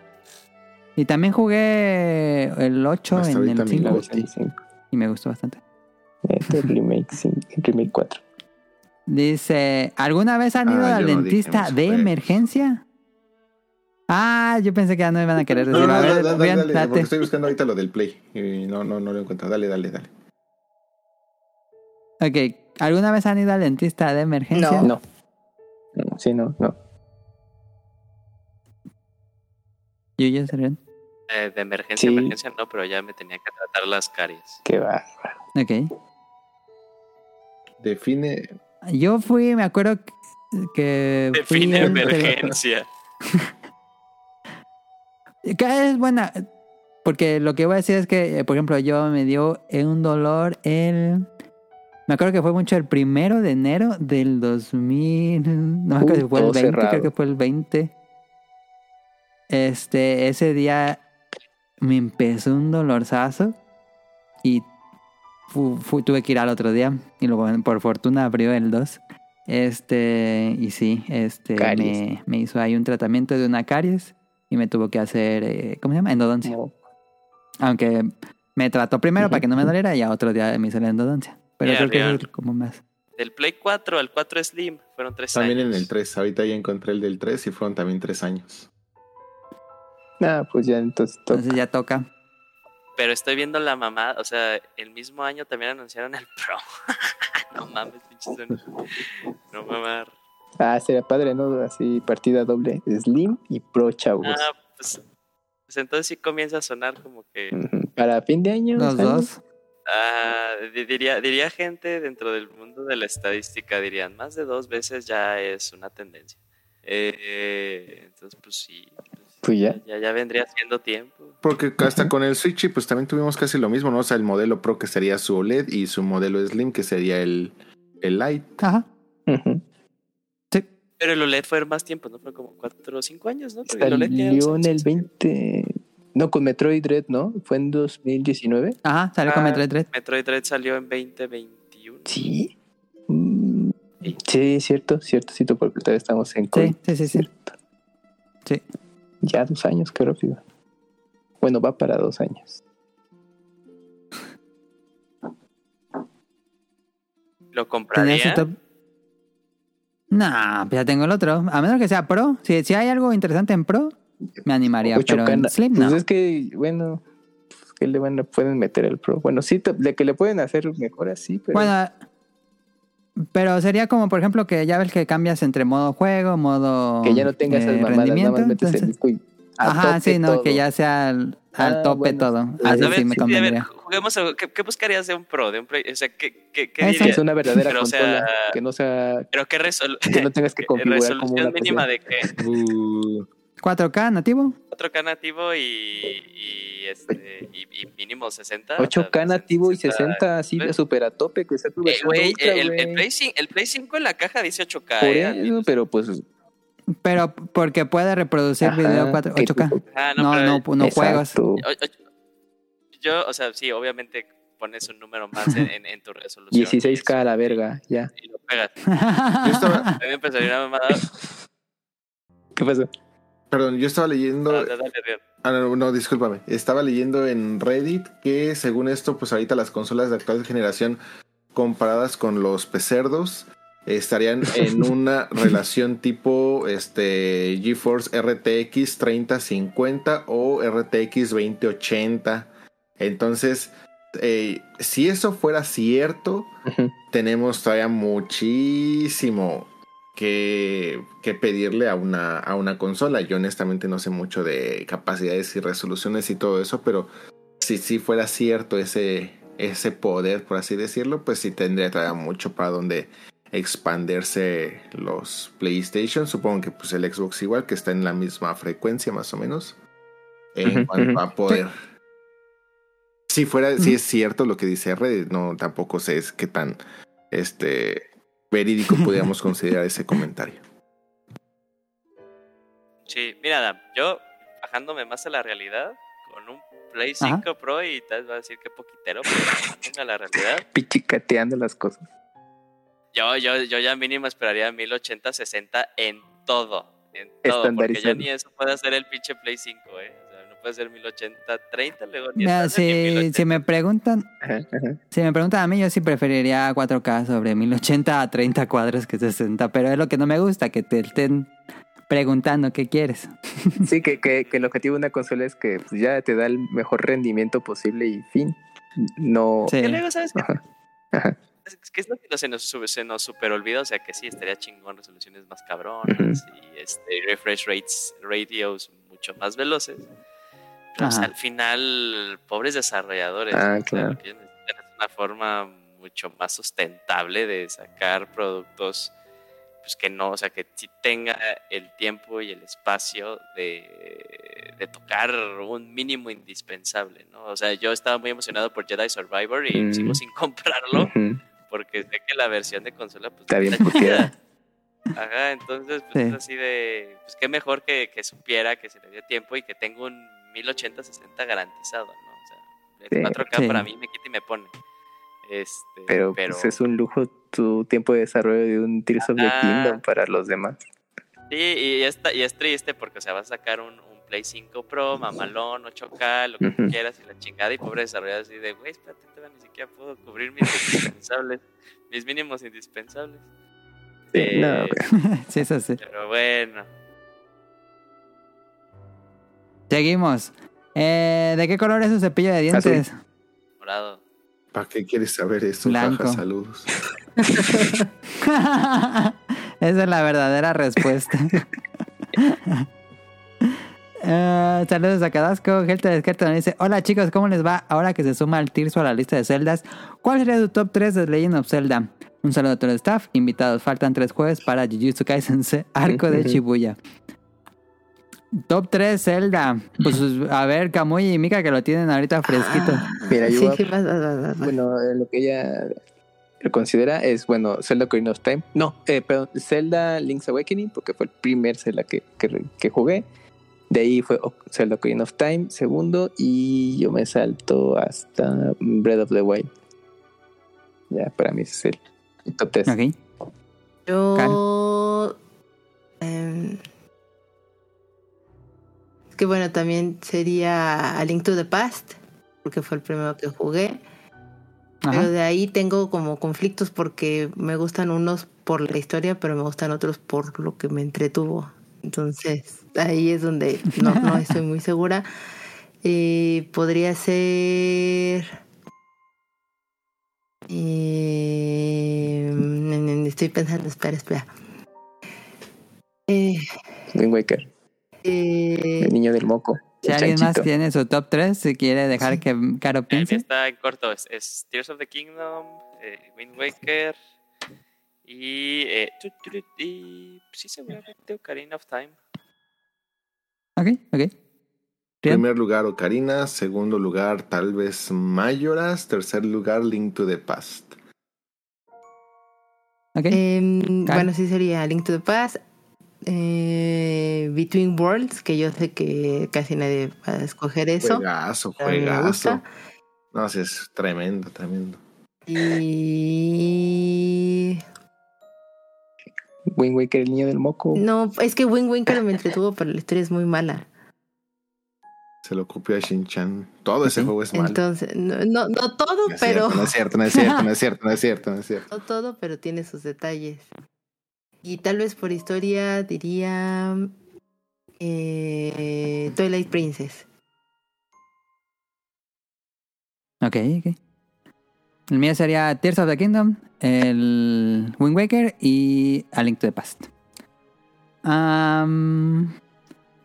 Y también jugué el 8 Hasta en el mi 5 lado. 5. y me gustó bastante. Este remake, sí, remake 4. Dice, ¿alguna vez han ido Ah, al yo no dije dentista de emergencia? Ah, yo pensé que ya no iban a querer decir. No, no, a ver, dale, dale, bien, dale, date. porque estoy buscando ahorita lo del Play y no, no, no lo encuentro. Dale, dale, dale. Ok, ¿alguna vez han ido al dentista de emergencia? No. No, Sí, no, no. Yuyo, ¿serían? Eh, de emergencia, Sí. emergencia no, pero ya me tenía que tratar las caries. Qué va. Ok. Define. Yo fui, me acuerdo que- Define emergencia. (laughs) Que es buena. Porque lo que voy a decir es que, eh, por ejemplo, yo me dio un dolor el... Me acuerdo que fue mucho el primero de enero del 2000... No me acuerdo si Uh, fue el todo 20, cerrado. creo que fue el 20. Este, ese día me empezó un dolorzazo y fu- fu- tuve que ir al otro día y luego por fortuna abrió el 2. Este, y sí, este, me, me hizo ahí un tratamiento de una caries y me tuvo que hacer, eh, ¿cómo se llama? Endodoncia. Como- Aunque me trató primero para que no me doliera y ya otro día me hizo la endodoncia. Pero Mira, creo que es como más. Del Play 4 al 4 Slim fueron tres También años. en el 3. Ahorita ya encontré el del 3 y fueron también 3 años. Ah, pues ya entonces toca. Entonces ya toca. Pero estoy viendo la mamá, o sea, el mismo año también anunciaron el Pro. (laughs) no mames, pinches. No mamar. Ah, sería padre, ¿no? Así partida doble. Slim y Pro, chavos. Ah, pues, pues entonces sí comienza a sonar como que. Para fin de año. Los ¿sabes? dos. Ah, di- diría, diría gente dentro del mundo de la estadística, dirían, más de dos veces ya es una tendencia. Eh, entonces, pues sí. Pues, ya. ya. Ya vendría siendo tiempo. Porque hasta con el Switch, pues también tuvimos casi lo mismo, ¿no? O sea, el modelo Pro que sería su OLED y su modelo Slim que sería el, el Lite. Ajá. Sí. Pero el OLED fue más tiempo, ¿no? Fue como cuatro o cinco años, ¿no? Porque el OLED Salió en el años. 20. No, con Metroid Dread, ¿no? Fue en 2019. Ajá, salió con Ah, Metroid Dread. Metroid Dread salió en 2021. Sí. Mm, Sí. Sí, cierto, cierto, cierto, porque todavía estamos en COVID. Sí, sí, sí, sí. Cierto. Sí. Ya dos años, qué rápido. Bueno, va para dos años. ¿Lo ¿Tenías compraría? No, pues ya tengo el otro. A menos que sea Pro. Si, si hay algo interesante en Pro, me animaría. Ocho pero en Slim Pues no. es que, bueno, pues que le van a, pueden meter el Pro. Bueno, sí, te- de que le pueden hacer mejor así, pero. Bueno, pero sería como, por ejemplo, que ya ves que cambias entre modo juego, modo que ya no tengas eh, esas nada rendimiento. más metes el entonces- disco y a Ajá, sí, no, todo. que ya sea al, al Ah, tope bueno. todo. A Así a ver, sí me sí, a ver, convendría. juguemos a- ¿qué, qué buscarías de un Pro? De un Play? O sea, ¿qué, qué, qué Eso. dirías? Es una verdadera Pero, o sea, consola. que no sea. Pero qué resol- Que no tengas que (laughs) configurar como resolución una mínima PC. de qué? (laughs) Uh, 4K nativo. 4K nativo y, y, este, y, y mínimo 60. 8K nativo y 60. 60 así de super a tope, que sea tu Eh, ultra, el, el. Play 5, el Play 5 en la caja dice 8K. Por eh, eso, pero pues. Pero porque puede reproducir ajá, video 4, que 8K. tú- Ah, No, pero- no, no juegos. Exacto. o- o- Yo, o sea, sí, obviamente pones un número más en, en, en tu resolución. 16K a la verga, ya. Y lo pegas. (laughs) yo estaba, A mí me empezaría una mamada. ¿Qué pasó? Perdón, yo estaba leyendo. Ah, dale, dale. Ah, no, no, discúlpame. Estaba leyendo en Reddit que según esto, pues ahorita las consolas de actual generación comparadas con los pecerdos estarían en (laughs) una relación tipo este GeForce RTX 3050 o RTX 2080. Entonces, eh, si eso fuera cierto, tenemos todavía muchísimo que, que pedirle a una, a una consola. Yo honestamente no sé mucho de capacidades y resoluciones y todo eso, pero si sí fuera cierto ese, ese poder, por así decirlo, pues sí tendría todavía mucho para donde expandirse los PlayStation. Supongo que pues el Xbox igual, que está en la misma frecuencia más o menos. En cuanto a poder. Si fuera, si es cierto lo que dice Reddit, no tampoco sé es qué tan este verídico podríamos considerar ese comentario. Sí, mira, Adam, yo bajándome más a la realidad con un Play 5 Pro y tal vez va a decir que poquitero, pero bajándome a la realidad. (laughs) Pichicateando las cosas. Yo, yo, yo ya mínimo esperaría 1080, 60 en todo. En todo, porque ya ni eso puede hacer el pinche Play 5, ¿eh? No puede ser 1080, 30, luego ni Mira, si, 1080. si me preguntan, si me preguntan a mí, yo sí preferiría 4K sobre 1080 a 30 cuadros que 60, pero es lo que no me gusta, que te estén preguntando qué quieres. (laughs) Sí, que, que, el objetivo de una consola es que pues, ya te da el mejor rendimiento posible y fin. No. Sí. luego, ¿sabes qué? Es que es lo que se nos, se nos super olvida, o sea que sí, estaría chingón resoluciones más cabronas y este, refresh rates, radios mucho más veloces. Pero al final, pobres desarrolladores, ah, claro. es una forma mucho más sustentable de sacar productos pues que no, o sea, que sí tenga el tiempo y el espacio de, de tocar un mínimo indispensable, ¿no? O sea, yo estaba muy emocionado por Jedi Survivor y sigo sin comprarlo porque sé que la versión de consola pues está bien Ajá, entonces pues es así de, pues qué mejor que, que, supiera que se le dio tiempo y que tengo un 1080-60 garantizado, ¿no? O sea, el 4K para mí me quita y me pone. Este, pero, Pues es un lujo tu tiempo de desarrollo de un Tears of the Kingdom para los demás. Sí, y, está, y es triste porque, o sea, vas a sacar un, Play 5 Pro, mamalón, 8K, lo que tú quieras y la chingada, y pobre desarrollador así de, güey, espérate, ni siquiera puedo cubrir mis (laughs) indispensables, mis mínimos indispensables. Sí, no, (laughs) sí, eso sí. Pero bueno. Seguimos. Eh, ¿De qué color es su cepillo de dientes? Morado. ¿Para qué quieres saber eso? Blanco. saludos. (laughs) Esa es la verdadera respuesta. Uh, (laughs) saludos a Cadasco. Gelta Descarta nos dice: Hola chicos, ¿cómo les va? Ahora que se suma el Tirso a la lista de celdas, ¿cuál sería tu top 3 de Legend of Zelda? Un saludo a todo el staff. Invitados, faltan tres jueves para Jujutsu Kaisen Arco de Shibuya. Top 3 Zelda. Pues (laughs) a ver, Kamui y Mika que lo tienen ahorita fresquito. Ah, mira, yo bueno, lo que ella considera es, bueno, Zelda Ocarina of Time. No, eh, perdón, Zelda Link's Awakening, porque fue el primer Zelda que, que, jugué. De ahí fue Zelda Ocarina of Time, segundo, y yo me salto hasta Breath of the Wild. Ya, para mí ese es el top 3. Ok. Yo... Eh, que bueno, también sería A Link to the Past, porque fue el primero que jugué. Pero de ahí tengo como conflictos porque me gustan unos por la historia, pero me gustan otros por lo que me entretuvo. Entonces, ahí es donde no, no estoy muy segura. (laughs) Eh, podría ser. Eh, estoy pensando, espera, espera. Eh, Wind Waker. Eh, el niño del moco. Si alguien más tiene su top 3, si quiere dejar que Caro piense. Está en corto, es, Tears of the Kingdom, eh, Wind Waker y, eh, sí, seguramente Ocarina of Time. Ok, ok. Primer lugar Ocarina, segundo lugar tal vez Mayoras, tercer lugar Link to the Past. Okay. Em, bueno, sí sería Link to the Past, eh, Between Worlds, que yo sé que casi nadie va a escoger eso. Juegazo, juegazo. No, sí, es tremendo, tremendo. Y. Wind Waker, el niño del moco. No, es que Wind Waker me entretuvo, pero la historia es muy mala. Se lo copió a Shin-Chan. Todo ese juego es malo. Entonces, no, no, todo, pero. no es cierto, no es cierto, no es cierto, no es cierto, no es cierto. (laughs) No todo, pero tiene sus detalles. Y tal vez por historia diría eh, Twilight Princess. Ok, ok. El mío sería Tears of the Kingdom, el Wind Waker y A Link to the Past.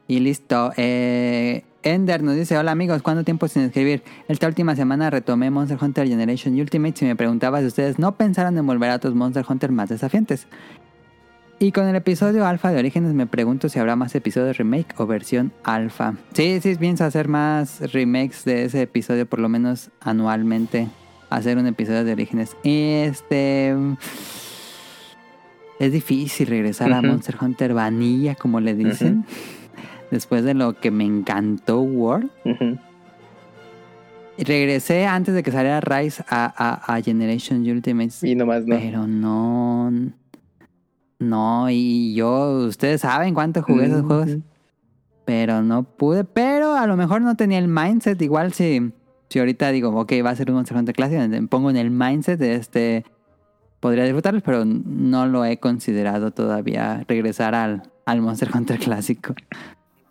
y listo. Eh, Ender nos dice, hola amigos, ¿cuánto tiempo sin escribir? Esta última semana retomé Monster Hunter Generation Ultimate y me preguntaba si ustedes no pensaron en volver a otros Monster Hunter más desafiantes. Y con el episodio alfa de Orígenes me pregunto si habrá más episodios remake o versión alfa. Sí, sí, pienso hacer más remakes de ese episodio por lo menos anualmente. Hacer un episodio de Orígenes. Este... Es difícil regresar a Monster Hunter Vanilla, como le dicen. Después de lo que me encantó World. Regresé antes de que saliera Rise a, a, Generation Ultimate. Y nomás no. Pero no no, y yo, ustedes saben cuánto jugué esos juegos. Pero no pude, pero a lo mejor no tenía el mindset. Igual si, si ahorita digo, ok, va a ser un Monster Hunter Classic, me pongo en el mindset de este. Podría disfrutarlos, pero no lo he considerado todavía regresar al, al Monster Hunter (laughs) clásico.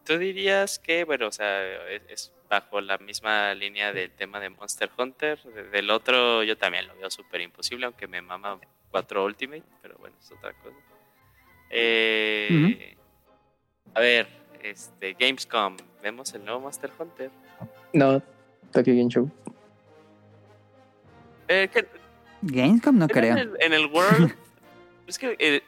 Tú dirías que, bueno, o sea, es, bajo la misma línea del tema de Monster Hunter. Del otro yo también lo veo súper imposible, aunque me mama 4 Ultimate, pero bueno, es otra cosa. Eh, A ver, este, Gamescom, ¿vemos el nuevo Monster Hunter? No, Tokyo Game Show. Eh, Gamescom no creo. En el, World, (laughs) es que eh,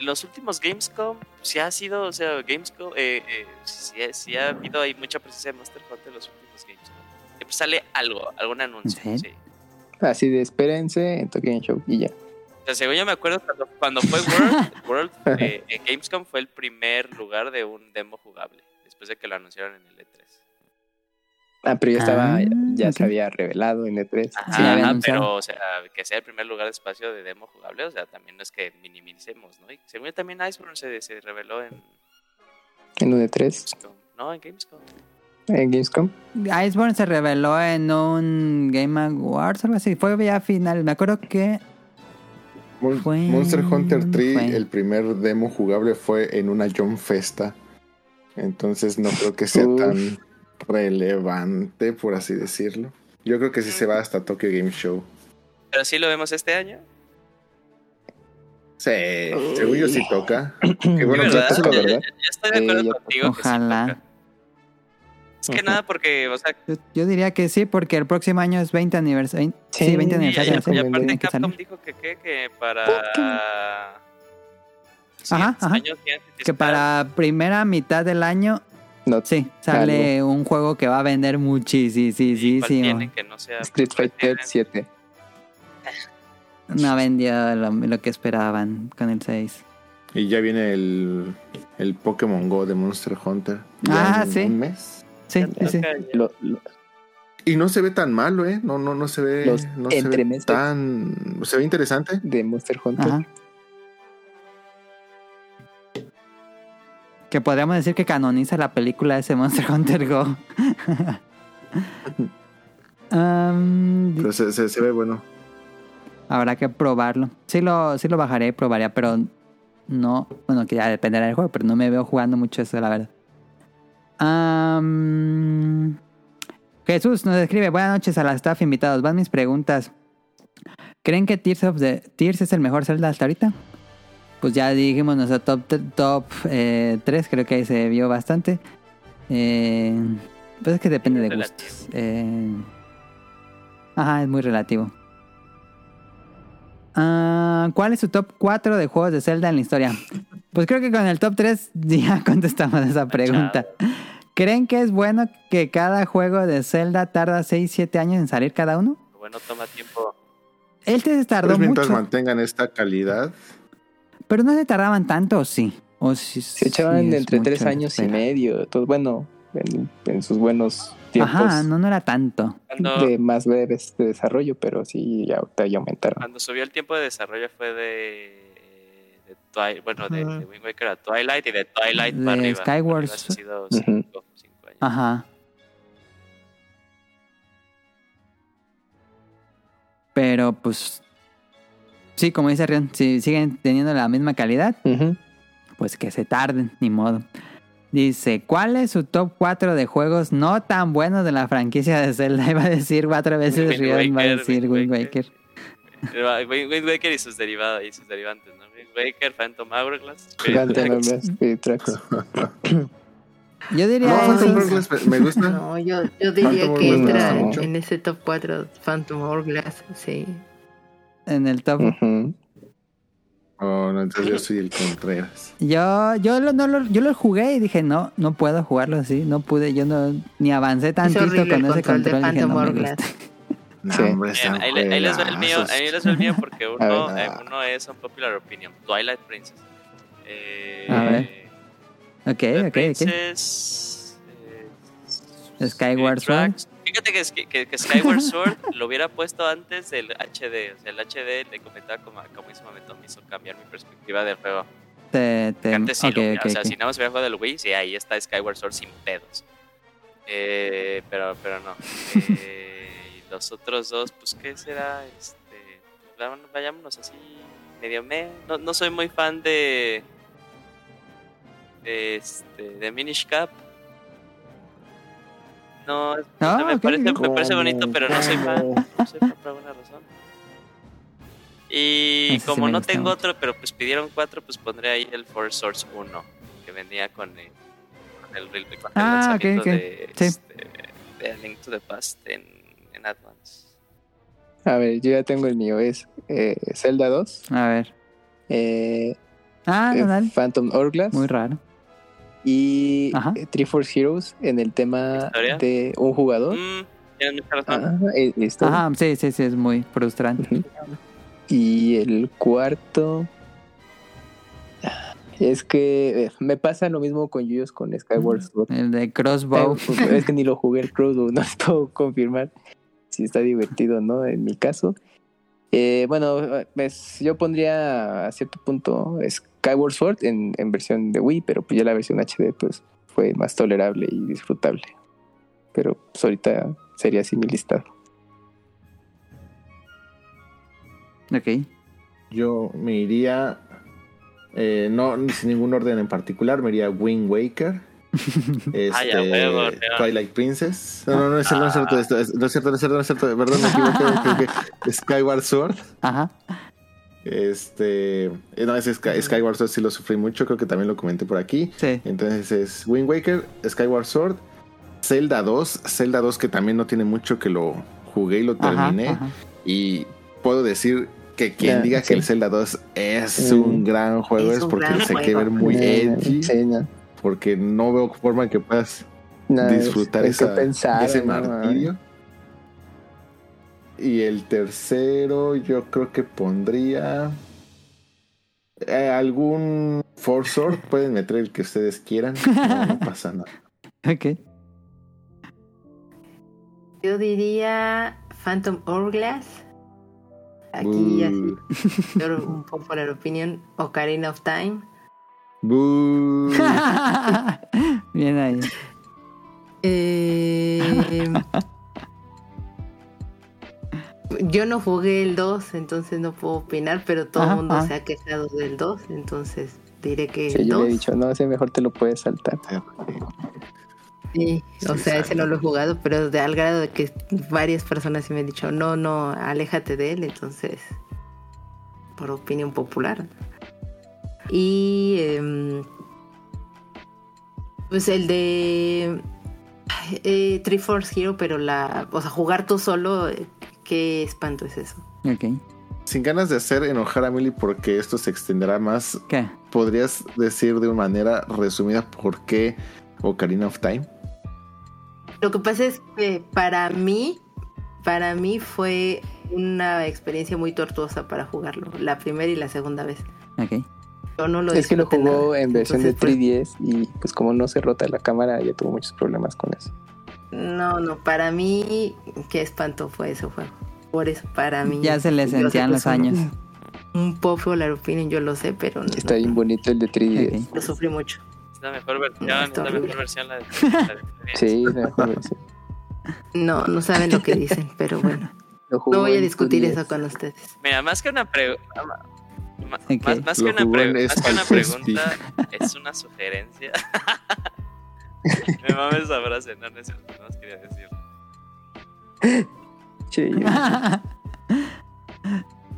los últimos Gamescom sí ha sido, o sea, Gamescom, eh, eh, sí, ha habido ahí mucha presencia de Monster Hunter en los últimos Gamescom. Siempre sale algo, algún anuncio, sí. Así de espérense en Tokyo Game Show y ya. Sea, según yo me acuerdo, cuando, fue World, (laughs) World eh, Gamescom fue el primer lugar de un demo jugable, después de que lo anunciaron en el E3. Ah, pero ya estaba, ah, ya se había revelado en E3. sí, pero, o sea, que sea el primer lugar de espacio de demo jugable, o sea, también no es que minimicemos, ¿no? Y según yo también Iceborne se, se reveló en... ¿En un E3? No, en Gamescom. ¿En Gamescom? Iceborne se reveló en un Game Awards, algo así. Fue ya final. Me acuerdo que... Monster Hunter 3, el primer demo jugable fue en una John Festa. Entonces no creo que sea tan relevante, por así decirlo. Yo creo que sí se va hasta Tokyo Game Show. ¿Pero sí lo vemos este año? Sí, según yo sí toca. (clears throat) Qué bueno, ¿verdad? Toca, ¿verdad? Yo, estoy de acuerdo contigo. Ojalá. Que sí toca. Es que nada, porque, o sea... Yo, diría que sí, porque el próximo año es 20 aniversario. Sí, 20 aniversario. Y, y, aparte Capcom dijo que, que, que para... Sí, ajá, ajá. que para primera mitad del año sí, sale un juego que va a vender muchísimo. Que no sea Street Fighter 7. No vendió lo, lo, que esperaban con el 6. Y ya viene el, el Pokémon Go de Monster Hunter. ah, sí. Un mes. Sí, sí, y no se ve tan malo, ¿eh? No, no, no se ve. no se ve tan. Se ve interesante. De Monster Hunter. Que podríamos decir que canoniza la película de ese Monster (laughs) Hunter Go. (laughs) um, pero se, ve bueno. Habrá que probarlo. Sí lo, sí lo bajaré y probaría, pero no. Bueno, que ya dependerá del juego, pero no me veo jugando mucho eso, la verdad. Jesús nos escribe: Buenas noches a la staff invitados. Van mis preguntas. ¿Creen que Tears, of the, Tears es el mejor Zelda hasta ahorita? pues ya dijimos nuestro top, top eh, 3, creo que ahí se vio bastante. Eh, pues es que depende de gustos. Eh, ajá, es muy relativo. Ah, ¿Cuál es su top 4 de juegos de Zelda en la historia? Pues creo que con el top 3 (laughs) ya contestamos esa pregunta. ¿Creen que es bueno que cada juego de Zelda tarda 6-7 años en salir cada uno? Bueno, toma tiempo. Él te tardó pues mientras mantengan esta calidad, pero no se tardaban tanto, ¿o sí? ¿O sí se echaban entre tres años y medio. Todo, bueno, en, sus buenos tiempos. Ajá, no, no era tanto. de más breves de desarrollo, pero sí ya, ya aumentaron. Cuando subió el tiempo de desarrollo fue de. de Twilight, bueno, de, de, Wind Waker a Twilight y de Twilight de para arriba. Skyward. Cinco, cinco años. Ajá. Pero pues Sí, como dice Rion, si siguen teniendo la misma calidad, pues que se tarden, ni modo. Dice, ¿cuál es su top 4 de juegos no tan buenos de la franquicia de Zelda? (laughs) Iba a decir cuatro veces Rion, va a decir Wind Waker. Wind Waker y sus derivados y sus derivantes, ¿no? Wind Waker, Phantom Hourglass, Spirit Tracks. (laughs) Yo diría no, Phantom Hourglass me gusta. No, yo, yo diría que entra en ese top 4 Phantom Hourglass, sí en el top. Oh, no, entonces yo soy el Contreras. Yo, yo, lo, no, lo, yo lo jugué y dije, no, no puedo jugarlo así. No pude, yo no, ni avancé tantito con ese control. Dije, no me gusta. (laughs) No, hombre, ahí, ahí, les va el mío, ahí les va el mío porque (laughs) uno, eh, uno es un popular opinion. Twilight Princess. Eh, A ver. Ok, ok, Princess, ok. Eh, Skyward Sword. Fíjate que, que, Skyward Sword (laughs) lo hubiera puesto antes del HD. O sea, el HD le comentaba como, como ese momento me hizo cambiar mi perspectiva del juego. Te, te... Antes sí lo, o sea, si nada más hubiera jugado del Wii, sí, ahí está Skyward Sword sin pedos. Eh, pero, pero no. Eh, y los otros dos, pues, ¿qué será? Este, vayámonos así, medio me. No, no soy muy fan de este, de Minish Cap. No, Ah, me, parece, ok. me parece bonito, pero no soy fan. No soy fan por alguna razón. Y Ese como no tengo mucho. otro, pero pues pidieron cuatro, pues pondré ahí el Four Source 1, que venía con el, con el, con el Ah, ok, lanzamiento ok. de, Sí. este, de A Link to the Past en, en Advance. A ver, yo ya tengo el mío, es eh, Zelda 2, A ver. eh, Ah, eh, no, dale. Phantom Hourglass Muy raro. Y Ajá. eh, Triforce Heroes en el tema ¿Historia? de un jugador. Mm, tienes mucha razón. Ah, eh. Ajá, sí, sí, sí, es muy frustrante. Ujú. Y el cuarto. Es que eh, me pasa lo mismo con Yuyos con Skyward Sword. El de Crossbow. Eh, Es que ni lo jugué el Crossbow, (laughs) no puedo confirmar si está divertido o no, en mi caso. Eh, bueno, pues, yo pondría a cierto punto Skyward Sword en, en versión de Wii, pero pues ya la versión HD pues fue más tolerable y disfrutable. Pero pues, ahorita sería así mi listado. Ok. Yo me iría, eh, no sin ningún orden en particular, me iría Wind Waker. (laughs) este, Ay. Twilight Princess. No, no, no es, cierto, no es cierto, no es cierto, no es cierto, no es cierto, perdón, me equivoqué. (laughs) Skyward Sword. Ajá. Este, eh, no, ese Sky- Skyward Sword sí lo sufrí mucho, creo que también lo comenté por aquí. Sí. Entonces es Wind Waker, Skyward Sword, Zelda 2, Zelda 2 que también no tiene mucho que lo jugué y lo terminé. ajá. Y puedo decir que quien diga sí. que el Zelda 2 es Mm. un gran juego Es es, porque se juego. quiere ver muy edgy, sí, no. porque no veo forma en que puedas No, es- disfrutar esa, pensar, ese ¿no? martirio. Y el tercero, yo creo que pondría eh, algún Force Sword. Pueden meter el que ustedes quieran. (laughs) No, no pasa nada. Ok. Yo diría Phantom Hourglass. Aquí, Boo. así, por un popular opinión, Ocarina of Time. Boo. (laughs) Bien ahí. Eh, yo no jugué el 2, entonces no puedo opinar, pero todo el mundo ajá. se ha quejado del 2, entonces diré que Sí, el yo le 2. he dicho, no, ese mejor te lo puedes saltar. Sí, o Sí, sea, ese no lo he jugado, pero de al grado de que varias personas sí me han dicho, no, no, aléjate de él, entonces, por opinión popular. Y em, pues el de eh, Triforce Hero, pero la, o sea, jugar tú solo, eh, qué espanto es eso. Ok. Sin ganas de hacer enojar a Millie porque esto se extenderá más, ¿Qué? ¿podrías decir de una manera resumida por qué Ocarina of Time? Lo que pasa es que para mí, para mí fue una experiencia muy tortuosa para jugarlo, la primera y la segunda vez. Ok. Yo no lo es que lo jugó nada. en versión de Entonces, pues, 3DS y pues como no se rota la cámara ya tuvo muchos problemas con eso. No, no, para mí, qué espanto fue ese juego. Por eso, para mí. Ya se le sentían los es un- años. Un popular opinion, yo lo sé, pero no, Está bien bonito el de 3DS. Ok. lo sufrí mucho. Es la mejor versión, No, es está la mejor versión la de, la (laughs) de Sí, es la mejor (laughs) versión. No, no saben lo que dicen, pero bueno. (laughs) No voy a discutir 2DS. eso con ustedes. Mira, más que una pregunta. Más, que una, pre- más que una pregunta, es una sugerencia. (laughs) Me mames esa frase, no, no es cierto, no os quería decir. (laughs) Sí, (laughs)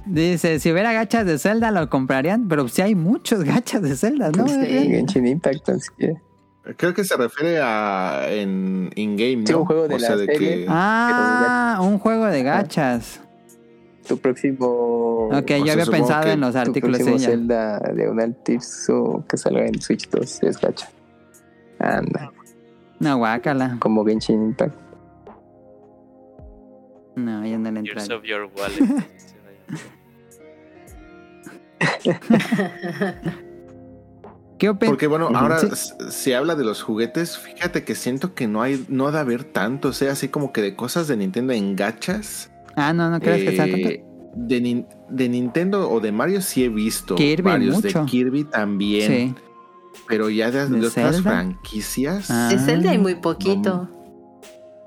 Dice, si hubiera gachas de Zelda lo comprarían, pero si hay muchos gachas de Zelda, ¿no? Sí. Genshin Impact, así que- Creo que se refiere a en in-game, ¿no? Sí, un juego de o sea, de que... Ah, un juego de gachas. tu próximo. Ok, o yo sea, había supongo pensado que en los artículos de próximo ella. Zelda de un Tirso que salga en Switch 2 es gacha. Anda, No, guácala. como Genshin Impact. No, yo no le entré. of Your Wallet. (laughs) ¿Qué opinas? Porque bueno, ahora Sí. se habla de los juguetes, fíjate que siento que no hay, no ha de haber tanto, o sea, así como que de cosas de Nintendo en gachas. Ah, no, no crees que sea tanto. Eh, de, Nin- de Nintendo o de Mario sí he visto Kirby, varios, mucho. de Kirby también, Sí. Pero ya de, ¿De de otras franquicias Ah. De Zelda hay muy poquito.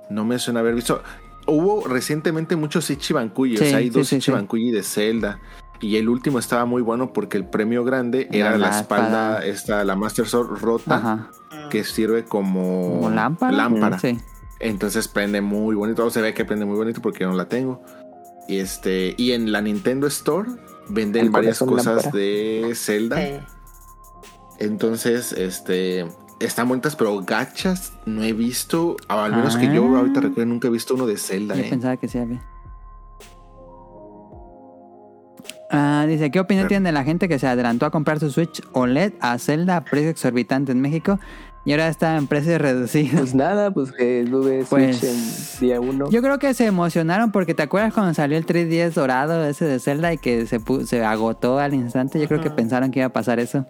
no me suena haber visto. Hubo recientemente muchos Ichibankuyi, Sí, o sea, hay sí, dos sí, sí. Ichibankuyi de Zelda. Y el último estaba muy bueno porque el premio grande era Era la, la espalda, espada. esta, la Master Sword rota, Ajá. que sirve como, Como lámpara. lámpara. Sí. Entonces prende muy bonito. Se ve que prende muy bonito porque yo no la tengo. Y este. Y en la Nintendo Store venden El varias cosas lámpara. de Zelda. Entonces, este. Están bonitas, pero gachas no he visto. Al menos que Ah. yo ahorita recuerdo, nunca he visto uno de Zelda. Yo ¿eh? pensaba que sí había. Ah, dice, ¿qué opinión de la gente que se adelantó a comprar su Switch OLED a Zelda a precio exorbitante en México y ahora está en precios reducidos? Pues nada, pues que tuve Pues, Switch en día uno. Yo creo que se emocionaron porque te acuerdas cuando salió el 3DS dorado ese de Zelda y que se, pu- se agotó al instante. Yo creo que pensaron que iba a pasar eso.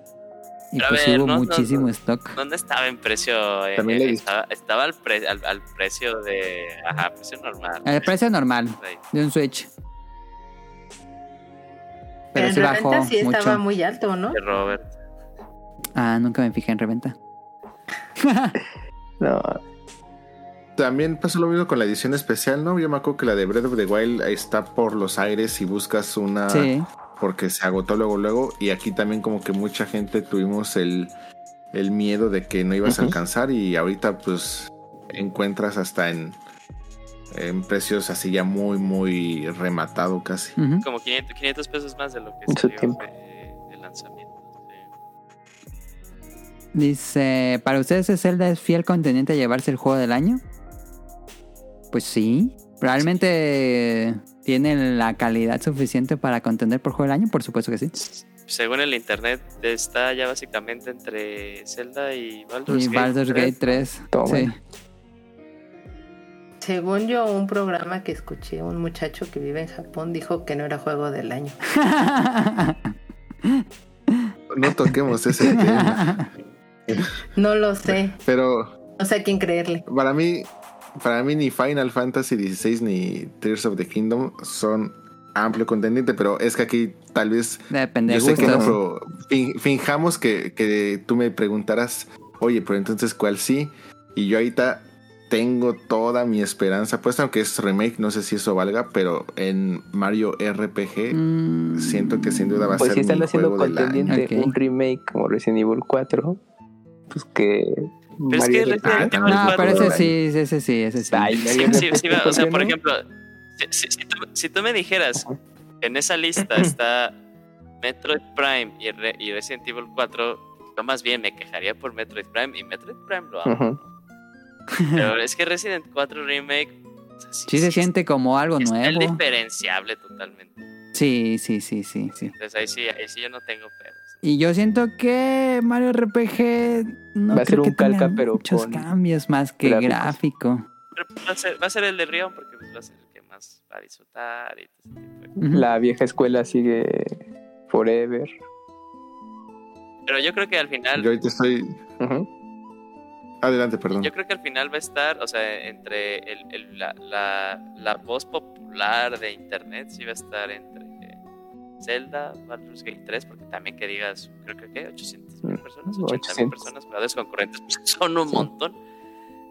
Y Pero pues ver, hubo no, muchísimo no. stock. ¿Dónde estaba en precio? Eh, También le eh, estaba, estaba al, pre- al, al precio de. Ajá, precio normal. El precio normal de un Switch. Pero en sí bajó reventa sí mucho. estaba muy alto, ¿no? De Robert. Ah, nunca me fijé en reventa. (laughs) No, También pasó lo mismo con la edición especial, ¿no? Yo me acuerdo que la de Breath of the Wild está por los aires y buscas una. Sí. Porque se agotó luego, luego. Y aquí también, como que mucha gente tuvimos el, el miedo de que no ibas a alcanzar. Y ahorita, pues, encuentras hasta en, en precios así ya muy, muy rematado casi. Como 500, 500 pesos más de lo que En su salió tiempo. de, de lanzamiento. Dice, ¿para ustedes Zelda es fiel contendiente a llevarse el juego del año? Pues sí. Probablemente tiene la calidad suficiente para contender por juego del año, por supuesto que sí. Según el internet, está ya básicamente entre Zelda y Baldur's Y Gate. Baldur's 3. Gate 3. Toma. Sí. Según yo, un programa que escuché, un muchacho que vive en Japón dijo que no era juego del año. (laughs) No toquemos ese tema. No lo sé. Pero No sé a quién creerle. para mí, para mí ni Final Fantasy XVI ni Tears of the Kingdom son amplio contendiente, pero es que aquí tal vez Depende de Yo sé que no, pero fin- finjamos que, que tú me preguntaras, oye, pero entonces, ¿cuál sí? Y yo ahorita tengo toda mi esperanza, pues aunque es remake, no sé si eso valga, pero en Mario RPG Mm, siento que sin duda va a pues ser si están mi haciendo juego contendiente un remake como Resident Evil 4, pues que. Pero es que Resident Ah, Evil. No, 4 pero ese sí, ese sí, ese sí. Ay, Sí, Mario sí, RPG, sí, va, o sea, ¿por ejemplo, si, si- si tú, si tú me dijeras que en esa lista está Metroid Prime y, Re- y Resident Evil 4, yo más bien me quejaría por Metroid Prime y Metroid Prime lo amo. Pero es que Resident 4 Remake Sí se siente como algo es nuevo. diferenciable totalmente. Sí, sí, sí, sí, sí. Entonces ahí sí, ahí sí yo no tengo pedos. Y yo siento que Mario RPG no Va a ser un que tenga calca, pero muchos con cambios más que gráficos. gráfico. Pero va a ser, va a ser el de Rion porque pues, va a ser el que más va a disfrutar y todo ese tipo de cosas. Ujú. La vieja escuela sigue forever. Pero yo creo que al final Yo ahorita estoy... Ujú. Adelante, perdón. Yo creo que al final va a estar, o sea, entre el, el- la, la, la voz popular de internet, sí va a estar entre Zelda, Baldur's Gate 3, porque también que digas, creo que ¿qué? 800 mil Mm, personas, 80 mil 800. personas, jugadores concurrentes, pues, (laughs) son un Sí. montón.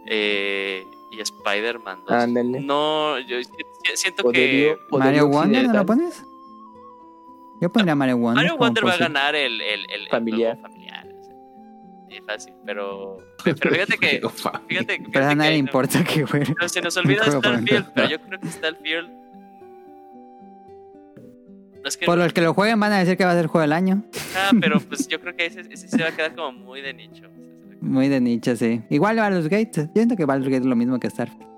Eh, y Spider-Man 2. Ándale. No, yo si- si- siento que ¿Mario Wonder no lo pones? Yo pondría Mario Wonder. Mario Wonder va a ganar el, el, el, el Familiar. Sí, fácil, pero, (laughs) pero fíjate que, fíjate, fíjate Pero a que nadie no- importa que juegue. Pero se nos olvida Starfield, pero yo creo que Starfield. No es que. Por los que lo jueguen van a decir que va a ser juego del año. Ah, pero (laughs) pues yo creo que ese, ese se va a quedar como muy de nicho. Muy de nicho, sí. Igual Baldur's Gate. Yo siento que Baldur's Gate es lo mismo que Starfield.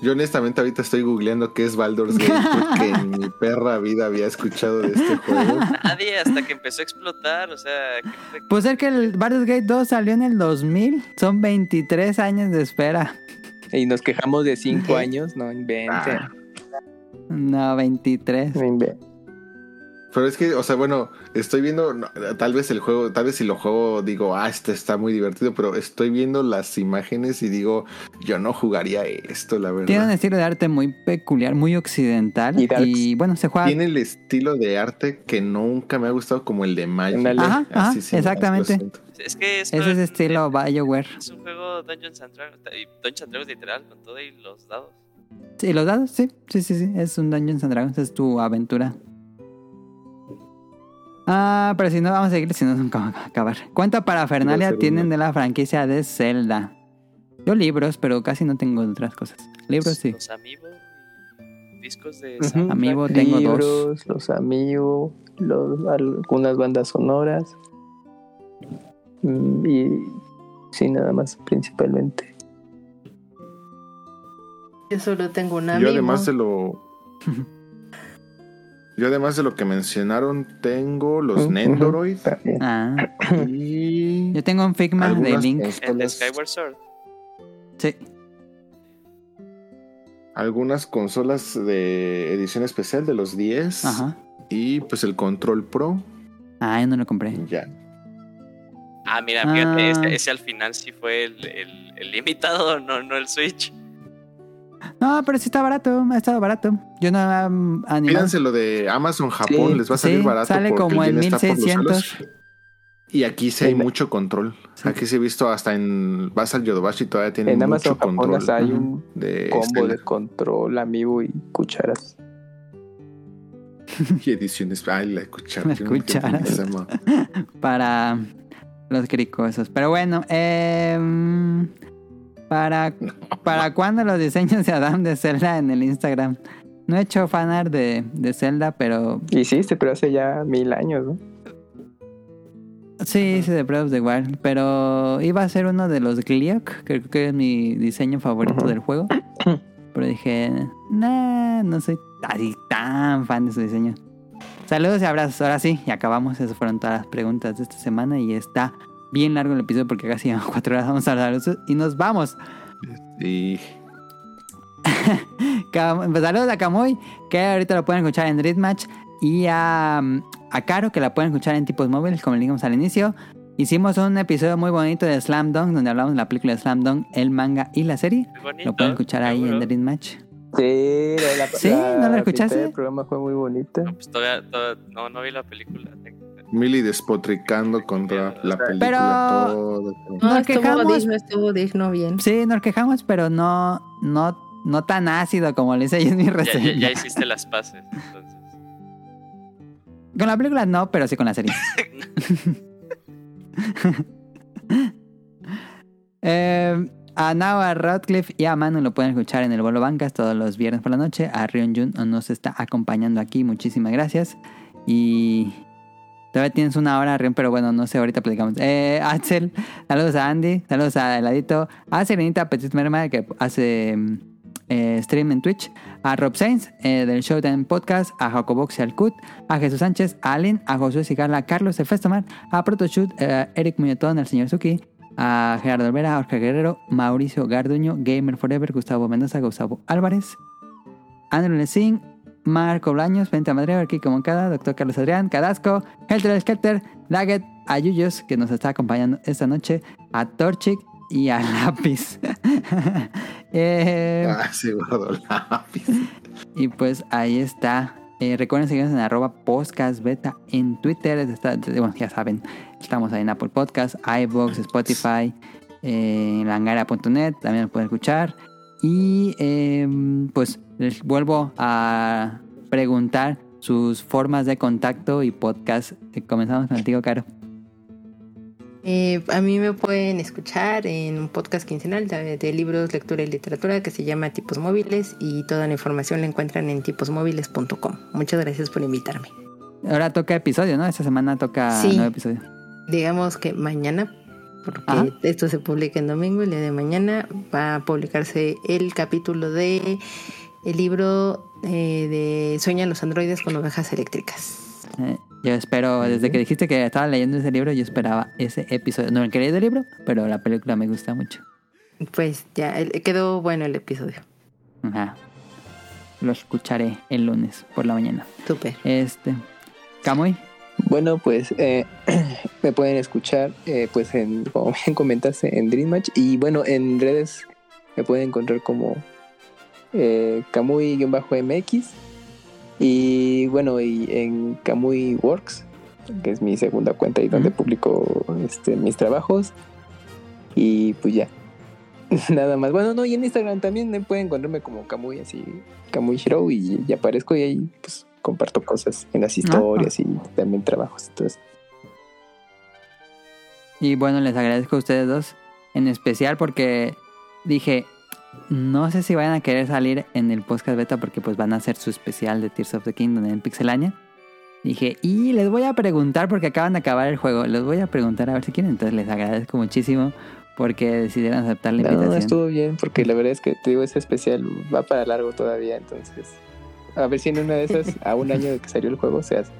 Yo honestamente ahorita estoy googleando qué es Baldur's Gate porque en mi perra vida había escuchado de este juego. Nadie hasta que empezó a explotar, o sea. que- que- Pues es que el Baldur's Gate 2 salió en el 2000. Son 23 años de espera. Y nos quejamos de 5 (laughs) años, no inventen. Ah. No, 23. No inventen. Pero es que, o sea, bueno, estoy viendo, tal vez el juego, tal vez si lo juego digo, ah, este está muy divertido, pero estoy viendo las imágenes y digo, yo no jugaría esto, la verdad. Tiene un estilo de arte muy peculiar, muy occidental. Y bueno, se juega. Tiene el estilo de arte que nunca me ha gustado como el de Magic. Ajá, ajá, sí, exactamente. Es que es, Es ese estilo BioWare. es un juego Dungeons and Dragons. Dungeons and Dragons literal, con todo y los dados. Sí, los dados, sí. Sí, sí, sí. Es un Dungeons and Dragons. Es tu aventura. Ah, pero si no, vamos a seguir, si no, nunca vamos a acabar. ¿Cuánta parafernalia tienen de la franquicia de Zelda? Yo libros, pero casi no tengo otras cosas. Libros sí. Los Amiibo y discos de. Amiibo tengo dos. Libros, los amigos, los, algunas bandas sonoras. Mm, Y sí, nada más, principalmente. Yo solo tengo un Yo amigo. además de lo... (laughs) Yo además de lo que mencionaron, tengo los. Nendoroid También. Ah, y... yo tengo un Figma de Link. El de Skyward Sword. Sí. algunas consolas de edición especial de los 10 Ajá. y pues el Control Pro. Ah, yo no lo compré. Ya. Ah, mira, fíjate, Ah. ese, ese al final sí fue el, el, el limitado, no, no el Switch. No, pero sí está barato, ha estado barato. Yo no um. Pídanse lo de Amazon Japón, Sí, les va a salir sí, barato. sale porque como en yen está por los 1600. suelos. Y aquí sí hay En- mucho control. Sí. Aquí sí he visto hasta en Basal Yodobashi todavía tiene En mucho Amazon Japón control. hay un de combo de control, amigo y cucharas. (laughs) y ediciones. Ay, la cuchara. Las cucharas. (laughs) para los cricosos. Pero bueno, em, ¿para, ¿para cuándo los diseños de Adam de Zelda en el Instagram? No he hecho fanart de, de Zelda, pero Hiciste, pero hace ya mil años, ¿no? sí hice de Breath of the Wild. Pero iba a ser uno de los Gliok, que creo que es mi diseño favorito del juego. (clears throat) Pero dije, nah, no soy así tan fan de su diseño. Saludos y abrazos. Ahora sí, y acabamos. Esas fueron todas las preguntas de esta semana y está bien largo el episodio porque casi llevamos cuatro horas. Vamos a hablar de eso y nos vamos. (laughs) Cam- pues, saludos a Camuy, que ahorita lo pueden escuchar en Dream Match. Y a, a Caro, que la pueden escuchar en tipos móviles, como le dijimos al inicio. Hicimos un episodio muy bonito de Slam Dunk, donde hablamos de la película de Slam Dunk, el manga y la serie. Bonito. Lo pueden escuchar ahí en seguro. Dream Match. Sí, la, la- Sí, la ¿no lo escuchaste? del programa fue muy bonita. No, pues todavía, todavía- no, no vi la película. Millie despotricando contra la película. Pero- todo. No, Nos estuvo quejamos. digno, estuvo digno bien. Sí, nos quejamos, pero no, no, no tan ácido como le hice ahí en mi Ya, reseña. ya, ya hiciste las paces, entonces. Con la película no, pero sí con la serie. (laughs) (laughs) Eh, a Nao, a Radcliffe y a Manu lo pueden escuchar en el Bolo Bancas todos los viernes por la noche. A Rion Jun nos está acompañando aquí. Muchísimas gracias. Y todavía tienes una hora, Rion, pero bueno, no sé, ahorita platicamos. Eh, Axel, saludos a Andy, saludos a Heladito, a Serenita Petit Merma que hace mm, eh, stream en Twitch, a Rob Sainz eh, del Showtime Podcast, a Jacobox y al Cut, a Jesús Sánchez, a Allen, a Josué Cigarla, a Carlos de Festomar, a Protoshoot, eh, Eric Muñetón, al señor Suki, a Gerardo Olvera, a Jorge Guerrero, Mauricio Garduño, Gamer Forever, Gustavo Mendoza, Gustavo Álvarez, Andrew Lessing, Marco Blaños, Venta Madrid, Kiko Moncada, Doctor Carlos Adrián, Cadasco, Helter Skelter, Daggett, a Yuyos, que nos está acompañando esta noche, a Torchic y a (laughs) Lápiz. (laughs) Eh, Ah, sí, gordo lápiz. y pues ahí está. Eh, recuerden seguirnos en arroba podcastbeta en Twitter. Está- bueno, ya saben, estamos ahí en Apple Podcast, iVoox, Spotify, eh, langara.net, también nos pueden escuchar. Y eh, pues les vuelvo a preguntar sus formas de contacto y podcast. Eh, comenzamos contigo, Caro. Eh, a mí me pueden escuchar en un podcast quincenal de, de libros, lectura y literatura que se llama Tipos Móviles y toda la información la encuentran en tiposmóviles.com. Muchas gracias por invitarme. Ahora toca episodio, ¿no? Esta semana toca Sí. nuevo episodio. Digamos que mañana, porque Ajá. esto se publica en domingo, el día de mañana va a publicarse el capítulo de el libro eh, de Sueñan los androides con ovejas eléctricas. Eh, yo espero, desde que dijiste que estaba leyendo ese libro, yo esperaba ese episodio. No he leído el libro, pero la película me gusta mucho. Pues ya el- quedó bueno el episodio. Ajá. Lo escucharé el lunes por la mañana. Súper. Este. Camuy. Bueno, pues eh, (clears throat) me pueden escuchar, eh, pues en, como bien comentaste, en Dream Match. Y bueno, en redes me pueden encontrar como eh, Kamui-MX. Y bueno, y en Kamui Works, que es mi segunda cuenta y donde publico este, mis trabajos. Y pues ya. (laughs) Nada más. Bueno, no, y en Instagram también me pueden encontrarme como Kamui, así, Kamui Shiro, y aparezco y ahí pues comparto cosas en las historias y también trabajos. Entonces. Y bueno, les agradezco a ustedes dos, en especial porque dije, no sé si vayan a querer salir en el podcast beta porque pues van a hacer su especial de Tears of the Kingdom en Pixelania. Dije, y les voy a preguntar porque acaban de acabar el juego, les voy a preguntar a ver si quieren, entonces les agradezco muchísimo porque decidieron aceptar la invitación. No, estuvo bien porque la verdad es que te digo, ese especial va para largo todavía, entonces a ver si en una de esas, a un año de que salió el juego, se hace.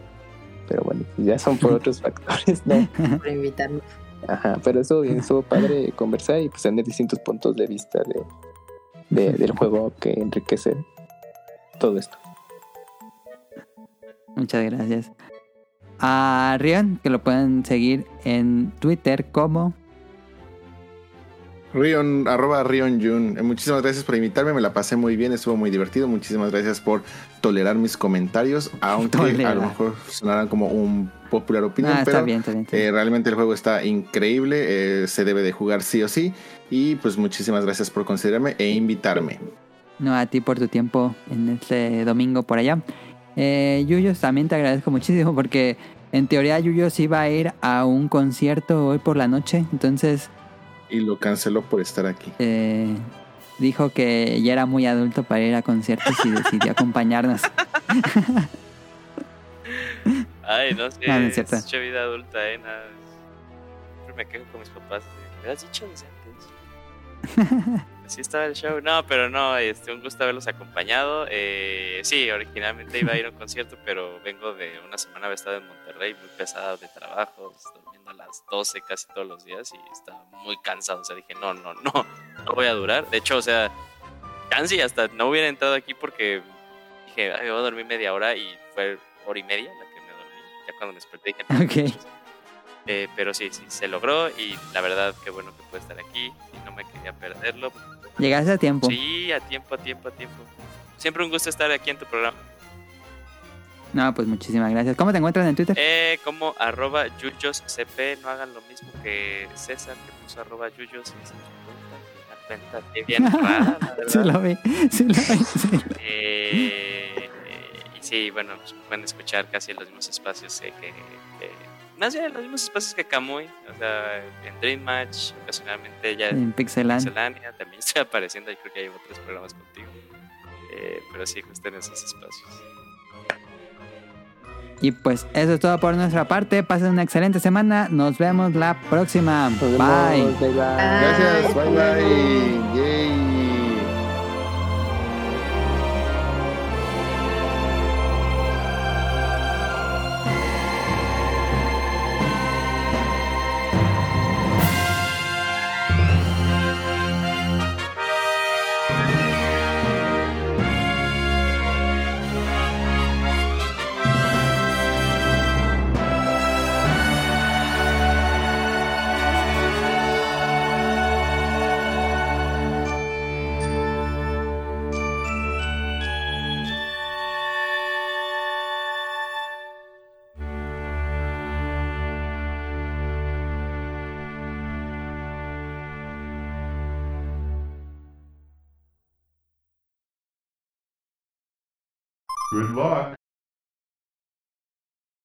Pero bueno, ya son por otros factores, ¿no? (laughs) Por invitarnos. Ajá, pero estuvo bien, (laughs) estuvo padre conversar y pues tener distintos puntos de vista de, (laughs) del juego que enriquece todo esto. Muchas gracias. A Rion, que lo pueden seguir en Twitter como Rion, arroba Rion Jun. Eh, muchísimas gracias por invitarme, me la pasé muy bien, estuvo muy divertido. Muchísimas gracias por tolerar mis comentarios, (laughs) aunque a lo mejor sonaran como un popular opinión, ah, pero eh, realmente el juego está increíble, eh, se debe de jugar sí o sí. Y pues muchísimas gracias por considerarme e invitarme. No, a ti por tu tiempo en este domingo por allá. Eh, Yuyos, también te agradezco muchísimo porque en teoría Yuyos iba a ir a un concierto hoy por la noche, entonces y lo canceló por estar aquí. Eh, dijo que ya era muy adulto para ir a conciertos y decidió acompañarnos. (laughs) Ay, no sé, no, no es, es vida adulta, eh, nada. Siempre me quejo con mis papás. ¿Me has dicho? (laughs) Así estaba el show. No, pero no, este, un gusto haberlos acompañado. Eh, sí, originalmente iba a ir a un concierto, pero vengo de una semana, había estado en Monterrey, muy pesada de trabajo, durmiendo a las 12 casi todos los días y estaba muy cansado. O sea, dije, no, no, no, no voy a durar. De hecho, o sea, casi hasta no hubiera entrado aquí porque dije, Ay, voy a dormir media hora y fue hora y media la que me dormí. Ya cuando me desperté dije, okay. Eh, pero sí, sí, se logró y la verdad que bueno que puede estar aquí y no me quería perderlo. Llegaste a tiempo. Sí, a tiempo, a tiempo, a tiempo. Siempre un gusto estar aquí en tu programa. No, pues muchísimas gracias. ¿Cómo te encuentras en Twitter? Eh, como arroba yuyoscp. No hagan lo mismo que César, que puso arroba yuyos en su cuenta. bien (laughs) rara, la verdad. Sí lo vi, sí lo vi. Eh, y sí, bueno, pues pueden escuchar casi en los mismos espacios que, que más bien en los mismos espacios que Kamui, o sea, en Dream Match, ocasionalmente ya en Pixelania. también (laughs) estoy apareciendo y creo que hay otros programas contigo. Eh, pero sí, justo en esos espacios. Y pues eso es todo por nuestra parte. Pasen una excelente semana. Nos vemos la próxima. bye. bye. Gracias. Bye bye. Yay. Good luck.